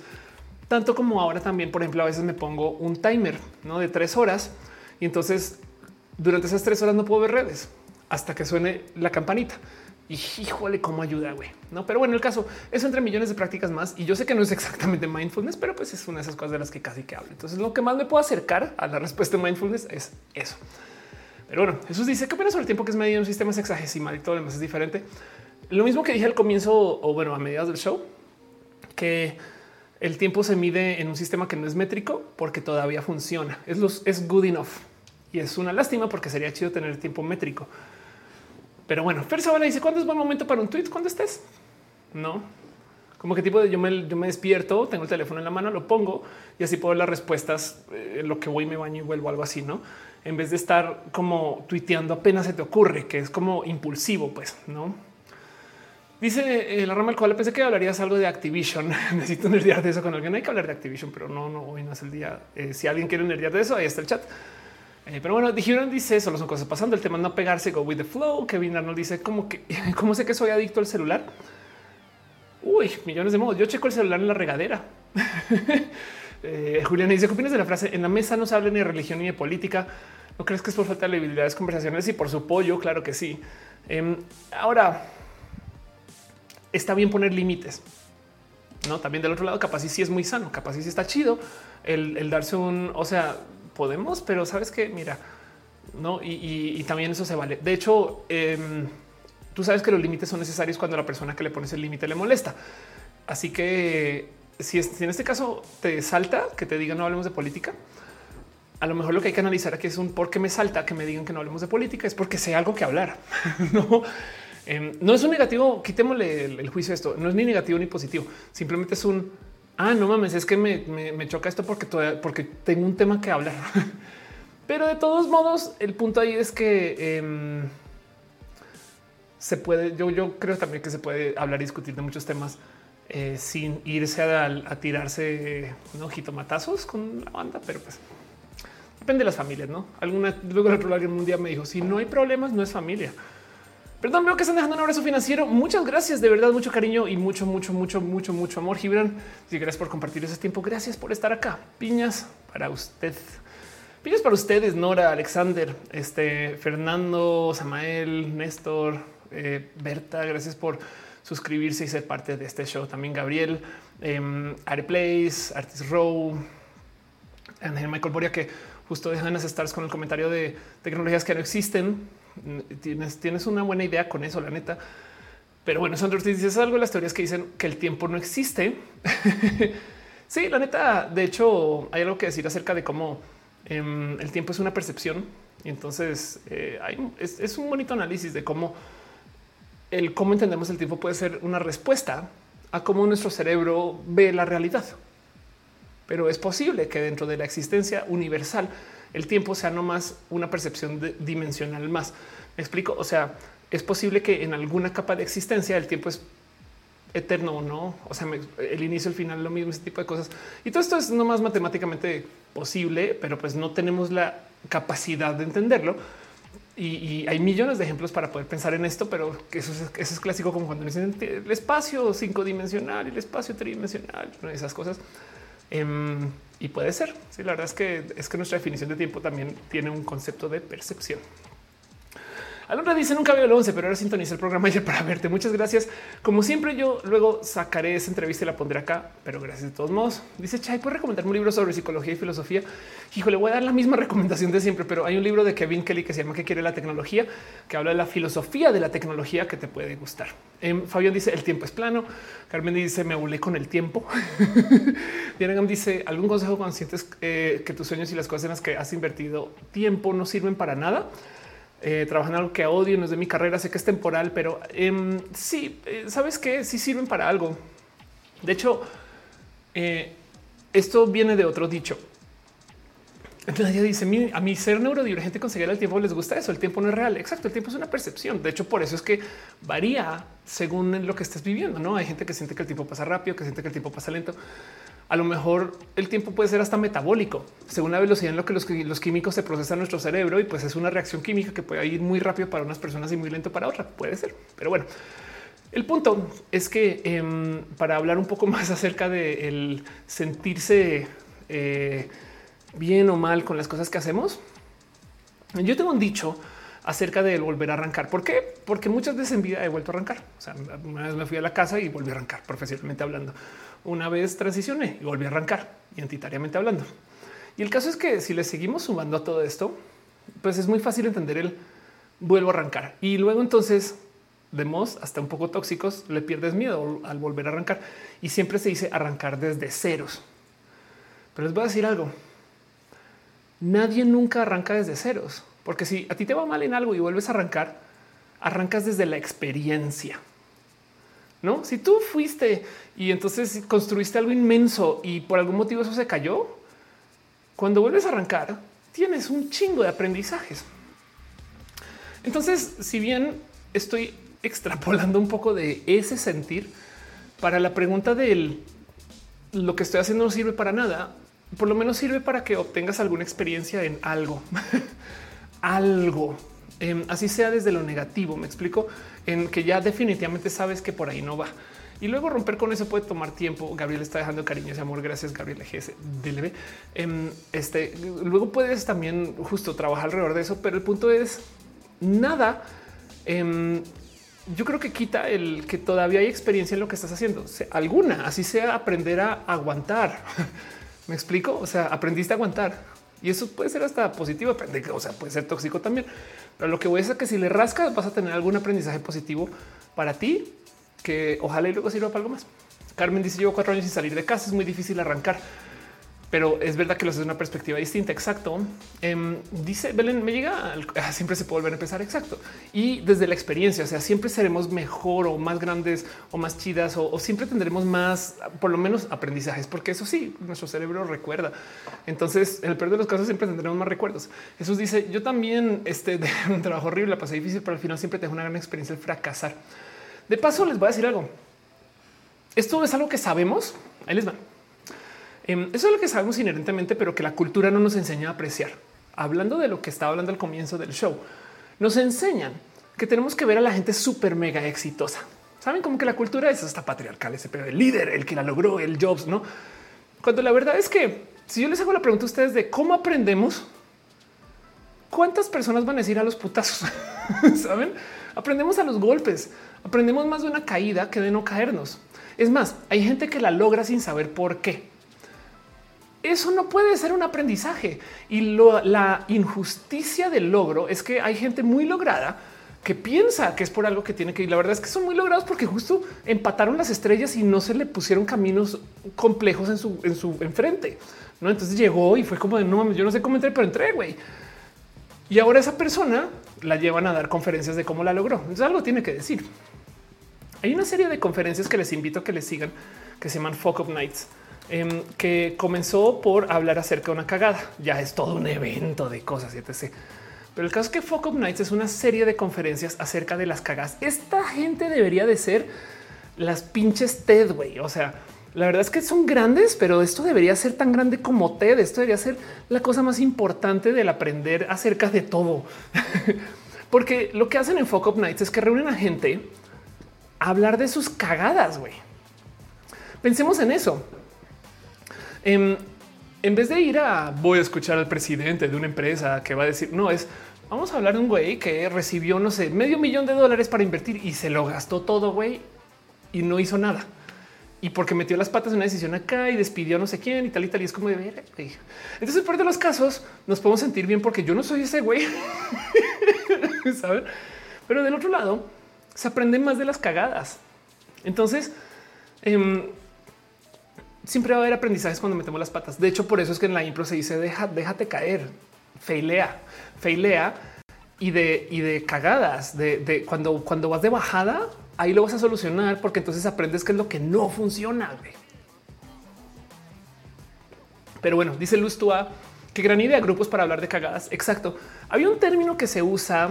Tanto como ahora también, por ejemplo, a veces me pongo un timer ¿no? de tres horas y entonces durante esas tres horas no puedo ver redes hasta que suene la campanita. Y híjole, cómo ayuda, güey. No, pero bueno, el caso es entre millones de prácticas más. Y yo sé que no es exactamente mindfulness, pero pues es una de esas cosas de las que casi que hablo. Entonces, lo que más me puedo acercar a la respuesta de mindfulness es eso. Pero bueno, Jesús dice que opinas sobre el tiempo que es medido en un sistema sexagesimal y todo lo demás es diferente. Lo mismo que dije al comienzo o bueno, a mediados del show, que el tiempo se mide en un sistema que no es métrico porque todavía funciona. Es, los, es good enough y es una lástima porque sería chido tener tiempo métrico. Pero bueno, Fer le dice cuándo es buen momento para un tweet cuando estés. No, como que tipo de yo me, despierto, tengo el teléfono en la mano, lo pongo y así puedo ver las respuestas eh, lo que voy, me baño y vuelvo, algo así, no? En vez de estar como tuiteando apenas se te ocurre, que es como impulsivo, pues no. Dice eh, la rama al cual pensé que hablarías algo de Activision. [LAUGHS] Necesito nerdear de eso con alguien. Hay que hablar de Activision, pero no, no, hoy no es el día. Eh, si alguien quiere nerdear de eso, ahí está el chat. Pero bueno, dijeron, dice, solo son cosas pasando. El tema no pegarse, go with the flow. Kevin Arnold dice, como que, [LAUGHS] ¿cómo sé que soy adicto al celular? Uy, millones de modos. Yo checo el celular en la regadera. [LAUGHS] eh, Juliana dice, ¿qué opinas de la frase? En la mesa no se habla ni de religión ni de política. ¿No crees que es por falta de habilidades conversacionales? Y por su pollo, claro que sí. Em, ahora, está bien poner límites. No, también del otro lado, capaz sí es muy sano, capaz sí está chido el, darse un, o sea, podemos, pero sabes que, mira, no, y, también eso se vale. De hecho, eh, Tú sabes que los límites son necesarios cuando la persona que le pones el límite le molesta. Así que si, en este caso te salta que te digan no hablemos de política, a lo mejor lo que hay que analizar aquí es un por qué me salta que me digan que no hablemos de política, es porque sé algo que hablar. [LAUGHS] no, em, no es un negativo. Quitémosle el, juicio a esto. No es ni negativo ni positivo. Simplemente es un ah, no mames, es que me, choca esto porque porque tengo un tema que hablar. [LAUGHS] Pero de todos modos, el punto ahí es que em, se puede, yo, yo creo también que se puede hablar y discutir de muchos temas eh, sin irse a, tirarse ¿no? jitomatazos con la banda, pero pues depende de las familias, ¿no? Alguna, luego otro alguien un día me dijo, si no hay problemas, no es familia. Perdón, veo que están dejando un abrazo financiero. Muchas gracias, de verdad, mucho cariño y mucho, mucho, mucho, mucho, mucho amor. Gibran, y gracias por compartir ese tiempo. Gracias por estar acá. Piñas para usted. Piñas para ustedes, Nora, Alexander, este, Fernando, Samael, Néstor, eh, Berta, gracias por suscribirse y ser parte de este show. También Gabriel, eh, Areplace, Artist Row, Ángel Michael Boria, que justo dejan estar con el comentario de tecnologías que no existen. Tienes, tienes una buena idea con eso, la neta. Pero bueno, Sandro te dices algo de las teorías que dicen que el tiempo no existe. [LAUGHS] sí, la neta, de hecho, hay algo que decir acerca de cómo em, el tiempo es una percepción. Y entonces eh, es, es, un bonito análisis de cómo el cómo entendemos el tiempo puede ser una respuesta a cómo nuestro cerebro ve la realidad. Pero es posible que dentro de la existencia universal el tiempo sea no más una percepción dimensional más. Me explico. O sea, es posible que en alguna capa de existencia el tiempo es eterno o no. O sea, el inicio, el final, lo mismo, ese tipo de cosas. Y todo esto es no más matemáticamente posible, pero pues no tenemos la capacidad de entenderlo y, hay millones de ejemplos para poder pensar en esto, pero que eso es, clásico como cuando dicen el espacio cinco dimensional el espacio tridimensional, esas cosas. Em, y puede ser. Sí, la verdad es que es que nuestra definición de tiempo también tiene un concepto de percepción. Alondra dice nunca veo el 11, pero ahora sintoniza el programa ayer para verte. Muchas gracias. Como siempre, yo luego sacaré esa entrevista y la pondré acá, pero gracias de todos modos. Dice Chay, ¿puedes recomendarme un libro sobre psicología y filosofía? Hijo, le voy a dar la misma recomendación de siempre, pero hay un libro de Kevin Kelly que se llama ¿Qué quiere la tecnología? que habla de la filosofía de la tecnología que te puede gustar. Em, Fabián dice el tiempo es plano. Carmen dice me volé con el tiempo. [LAUGHS] Diana dice algún consejo cuando sientes eh, que tus sueños y las cosas en las que has invertido tiempo no sirven para nada eh, trabajando en algo que odio, no es de mi carrera, sé que es temporal, pero em, sí, eh, sabes que sí sirven para algo. De hecho, eh, esto viene de otro dicho. Nadie dice a mi ser neurodivergente conseguir el tiempo les gusta eso. El tiempo no es real. Exacto. El tiempo es una percepción. De hecho, por eso es que varía según lo que estés viviendo. No hay gente que siente que el tiempo pasa rápido, que siente que el tiempo pasa lento a lo mejor el tiempo puede ser hasta metabólico, según la velocidad en lo que los, químicos se procesan en nuestro cerebro y pues es una reacción química que puede ir muy rápido para unas personas y muy lento para otras. Puede ser, pero bueno. El punto es que em, para hablar un poco [LAUGHS] más acerca de sentirse eh, bien o mal con las cosas que hacemos, yo tengo un dicho acerca de volver a arrancar. ¿Por qué? Porque muchas veces en vida he vuelto a arrancar. O sea, una vez me fui a la casa y volví a arrancar profesionalmente hablando una vez transicioné y volví a arrancar identitariamente hablando. Y el caso es que si le seguimos sumando a todo esto, pues es muy fácil entender el vuelvo a arrancar y luego entonces de hasta un poco tóxicos le pierdes miedo al volver a arrancar y siempre se dice arrancar desde ceros. Pero les voy a decir algo. nadie nunca arranca desde ceros, porque si a ti te va mal en algo y vuelves a arrancar, arrancas desde la experiencia. No, si tú fuiste y entonces construiste algo inmenso y por algún motivo eso se cayó, cuando vuelves a arrancar, tienes un chingo de aprendizajes. Entonces, si bien estoy extrapolando un poco de ese sentir para la pregunta del lo que estoy haciendo no sirve para nada, por lo menos sirve para que obtengas alguna experiencia en algo, [LAUGHS] algo, em, así sea desde lo negativo. Me explico en que ya definitivamente sabes que por ahí no va. Y luego romper con eso puede tomar tiempo. Gabriel está dejando cariño y amor. Gracias, Gabriel GS DLB. Em, este luego puedes también justo trabajar alrededor de eso, pero el punto es nada. Em, yo creo que quita el que todavía hay experiencia en lo que estás haciendo. alguna, así sea aprender a aguantar. [LAUGHS] Me explico. O sea, aprendiste a aguantar y eso puede ser hasta positivo. O sea, puede ser tóxico también. Pero lo que voy a decir es que si le rascas, vas a tener algún aprendizaje positivo para ti que ojalá y luego sirva para algo más. Carmen dice: Llevo cuatro años sin salir de casa, es muy difícil arrancar pero es verdad que lo hace una perspectiva distinta. Exacto. Em, dice Belén, me llega ah, siempre se puede volver a empezar. Exacto. Y desde la experiencia, o sea, siempre seremos mejor o más grandes o más chidas o, siempre tendremos más, por lo menos aprendizajes, porque eso sí, nuestro cerebro recuerda. Entonces, en el peor de los casos, siempre tendremos más recuerdos. Jesús dice: Yo también este, [LAUGHS] de un trabajo horrible, la pasé difícil, pero al final siempre tengo una gran experiencia el fracasar. De paso, les voy a decir algo. Esto es algo que sabemos. Ahí les van. Em, eso es lo que sabemos inherentemente, pero que la cultura no nos enseña a apreciar. Hablando de lo que estaba hablando al comienzo del show, nos enseñan que tenemos que ver a la gente súper mega exitosa. Saben como que la cultura es hasta patriarcal, ese pero el líder, el que la logró, el Jobs, no? Cuando la verdad es que si yo les hago la pregunta a ustedes de cómo aprendemos, cuántas personas van a decir a los putazos? [LAUGHS] Saben? Aprendemos a los golpes, aprendemos más de una caída que de no caernos. Es más, hay gente que la logra sin saber por qué eso no puede ser un aprendizaje. Y la injusticia del logro es que hay gente muy lograda que piensa que es por algo que tiene que ir. La verdad es que son muy logrados porque justo empataron las estrellas y no se le pusieron caminos complejos en su, en su enfrente. ¿no? Entonces llegó y fue como de no, yo no sé cómo entré, pero entré, güey. Y ahora esa persona la llevan a dar conferencias de cómo la logró. Entonces algo tiene que decir. Hay una serie de conferencias que les invito a que les sigan que se llaman Fuck Up Nights Em, que comenzó por hablar acerca de una cagada. Ya es todo un evento de cosas etc. Pero el caso es que Fuck Up Nights es una serie de conferencias acerca de las cagadas. Esta gente debería de ser las pinches TED, güey. O sea, la verdad es que son grandes, pero esto debería ser tan grande como TED. Esto debería ser la cosa más importante del aprender acerca de todo. [LAUGHS] Porque lo que hacen en Fuck Up Nights es que reúnen a gente a hablar de sus cagadas, güey. Pensemos en eso. Em, en, vez de ir a voy a escuchar al presidente de una empresa que va a decir no es vamos a hablar de un güey que recibió no sé medio millón de dólares para invertir y se lo gastó todo güey y no hizo nada y porque metió las patas en una decisión acá y despidió no sé quién y tal y tal. Y es como de ver. Entonces, por de los casos, nos podemos sentir bien porque yo no soy ese güey, [LAUGHS] ¿saben? Pero del otro lado, se aprende más de las cagadas. Entonces, eh, siempre va a haber aprendizajes cuando metemos las patas. De hecho, por eso es que en la impro se dice deja, déjate caer, feilea, feilea y de, y de cagadas, de, cuando, cuando vas de bajada, ahí lo vas a solucionar porque entonces aprendes qué es lo que no funciona. Pero bueno, dice Luz Tua que gran idea grupos para hablar de cagadas. Exacto. Había un término que se usa.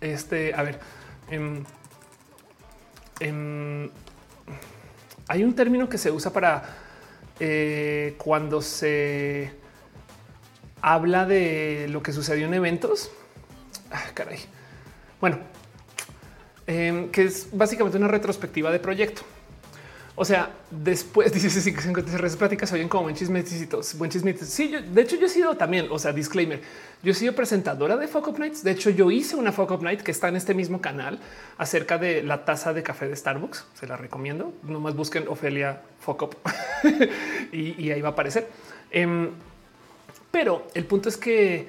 Este, a ver, em, em, hay un término que se usa para eh, cuando se habla de lo que sucedió en eventos. Ah, caray. Bueno, em, que es básicamente una retrospectiva de proyecto. O sea, después [LAUGHS] dice sí, que se pláticas oyen como buen chismecitos, buen chismecitos. Sí, yo, de hecho, yo he sido también, o sea, disclaimer. Yo he sido presentadora de Fuck Up Nights. De hecho, yo hice una Fuck Up Night que está en este mismo canal acerca de la taza de café de Starbucks. Se la recomiendo. Nomás busquen Ofelia Fuck Up [LAUGHS] y, ahí va a aparecer. Em, pero el punto es que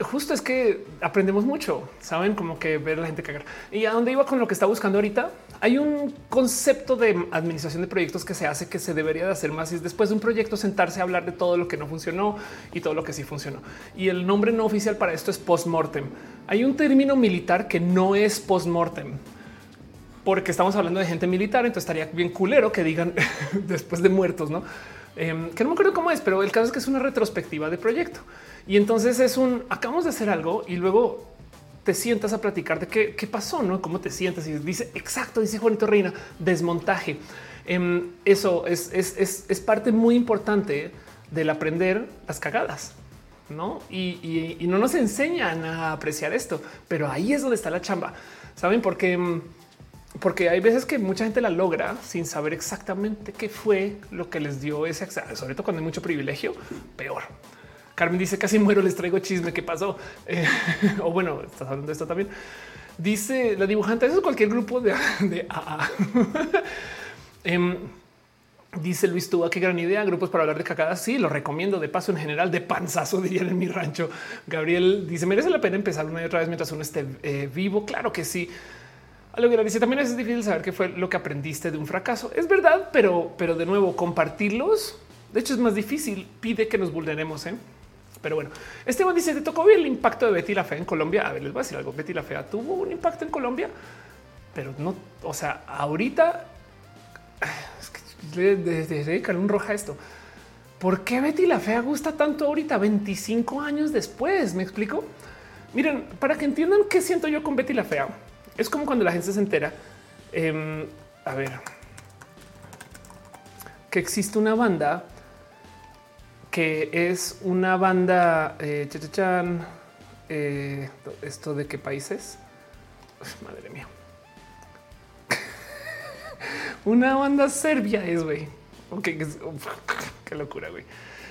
justo es que aprendemos mucho, saben como que ver a la gente cagar y a dónde iba con lo que está buscando ahorita. Hay un concepto de administración de proyectos que se hace que se debería de hacer más y es después de un proyecto sentarse a hablar de todo lo que no funcionó y todo lo que sí funcionó. Y el nombre no oficial para esto es postmortem. Hay un término militar que no es postmortem porque estamos hablando de gente militar, entonces estaría bien culero que digan [LAUGHS] después de muertos, no? Em, que no me acuerdo cómo es, pero el caso es que es una retrospectiva de proyecto. Y entonces es un acabamos de hacer algo y luego te sientas a platicar de qué, pasó, no cómo te sientes. Y dice exacto, dice Juanito Reina, desmontaje. Em, eso es, es, parte muy importante del aprender las cagadas. No, y, no nos enseñan a apreciar esto, pero ahí es donde está la chamba. Saben por qué? Em, porque hay veces que mucha gente la logra sin saber exactamente qué fue lo que les dio ese, sobre todo cuando hay mucho privilegio, peor. Carmen dice casi muero, les traigo chisme. ¿Qué pasó? Eh, [LAUGHS] o bueno, estás hablando de esto también. Dice la dibujante, eso es cualquier grupo de, [LAUGHS] de. [LAUGHS] Em, dice Luis Tuba, qué gran idea. Grupos para hablar de cacadas. Sí, lo recomiendo de paso en general, de panzazo, dirían en mi rancho. Gabriel dice: merece la pena empezar una y otra vez mientras uno esté eh, vivo. Claro que sí. Algo que dice también es difícil saber qué fue lo que aprendiste de un fracaso. Es verdad, pero, pero de nuevo, compartirlos. De hecho, es más difícil. Pide que nos vulneremos. ¿eh? Pero bueno, Esteban dice: Te tocó ver el impacto de Betty la Fea en Colombia. A ver, les voy a decir algo. Betty la Fea tuvo un impacto en Colombia, pero no, o sea, ahorita [SIGHS] es que un roja esto. ¿Por qué Betty la Fea gusta tanto ahorita, 25 años después? Me explico. Miren, para que entiendan qué siento yo con Betty la Fea, es como cuando la gente se entera. Em, a ver, que existe una banda que es una banda, eh, eh, esto de qué países? madre mía. [LAUGHS] una banda serbia es, güey. Ok, qué locura, güey.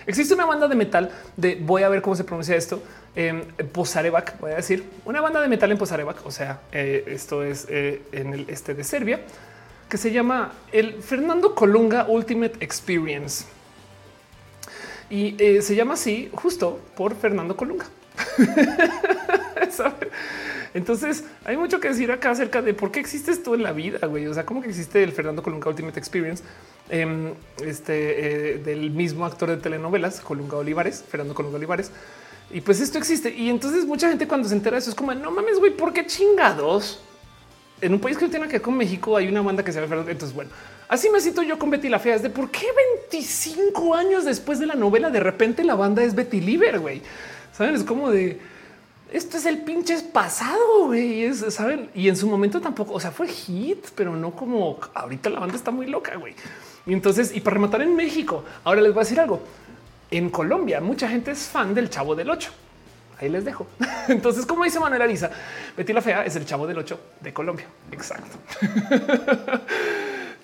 Existe una banda de metal de, voy a ver cómo se pronuncia esto, en Pozarevac, voy a decir, una banda de metal en Pozarevac, o sea, eh, esto es eh, en el este de Serbia, que se llama el Fernando Colunga Ultimate Experience. Y eh, se llama así justo por Fernando Colunga. [LAUGHS] Entonces hay mucho que decir acá acerca de por qué existe esto en la vida, güey. O sea, cómo que existe el Fernando Colunga Ultimate Experience, em, este eh, del mismo actor de telenovelas, Colunga Olivares, Fernando Colunga Olivares. Y pues esto existe. Y entonces mucha gente cuando se entera de eso es como no mames, güey, ¿por qué chingados? En un país que tiene que ver con México hay una banda que se llama Fernando. Entonces, bueno, Así me siento yo con Betty la Fea. Es de por qué 25 años después de la novela, de repente la banda es Betty Liber, güey. Saben, es como de esto es el pinche pasado, güey. Saben, y en su momento tampoco, o sea, fue hit, pero no como ahorita la banda está muy loca, güey. Y entonces, y para rematar en México, ahora les voy a decir algo. En Colombia, mucha gente es fan del Chavo del Ocho. Ahí les dejo. [LAUGHS] Entonces, como dice Manuel Ariza, Betty la Fea es el Chavo del Ocho de Colombia. Exacto. [LAUGHS]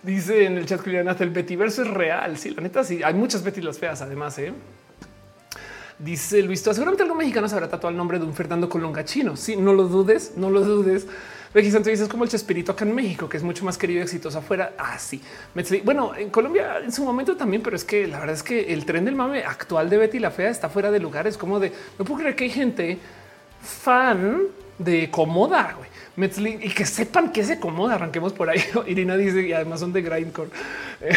Dice en el chat que el Betty verso es real. Sí, la neta, sí. Hay muchas Betty las feas, además. ¿eh? Dice Luis, seguramente algún mexicano se habrá tatuado el nombre de un Fernando Colonga chino. Sí, no lo dudes, no lo dudes. Becky Santos es como el Chespirito acá en México, que es mucho más querido y exitoso afuera. Ah, sí. Bueno, en Colombia en su momento también, pero es que la verdad es que el tren del mame actual de Betty la Fea está fuera de lugar. Es como de no puedo creer que hay gente fan de Comoda. Güey y que sepan que se acomoda. Arranquemos por ahí. [LAUGHS] Irina dice y además son de grindcore. [LAUGHS]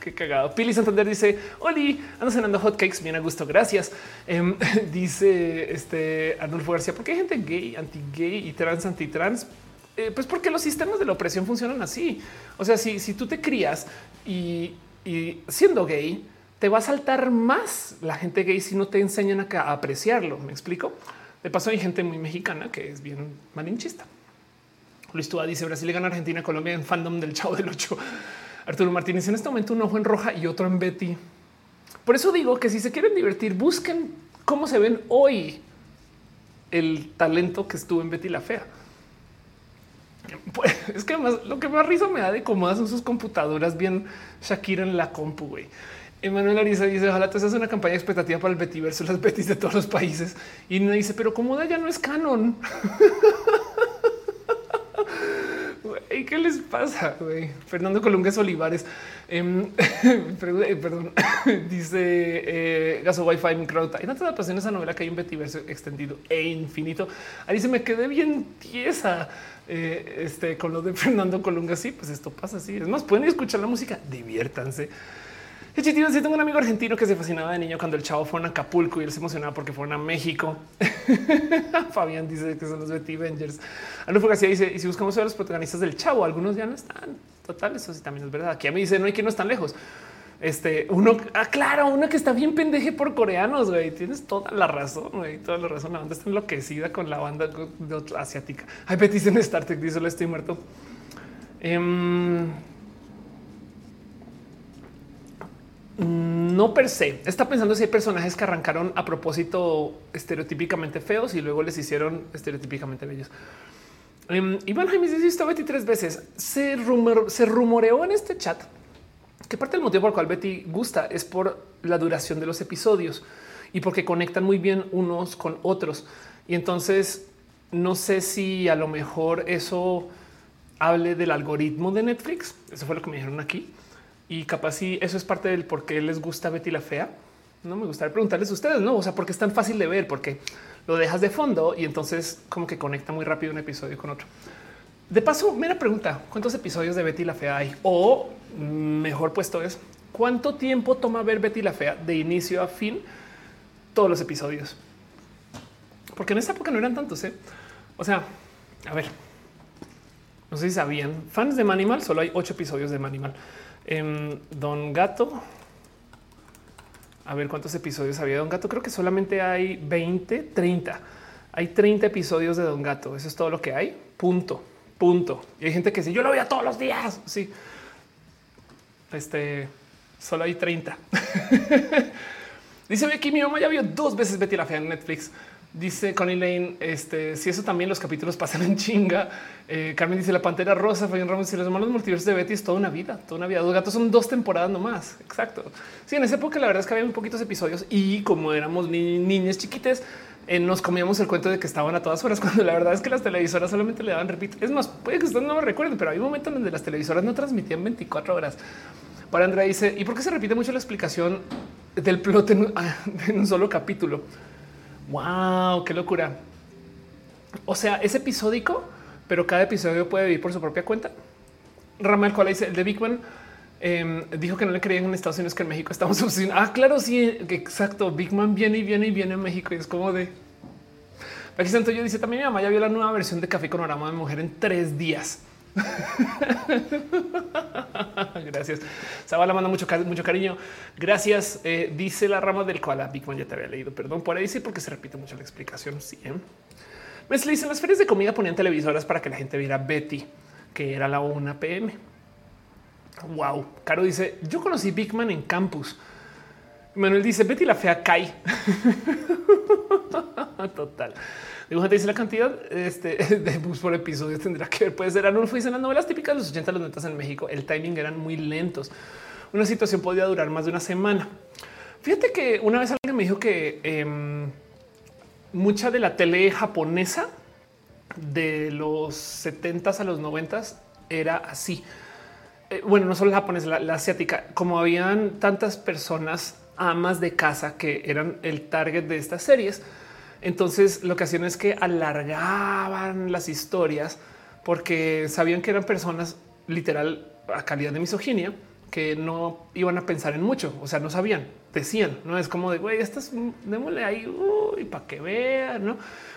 Qué cagado. Pili Santander dice: Oli, ando cenando hotcakes bien a gusto. Gracias. Em, [LAUGHS] dice este Arnulfo García: ¿Por qué hay gente gay, anti gay y trans, anti trans? Eh, pues porque los sistemas de la opresión funcionan así. O sea, si, si tú te crías y, siendo gay, te va a saltar más la gente gay si no te enseñan a apreciarlo. Me explico. De paso, hay gente muy mexicana que es bien malinchista. Luis Tua dice Brasil gana Argentina, Colombia en fandom del Chavo del Ocho. [LAUGHS] Arturo Martínez en este momento un ojo en roja y otro en Betty. Por eso digo que si se quieren divertir, busquen cómo se ven hoy el talento que estuvo en Betty la Fea. Pues, es que lo que más risa me da de cómodas son sus computadoras bien Shakira en la compu. Emanuel Ariza dice: Ojalá te hagas una campaña expectativa para el Betty versus las Betis de todos los países. Y me dice: Pero como ya no es canon. [LAUGHS] ¿Y qué les pasa? Güey? Fernando Colungues Olivares. Em, [LAUGHS] eh, perdón, [LAUGHS] dice eh, Gaso Wi-Fi Microta. Y no te da pasión esa novela que hay un Betiverso extendido e infinito. Ahí se me quedé bien tiesa eh, este, con lo de Fernando Colunga. Sí, pues esto pasa así. Es más, pueden escuchar la música, diviértanse. Sí, tengo un amigo argentino que se fascinaba de niño cuando el chavo fue a Acapulco y él se emocionaba porque fueron a México. [LAUGHS] Fabián dice que son los Betty Avengers. Algo así dice, y si buscamos a los protagonistas del chavo, algunos ya no están. Total, eso sí también es verdad. Aquí a mí dice, no hay que no están lejos. Este uno, ah, claro, uno que está bien pendeje por coreanos. Güey, tienes toda la razón. Güey, toda la razón. La banda está enloquecida con la banda asiática. Hay Betis en Star Trek. Dice, estoy muerto. Em, no per se. Está pensando si hay personajes que arrancaron a propósito estereotípicamente feos y luego les hicieron estereotípicamente bellos. Um, Iván Jaime dice esto Betty tres veces. Se, se rumoreó en este chat que parte del motivo por el cual Betty gusta es por la duración de los episodios y porque conectan muy bien unos con otros. Y entonces no sé si a lo mejor eso hable del algoritmo de Netflix. Eso fue lo que me dijeron aquí y capaz si eso es parte del por qué les gusta Betty la fea. No me gustaría preguntarles a ustedes, no? O sea, porque es tan fácil de ver, porque lo dejas de fondo y entonces como que conecta muy rápido un episodio con otro. De paso, mira pregunta, ¿cuántos episodios de Betty la fea hay? O mejor puesto es, ¿cuánto tiempo toma ver Betty la fea de inicio a fin todos los episodios? Porque en esta época no eran tantos, ¿eh? O sea, a ver, no sé si sabían, fans de Manimal, solo hay ocho episodios de Manimal. En Don Gato. A ver cuántos episodios había Don Gato. Creo que solamente hay 20, 30. Hay 30 episodios de Don Gato. Eso es todo lo que hay. Punto, punto. Y hay gente que dice yo lo veía todos los días. Sí. Este solo hay 30. [LAUGHS] Dice aquí mi mamá ya vio dos veces Betty la Fea en Netflix. Dice Connie Lane, este, si eso también los capítulos pasan en chinga. Eh, Carmen dice la pantera rosa, Fabián Ramos y los malos multiversos de Betty es toda una vida, toda una vida. Dos gatos son dos temporadas nomás. Exacto. Sí, en esa época la verdad es que había muy poquitos episodios y como éramos ni niñas chiquites, eh, nos comíamos el cuento de que estaban a todas horas, [LAUGHS] cuando la verdad es que las televisoras solamente le daban repito. Es más, puede que ustedes no lo recuerden, pero hay un momento donde las televisoras no transmitían 24 horas. Para Andrea dice, ¿y por qué se repite mucho la explicación del plot en [LAUGHS] un solo capítulo? Wow, qué locura. O sea, es episódico, pero cada episodio puede vivir por su propia cuenta. Ramal, cual dice el de Big em, dijo que no le creían en Estados Unidos que en México estamos [LAUGHS] Ah, claro, sí, exacto. Big Man viene y viene y viene a México y es como de. Aquí Santo yo dice también mi mamá ya vio la nueva versión de Café con Aroma de Mujer en tres días. [LAUGHS] Gracias. Sabala manda mucho, mucho cariño. Gracias. Eh, dice la rama del koala. Big Man ya te había leído. Perdón por ahí, sí, porque se repite mucho la explicación. Sí. ¿eh? Me dicen las ferias de comida ponían televisoras para que la gente viera Betty, que era la 1 pm. Wow. Caro dice: Yo conocí Big Man en campus. Manuel dice: Betty la fea cae. [LAUGHS] [LAUGHS] Total. Dibujante dice la cantidad este, [LAUGHS] de bus por episodio tendrá que ver. Puede ser Arnulfo dice las novelas típicas de los 80, los netas en México. El timing eran muy lentos. Una situación podía durar más de una semana. Fíjate que una vez alguien me dijo que em, mucha de la tele japonesa de los 70 a los 90 era así. Eh, bueno, no solo la japonesa, la asiática, como habían tantas personas amas de casa que eran el target de estas series entonces lo que hacían es que alargaban las historias porque sabían que eran personas literal a calidad de misoginia que no iban a pensar en mucho, o sea, no sabían, decían, no es como de güey, estas démosle ahí y para que vean, no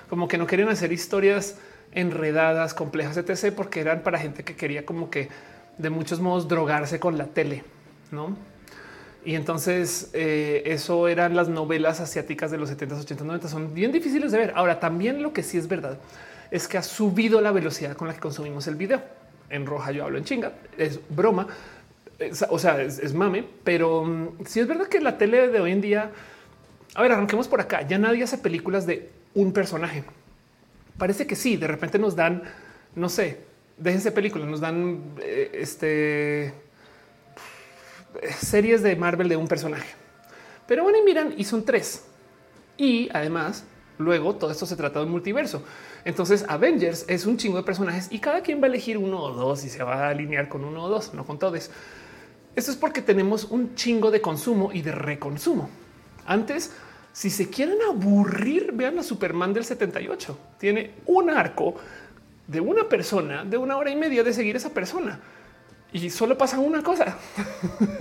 como que no querían hacer historias enredadas, complejas, etc., porque eran para gente que quería como que de muchos modos drogarse con la tele, no? Y entonces eh, eso eran las novelas asiáticas de los 70, 80, 90. Son bien difíciles de ver. Ahora, también lo que sí es verdad es que ha subido la velocidad con la que consumimos el video. En roja yo hablo en chinga, es broma, o sea, es, mame, pero mm, sí es verdad que la tele de hoy en día, a ver, arranquemos por acá, ya nadie hace películas de un personaje. Parece que sí, de repente nos dan, no sé, déjense películas, nos dan eh, este series de Marvel de un personaje. Pero bueno, y miran, y son tres. Y además Luego todo esto se trata de un multiverso. Entonces Avengers es un chingo de personajes y cada quien va a elegir uno o dos y se va a alinear con uno o dos, no con todos. Esto es porque tenemos un chingo de consumo y de reconsumo. Antes, si se quieren aburrir, vean a Superman del 78. Tiene un arco de una persona de una hora y media de seguir esa persona y solo pasa una cosa.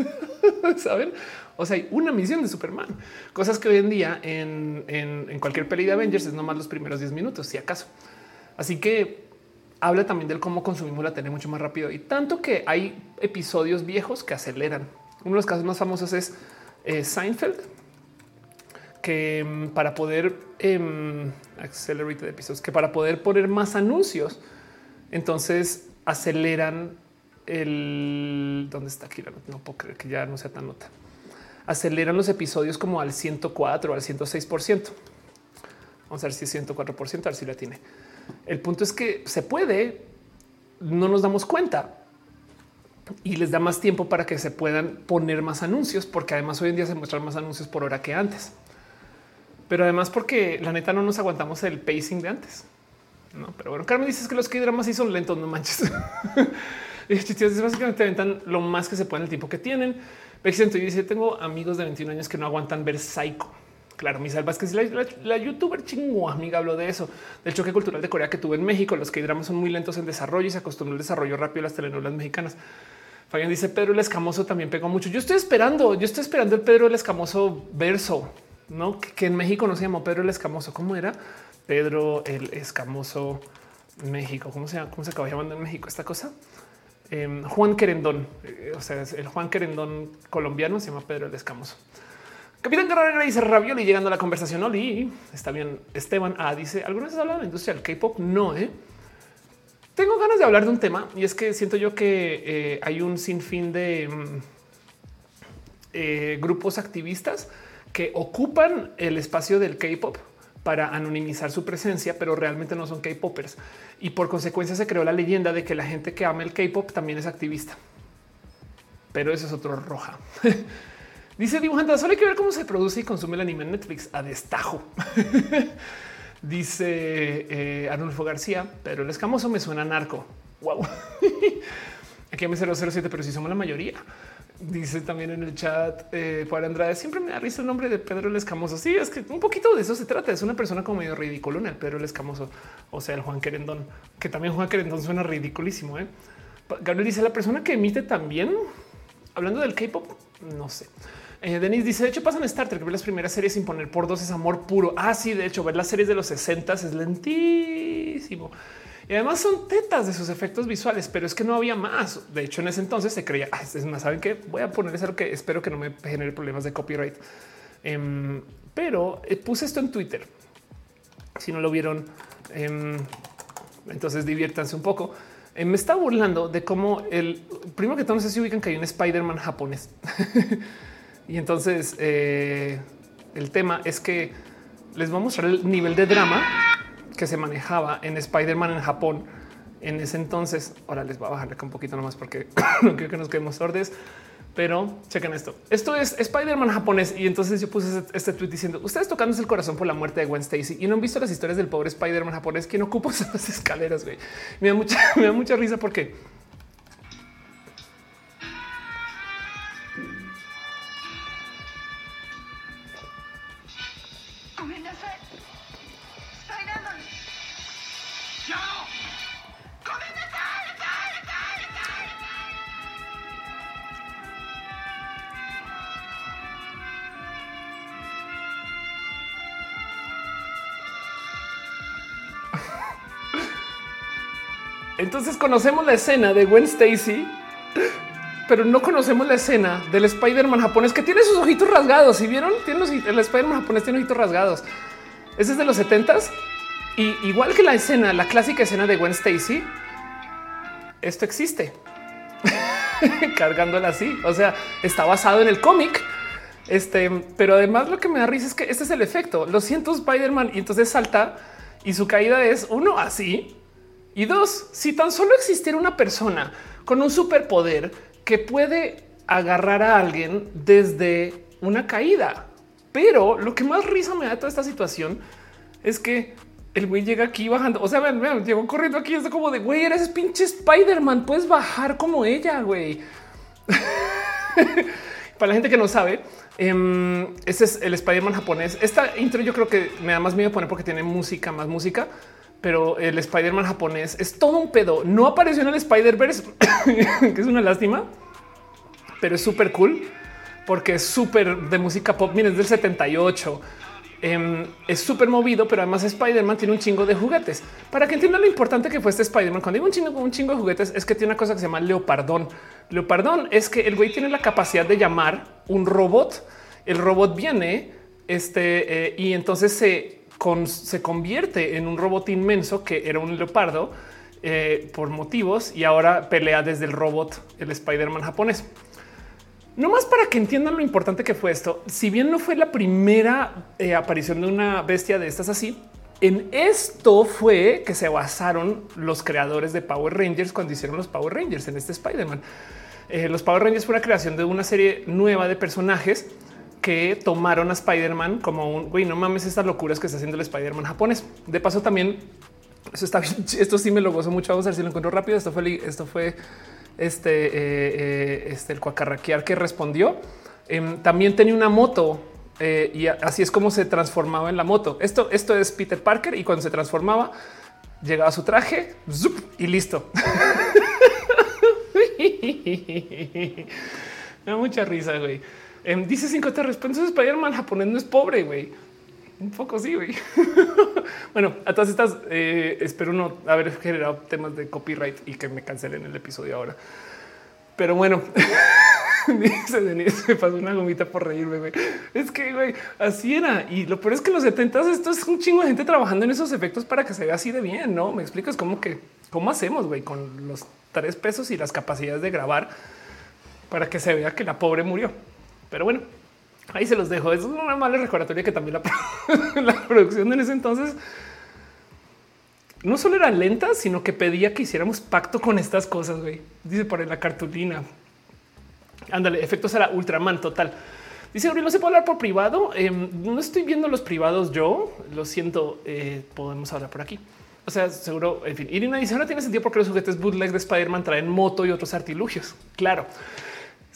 [LAUGHS] Saben? O sea, hay una misión de Superman, cosas que hoy en día en, cualquier peli de Avengers es nomás los primeros 10 minutos, si acaso. Así que habla también del cómo consumimos la tele mucho más rápido y tanto que hay episodios viejos que aceleran. Uno de los casos más famosos es eh, Seinfeld, que mm, para poder eh, accelerate episodios, que para poder poner más anuncios, entonces aceleran el dónde está aquí. No puedo creer que ya no sea tan nota. Aceleran los episodios como al 104 o al 106 Vamos a ver si es 104 a ver si la tiene. El punto es que se puede, no nos damos cuenta y les da más tiempo para que se puedan poner más anuncios, porque además hoy en día se muestran más anuncios por hora que antes. Pero además porque la neta no nos aguantamos el pacing de antes. No, pero bueno, Carmen dices que los que dramas sí son lentos, no manches. [LAUGHS] es básicamente aventan lo más que se puede en el tiempo que tienen. Vexento dice: Tengo amigos de 21 años que no aguantan ver Psycho. Claro, mi salvas que la, la, youtuber chingua amiga habló de eso, del choque cultural de Corea que tuve en México. Los que dramas son muy lentos en desarrollo y se acostumbró al desarrollo rápido de las telenovelas mexicanas. Fabián dice Pedro el Escamoso también pegó mucho. Yo estoy esperando, yo estoy esperando el Pedro el Escamoso verso, no que, en México no se llamó Pedro el Escamoso. ¿Cómo era? Pedro el Escamoso México. ¿Cómo se? ¿Cómo se acaba llamando en México esta cosa? Em, Juan Querendón, eh, o sea, el Juan Querendón colombiano se llama Pedro el Escamoso. Capitán Carrera dice Ravioli llegando a la conversación. Oli, está bien. Esteban A dice: ¿Alguna vez has hablado de la industria del K-pop? No, ¿eh? Tengo ganas de hablar de un tema y es que siento yo que eh, hay un sinfín de mm, eh, grupos activistas que ocupan el espacio del K-pop para anonimizar su presencia, pero realmente no son K-popers. Y por consecuencia se creó la leyenda de que la gente que ama el K-pop también es activista. Pero eso es otro roja. [LAUGHS] Dice dibujante, solo hay que ver cómo se produce y consume el anime en Netflix a destajo. [LAUGHS] Dice eh, Arnulfo García, pero el escamoso me suena narco. Wow. [LAUGHS] Aquí me 007, pero si somos la mayoría. Dice también en el chat eh, Juan Andrade, siempre me da risa el nombre de Pedro el Escamoso. Sí, es que un poquito de eso se trata. Es una persona como medio ridículo en el Pedro el Escamoso, o sea, el Juan Querendón, que también Juan Querendón suena ridiculísimo. ¿eh? Gabriel dice la persona que emite también hablando del K-pop. No sé. Eh, Denis dice: De hecho, pasan Star Trek, ver las primeras series sin poner por dos es amor puro. Ah, sí, de hecho, ver las series de los 60 es lentísimo. Y además son tetas de sus efectos visuales, pero es que no había más. De hecho, en ese entonces se creía, es más, saben que voy a poner eso que espero que no me genere problemas de copyright. Em, pero eh, puse esto en Twitter. Si no lo vieron, em, entonces diviértanse un poco. Eh, me está burlando de cómo el primero que todo no sé si ubican que hay un Spider-Man japonés. [LAUGHS] y entonces eh, el tema es que les voy a mostrar el nivel de drama que se manejaba en Spider-Man en Japón en ese entonces. Ahora les voy a bajarle un poquito nomás porque [COUGHS] no quiero que nos quedemos sordes, pero chequen esto. Esto es Spider-Man japonés. Y entonces yo puse este tweet diciendo ustedes tocándose el corazón por la muerte de Gwen Stacy y no han visto las historias del pobre Spider-Man japonés quien ocupa [LAUGHS] esas escaleras. Me da mucha, [LAUGHS] me da mucha risa porque Entonces conocemos la escena de Gwen Stacy, pero no conocemos la escena del Spider-Man japonés que tiene sus ojitos rasgados. Si vieron, tiene el Spider-Man japonés tiene ojitos rasgados. Ese es de los 70s y igual que la escena, la clásica escena de Gwen Stacy, esto existe [LAUGHS] cargándola así. O sea, está basado en el cómic. Este, pero además lo que me da risa es que este es el efecto. Lo siento, Spider-Man, y entonces salta y su caída es uno así y dos, si tan solo existiera una persona con un superpoder que puede agarrar a alguien desde una caída. Pero lo que más risa me da toda esta situación es que el güey llega aquí bajando. O sea, vean, vean, llegó corriendo aquí. Es como de güey, eres pinche Spider-Man. Puedes bajar como ella, güey. [LAUGHS] Para la gente que no sabe, este es el Spider-Man japonés. Esta intro yo creo que me da más miedo poner porque tiene música, más música, pero el Spider-Man japonés es todo un pedo. No apareció en el Spider-Verse, [COUGHS] que es una lástima, pero es súper cool porque es súper de música pop. Miren, es del 78. Em, es súper movido, pero además Spider-Man tiene un chingo de juguetes. Para que entiendan lo importante que fue este Spider-Man, cuando digo un chingo, un chingo de juguetes, es que tiene una cosa que se llama leopardón. Leopardón es que el güey tiene la capacidad de llamar un robot. El robot viene este, eh, y entonces se, se convierte en un robot inmenso que era un leopardo eh, por motivos y ahora pelea desde el robot, el Spider-Man japonés. No más para que entiendan lo importante que fue esto. Si bien no fue la primera eh, aparición de una bestia de estas así, en esto fue que se basaron los creadores de Power Rangers cuando hicieron los Power Rangers en este Spider-Man. Eh, los Power Rangers fue una creación de una serie nueva de personajes que tomaron a Spider-Man como un güey, no mames estas locuras que está haciendo el Spider-Man japonés. De paso, también eso está bien. Esto sí me lo gozo mucho. Vamos a ver si lo encuentro rápido. Esto fue, esto fue este, eh, eh, este el cuacarraquear que respondió. Em, también tenía una moto eh, y así es como se transformaba en la moto. Esto, esto es Peter Parker y cuando se transformaba llegaba su traje y listo. [LAUGHS] Me da mucha risa, güey. Em, dice cinco te respondes Spider-Man japonés no es pobre, güey. Un poco sí, güey. [LAUGHS] bueno, a todas estas eh, espero no haber generado temas de copyright y que me cancelen el episodio ahora. Pero bueno, [LAUGHS] dice me pasó una gomita por reírme. Güey. Es que güey, así era. Y lo peor es que en los 70 esto es un chingo de gente trabajando en esos efectos para que se vea así de bien. No me explicas cómo que cómo hacemos güey con los tres pesos y las capacidades de grabar para que se vea que la pobre murió. Pero bueno, Ahí se los dejo. Es una mala recordatoria que también la, [LAUGHS] producción en ese entonces no solo era lenta, sino que pedía que hiciéramos pacto con estas cosas. Güey. Dice por la cartulina. Ándale, efectos era Ultraman total. Dice Gabriel, no se puede hablar por privado. Em, no estoy viendo los privados yo. Lo siento, eh, podemos hablar por aquí. O sea, seguro, en fin. Irina dice, ahora tiene sentido porque los juguetes bootleg de Spider-Man traen moto y otros artilugios. Claro.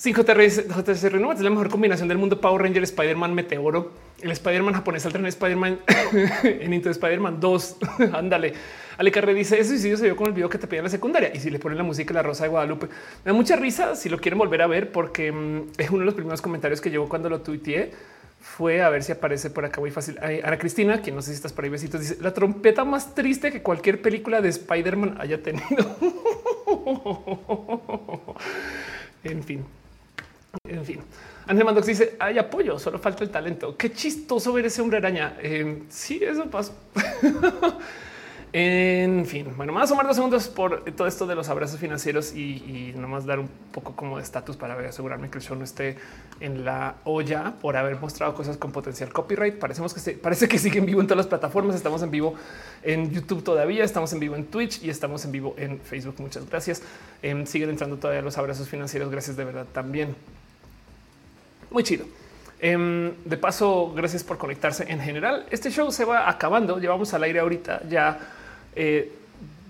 5TR no es la mejor combinación del mundo Power Ranger, Spider-Man, Meteoro, el Spider-Man japonés, al en Spider-Man [COUGHS] en Into Spider-Man 2. [LAUGHS] Ándale. Ale Carre dice y si se vio con el video que te pedía en la secundaria y si le ponen la música La Rosa de Guadalupe. Me da mucha risa si lo quieren volver a ver porque mm, es uno de los primeros comentarios que llegó cuando lo tuiteé. Fue a ver si aparece por acá muy fácil. Ana Cristina, quien no sé si estás por ahí, besitos, dice la trompeta más triste que cualquier película de Spider-Man haya tenido. [LAUGHS] en fin, en fin, Ángel Mandox dice hay apoyo, solo falta el talento. Qué chistoso ver ese hombre araña. Eh, sí, eso pasa. [LAUGHS] En fin, bueno, más o menos dos segundos por todo esto de los abrazos financieros y, nomás dar un poco como de estatus para asegurarme que el show no esté en la olla por haber mostrado cosas con potencial copyright. Parecemos que se, parece que sigue en vivo en todas las plataformas. Estamos en vivo en YouTube todavía, estamos en vivo en Twitch y estamos en vivo en Facebook. Muchas gracias. Em, siguen entrando todavía los abrazos financieros. Gracias de verdad también. Muy chido. Em, de paso, gracias por conectarse en general. Este show se va acabando. Llevamos al aire ahorita ya eh,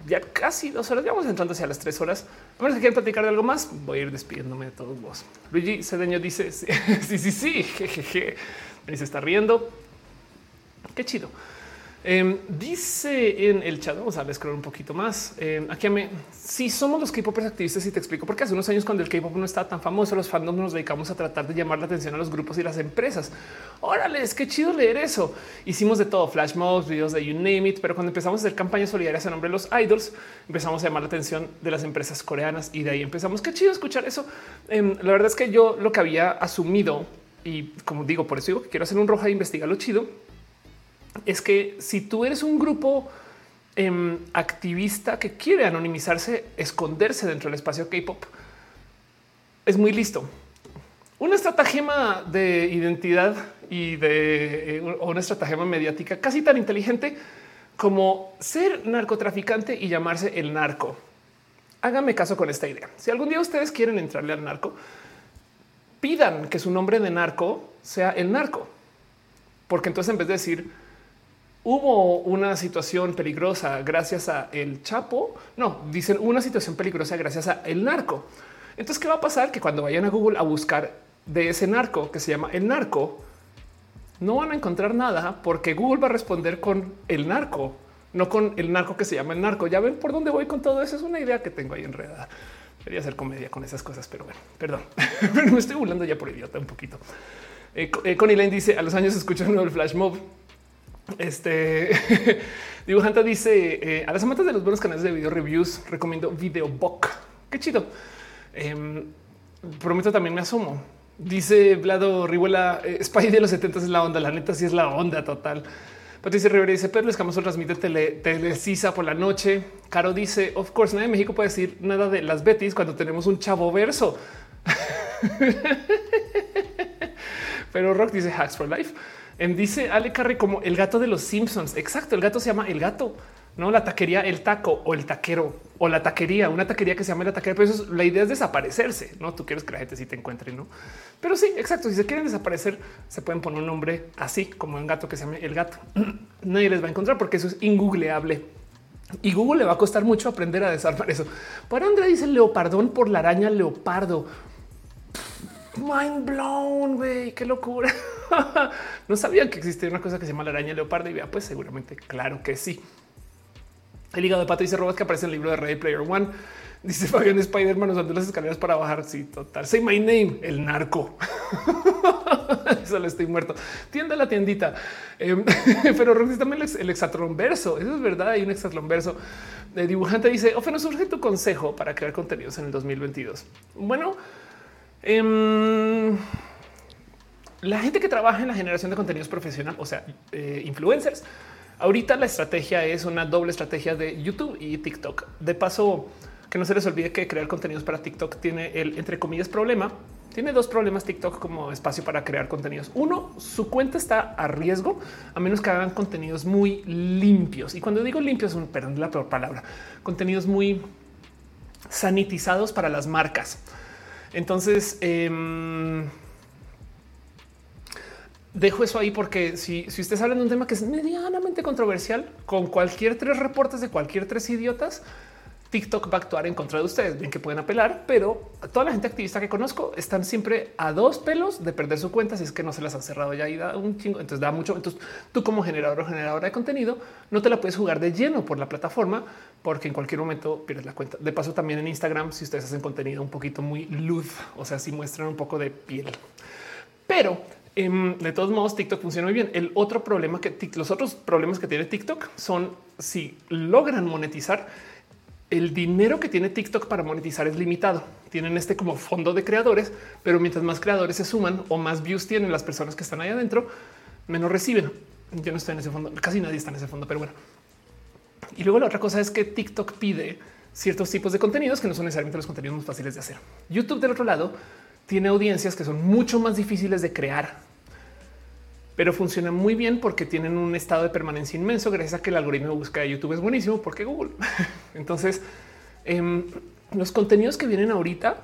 ya casi dos horas, vamos entrando hacia las tres horas. A ver si quieren platicar de algo más, voy a ir despidiéndome de todos vos. Luigi Cedeño dice [LAUGHS] sí, sí, sí, [LAUGHS] jejeje. Y se está riendo. Qué chido. Em, dice en el chat, vamos a scroll un poquito más. Eh, aquí me si somos los K-popers activistas y te explico porque hace unos años cuando el K-pop no estaba tan famoso, los fandoms nos dedicamos a tratar de llamar la atención a los grupos y las empresas. Órale, es que chido leer eso. Hicimos de todo, flash mobs, videos de you name it, pero cuando empezamos a hacer campañas solidarias a nombre de los idols, empezamos a llamar la atención de las empresas coreanas y de ahí empezamos. Qué chido escuchar eso. Em, la verdad es que yo lo que había asumido y como digo, por eso digo que quiero hacer un roja e investigar lo chido es que si tú eres un grupo em, activista que quiere anonimizarse, esconderse dentro del espacio K-pop, es muy listo. Una estratagema de identidad y de eh, una estratagema mediática casi tan inteligente como ser narcotraficante y llamarse el narco. Háganme caso con esta idea. Si algún día ustedes quieren entrarle al narco, pidan que su nombre de narco sea el narco, porque entonces en vez de decir hubo una situación peligrosa gracias a el Chapo. No, dicen una situación peligrosa gracias a el narco. Entonces, ¿qué va a pasar? Que cuando vayan a Google a buscar de ese narco que se llama el narco, no van a encontrar nada porque Google va a responder con el narco, no con el narco que se llama el narco. Ya ven por dónde voy con todo eso. Es una idea que tengo ahí enredada. Quería hacer comedia con esas cosas, pero bueno, perdón. [LAUGHS] me estoy burlando ya por idiota un poquito. Eh, eh, dice a los años escucho un nuevo flash mob. Este [LAUGHS] dibujante dice eh, a las amantes de los buenos canales de video reviews recomiendo Videobook. Qué chido. Em, prometo también me asomo. Dice Vlado Rihuela, Spy de los 70 es la onda. La neta sí es la onda total. Patricia Rivera dice Pedro Escamoso transmite tele, telecisa por la noche. Caro dice of course nadie en México puede decir nada de las Betis cuando tenemos un chavo verso. [LAUGHS] Pero Rock dice hacks for life. En dice Ale Carre como el gato de los Simpsons. Exacto. El gato se llama el gato, no la taquería, el taco o el taquero o la taquería, una taquería que se llama la taquería. Pero eso, la idea es desaparecerse. No tú quieres que la gente sí te encuentre, no? Pero sí, exacto. Si se quieren desaparecer, se pueden poner un nombre así como un gato que se llame el gato. [CLEARS THROAT] Nadie les va a encontrar porque eso es ingoogleable. Y Google le va a costar mucho aprender a desarmar eso. Por Andrea dice leopardón por la araña leopardo. Mind blown, güey, qué locura. [LAUGHS] no sabía que existía una cosa que se llama la araña leopardo y vea, pues seguramente, claro que sí. El hígado de pato dice robot que aparece en el libro de Ready Player One. Dice Fabián Spider-Man usando las escaleras para bajar. Sí, total. Say my name, el narco. [LAUGHS] Solo estoy muerto. Tienda la tiendita. Em, [LAUGHS] pero también el, el exatlón verso. Eso es verdad. Hay un exatlón verso. El dibujante dice: Ofe, nos surge tu consejo para crear contenidos en el 2022. Bueno, Em, la gente que trabaja en la generación de contenidos profesional, o sea, eh, influencers, ahorita la estrategia es una doble estrategia de YouTube y TikTok. De paso, que no se les olvide que crear contenidos para TikTok tiene el, entre comillas, problema. Tiene dos problemas TikTok como espacio para crear contenidos. Uno, su cuenta está a riesgo a menos que hagan contenidos muy limpios. Y cuando digo limpios, perdón la peor palabra, contenidos muy sanitizados para las marcas. Entonces, em, dejo eso ahí porque si, si ustedes hablan de un tema que es medianamente controversial, con cualquier tres reportes de cualquier tres idiotas, TikTok va a actuar en contra de ustedes. Bien que pueden apelar, pero toda la gente activista que conozco están siempre a dos pelos de perder su cuenta si es que no se las han cerrado ya y da un chingo. Entonces da mucho. Entonces tú como generador o generadora de contenido no te la puedes jugar de lleno por la plataforma porque en cualquier momento pierdes la cuenta. De paso también en Instagram si ustedes hacen contenido un poquito muy luz, o sea, si muestran un poco de piel. Pero em, de todos modos, TikTok funciona muy bien. El otro problema que los otros problemas que tiene TikTok son si logran monetizar el dinero que tiene TikTok para monetizar es limitado. Tienen este como fondo de creadores, pero mientras más creadores se suman o más views tienen las personas que están ahí adentro, menos reciben. Yo no estoy en ese fondo, casi nadie está en ese fondo, pero bueno. Y luego la otra cosa es que TikTok pide ciertos tipos de contenidos que no son necesariamente los contenidos más fáciles de hacer. YouTube del otro lado tiene audiencias que son mucho más difíciles de crear pero funciona muy bien porque tienen un estado de permanencia inmenso gracias a que el algoritmo de búsqueda de YouTube es buenísimo porque Google. [LAUGHS] Entonces, em, los contenidos que vienen ahorita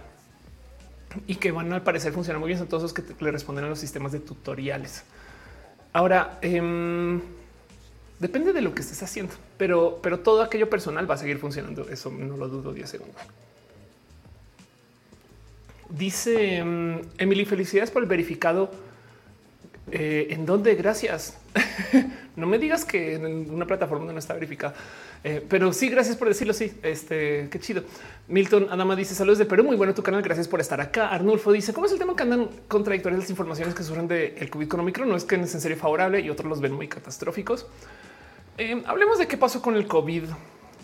y que van a parecer funcionar muy bien son todos los que le responden a los sistemas de tutoriales. Ahora, em, depende de lo que estés haciendo, pero, pero todo aquello personal va a seguir funcionando. Eso no lo dudo 10 segundos. Dice em, Emily, felicidades por el verificado eh, ¿En dónde? Gracias. [LAUGHS] no me digas que en una plataforma no está verificada, eh, pero sí, gracias por decirlo. Sí, este qué chido. Milton Adama dice saludos de Perú. Muy bueno tu canal. Gracias por estar acá. Arnulfo dice cómo es el tema que andan contradictorias las informaciones que surgen del COVID con Omicron. No es que en serio favorable y otros los ven muy catastróficos. Eh, hablemos de qué pasó con el COVID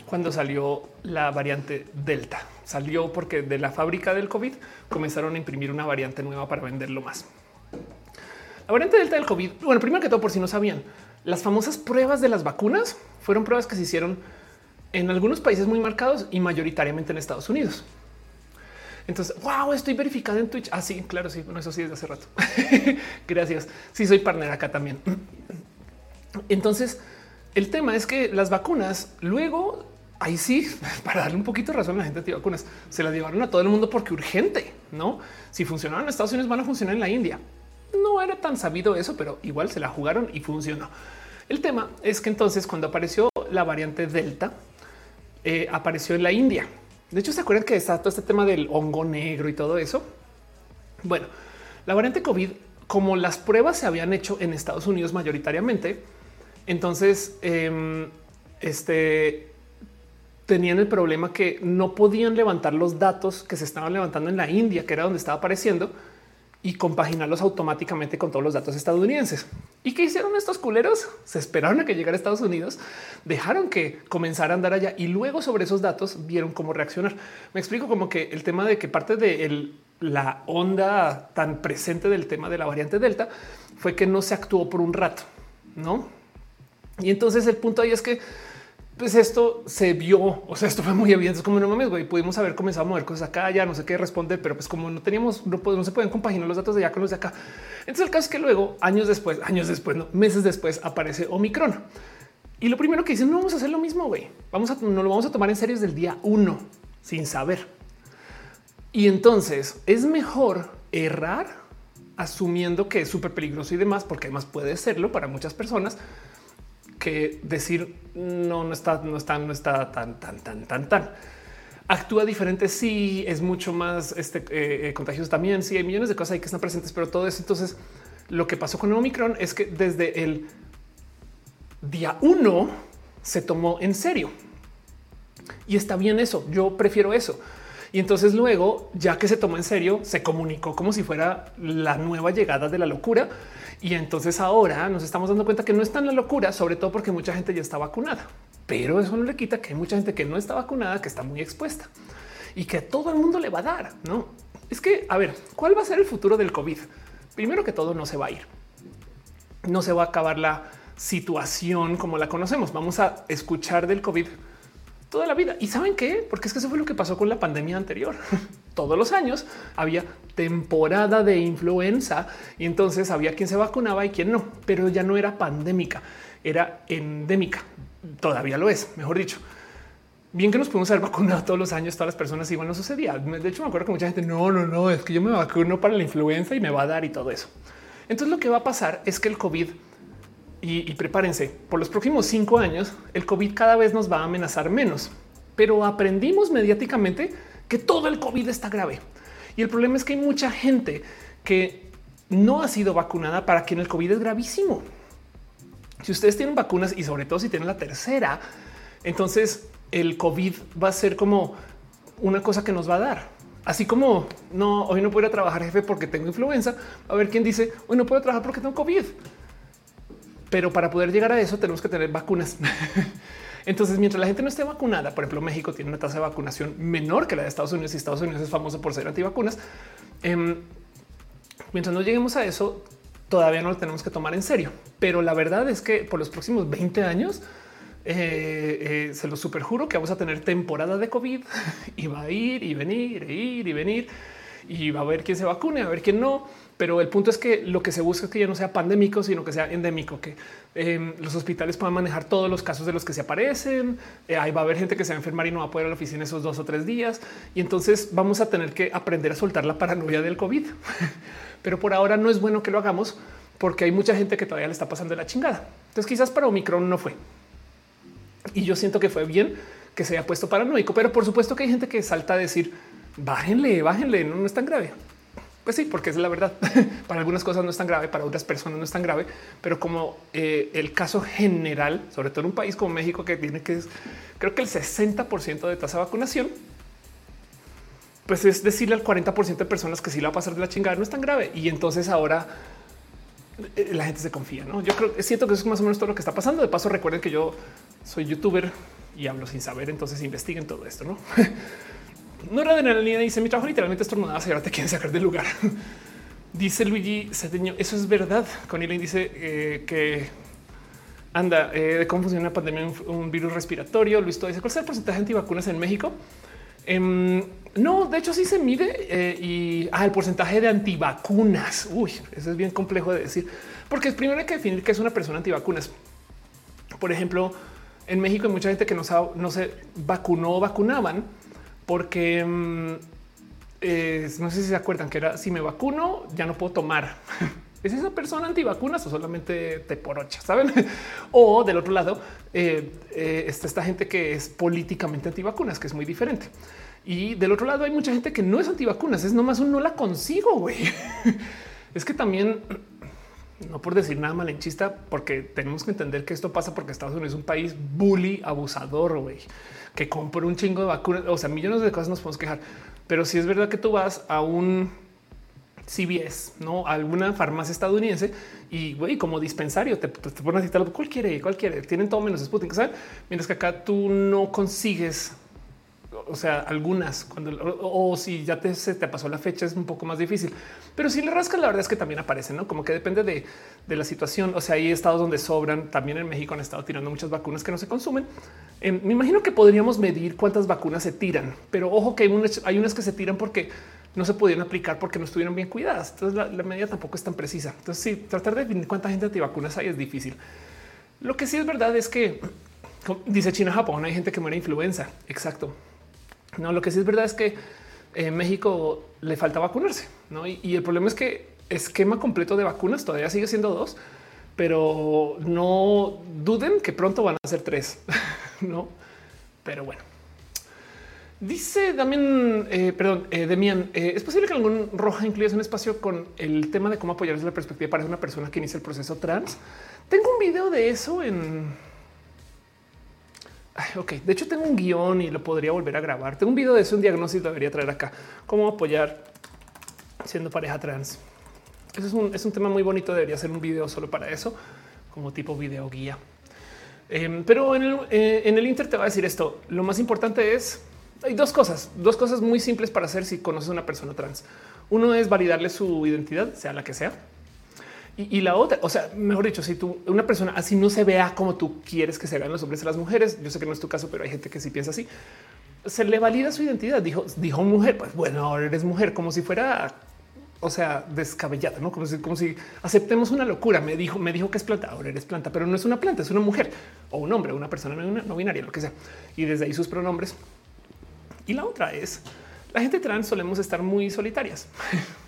cuando salió la variante Delta. Salió porque de la fábrica del COVID comenzaron a imprimir una variante nueva para venderlo más. La variante delta del COVID. Bueno, primero que todo, por si no sabían, las famosas pruebas de las vacunas fueron pruebas que se hicieron en algunos países muy marcados y mayoritariamente en Estados Unidos. Entonces, wow, estoy verificado en Twitch. Ah, claro, sí. Bueno, eso sí desde hace rato. [LAUGHS] Gracias. Sí, soy partner acá también. Entonces, el tema es que las vacunas luego ahí sí, [LAUGHS] para darle un poquito de razón a la gente de vacunas, se las llevaron a todo el mundo porque urgente, no? Si funcionaron en Estados Unidos, van a funcionar en la India no era tan sabido eso, pero igual se la jugaron y funcionó. El tema es que entonces cuando apareció la variante Delta, eh, apareció en la India. De hecho, ¿se acuerdan que está todo este tema del hongo negro y todo eso? Bueno, la variante COVID, como las pruebas se habían hecho en Estados Unidos mayoritariamente, entonces em, este, tenían el problema que no podían levantar los datos que se estaban levantando en la India, que era donde estaba apareciendo, y compaginarlos automáticamente con todos los datos estadounidenses. ¿Y qué hicieron estos culeros? Se esperaron a que llegara a Estados Unidos, dejaron que comenzara a andar allá y luego sobre esos datos vieron cómo reaccionar. Me explico como que el tema de que parte de la onda tan presente del tema de la variante Delta fue que no se actuó por un rato, ¿no? Y entonces el punto ahí es que pues esto se vio, o sea, esto fue muy evidente. Es como no mames, güey, pudimos haber comenzado a mover cosas acá, ya no sé qué responder, pero pues como no teníamos, no, se pueden compaginar los datos de allá con los de acá. Entonces el caso es que luego, años después, años después, no, meses después, aparece Omicron. Y lo primero que dicen, no vamos a hacer lo mismo, güey. Vamos a, no lo vamos a tomar en serio desde el día uno, sin saber. Y entonces es mejor errar asumiendo que es súper peligroso y demás, porque además puede serlo para muchas personas que decir no, no está, no está, no está tan, tan, tan, tan, tan. Actúa diferente. Sí, es mucho más este, eh, eh, contagioso también. Sí, hay millones de cosas que están presentes, pero todo eso. Entonces, lo que pasó con el Omicron es que desde el día uno se tomó en serio y está bien eso. Yo prefiero eso. Y entonces luego, ya que se tomó en serio, se comunicó como si fuera la nueva llegada de la locura y entonces ahora nos estamos dando cuenta que no es tan la locura, sobre todo porque mucha gente ya está vacunada. Pero eso no le quita que hay mucha gente que no está vacunada, que está muy expuesta y que todo el mundo le va a dar. No es que, a ver, ¿cuál va a ser el futuro del COVID? Primero que todo, no se va a ir. No se va a acabar la situación como la conocemos. Vamos a escuchar del COVID toda la vida. ¿Y saben qué? Porque es que eso fue lo que pasó con la pandemia anterior. [LAUGHS] Todos los años había temporada de influenza y entonces había quien se vacunaba y quien no, pero ya no era pandémica, era endémica. Todavía lo es, mejor dicho. Bien que nos pudimos haber vacunado todos los años, todas las personas igual no sucedía. De hecho, me acuerdo que mucha gente no, no, no, es que yo me vacuno para la influenza y me va a dar y todo eso. Entonces lo que va a pasar es que el COVID y, prepárense, por los próximos cinco años, el COVID cada vez nos va a amenazar menos, pero aprendimos mediáticamente que todo el COVID está grave. Y el problema es que hay mucha gente que no ha sido vacunada para quien el COVID es gravísimo. Si ustedes tienen vacunas y sobre todo si tienen la tercera, entonces el COVID va a ser como una cosa que nos va a dar. Así como no, hoy no puedo trabajar jefe porque tengo influenza. A ver quién dice hoy no puedo trabajar porque tengo COVID. Pero para poder llegar a eso tenemos que tener vacunas. [LAUGHS] Entonces, mientras la gente no esté vacunada, por ejemplo, México tiene una tasa de vacunación menor que la de Estados Unidos y Estados Unidos es famoso por ser antivacunas. Eh, mientras no lleguemos a eso, todavía no lo tenemos que tomar en serio. Pero la verdad es que por los próximos 20 años, eh, eh, se lo superjuro que vamos a tener temporada de COVID [LAUGHS] y va a ir y venir, ir y venir y va a ver quién se vacune, a ver quién no pero el punto es que lo que se busca es que ya no sea pandémico, sino que sea endémico, que em, los hospitales puedan manejar todos los casos de los que se aparecen. Eh, ahí va a haber gente que se va a enfermar y no va a poder a la oficina esos dos o tres días. Y entonces vamos a tener que aprender a soltar la paranoia del COVID. [LAUGHS] pero por ahora no es bueno que lo hagamos porque hay mucha gente que todavía le está pasando la chingada. Entonces quizás para Omicron no fue. Y yo siento que fue bien que se haya puesto paranoico, pero por supuesto que hay gente que salta a decir bájenle, bájenle, no, no es tan grave. Pues sí, porque es la verdad. [LAUGHS] para algunas cosas no es tan grave, para otras personas no es tan grave, pero como eh, el caso general, sobre todo en un país como México, que tiene que creo que el 60 de tasa de vacunación, pues es decirle al 40 de personas que sí la va a pasar de la chingada, no es tan grave. Y entonces ahora eh, la gente se confía. No, yo creo que siento que eso es más o menos todo lo que está pasando. De paso, recuerden que yo soy youtuber y hablo sin saber, entonces investiguen todo esto. No? [LAUGHS] No era línea. Dice mi trabajo literalmente estornudaba. Si ahora te quieren sacar del lugar. [LAUGHS] dice Luigi Cedeño. Eso es verdad. Con Elaine dice eh, que anda eh, de cómo funciona una pandemia, un, virus respiratorio. Luis todo dice cuál es el porcentaje de antivacunas en México. Em, no, de hecho sí se mide eh, y ah, el porcentaje de antivacunas. Uy, eso es bien complejo de decir, porque primero hay que definir qué es una persona antivacunas. Por ejemplo, en México hay mucha gente que no, no se vacunó o vacunaban porque mm, no sé si se acuerdan que era si me vacuno, ya no puedo tomar. [LAUGHS] ¿Es esa persona antivacunas o solamente te porocha? Saben? [LAUGHS] o del otro lado eh, eh, está esta gente que es políticamente antivacunas, que es muy diferente. Y del otro lado hay mucha gente que no es antivacunas, es nomás un no la consigo. Güey, [LAUGHS] es que también [CLEARS THROAT] no por decir nada malenchista, porque tenemos que entender que esto pasa porque Estados Unidos es un país bully, abusador, güey, que compra un chingo de vacunas. O sea, millones de cosas nos podemos quejar, pero si es verdad que tú vas a un CBS, no alguna farmacia estadounidense y güey, como dispensario te, te, te ponen a citar cuál quiere, tienen todo menos Sputnik, ¿sabes? Mientras que acá tú no consigues o sea, algunas cuando o, si ya te, se te pasó la fecha es un poco más difícil, pero si le rascas, la verdad es que también aparecen, no como que depende de, de, la situación. O sea, hay estados donde sobran. También en México han estado tirando muchas vacunas que no se consumen. Eh, me imagino que podríamos medir cuántas vacunas se tiran, pero ojo que hay unas, hay unas que se tiran porque no se pudieron aplicar porque no estuvieron bien cuidadas. Entonces la, la medida tampoco es tan precisa. Entonces sí, tratar de definir cuánta gente antivacunas hay es difícil. Lo que sí es verdad es que dice China, Japón, hay gente que muere influenza. Exacto. No, lo que sí es verdad es que en eh, México le falta vacunarse, ¿no? Y, el problema es que esquema completo de vacunas todavía sigue siendo dos, pero no duden que pronto van a ser tres, [LAUGHS] ¿no? Pero bueno. Dice también, eh, perdón, eh, Demian, eh, ¿es posible que algún roja incluyas un espacio con el tema de cómo apoyar desde la perspectiva para una persona que inicia el proceso trans? Tengo un video de eso en ok, de hecho tengo un guion y lo podría volver a grabar. Tengo un video de eso, un diagnóstico debería traer acá. Cómo apoyar siendo pareja trans. Eso es un, es un tema muy bonito. Debería ser un video solo para eso, como tipo video guía. Eh, pero en el, eh, en el Inter te va a decir esto. Lo más importante es hay dos cosas, dos cosas muy simples para hacer si conoces a una persona trans. Uno es validarle su identidad, sea la que sea. Y, la otra, o sea, mejor dicho, si tú una persona así no se vea como tú quieres que se vean los hombres y las mujeres, yo sé que no es tu caso, pero hay gente que sí piensa así. Se le valida su identidad. Dijo, dijo mujer, pues bueno, ahora eres mujer, como si fuera, o sea, descabellada, no como si, como si aceptemos una locura. Me dijo, me dijo que es planta, ahora eres planta, pero no es una planta, es una mujer o un hombre, una persona no binaria, lo que sea. Y desde ahí sus pronombres. Y la otra es la gente trans solemos estar muy solitarias. [LAUGHS]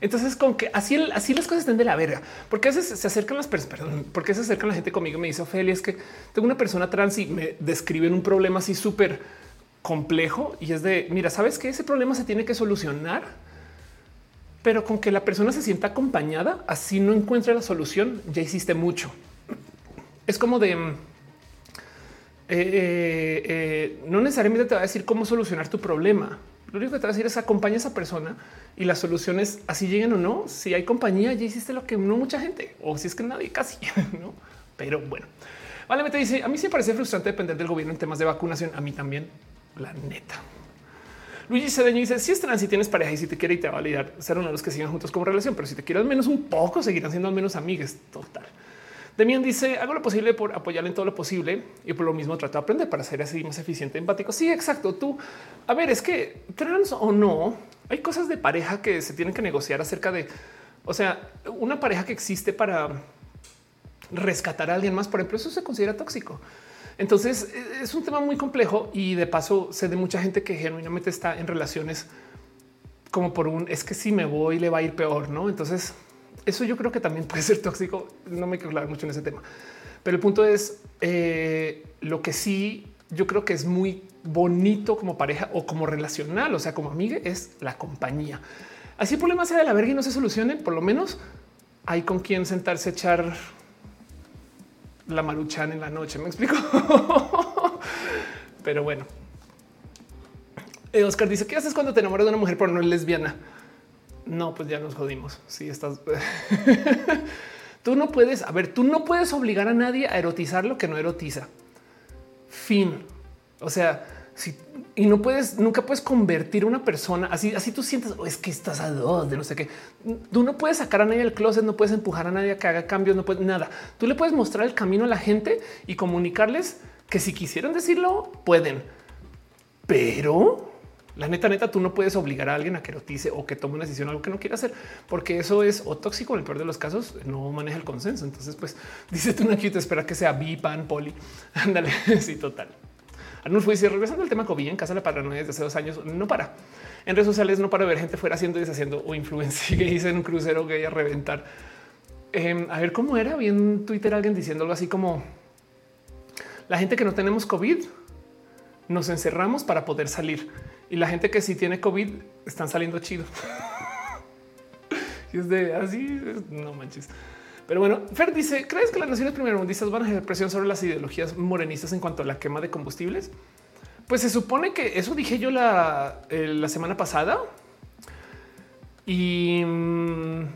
Entonces, con que así, así las cosas están de la verga, porque a veces se acercan las personas, perdón, porque se acercan la gente conmigo me dice Ophelia, es que tengo una persona trans y me describen un problema así súper complejo y es de mira, sabes que ese problema se tiene que solucionar, pero con que la persona se sienta acompañada, así no encuentre la solución, ya hiciste mucho. Es como de eh, eh, eh, no necesariamente te va a decir cómo solucionar tu problema lo único que te va a decir es acompaña a esa persona y las soluciones así lleguen o no. Si hay compañía, ya hiciste lo que no mucha gente o si es que nadie casi, [LAUGHS] no? Pero bueno, vale, me te dice a mí sí me parece frustrante depender del gobierno en temas de vacunación. A mí también, la neta. Luigi Cedeño dice si es trans y tienes pareja y si te quiere y te va a validar ser uno de los que sigan juntos como relación, pero si te quieres menos un poco, seguirán siendo al menos amigas. Total. Demian dice hago lo posible por apoyarle en todo lo posible y por lo mismo trato de aprender para ser así más eficiente, empático. Sí, exacto. Tú, a ver, es que trans o no, hay cosas de pareja que se tienen que negociar acerca de, o sea, una pareja que existe para rescatar a alguien más, por ejemplo, eso se considera tóxico. Entonces e, es un tema muy complejo y de paso sé de mucha gente que genuinamente está en relaciones como por un es que si me voy le va a ir peor, no? Entonces eso yo creo que también [LAUGHS] puede ser tóxico. No me quiero hablar mucho en ese tema, pero el punto es eh, lo que sí yo creo que es muy bonito como pareja o como relacional, o sea, como amiga, es la compañía. Así el problema sea de la verga y no se solucione, por lo menos hay con quien sentarse a echar la maruchan en la noche. Me explico. [LAUGHS] Pero bueno, Oscar dice: ¿Qué haces cuando te enamoras de una mujer pero no es lesbiana? No, pues ya nos jodimos. Si estás, [LAUGHS] tú no puedes, a ver, tú no puedes obligar a nadie a erotizar lo que no erotiza. Fin. O sea, si y no puedes, nunca puedes convertir a una persona así, así tú sientes oh, es que estás a dos de no sé qué. Tú no puedes sacar a nadie del closet, no puedes empujar a nadie a que haga cambios, no puedes nada. Tú le puedes mostrar el camino a la gente y comunicarles que si quisieran decirlo, pueden, pero la neta, neta, tú no puedes obligar a alguien a que erotice o que tome una decisión algo que no quiera hacer, porque eso es o tóxico. En el peor de los casos, no maneja el consenso. Entonces, pues [LAUGHS] dice tú una te espera que sea bi, pan, poli. [LAUGHS] Ándale. [LAUGHS] sí, total. Arnulfo dice regresando al tema COVID en casa la paranoia desde hace dos años no para. En redes sociales no para ver gente fuera haciendo y deshaciendo o influencia que dice en un crucero gay a reventar. Em, a ver cómo era. Vi en Twitter alguien diciendo algo así como la gente que no tenemos COVID nos encerramos para poder salir y la gente que sí tiene COVID están saliendo chido. [LAUGHS] y es de así, no manches. Pero bueno, Fer dice, ¿crees que las naciones primermundistas van a ejercer presión sobre las ideologías morenistas en cuanto a la quema de combustibles? Pues se supone que eso dije yo la, eh, semana pasada. Y mm,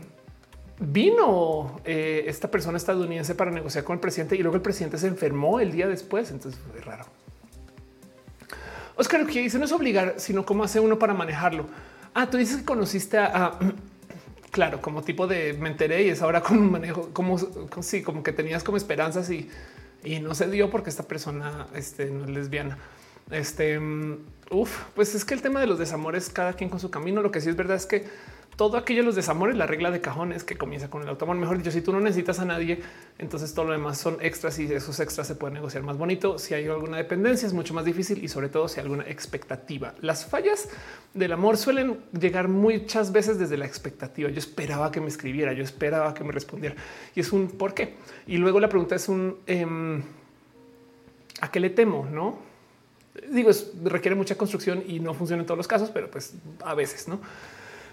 vino eh, esta persona estadounidense para negociar con el presidente y luego el presidente se enfermó el día después. Entonces fue raro. Oscar, que dice no es obligar, sino cómo hace uno para manejarlo. Ah, tú dices que conociste a, claro, como tipo de me enteré y es ahora con un manejo, como sí, como que tenías como esperanzas y, y no se dio porque esta persona este, no es lesbiana. Este, uf, pues es que el tema de los desamores, cada quien con su camino. Lo que sí es verdad es que todo aquello los desamores, la regla de cajones que comienza con el automóvil. Mejor dicho, si tú no necesitas a nadie, entonces todo lo demás son extras y esos extras se pueden negociar más bonito. Si hay alguna dependencia es mucho más difícil y sobre todo si hay alguna expectativa. Las fallas del amor suelen llegar muchas veces desde la expectativa. Yo esperaba que me escribiera, yo esperaba que me respondiera y es un por qué. Y luego la pregunta es un em, a qué le temo, no? Digo, requiere mucha construcción y no funciona en todos los casos, pero pues a veces no.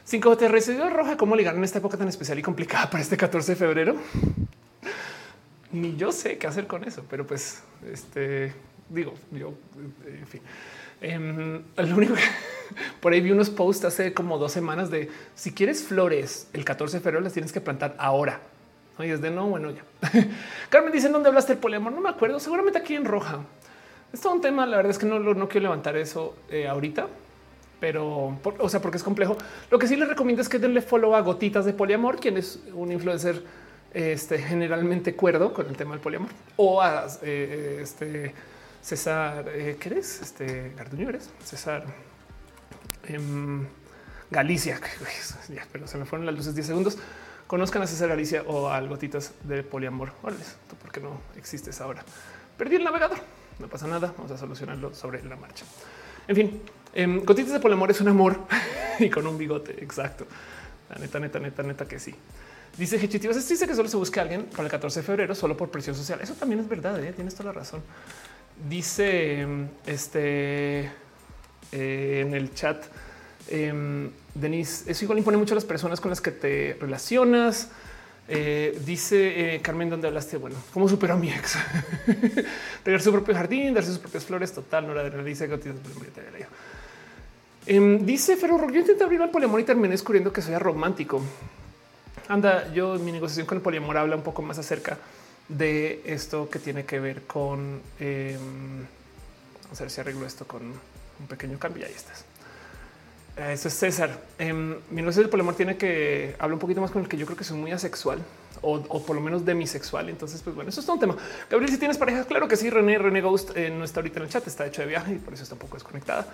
5 te recibió roja. ¿Cómo ligar en esta época tan especial y complicada para este 14 de febrero? Ni yo sé qué hacer con eso, pero pues este digo, yo en fin. Em, lo único que [LAUGHS] por ahí vi unos posts hace como dos semanas de si quieres flores el 14 de febrero las tienes que plantar ahora. Y es de no, bueno, ya. [LAUGHS] Carmen dice dónde hablaste del poliamor. No me acuerdo, seguramente aquí en roja. Es todo un tema. La verdad es que no, no quiero levantar eso eh, ahorita, pero o sea, porque es complejo. Lo que sí les recomiendo es que denle follow a Gotitas de Poliamor, quien es un influencer este, generalmente cuerdo con el tema del poliamor, o a eh, este César, eh, ¿qué eres? Este Garduño eres César em, Galicia, pero se me fueron las luces 10 segundos. Conozcan a César Galicia o a Gotitas de Poliamor. Órales, porque no existes ahora. Perdí el navegador, no pasa nada. Vamos a solucionarlo sobre la marcha. En fin, eh, gotitas de poliamor es un amor [LAUGHS] y con un bigote. Exacto. La neta, neta, neta, neta que sí. Dice Hechitivas, dice que solo se busca a alguien para el 14 de febrero solo por presión social. Eso también es verdad. ¿eh? Tienes toda la razón. Dice este eh, en el chat. Eh, Denise, eso igual impone mucho a las personas con las que te relacionas. Eh, dice Carmen, ¿dónde hablaste? Bueno, ¿cómo superó a mi ex? [LAUGHS] Regar su propio jardín, darse sus propias flores. Total, no era de dice eh, dice Ferro, yo intenté abrir el poliamor y terminé descubriendo que soy romántico. Anda, yo mi negociación con el poliamor habla un poco más acerca de esto que tiene que ver con em, vamos a ver si arreglo esto con un pequeño cambio. Ahí estás. Eh, eso es César. Eh, mi negocio de poliamor tiene que hablar un poquito más con el que yo creo que soy muy asexual o, por lo menos demisexual. Entonces, pues bueno, eso es todo un tema. Gabriel, si tienes pareja, claro que sí. René, René Ghost eh, no está ahorita en el chat, está hecho de viaje y por eso está un poco desconectada.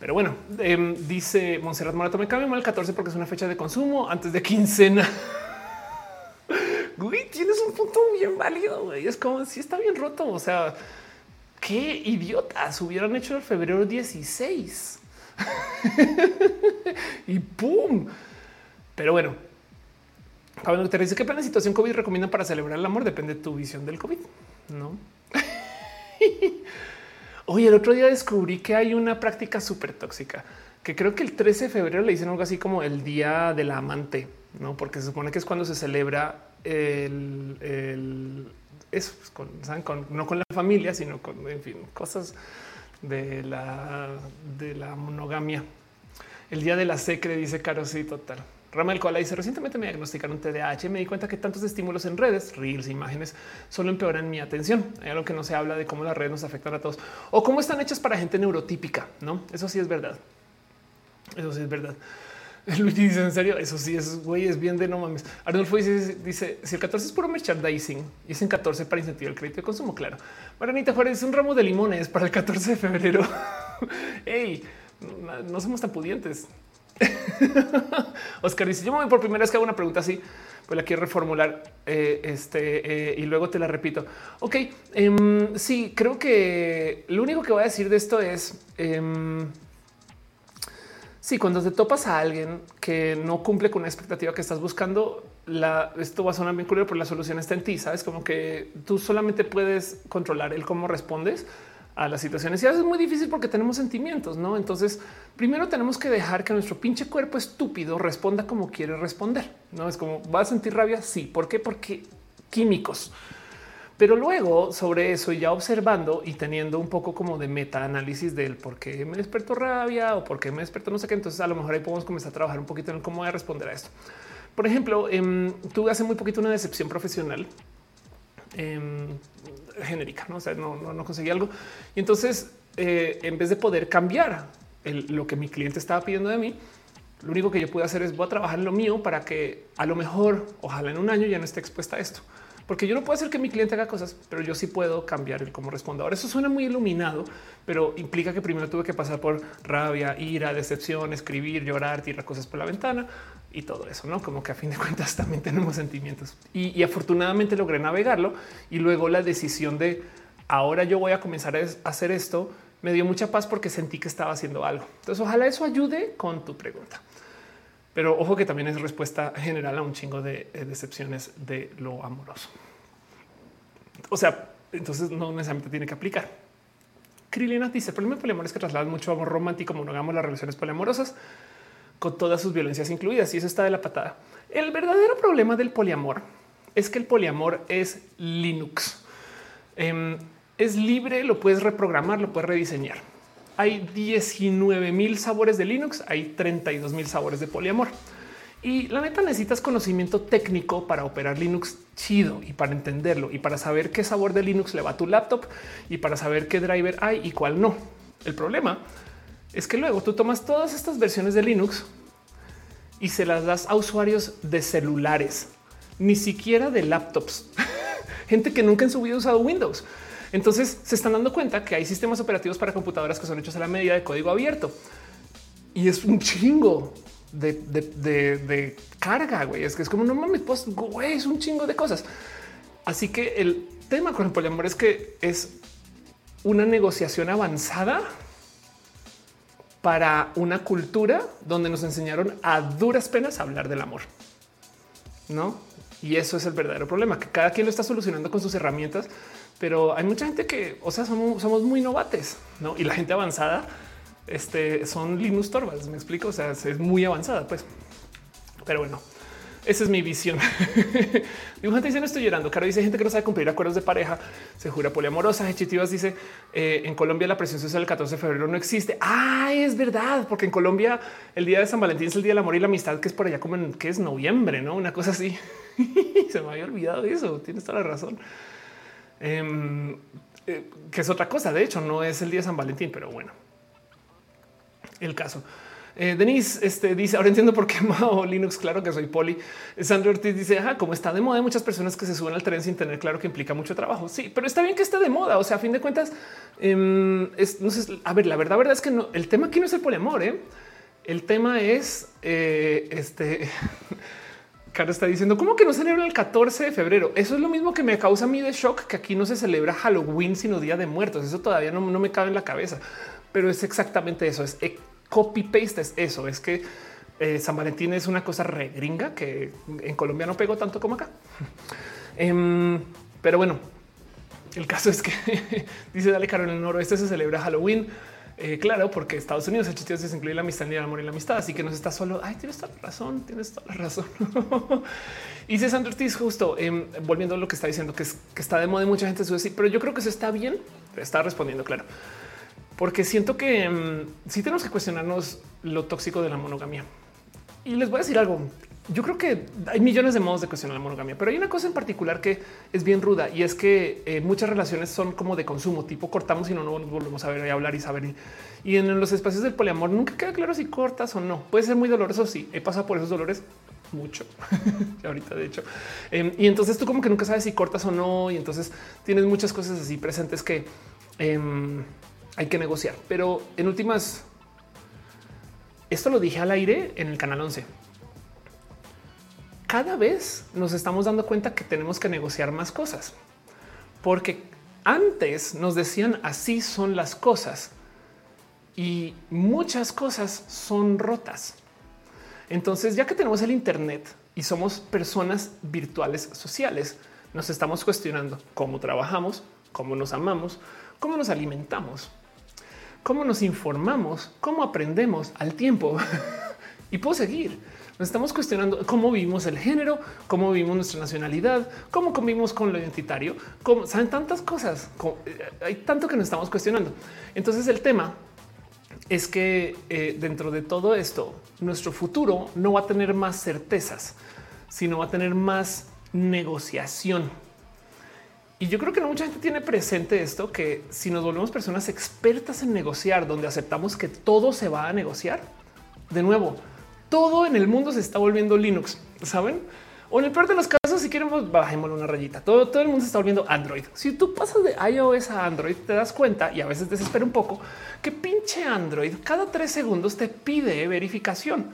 Pero bueno, em, dice Monserrat Morato, me cambio mal el 14 porque es una fecha de consumo antes de quincena. [LAUGHS] Güey, tienes un punto bien válido. Güey. Es como si está bien roto. O sea, qué idiotas hubieran hecho el febrero 16 [LAUGHS] y pum. Pero bueno, cuando te dice qué plan de situación COVID recomiendan para celebrar el amor, depende de tu visión del COVID, no? [LAUGHS] Oye, el otro día descubrí que hay una práctica súper tóxica que creo que el 13 de febrero le dicen algo así como el día del amante, no? Porque se supone que es cuando se celebra el, el eso, pues, con, no con la familia, sino con, en fin, cosas de la, de la monogamia. El día de la secre, dice Caro, sí, total. Rama del Cola dice recientemente me diagnosticaron TDAH. Me di cuenta que tantos estímulos en redes, reels, imágenes solo empeoran mi atención. Hay algo que no se habla de cómo las redes nos afectan a todos o cómo están hechas para gente neurotípica. No, eso sí es verdad. Eso sí es verdad. [LAUGHS] Luigi dice en serio, eso sí es güey, es bien de no mames. Arnulfo dice, dice si el 14 es puro merchandising y es en 14 para incentivar el crédito de consumo. Claro. Maranita Juárez, un ramo de limones para el 14 de febrero. [LAUGHS] Ey, no somos tan pudientes. [LAUGHS] Oscar dice: Yo me voy por primera vez que hago una pregunta así, pues la quiero reformular eh, este eh, y luego te la repito. Ok, em, sí, creo que lo único que voy a decir de esto es. Em, Sí, cuando te topas a alguien que no cumple con una expectativa que estás buscando, la, esto va a sonar bien curioso, pero la solución está en ti. Sabes como que tú solamente puedes controlar el cómo respondes a las situaciones y a es muy difícil porque tenemos sentimientos, no? Entonces, primero tenemos que dejar que nuestro pinche cuerpo estúpido responda como quiere responder. No es como va a sentir rabia. Sí, ¿por qué? Porque químicos. Pero luego sobre eso ya observando y teniendo un poco como de meta análisis del por qué me despertó rabia o por qué me despertó no sé qué, entonces a lo mejor ahí podemos comenzar a trabajar un poquito en cómo voy a responder a esto. Por ejemplo, em, tuve hace muy poquito una decepción profesional em, genérica, ¿no? O sea, no, no, conseguí algo. Y entonces, eh, en vez de poder cambiar lo que mi cliente estaba pidiendo de mí, lo único que yo pude hacer es voy a trabajar en lo mío para que a lo mejor, ojalá en un año ya no esté expuesta a esto porque yo no puedo hacer que mi cliente haga cosas, pero yo sí puedo cambiar el cómo respondo. Ahora eso suena muy iluminado, pero implica que primero tuve que pasar por rabia, ira, decepción, escribir, llorar, tirar cosas por la ventana y todo eso, no como que a fin de cuentas [LAUGHS] también tenemos sentimientos y, afortunadamente logré navegarlo y luego la decisión de ahora yo voy a comenzar a hacer esto me dio mucha paz porque sentí que estaba haciendo algo. Entonces ojalá eso ayude con tu pregunta. Pero ojo que también es respuesta general a un chingo de eh, decepciones de lo amoroso. O sea, entonces no necesariamente tiene que aplicar. Krilina dice: el problema del poliamor es que trasladan mucho amor romántico, monogamo las relaciones poliamorosas con todas sus violencias incluidas. Y eso está de la patada. El verdadero problema del poliamor es que el poliamor es Linux. Em, es libre, lo puedes reprogramar, lo puedes rediseñar hay 19 mil sabores de Linux, hay 32 mil sabores de poliamor. Y la neta necesitas conocimiento técnico para operar Linux chido y para entenderlo y para saber qué sabor de Linux le va a tu laptop y para saber qué driver hay y cuál no. El problema es que luego tú tomas todas estas versiones de Linux y se las das a usuarios de celulares, ni siquiera de laptops. [LAUGHS] Gente que nunca en su vida ha usado Windows. Entonces se están dando cuenta que hay sistemas operativos para computadoras que son hechos a la medida de código abierto y es un chingo de, carga. Güey, es que es como no mames, pues güey, es un chingo de cosas. Así que el tema con el poliamor es que es una negociación avanzada para una cultura donde nos enseñaron a duras penas hablar del amor. No? Y eso es el verdadero problema, que cada quien lo está solucionando con sus herramientas pero hay mucha gente que, o sea, somos, muy novates, ¿no? Y la gente avanzada este, son Linus Torvalds, me explico, o sea, es muy avanzada, pues. Pero bueno, esa es mi visión. [LAUGHS] Dibujante dice no estoy llorando. Caro dice gente que no sabe cumplir acuerdos de pareja, se jura poliamorosa. Hechitivas dice eh, en Colombia la presión social el 14 de febrero no existe. Ah, es verdad, porque en Colombia el día de San Valentín es el día del amor y la amistad, que es por allá como en que es noviembre, no una cosa así. [LAUGHS] se me había olvidado eso. Tienes toda la razón. Em, eh, que es otra cosa. De hecho, no es el día de San Valentín, pero bueno, el caso. Eh, Denise este, dice ahora entiendo por qué [LAUGHS] Mao Linux. Claro que soy poli. Sandro Ortiz dice ah, como está de moda, hay muchas personas que se suben al tren sin tener claro que implica mucho trabajo. Sí, pero está bien que esté de moda. O sea, a fin de cuentas, em, no sé, a ver, la verdad, verdad es que no, el tema aquí no es el poliamor. ¿eh? El tema es este. [LAUGHS] Cara está diciendo cómo que no celebra el 14 de febrero. Eso es lo mismo que me causa a mí de shock que aquí no se celebra Halloween, sino Día de Muertos. Eso todavía no, me cabe en la cabeza, pero es exactamente eso. Es eh, copy paste. Es eso. Es que eh, San Valentín es una cosa re gringa que en Colombia no pegó tanto como acá. [LAUGHS] Em, pero bueno, el caso es que [LAUGHS] dice Dale Caro en el noroeste se celebra Halloween. Eh, claro, porque Estados Unidos el chiste es incluir la amistad y el amor y la amistad. Así que no está solo. Ay, tienes toda la razón, tienes toda la razón. [LAUGHS] y César Ortiz, justo em, volviendo a lo que está diciendo, que, es, que está de moda y mucha gente suele pero yo creo que eso está bien. Está respondiendo, claro, porque siento que em, sí tenemos que cuestionarnos lo tóxico de la monogamia. Y les voy a decir algo yo creo que hay millones de modos de cuestionar la monogamia, pero hay una cosa en particular que es bien ruda y es que eh, muchas relaciones son como de consumo, tipo cortamos y no nos volvemos a ver y hablar y saber. Y, en los espacios del poliamor nunca queda claro si cortas o no. Puede ser muy doloroso. Sí, he pasado por esos dolores mucho [LAUGHS] ahorita, de hecho. Em, y entonces tú como que nunca sabes si cortas o no. Y entonces tienes muchas cosas así presentes que em, hay que negociar. Pero en últimas, esto lo dije al aire en el canal 11. Cada vez nos estamos dando cuenta que tenemos que negociar más cosas, porque antes nos decían así son las cosas y muchas cosas son rotas. Entonces, ya que tenemos el Internet y somos personas virtuales sociales, nos estamos cuestionando cómo trabajamos, cómo nos amamos, cómo nos alimentamos, cómo nos informamos, cómo aprendemos al tiempo [LAUGHS] y puedo seguir. Nos estamos cuestionando cómo vivimos el género, cómo vivimos nuestra nacionalidad, cómo convivimos con lo identitario, cómo saben tantas cosas. Eh, hay tanto que nos estamos cuestionando. Entonces el tema es que eh, dentro de todo esto, nuestro futuro no va a tener más certezas, sino va a tener más negociación. Y yo creo que no mucha gente tiene presente esto, que si nos volvemos personas expertas en negociar, donde aceptamos que todo se va a negociar, de nuevo, todo en el mundo se está volviendo Linux, ¿saben? O en el peor de los casos, si queremos, bajémosle una rayita. Todo, todo el mundo se está volviendo Android. Si tú pasas de iOS a Android, te das cuenta y a veces desespera un poco que pinche Android cada tres segundos te pide verificación.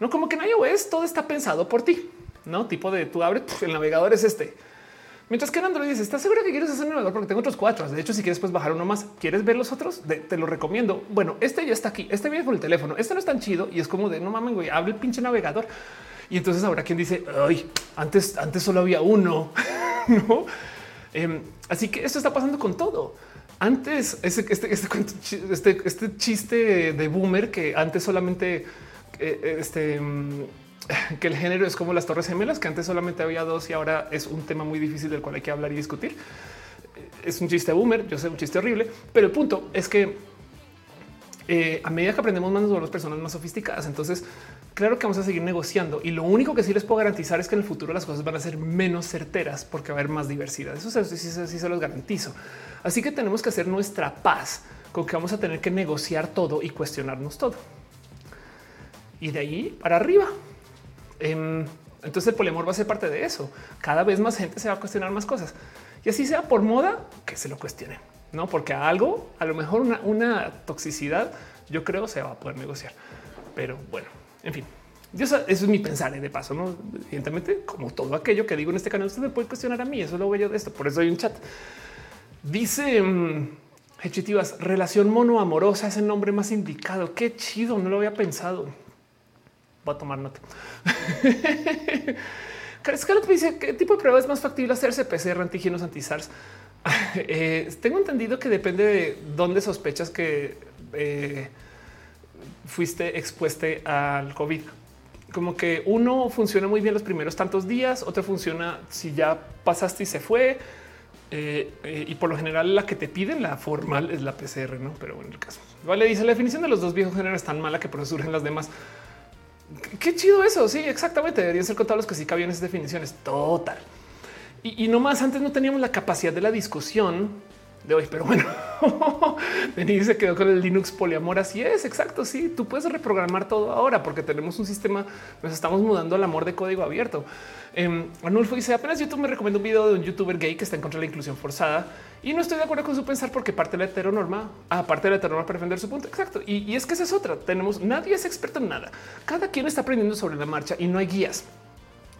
No como que en iOS todo está pensado por ti, no tipo de tú abres el navegador es este. Mientras que en Android dice, ¿estás seguro que quieres hacer un navegador? Porque tengo otros cuatro. De hecho, si quieres pues bajar uno más, ¿quieres ver los otros? te lo recomiendo. Bueno, este ya está aquí. Este viene con el teléfono. Este no es tan chido y es como de no mames, güey, abre el pinche navegador. Y entonces ahora quien dice, ay, antes, antes solo había uno, [LAUGHS] ¿no? Em, así que esto está pasando con todo. Antes, este, este, este, este, chiste de boomer que antes solamente eh, este, mm, [LAUGHS] que el género es como las torres gemelas, que antes solamente había dos y ahora es un tema muy difícil del cual hay que hablar y discutir. Es un chiste boomer, yo sé, un chiste horrible, pero el punto es que eh, a medida que aprendemos más, nos volvemos personas más sofisticadas. Entonces, claro que vamos a seguir negociando y lo único que sí les puedo garantizar es que en el futuro las cosas van a ser menos certeras porque va a haber más diversidad. Eso sí, sí, se los garantizo. Así que tenemos que hacer nuestra paz con que vamos a tener que negociar todo y cuestionarnos todo. Y de ahí para arriba. Entonces el poliamor va a ser parte de eso. Cada vez más gente se va a cuestionar más cosas y así sea por moda que se lo cuestione, no porque algo, a lo mejor una, toxicidad, yo creo se va a poder negociar. Pero bueno, en fin, eso es mi pensar ¿eh? de paso. No, evidentemente, como todo aquello que digo en este canal, usted me puede cuestionar a mí. Eso lo veo yo de esto. Por eso hay un chat. Dice um, relación monoamorosa es el nombre más indicado. Qué chido. No lo había pensado. Voy a tomar nota. [LAUGHS] Scarlett dice qué tipo de prueba es más factible hacerse PCR, antígenos, anti-SARS. [LAUGHS] Eh, tengo entendido que depende de dónde sospechas que eh, fuiste expuesto al COVID. Como que uno funciona muy bien los primeros tantos días, otro funciona si ya pasaste y se fue. Eh, y por lo general la que te piden la formal es la PCR, no? Pero en el caso vale, dice la definición de los dos viejos géneros tan mala que por eso surgen las demás. Qué chido eso. Sí, exactamente. Deberían ser contados los que sí cabían esas definiciones. Total. Y, y no más antes no teníamos la capacidad de la discusión de hoy, pero bueno, [LAUGHS] Denis se quedó con el Linux poliamor. Así es, exacto. Sí, tú puedes reprogramar todo ahora porque tenemos un sistema, nos estamos mudando al amor de código abierto. Eh, dice apenas YouTube me recomiendo un video de un youtuber gay que está en contra de la inclusión forzada y no estoy de acuerdo con su pensar porque parte de la heteronorma, aparte de la heteronorma para defender su punto. Exacto. Y, y es que esa es otra. Tenemos nadie es experto en nada. Cada quien está aprendiendo sobre la marcha y no hay guías.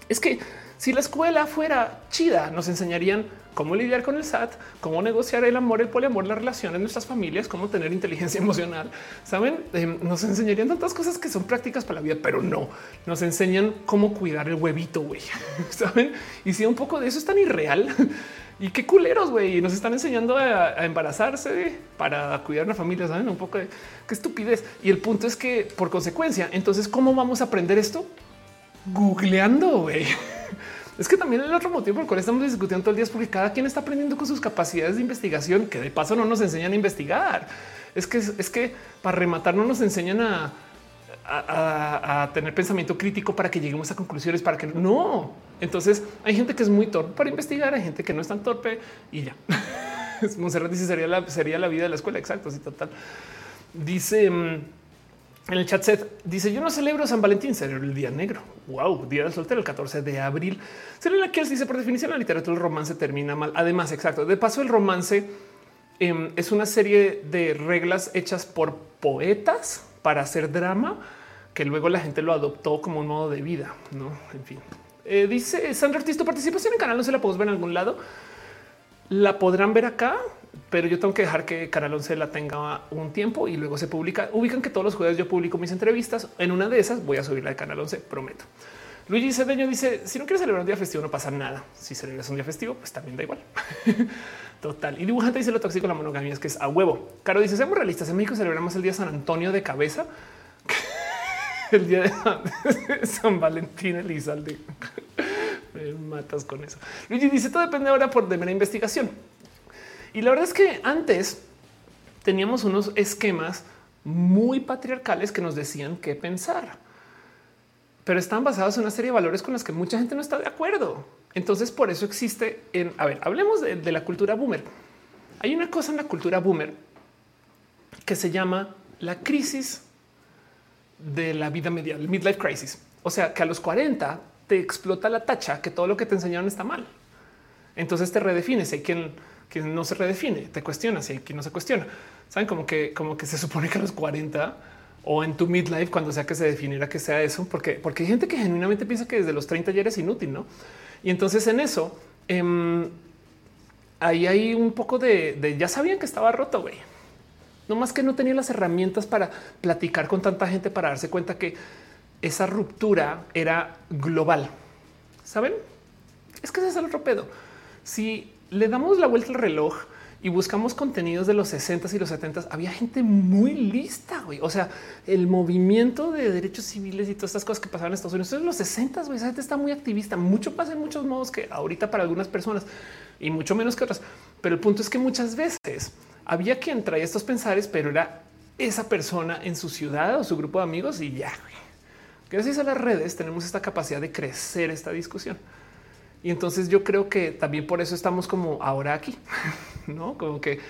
Es que si la escuela fuera chida, nos enseñarían cómo lidiar con el SAT, cómo negociar el amor, el poliamor, las relaciones, nuestras familias, cómo tener inteligencia [LAUGHS] emocional. Saben, em, nos enseñarían tantas cosas que son prácticas para la vida, pero no nos enseñan cómo cuidar el huevito. Güey, [LAUGHS] saben? Y si un poco de eso es tan irreal [LAUGHS] y qué culeros, güey, nos están enseñando a, embarazarse para cuidar una familia. Saben un poco de qué estupidez. Y el punto es que por consecuencia, entonces, ¿cómo vamos a aprender esto? Googleando, güey. Es que también el otro motivo por el cual estamos discutiendo todo el día es porque cada quien está aprendiendo con sus capacidades de investigación, que de paso no nos enseñan a investigar. Es que es que para rematar no nos enseñan a, tener pensamiento crítico para que lleguemos a conclusiones, para que no. Entonces hay gente que es muy torpe para investigar, hay gente que no es tan torpe y ya. [LAUGHS] Monserrat dice sería la, sería la vida de la escuela. Exacto. Sí, total. Dice mm, en el chat set dice: Yo no celebro San Valentín, celebro el día negro. Wow, día del soltero, el 14 de abril. Selena Kells dice: Por definición, la literatura del romance termina mal. Además, exacto. De paso, el romance em, es una serie de reglas hechas por poetas para hacer drama que luego la gente lo adoptó como un modo de vida, no? En fin, eh, dice Sandra Ortiz, tu participación en canal no se la podemos ver en algún lado. La podrán ver acá, pero yo tengo que dejar que Canal 11 la tenga un tiempo y luego se publica. Ubican que todos los jueves yo publico mis entrevistas. En una de esas voy a subir la de Canal 11, prometo. Luigi Cedeño dice: Si no quieres celebrar un día festivo, no pasa nada. Si celebras un día festivo, pues también da igual. [LAUGHS] Total. Y dibujante dice lo tóxico la monogamia es que es a huevo. Caro dice: Seamos realistas. En México celebramos el día San Antonio de cabeza, [LAUGHS] el día de [LAUGHS] San Valentín Elizalde. Me matas con eso. Luigi dice: Todo depende ahora por de mera investigación. Y la verdad es que antes teníamos unos esquemas muy patriarcales que nos decían qué pensar pero están basados en una serie de valores con los que mucha gente no está de acuerdo. Entonces, por eso existe en, a ver, hablemos de, la cultura boomer. Hay una cosa en la cultura boomer que se llama la crisis de la vida media, el midlife crisis. O sea, que a los 40 te explota la tacha que todo lo que te enseñaron está mal. Entonces te redefines. Hay quien, quien no se redefine, te cuestiona, si hay quien no se cuestiona. Saben como que, como que se supone que a los 40 o en tu midlife, cuando sea que se definiera que sea eso, porque, porque hay gente que genuinamente piensa que desde los 30 ya eres inútil, ¿no? Y entonces en eso, em, ahí hay un poco de, ya sabían que estaba roto, güey. No más que no tenía las herramientas para platicar con tanta gente para darse cuenta que esa ruptura era global. ¿Saben? Es que ese es el otro pedo. Si le damos la vuelta al reloj, y buscamos contenidos de los 60 y los 70 había gente muy lista. Güey. O sea, el movimiento de derechos civiles y todas estas cosas que pasaban en Estados Unidos en los 60 esa gente está muy activista. Mucho pasa en muchos modos que ahorita para algunas personas y mucho menos que otras. Pero el punto es que muchas veces había quien traía estos pensares, pero era esa persona en su ciudad o su grupo de amigos y ya. Gracias a las redes tenemos esta capacidad de crecer esta discusión. Y entonces yo creo que también por eso estamos como ahora aquí, [LAUGHS] no como que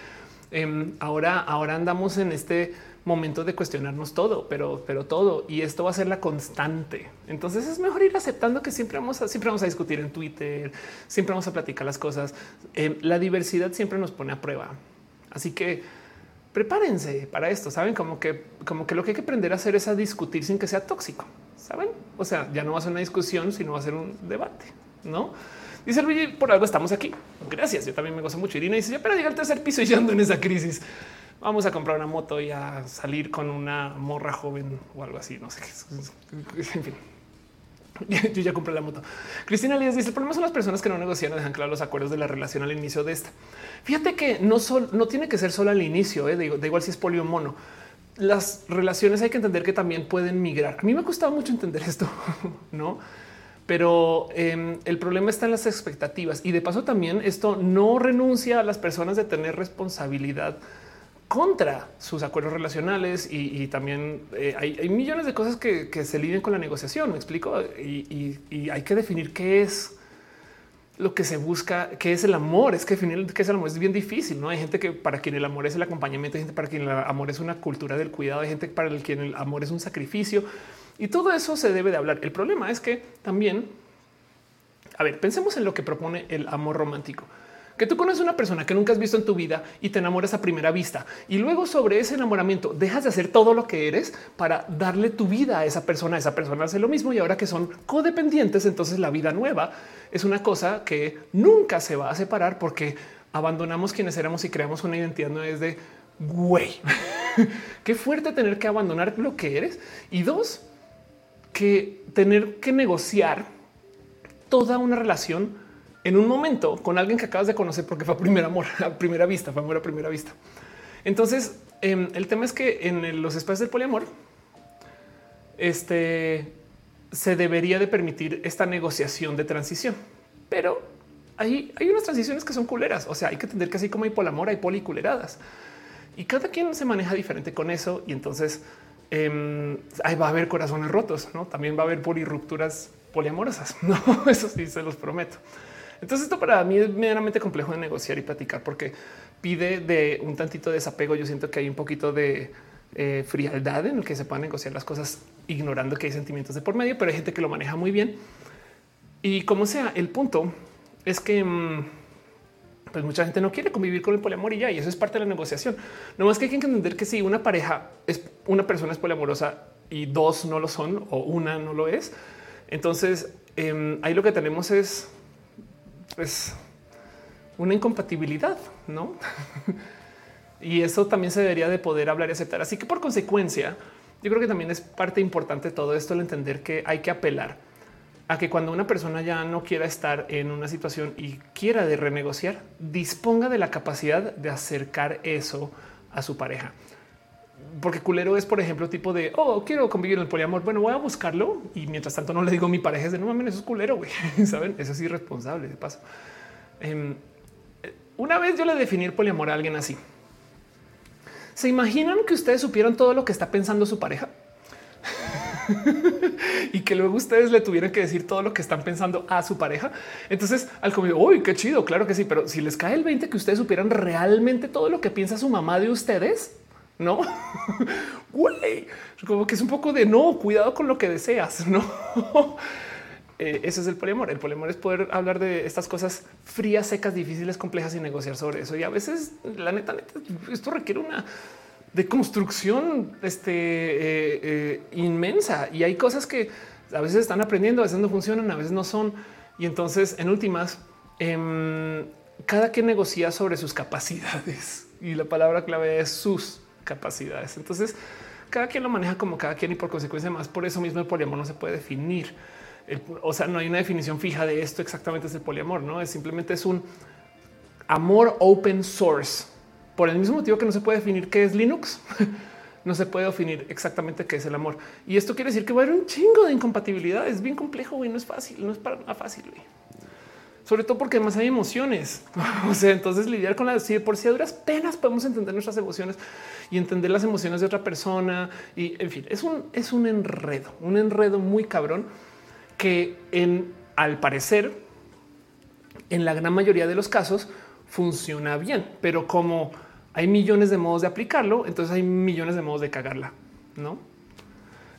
em, ahora, ahora andamos en este momento de cuestionarnos todo, pero, pero todo y esto va a ser la constante. Entonces es mejor ir aceptando que siempre vamos a, siempre vamos a discutir en Twitter, siempre vamos a platicar las cosas. Em, la diversidad siempre nos pone a prueba. Así que prepárense para esto. Saben como que, como que lo que hay que aprender a hacer es a discutir sin que sea tóxico. Saben? O sea, ya no va a ser una discusión, sino va a ser un debate no? Dice Luigi, por algo estamos aquí. Gracias. Yo también me gozo mucho. Irina dice, pero llega al tercer piso y ando en esa crisis. Vamos a comprar una moto y a salir con una morra joven o algo así. No sé qué. [LAUGHS] En fin. [LAUGHS] Yo ya compré la moto. Cristina Lías dice: El problema son las personas que no negocian, dejan claro los acuerdos de la relación al inicio de esta. Fíjate que no, no tiene que ser solo al inicio, eh, da igual si es polio mono. Las relaciones hay que entender que también pueden migrar. A mí me ha costado mucho entender esto, [LAUGHS] no? Pero em, el problema está en las expectativas y de paso también esto no renuncia a las personas de tener responsabilidad contra sus acuerdos relacionales y, también eh, hay, millones de cosas que, se lidian con la negociación. Me explico y, hay que definir qué es lo que se busca, qué es el amor. Es que definir qué es el amor es bien difícil. No hay gente que para quien el amor es el acompañamiento, hay gente para quien el amor es una cultura del cuidado, hay gente para quien el amor es un sacrificio. Y todo eso se debe de hablar. El problema es que también, a ver, pensemos en lo que propone el amor romántico. Que tú conoces una persona que nunca has visto en tu vida y te enamoras a primera vista y luego sobre ese enamoramiento dejas de hacer todo lo que eres para darle tu vida a esa persona. Esa persona hace lo mismo y ahora que son codependientes, entonces la vida nueva es una cosa que nunca se va a separar porque abandonamos quienes éramos y creamos una identidad no es güey. [LAUGHS] Qué fuerte tener que abandonar lo que eres. Y dos, que tener que negociar toda una relación en un momento con alguien que acabas de conocer porque fue a primer amor, [LAUGHS] a primera vista, fue amor a primera vista. Entonces, em, el tema es que en los espacios del poliamor, este se debería de permitir esta negociación de transición, pero hay, hay unas transiciones que son culeras. O sea, hay que entender que así como hay polamor, hay policuleradas y cada quien se maneja diferente con eso. Y entonces eh, va a haber corazones rotos, ¿no? También va a haber polirrupturas poliamorosas, [LAUGHS] ¿no? Eso sí, se los prometo. Entonces esto para mí es medianamente complejo de negociar y platicar porque pide de un tantito de desapego. Yo siento que hay un poquito de eh, frialdad en el que se puedan negociar las cosas ignorando que hay sentimientos de por medio, pero hay gente que lo maneja muy bien. Y como sea, el punto es que... Mm, pues mucha gente no quiere convivir con el poliamor y ya, y eso es parte de la negociación. No más que hay que entender que si una pareja es una persona es poliamorosa y dos no lo son o una no lo es. Entonces em, ahí lo que tenemos es pues una incompatibilidad, no? [LAUGHS] y eso también se debería de poder hablar y aceptar. Así que por consecuencia, yo creo que también es parte importante todo esto el entender que hay que apelar a que cuando una persona ya no quiera estar en una situación y quiera de renegociar, disponga de la capacidad de acercar eso a su pareja. Porque culero es, por ejemplo, tipo de oh, quiero convivir en el poliamor. Bueno, voy a buscarlo y mientras tanto no le digo a mi pareja es de no mames, eso es culero. Güey. [LAUGHS] Saben, eso es irresponsable de paso. Em, una vez yo le definí el poliamor a alguien así. ¿Se imaginan que ustedes supieran todo lo que está pensando su pareja? [LAUGHS] y que luego ustedes le tuvieran que decir todo lo que están pensando a su pareja. Entonces, al comienzo, uy, qué chido, claro que sí, pero si les cae el 20 que ustedes supieran realmente todo lo que piensa su mamá de ustedes, no, [LAUGHS] como que es un poco de no, cuidado con lo que deseas, [LAUGHS] no. Eh, ese es el poliamor. El poliamor es poder hablar de estas cosas frías, secas, difíciles, complejas y negociar sobre eso. Y a veces, la neta esto requiere una de construcción este, eh, eh, inmensa y hay cosas que a veces están aprendiendo, a veces no funcionan, a veces no son. Y entonces, en últimas, em, cada quien negocia sobre sus capacidades y la palabra clave es sus capacidades. Entonces, cada quien lo maneja como cada quien y por consecuencia más. Por eso mismo el poliamor no se puede definir. o sea, no hay una definición fija de esto exactamente es el poliamor, no es simplemente es un amor open source por el mismo motivo que no se puede definir qué es Linux, [LAUGHS] no se puede definir exactamente qué es el amor. Y esto quiere decir que va a haber un chingo de incompatibilidad. Es bien complejo y no es fácil, no es para nada fácil. Sobre todo porque además hay emociones. [LAUGHS] o sea, entonces lidiar con las por si a duras penas podemos entender nuestras emociones y entender las emociones de otra persona. Y en fin, es un, es un enredo, un enredo muy cabrón que en al parecer, en la gran mayoría de los casos, funciona bien, pero como hay millones de modos de aplicarlo, entonces hay millones de modos de cagarla, ¿no?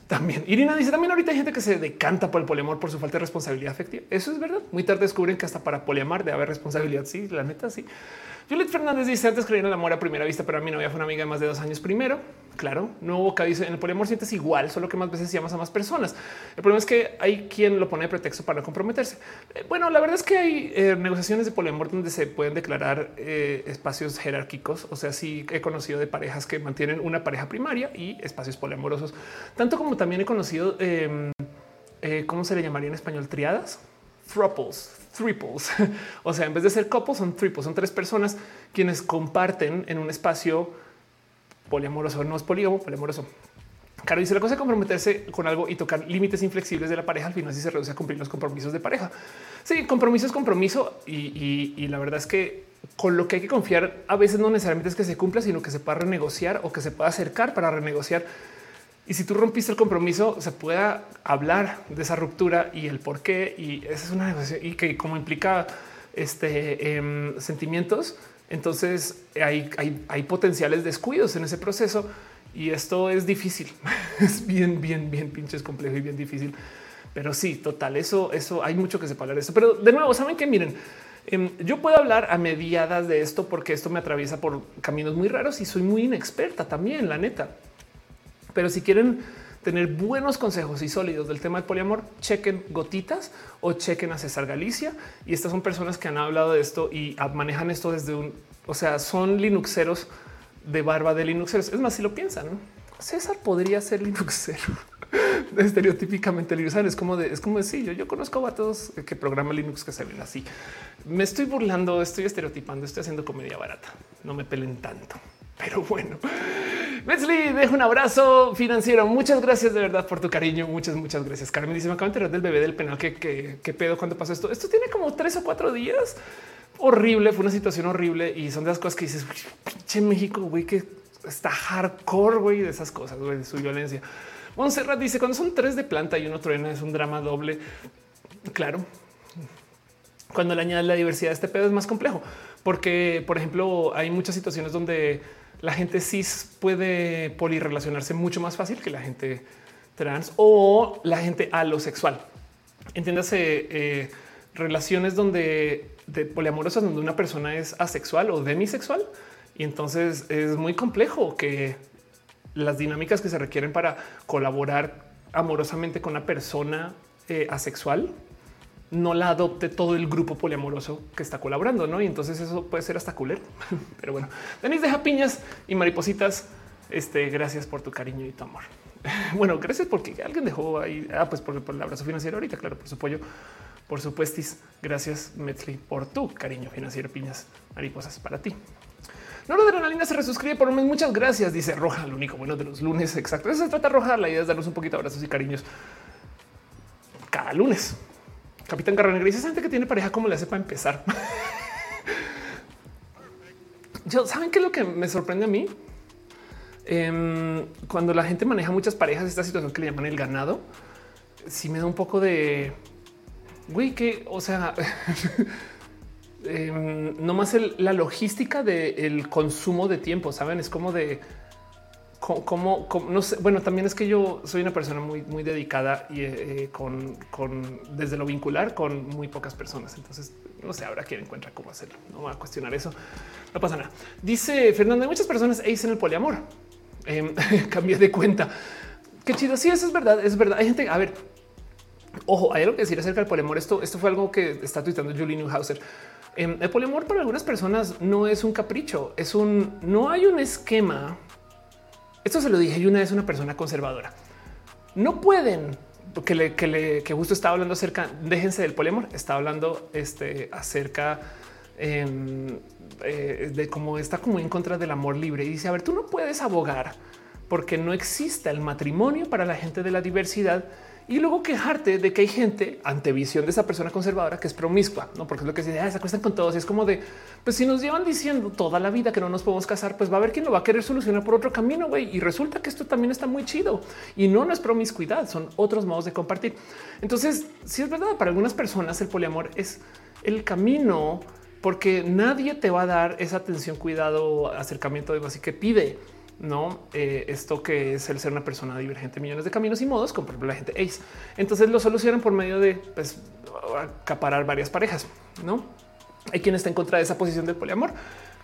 También Irina dice también ahorita hay gente que se decanta por el poliamor por su falta de responsabilidad afectiva. Eso es verdad. Muy tarde descubren que hasta para poliamar debe haber responsabilidad. Sí, la neta, sí. Juliet Fernández dice antes creían en el amor a primera vista, pero a mi novia fue una amiga de más de dos años primero. Claro, no hubo cabeza en el poliamor sientes igual, solo que más veces llamas a más personas. El problema es que hay quien lo pone de pretexto para no comprometerse. Eh, bueno, la verdad es que hay eh, negociaciones de poliamor donde se pueden declarar eh, espacios jerárquicos. O sea, sí he conocido de parejas que mantienen una pareja primaria y espacios poliamorosos, tanto como también he conocido, em, ¿cómo se le llamaría en español? Triadas, thruples, triples. [LAUGHS] o sea, en vez de ser couples, son triples, son tres personas quienes comparten en un espacio poliamoroso, no es polígamo, poliamoroso. Claro, dice la cosa de comprometerse con algo y tocar límites inflexibles de la pareja. Al final, si se reduce a cumplir los compromisos de pareja. Sí, compromiso es compromiso y, y la verdad es que con lo que hay que confiar a veces no necesariamente es que se cumpla, sino que se pueda renegociar o que se pueda acercar para renegociar y si tú rompiste el compromiso, se pueda hablar de esa ruptura y el por qué. Y esa es una negociación y que como implica este em, sentimientos, entonces hay, hay, hay potenciales descuidos en ese proceso y esto es difícil. [LAUGHS] es bien, bien, bien pinches complejo y bien difícil. Pero sí, total, eso, eso hay mucho que se de eso. Pero de nuevo, saben que miren, em, yo puedo hablar a mediadas de esto porque esto me atraviesa por caminos muy raros y soy muy inexperta también, la neta. Pero si quieren tener buenos consejos y sólidos del tema del poliamor, chequen gotitas o chequen a César Galicia. Y estas son personas que han hablado de esto y manejan esto desde un, o sea, son linuxeros de barba de linuxeros. Es más, si lo piensan, César podría ser linuxero. [LAUGHS] Estereotípicamente Linux es como de, es como decir yo, yo conozco a todos que programan Linux que se ven así. Me estoy burlando, estoy estereotipando, estoy haciendo comedia barata. No me pelen tanto, pero bueno. Metzli, dejo un abrazo financiero. Muchas gracias de verdad por tu cariño. Muchas, muchas gracias. Carmen dice: Me acabo de enterar del bebé del penal. ¿Qué, pedo cuando pasó esto? Esto tiene como tres o cuatro días. Horrible, fue una situación horrible y son de las cosas que dices, che, México, güey, que está hardcore, güey, de esas cosas, güey, de su violencia. Montserrat dice: Cuando son tres de planta y uno truena, es un drama doble. Claro. Cuando le añades la diversidad este pedo es más complejo, porque, por ejemplo, hay muchas situaciones donde la gente cis puede polirrelacionarse mucho más fácil que la gente trans o la gente alosexual. Entiéndase eh, relaciones donde de poliamorosas donde una persona es asexual o demisexual y entonces es muy complejo que las dinámicas que se requieren para colaborar amorosamente con una persona eh, asexual no la adopte todo el grupo poliamoroso que está colaborando, ¿no? Y entonces eso puede ser hasta culero. [LAUGHS] Pero bueno, Denis deja piñas y maripositas. Este, gracias por tu cariño y tu amor. [LAUGHS] Bueno, gracias porque alguien dejó ahí. Ah, pues por, el abrazo financiero ahorita, claro, por su apoyo. Por supuestis. Gracias, Metzli, por tu cariño financiero. Piñas, mariposas para ti. No lo de adrenalina se resuscribe por un mes. Muchas gracias, dice Roja, lo único bueno de los lunes. Exacto. Eso se trata Roja. La idea es darnos un poquito de abrazos y cariños cada lunes. Capitán Garra dice gente que tiene pareja, ¿cómo le hace para empezar? Yo saben qué es lo que me sorprende a mí em, cuando la gente maneja muchas parejas, esta situación que le llaman el ganado, si me da un poco de güey, que o sea, [LAUGHS] eh, no más la logística del consumo de tiempo, saben? Es como de cómo, no sé. Bueno, también es que yo soy una persona muy, muy dedicada y eh, con, desde lo vincular con muy pocas personas. Entonces, no sé, habrá quien encuentra cómo hacerlo. No voy a cuestionar eso. No pasa nada. Dice Fernando, muchas personas en el poliamor. Eh, [LAUGHS] cambié de cuenta. Qué chido. Sí, eso es verdad. Es verdad. Hay gente. A ver, ojo, hay algo que decir acerca del poliamor. Esto, esto fue algo que está tuitando Julie Newhauser. Em, el poliamor para algunas personas no es un capricho, es un no hay un esquema esto se lo dije y una vez una persona conservadora. No pueden que le, que le que justo estaba hablando acerca, déjense del poliamor, está hablando este, acerca em, eh, de cómo está como en contra del amor libre y dice, a ver, tú no puedes abogar porque no exista el matrimonio para la gente de la diversidad y luego quejarte de que hay gente ante visión de esa persona conservadora que es promiscua, no porque es lo que se dice, ah, se acuestan con todos. Y es como de, pues si nos llevan diciendo toda la vida que no nos podemos casar, pues va a haber quien lo va a querer solucionar por otro camino. Y resulta que esto también está muy chido y no, es promiscuidad, son otros modos de compartir. Entonces, si es verdad, para algunas personas el poliamor es el camino porque nadie te va a dar esa atención, cuidado, acercamiento de así que pide no eh, esto que es el ser una persona divergente, millones de caminos y modos, ejemplo la gente Ace. Entonces lo solucionan por medio de pues, acaparar varias parejas. No hay quien está en contra de esa posición del poliamor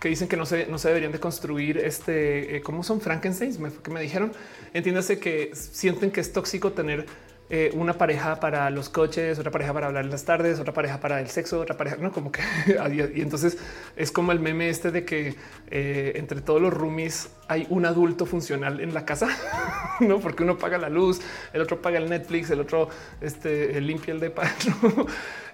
que dicen que no se, no se deberían de construir este, eh, como son Frankenstein, me, que me dijeron, entiéndase que sienten que es tóxico tener eh, una pareja para los coches, otra pareja para hablar en las tardes, otra pareja para el sexo, otra pareja, no como que [LAUGHS] y entonces es como el meme este de que eh, entre todos los roomies hay un adulto funcional en la casa, [LAUGHS] no porque uno paga la luz, el otro paga el Netflix, el otro este, limpia el de. [LAUGHS]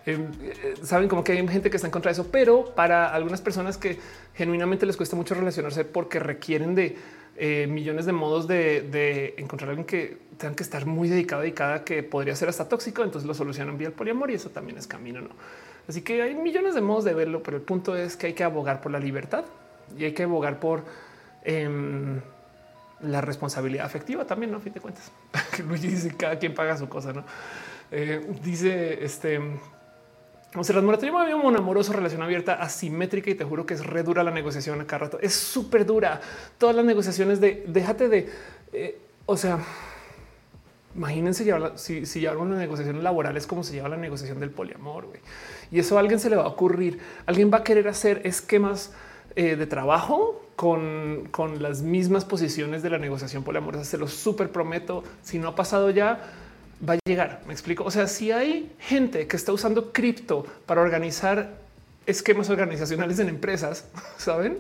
Em, eh, saben como que hay gente que está en contra de eso, pero para algunas personas que genuinamente les cuesta mucho relacionarse porque requieren de eh, millones de modos de, encontrar alguien que tengan que estar muy dedicado, dedicada, que podría ser hasta tóxico. Entonces lo solucionan vía el poliamor y eso también es camino. No, así que hay millones de modos de verlo, pero el punto es que hay que abogar por la libertad y hay que abogar por em, la responsabilidad afectiva también. No, a fin de cuentas, [LAUGHS] Luigi dice cada quien paga su cosa. No eh, dice este Monserrat Morato, yo me un amoroso, relación abierta, asimétrica y te juro que es re dura la negociación acá rato. Es súper dura. Todas las negociaciones de déjate de, eh, o sea, imagínense si, si una negociación laboral es como se lleva la negociación del poliamor. Y eso a alguien se le va a ocurrir. Alguien va a querer hacer esquemas eh, de trabajo con, con las mismas posiciones de la negociación poliamorosa. Se lo súper prometo. Si no ha pasado ya, va a llegar. Me explico. O sea, si hay gente que está usando cripto para organizar esquemas organizacionales en empresas, [LAUGHS] saben?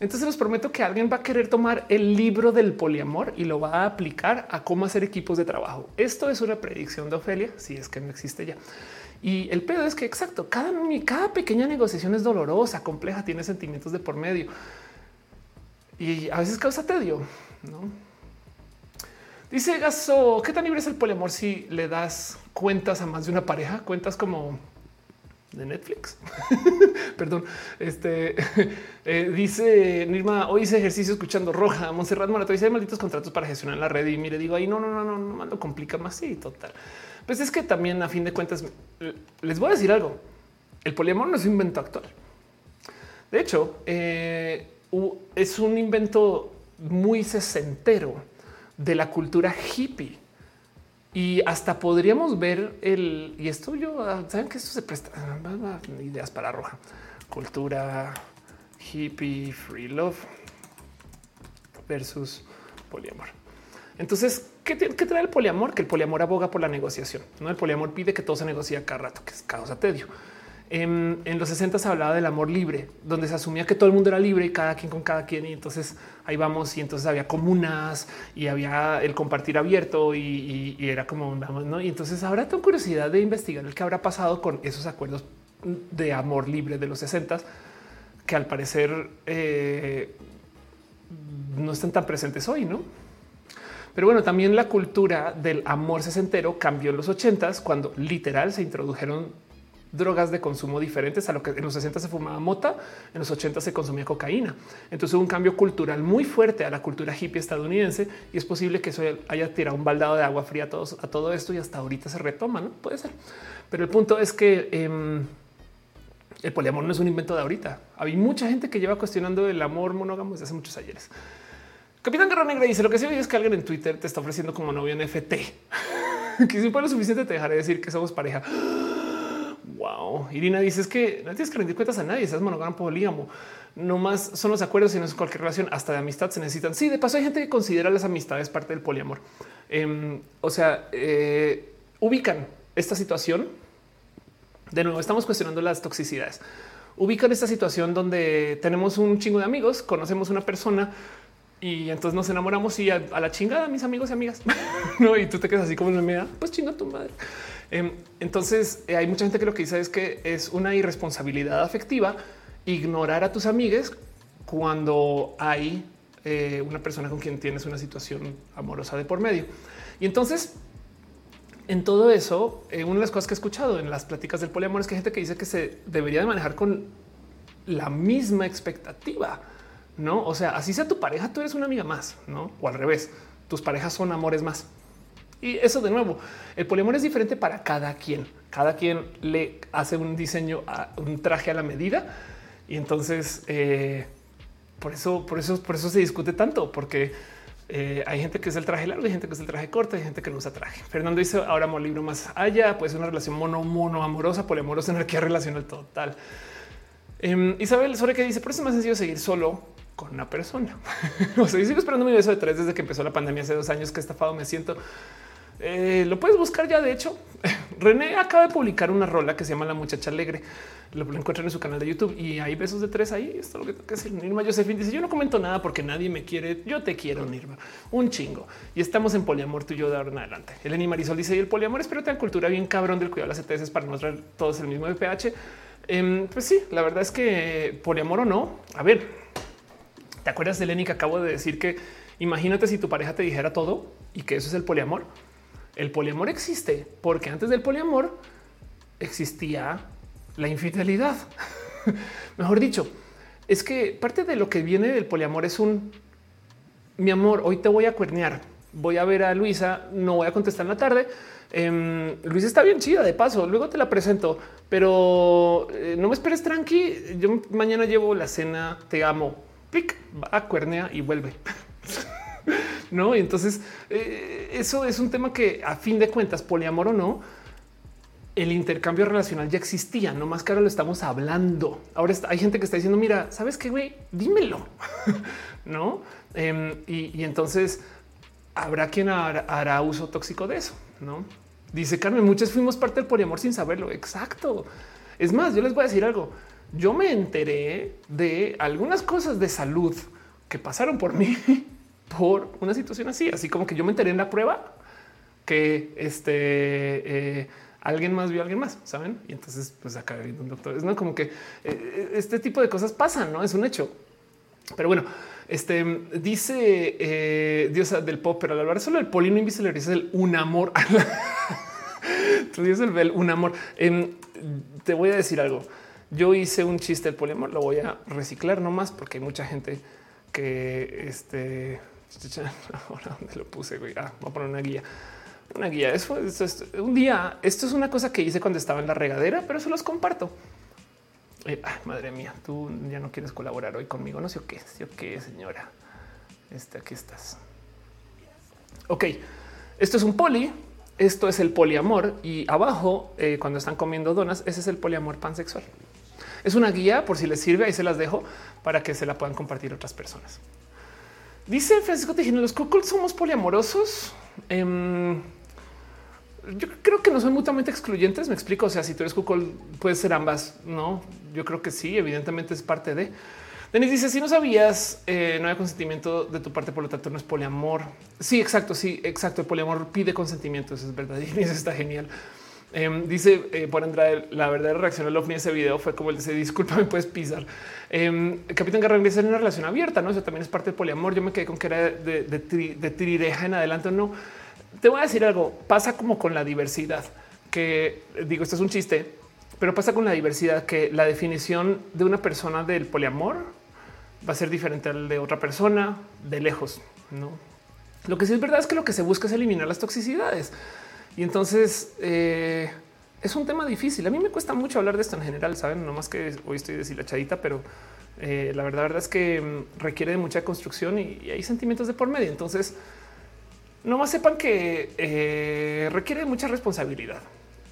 Entonces les prometo que alguien va a querer tomar el libro del poliamor y lo va a aplicar a cómo hacer equipos de trabajo. Esto es una predicción de Ofelia, si es que no existe ya. Y el pedo es que exacto, cada, cada pequeña negociación es dolorosa, compleja, tiene sentimientos de por medio y a veces causa tedio. ¿no? Dice Gaso, ¿qué tan libre es el poliamor si le das cuentas a más de una pareja? Cuentas como de Netflix. [LAUGHS] Perdón. Este [LAUGHS] eh, dice Nirma, hoy hice ejercicio escuchando roja. Monserrat Morato dice malditos contratos para gestionar la red. Y mire, digo ahí no, no, no, no, no, lo complica más. Sí, total. Pues es que también a fin de cuentas les voy a decir algo. El poliamor no es un invento actual. De hecho, eh, es un invento muy sesentero de la cultura hippie. Y hasta podríamos ver el, y esto yo, ah, saben que esto se presta ah, ideas para roja, cultura hippie, free love versus poliamor. Entonces, ¿qué, trae el poliamor? Que el poliamor aboga por la negociación. ¿no? El poliamor pide que todo se negocie cada rato, que es causa tedio. En, los 60 se hablaba del amor libre, donde se asumía que todo el mundo era libre y cada quien con cada quien. Y entonces ahí vamos. Y entonces había comunas y había el compartir abierto y, era como ¿no? Y entonces ahora tengo curiosidad de investigar el que habrá pasado con esos acuerdos de amor libre de los 60 que al parecer eh, no están tan presentes hoy, no? Pero bueno, también la cultura del amor sesentero cambió en los ochentas cuando literal se introdujeron drogas de consumo diferentes a lo que en los 60 se fumaba mota, en los 80 se consumía cocaína. Entonces hubo un cambio cultural muy fuerte a la cultura hippie estadounidense y es posible que eso haya tirado un baldado de agua fría a, todos, a todo esto y hasta ahorita se retoma, ¿no? Puede ser. Pero el punto es que em, el poliamor no es un invento de ahorita. Hay mucha gente que lleva cuestionando el amor monógamo desde hace muchos ayeres. Capitán Guerra Negra dice lo que sí es que alguien en Twitter te está ofreciendo como novio NFT. [LAUGHS] que si fue lo suficiente te dejaré decir que somos pareja. Wow. Irina dice que no tienes que rendir cuentas a nadie, estás monógamo polígamo. No más son los acuerdos y no es cualquier relación, hasta de amistad se necesitan. Sí, de paso hay gente que considera las amistades parte del poliamor. Em, o sea, eh, ubican esta situación. De nuevo, estamos cuestionando las toxicidades. Ubican esta situación donde tenemos un chingo de amigos, conocemos una persona, y entonces nos enamoramos y a, la chingada, mis amigos y amigas. [LAUGHS] no, y tú te quedas así como en la media, pues chinga tu madre. Em, entonces eh, hay mucha gente que lo que dice es que es una irresponsabilidad afectiva ignorar a tus amigues cuando hay eh, una persona con quien tienes una situación amorosa de por medio. Y entonces en todo eso, eh, una de las cosas que he escuchado en las pláticas del poliamor es que hay gente que dice que se debería de manejar con la misma expectativa no? O sea, así sea tu pareja, tú eres una amiga más, no? O al revés, tus parejas son amores más. Y eso de nuevo, el poliamor es diferente para cada quien. Cada quien le hace un diseño, a, un traje a la medida. Y entonces, eh, por eso, por eso, por eso se discute tanto, porque eh, hay gente que es el traje largo, hay gente que es el traje corto, hay gente que no usa traje. Fernando dice ahora un libro más allá, pues una relación mono, mono, amorosa, poliamorosa, energía relacional total. Eh, Isabel sobre que dice, por eso es más sencillo seguir solo con una persona. [LAUGHS] o sea, yo sigo esperando mi beso de tres desde que empezó la pandemia hace dos años que estafado me siento. Eh, lo puedes buscar ya. De hecho, [LAUGHS] René acaba de publicar una rola que se llama La Muchacha Alegre. Lo encuentran en su canal de YouTube y hay besos de tres ahí. Esto es lo que tengo que decir. Nirma Josephine dice: Yo no comento nada porque nadie me quiere. Yo te quiero, Nirma. Un chingo. Y estamos en poliamor tú y yo de ahora en adelante. Eleni Marisol dice: Y el poliamor, espero tener cultura bien cabrón del cuidado de las ETS para no traer todos el mismo VPH. Em, pues sí, la verdad es que poliamor o no, a ver, ¿Te acuerdas de Lenny que acabo de decir que imagínate si tu pareja te dijera todo y que eso es el poliamor? El poliamor existe porque antes del poliamor existía la infidelidad. [LAUGHS] Mejor dicho, es que parte de lo que viene del poliamor es un mi amor, hoy te voy a cuernear. Voy a ver a Luisa, no voy a contestar en la tarde. Eh, Luisa está bien chida de paso, luego te la presento, pero eh, no me esperes tranqui. Yo mañana llevo la cena, te amo va a cuernea y vuelve. [LAUGHS] no, y entonces eh, eso es un tema que a fin de cuentas, poliamor o no, el intercambio relacional ya existía, no más que ahora lo estamos hablando. Ahora hay gente que está diciendo, mira, sabes qué, güey, dímelo, [LAUGHS] no? Em, y, entonces habrá quien hará, uso tóxico de eso, no? Dice Carmen, muchos fuimos parte del poliamor sin saberlo. Exacto. Es más, yo les voy a decir algo yo me enteré de algunas cosas de salud que pasaron por mí [LAUGHS] por una situación así, así como que yo me enteré en la prueba que este eh, alguien más vio a alguien más, saben? Y entonces, pues acá viendo un doctor. Es no como que eh, este tipo de cosas pasan, no es un hecho. Pero bueno, este dice eh, diosa del pop, pero al hablar solo el polino invisible es el un amor. [LAUGHS] Dices el, un amor. Em, te voy a decir algo. Yo hice un chiste del poliamor, lo voy a reciclar nomás porque hay mucha gente que este [LAUGHS] ahora dónde lo puse, güey. Ah, voy a poner una guía. Una guía. Eso, es un día. Esto es una cosa que hice cuando estaba en la regadera, pero se los comparto. Eh, madre mía, tú ya no quieres colaborar hoy conmigo. No sé qué, o qué, señora. Este aquí estás. Ok, esto es un poli. Esto es el poliamor y abajo, eh, cuando están comiendo donas, ese es el poliamor pansexual. Es una guía por si les sirve. Ahí se las dejo para que se la puedan compartir otras personas. Dice Francisco Tejino, los cuckolds somos poliamorosos. Em, yo creo que no son mutuamente excluyentes. Me explico. O sea, si tú eres cuckold, puedes ser ambas. No, yo creo que sí. Evidentemente es parte de. Denis dice: Si no sabías, eh, no hay consentimiento de tu parte, por lo tanto, no es poliamor. Sí, exacto. Sí, exacto. El poliamor pide consentimiento. Eso es verdad. [LAUGHS] Eso está genial. Em, dice eh, por Andrade, la verdadera reacción al ovni ese video fue como el de disculpa, me [LAUGHS] puedes pisar. Eh, Capitán Garra en una relación abierta, no? Eso también es parte del poliamor. Yo me quedé con que era de, de, de en adelante. No te voy a decir algo. Pasa como con la diversidad, que digo, esto es un chiste, pero pasa con la diversidad que la definición de una persona del poliamor va a ser diferente al de otra persona de lejos. No, lo que sí es verdad es que lo que se busca es eliminar las toxicidades. Y entonces eh, es un tema difícil. A mí me cuesta mucho hablar de esto en general, saben, no más que hoy estoy deshilachadita, pero eh, la verdad, verdad es que mm, requiere de mucha construcción y, hay sentimientos de por medio. Entonces, no más sepan que eh, requiere mucha responsabilidad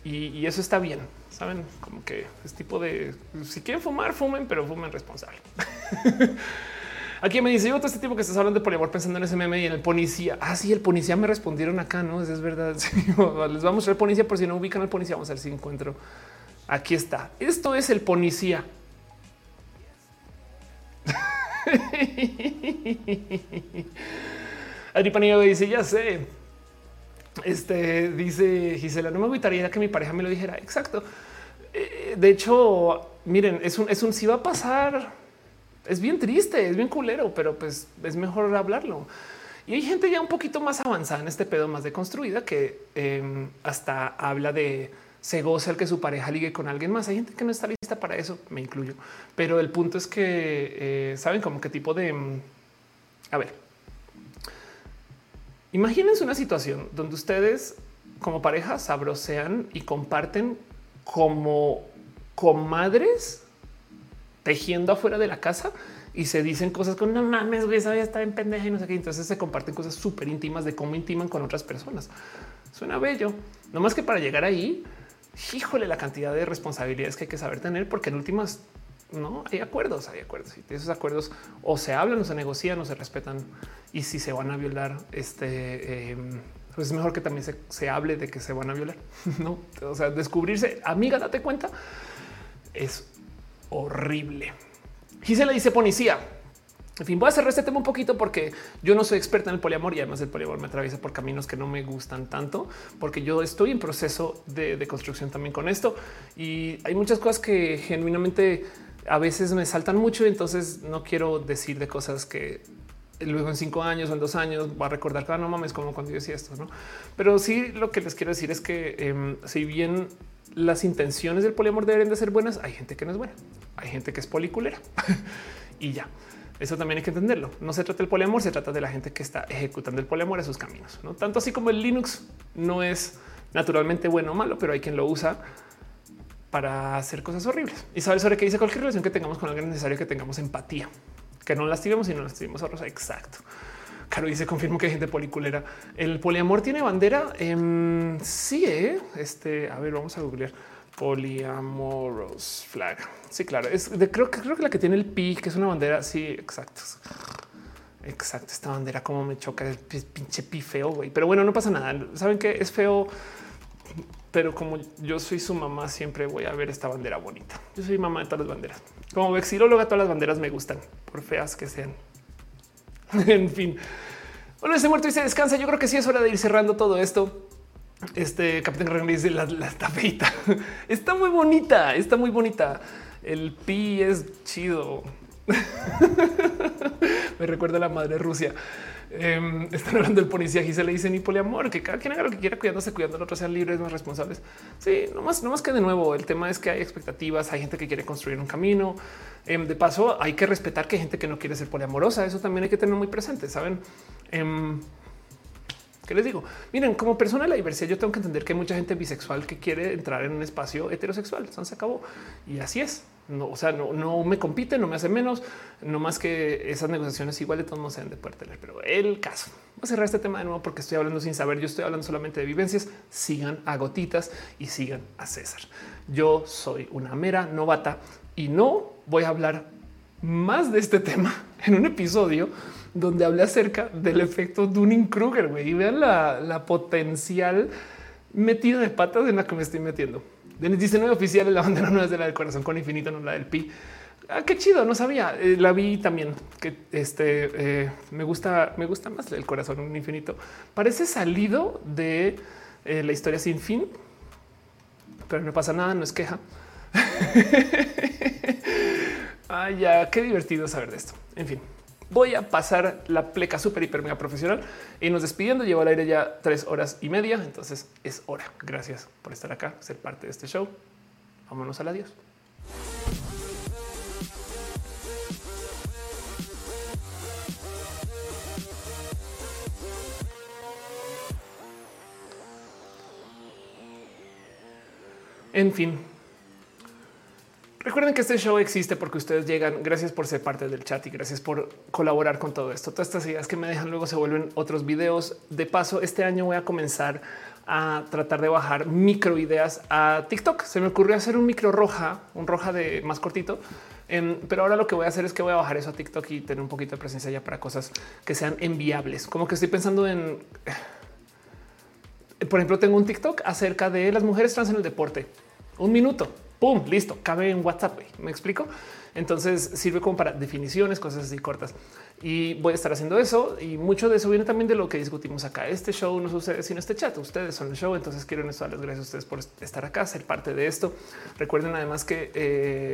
y, y, eso está bien. Saben, como que es tipo de si quieren fumar, fumen, pero fumen responsable. [LAUGHS] Aquí me dice yo este tipo que estás hablando de poliamor pensando en ese meme y en el policía. Ah, sí, el policía me respondieron acá, no es verdad. [LAUGHS] les vamos a mostrar el policía por si no ubican al policía. Vamos a ver si encuentro. Aquí está. Esto es el policía. [LAUGHS] Adri Panillo dice: Ya sé. Este dice Gisela: No me agüitaría que mi pareja me lo dijera. Exacto. Eh, de hecho, miren, es un, es un si va a pasar es bien triste, es bien culero, pero pues es mejor hablarlo. Y hay gente ya un poquito más avanzada en este pedo más deconstruida que em, hasta habla de se goza el que su pareja ligue con alguien más. Hay gente que no está lista para eso, me incluyo. Pero el punto es que eh, saben como qué tipo de... Em, a ver, imagínense una situación donde ustedes como pareja sabrosean y comparten como comadres tejiendo afuera de la casa y se dicen cosas con no mames, güey, sabía estar en pendeja y no sé qué. Entonces se comparten cosas súper íntimas de cómo intiman con otras personas. Suena bello. No más que para llegar ahí, híjole, la cantidad de responsabilidades que hay que saber tener, porque en últimas no hay acuerdos, hay acuerdos y esos acuerdos o se hablan o se negocian o se respetan. Y si se van a violar, este em, pues es mejor que también se, se, hable de que se van a violar. [LAUGHS] No, o sea, descubrirse, amiga, date cuenta, es horrible. le dice policía. En fin, voy a cerrar este tema un poquito porque yo no soy experta en el poliamor y además el poliamor me atraviesa por caminos que no me gustan tanto, porque yo estoy en proceso de, construcción también con esto y hay muchas cosas que genuinamente a veces me saltan mucho. Y entonces no quiero decir de cosas que luego en cinco años o en dos años va a recordar que ah, no mames, como cuando yo decía esto, no? Pero sí lo que les quiero decir es que em, si bien las intenciones del poliamor deberían de ser buenas, hay gente que no es buena hay gente que es policulera [LAUGHS] y ya. Eso también hay que entenderlo. No se trata del poliamor, se trata de la gente que está ejecutando el poliamor a sus caminos. No tanto así como el Linux no es naturalmente bueno o malo, pero hay quien lo usa para hacer cosas horribles. Y sabes sobre qué dice cualquier relación que tengamos con alguien necesario que tengamos empatía, que no lastimemos y no lastimemos a Rosa. Exacto. Caro dice confirmo que hay gente policulera. El poliamor tiene bandera. Eh, sí, ¿eh? este a ver, vamos a googlear poliamoros flag. Sí, claro. Es de, creo que creo que la que tiene el pi, que es una bandera. Sí, exacto. Exacto. Esta bandera como me choca el pinche pi feo, güey. Pero bueno, no pasa nada. Saben que es feo, pero como yo soy su mamá, siempre voy a ver esta bandera bonita. Yo soy mamá de todas las banderas. Como vexilóloga, todas las banderas me gustan, por feas que sean. [LAUGHS] en fin. Bueno, ese muerto y se descansa. Yo creo que sí es hora de ir cerrando todo esto. Este Capitán Ryan dice la, la. [LAUGHS] Está muy bonita, está muy bonita. El pi es chido. [LAUGHS] Me recuerda a la madre Rusia. Em, están hablando del policía y se le dice ni poliamor, que cada quien haga lo que quiera cuidándose, cuidando al otro, sean libres, más responsables. Sí, no más, no más que de nuevo. El tema es que hay expectativas, hay gente que quiere construir un camino. Em, de paso, hay que respetar que hay gente que no quiere ser poliamorosa. Eso también hay que tener muy presente. Saben? Em, ¿Qué les digo? Miren, como persona de la diversidad, yo tengo que entender que hay mucha gente bisexual que quiere entrar en un espacio heterosexual. Entonces se acabó. Y así es. No, o sea, no, no me compite, no me hace menos, no más que esas negociaciones igual de todos modos se han de poder tener. Pero el caso, voy a cerrar este tema de nuevo porque estoy hablando sin saber. Yo estoy hablando solamente de vivencias. Sigan a gotitas y sigan a César. Yo soy una mera novata y no voy a hablar más de este tema [LAUGHS] en un episodio donde hablé acerca del efecto Dunning-Kruger güey, y vean la, la potencial metida de patas en la que me estoy metiendo. Denis dice nueve oficiales, la bandera [LAUGHS] no es de la del corazón con infinito, no la del pi. Ah, qué chido, no sabía. Eh, la vi también que este eh, me gusta, me gusta más el corazón con infinito. Parece salido de eh, la historia sin fin, pero no pasa nada, no es queja. [LAUGHS] Ay, ya, qué divertido saber de esto. En fin, voy a pasar la pleca súper, hiper, mega profesional y nos despidiendo. Llevo al aire ya tres horas y media. Entonces es hora. Gracias por estar acá, ser parte de este show. Vámonos al adiós. En fin, Recuerden que este show existe porque ustedes llegan. Gracias por ser parte del chat y gracias por colaborar con todo esto. Todas estas ideas que me dejan luego se vuelven otros videos. De paso, este año voy a comenzar a tratar de bajar micro ideas a TikTok. Se me ocurrió hacer un micro roja, un roja de más cortito. Em, pero ahora lo que voy a hacer es que voy a bajar eso a TikTok y tener un poquito de presencia ya para cosas que sean enviables. Como que estoy pensando en, por ejemplo, tengo un TikTok acerca de las mujeres trans en el deporte. Un minuto pum, listo, cabe en WhatsApp. Me explico. Entonces sirve como para definiciones, cosas así cortas. Y voy a estar haciendo eso. Y mucho de eso viene también de lo que discutimos acá. Este show no sucede sin este chat. Ustedes son el show. Entonces quiero darles gracias a ustedes por estar acá, ser parte de esto. Recuerden además que eh,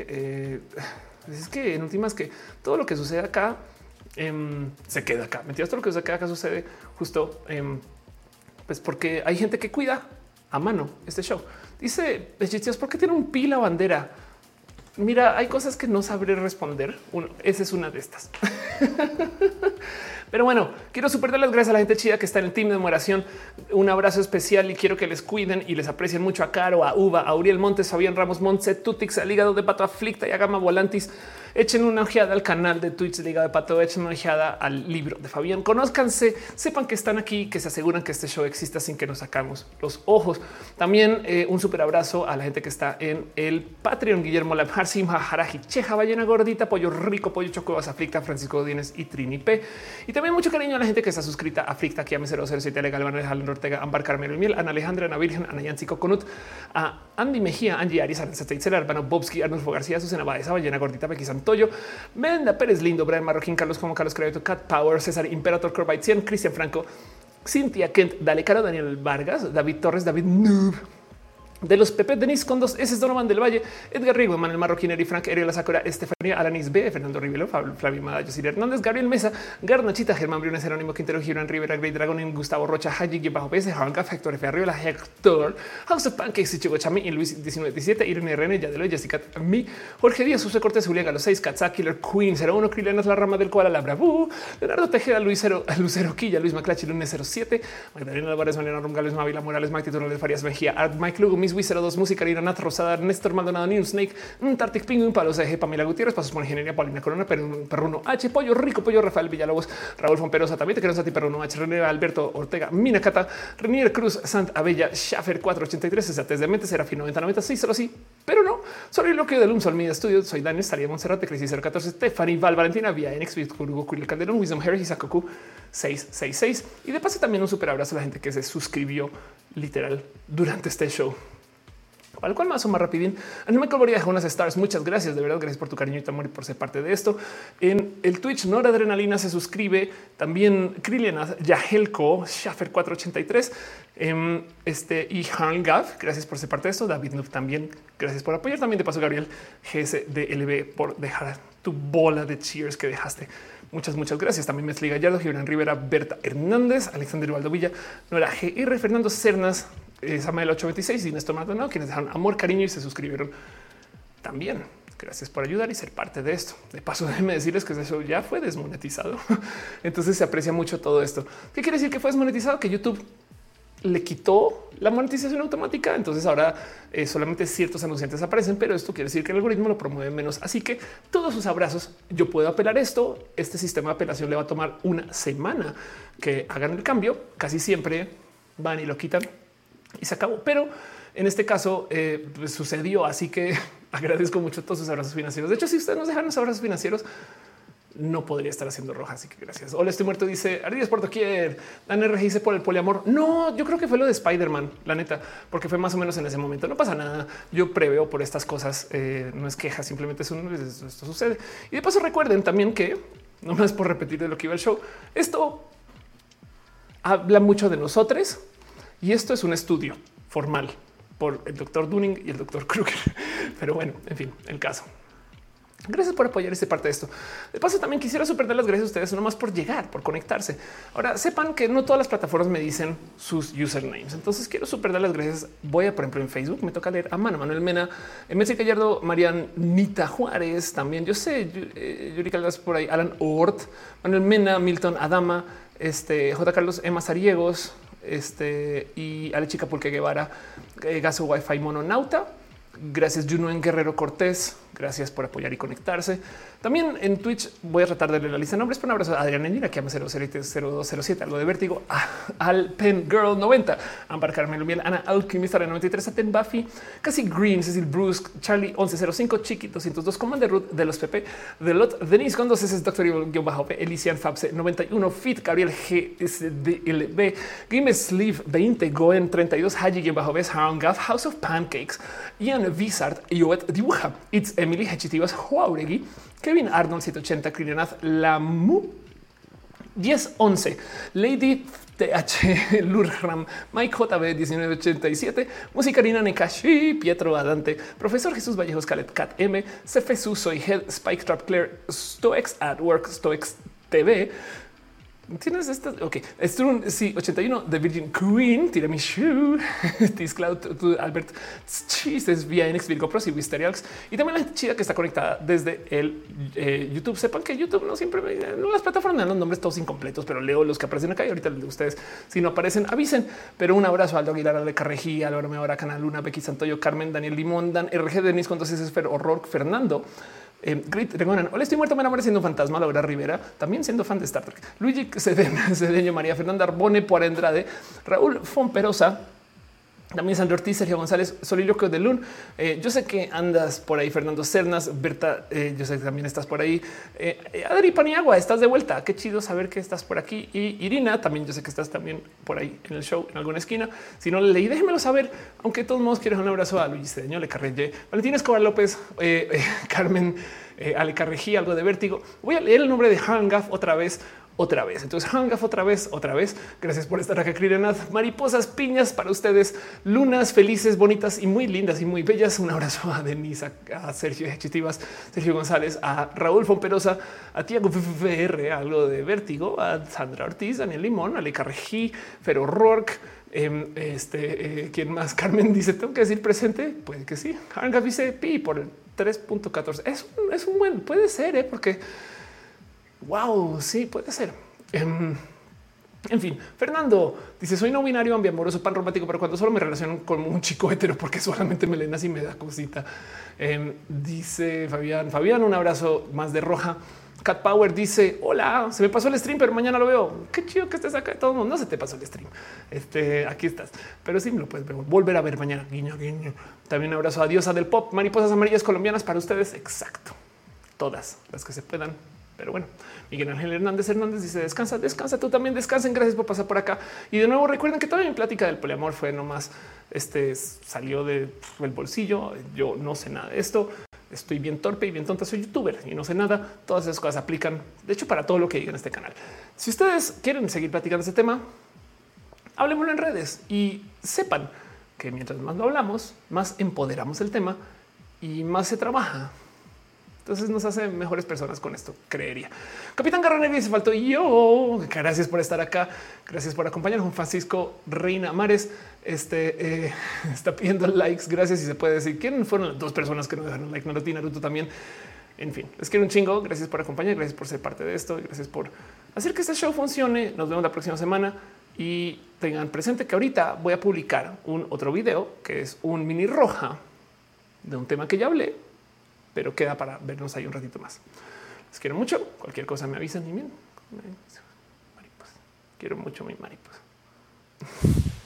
eh, es que en últimas que todo lo que sucede acá em, se queda acá. Mentiras, todo lo que sucede acá sucede justo em, pues porque hay gente que cuida a mano este show. Dice ¿por qué tiene un pi la bandera? Mira, hay cosas que no sabré responder. Uno, esa es una de estas. [LAUGHS] Pero bueno, quiero super dar las gracias a la gente chida que está en el team de numeración. Un abrazo especial y quiero que les cuiden y les aprecien mucho a Caro, a Uva, a Uriel Montes, Fabián Ramos, Montse, Tutix, al hígado de pato aflicta y a Gama Volantis echen una ojeada al canal de Twitch Liga de Pato, echen una ojeada al libro de Fabián, conózcanse, sepan que están aquí, que se aseguran que este show exista sin que nos sacamos los ojos. También eh, un súper abrazo a la gente que está en el Patreon, Guillermo Lamharsim, Haraji, Cheja, Ballena Gordita, Pollo Rico, Pollo Chocobas, Aflicta, Francisco Godínez y Trini P. Y también mucho cariño a la gente que está suscrita a Aflicta, Kiame 007, Legal, Alejandro Ortega, Ambar Carmelo Miel, Ana Alejandra, Ana Virgen, Ana Yancy Coconut, a Andy Mejía, Angie Arias, Aranza Arbano Bobski, Arnulfo García, Susana Baeza, Ballena Gordita, Becky Santoyo, Menda Pérez Lindo, Brian Marroquín, Carlos como Carlos Crédito, Cat Power, César Imperator, Corbite 100, Cristian Franco, Cintia Kent, Dale Caro, Daniel Vargas, David Torres, David Noob, de los Pepe Denis Condos, ese es Donovan del Valle, Edgar Rigo, Manuel Marroquineri, Frank Ariel Sakura, Estefanía Alanis B, Fernando Rivelo, Flavio Mada, Hernández, Gabriel Mesa, Garnachita, Germán Briones, Jerónimo Quintero, Girón Rivera, Great Dragon, Gustavo Rocha, Haji, Bajo PS, Hanka, Factor F. Arriola, Hector, House of Pancakes, Chico Chami y Luis 1917, Irene RN, Yadelo, Jessica, mi, Jorge Díaz, José Cortés, Julián Galo 6, Katzak, Killer Queen, 01, Krilianas, La Rama del Koala, La Bravu, Leonardo Tejeda, Luis Cero, [LAUGHS] Lucero Quilla, Luis Maclachi, Lunes 07, Magdalena Álvarez, Mariana Rongal, Mavila Morales, Mike Tito, Farias Mejía, Art, Mike Lugo, Miss 02, Música, Karina Nat Rosada, Néstor Maldonado, New Snake, Tartic Penguin, Palo CG, Pamela Gutiérrez, Pasos por Ingeniería, Paulina Corona, Perruno H, Pollo Rico, Pollo Rafael Villalobos, Raúl Fomperosa, también te queremos a ti, Perruno H, René Alberto Ortega, Mina Cata, Renier Cruz, Sant Abella, Schaffer 483, Esatez de Mente, Serafín 9096, solo sí, pero no. Soy lo que del Un Sol Media Studio, soy Daniel Estaría Monserrate, Crisis 014, Stephanie Val, Valentina Vía, NX, Hugo, Curiel Calderón, Wisdom Harris y Sakoku 666. Y de paso también un super abrazo a la gente que se suscribió literal durante este show al cual más o más rapidín. Anima Colboría dejó unas stars. Muchas gracias. De verdad, gracias por tu cariño y tu amor y por ser parte de esto. En el Twitch, Nora Adrenalina se suscribe. También Krilian Yahelko, Schaffer 483 em, este y Han Gav. Gracias por ser parte de esto. David Noob también. Gracias por apoyar. También de paso, Gabriel GSDLB por dejar tu bola de cheers que dejaste. Muchas, muchas gracias. También Mesli Gallardo, Gibran Rivera, Berta Hernández, Alexander Valdovilla, Nora GR, Fernando Cernas, eh, Samuel 826 y Néstor Maldonado, quienes dejaron amor, cariño y se suscribieron también. Gracias por ayudar y ser parte de esto. De paso, [LAUGHS] déjenme decirles que eso ya fue desmonetizado. [LAUGHS] Entonces se aprecia mucho todo esto. ¿Qué quiere decir que fue desmonetizado? Que YouTube le quitó la monetización automática. Entonces ahora eh, solamente ciertos anunciantes aparecen, pero esto quiere decir que el algoritmo lo promueve menos. Así que todos sus abrazos, yo puedo apelar esto. Este sistema de apelación le va a tomar una semana que hagan el cambio. Casi siempre van y lo quitan y se acabó. Pero en este caso eh, pues, sucedió, así que [LAUGHS] agradezco mucho todos sus abrazos financieros. De hecho, si ustedes nos dejan los abrazos financieros, no podría estar haciendo roja. Así que gracias. Hola, estoy muerto. Dice Ardillas por doquier. Dan RG dice por el poliamor. No, yo creo que fue lo de Spider-Man, la neta, porque fue más o menos en ese momento. No pasa nada. Yo preveo por estas cosas. Eh, no es queja, simplemente es un, esto sucede. Y de paso, recuerden también que no más por repetir de lo que iba el show. Esto habla mucho de nosotros y esto es un estudio formal por el doctor Dunning y el doctor [LAUGHS] Kruger. Pero bueno, en fin, el caso. Gracias por apoyar esta parte de esto. De paso, también quisiera super las gracias a ustedes, no más por llegar, por conectarse. Ahora sepan que no todas las plataformas me dicen sus usernames. Entonces quiero super dar las gracias. Voy a, por ejemplo, en Facebook me toca leer a Mano Manuel Mena, Messi Gallardo, Nita Juárez. También yo sé, eh, Yuri Caldas por ahí, Alan Ort, Manuel Mena, Milton Adama, este J. Carlos Emma Sariegos, este y Ale Chica Pulque Guevara, eh, Gaso Wi-Fi Mononauta. Gracias Juno en Guerrero Cortés. Gracias por apoyar y conectarse. También en Twitch voy a tratar de leer la lista de nombres. Por un abrazo a Adrián Enira, que ama 0207, algo de vértigo, al Pen Girl 90, Ambar Carmelo Miel, Ana Alquimista 93, Aten Buffy, Casi Green, Cecil Bruce, Charlie 1105, Chiqui 202, Commander Ruth de los PP, de Lot, Denise con dos S, Doctor Bajo P, Elisian Fabse 91, Fit, Gabriel G, SDLB, Game Sleeve 20, Goen 32, Haji Bajo B, Gaff, House of Pancakes, Ian Vizard, Yoet Dibuja, It's Emily Hechitivas, Juauregui, Kevin Arnold 780, Krinath Lamu 1011, Lady TH [LAUGHS] Lurram, Mike JB 1987, Musicarina Nekashi, Pietro Adante, Profesor Jesús Vallejos Calet Cat M, Cefesu Soy Head, Spike Trap Claire, Stoex at Work, Stoex TV, Tienes esta. Ok, un sí, 81 de Virgin Queen, Tiramisu, [LAUGHS] Cloud, Albert Chistes, vía NX Virgo Pros y Wisterials. Y también la chida que está conectada desde el eh, YouTube. Sepan que YouTube no siempre no, las plataformas dan los nombres todos incompletos, pero leo los que aparecen acá y ahorita de ustedes. Si no aparecen, avisen. Pero un abrazo a Aldo Aguilar, de Carrejí, Álvaro Meora, Canal Luna, Becky Santoyo, Carmen, Daniel Limón, Dan, RG Denis, con dos S, Horror, Fernando. Eh, Grit, Hola, estoy muerto, me enamoré siendo un fantasma. Laura Rivera, también siendo fan de Star Trek. Luigi Cedeño, [LAUGHS] María Fernanda Arbone, por Andrade, Raúl Fomperosa, también Sandro Ortiz, Sergio González, Soliloquio de Lun. Eh, yo sé que andas por ahí, Fernando Cernas, Berta, eh, yo sé que también estás por ahí. Eh, Adri Paniagua, estás de vuelta. Qué chido saber que estás por aquí. Y Irina, también yo sé que estás también por ahí en el show, en alguna esquina. Si no le leí, déjenmelo saber. Aunque todos modos quieres un abrazo a Luis Cedeño, Le Carrelle, Valentín Escobar López, [LAUGHS] Carmen, Ale Carrejí, algo de vértigo. Voy a leer el nombre de Hangaf otra vez otra vez. Entonces, Hangaf otra vez, otra vez. Gracias por estar acá, Krirenath. Mariposas, piñas para ustedes, lunas felices, bonitas y muy lindas y muy bellas. Un abrazo a Denise, a Sergio Chitivas, Sergio González, a Raúl Fomperosa, a Tiago VR, algo de vértigo, a Sandra Ortiz, Daniel Limón, a Leca Regí, Fero Rourke. Em, este, eh, ¿quién más? [LAUGHS] Carmen dice, tengo que decir presente. Puede que sí. Hangaf dice pi por el 3.14. Es, es un buen, puede ser, ¿eh? porque Wow, sí, puede ser. Em, en fin, Fernando dice: Soy no binario, ambiamoroso, pan romántico, pero cuando solo me relaciono con un chico hetero, porque solamente me leen así me da cosita. Em, dice Fabián, Fabián, un abrazo más de roja. Cat Power dice: Hola, se me pasó el stream, pero mañana lo veo. Qué chido que estés acá. Todo mundo no se te pasó el stream. Este aquí estás, pero sí me lo puedes volver a ver mañana. Guiño, guiño. También un abrazo a diosa del pop, mariposas amarillas colombianas para ustedes. Exacto, todas las que se puedan. Pero bueno, Miguel Ángel Hernández Hernández dice descansa, descansa, tú también descansen. Gracias por pasar por acá. Y de nuevo recuerden que toda mi plática del poliamor fue nomás este salió del bolsillo. Yo no sé nada de esto. Estoy bien torpe y bien tonta. Soy youtuber y no sé nada. Todas esas cosas aplican, de hecho, para todo lo que diga en este canal. Si ustedes quieren seguir platicando este tema, hablemoslo en redes y sepan que mientras más lo hablamos, más empoderamos el tema y más se trabaja. Entonces nos hace mejores personas con esto, creería. Capitán Garraneri dice faltó yo. Gracias por estar acá. Gracias por acompañarnos. Juan Francisco Reina Mares este, eh, [LAUGHS] está pidiendo likes. Gracias. Y se puede decir quién fueron las dos personas que no dejaron like. Naruto y Naruto también. En fin, les quiero un chingo. Gracias por acompañar. Gracias por ser parte de esto. Gracias por hacer que este show funcione. Nos vemos la próxima semana y tengan presente que ahorita voy a publicar un otro video que es un mini roja de un tema que ya hablé pero queda para vernos ahí un ratito más. Les quiero mucho. Cualquier cosa me avisan y bien. Quiero mucho mi mariposa. [LAUGHS]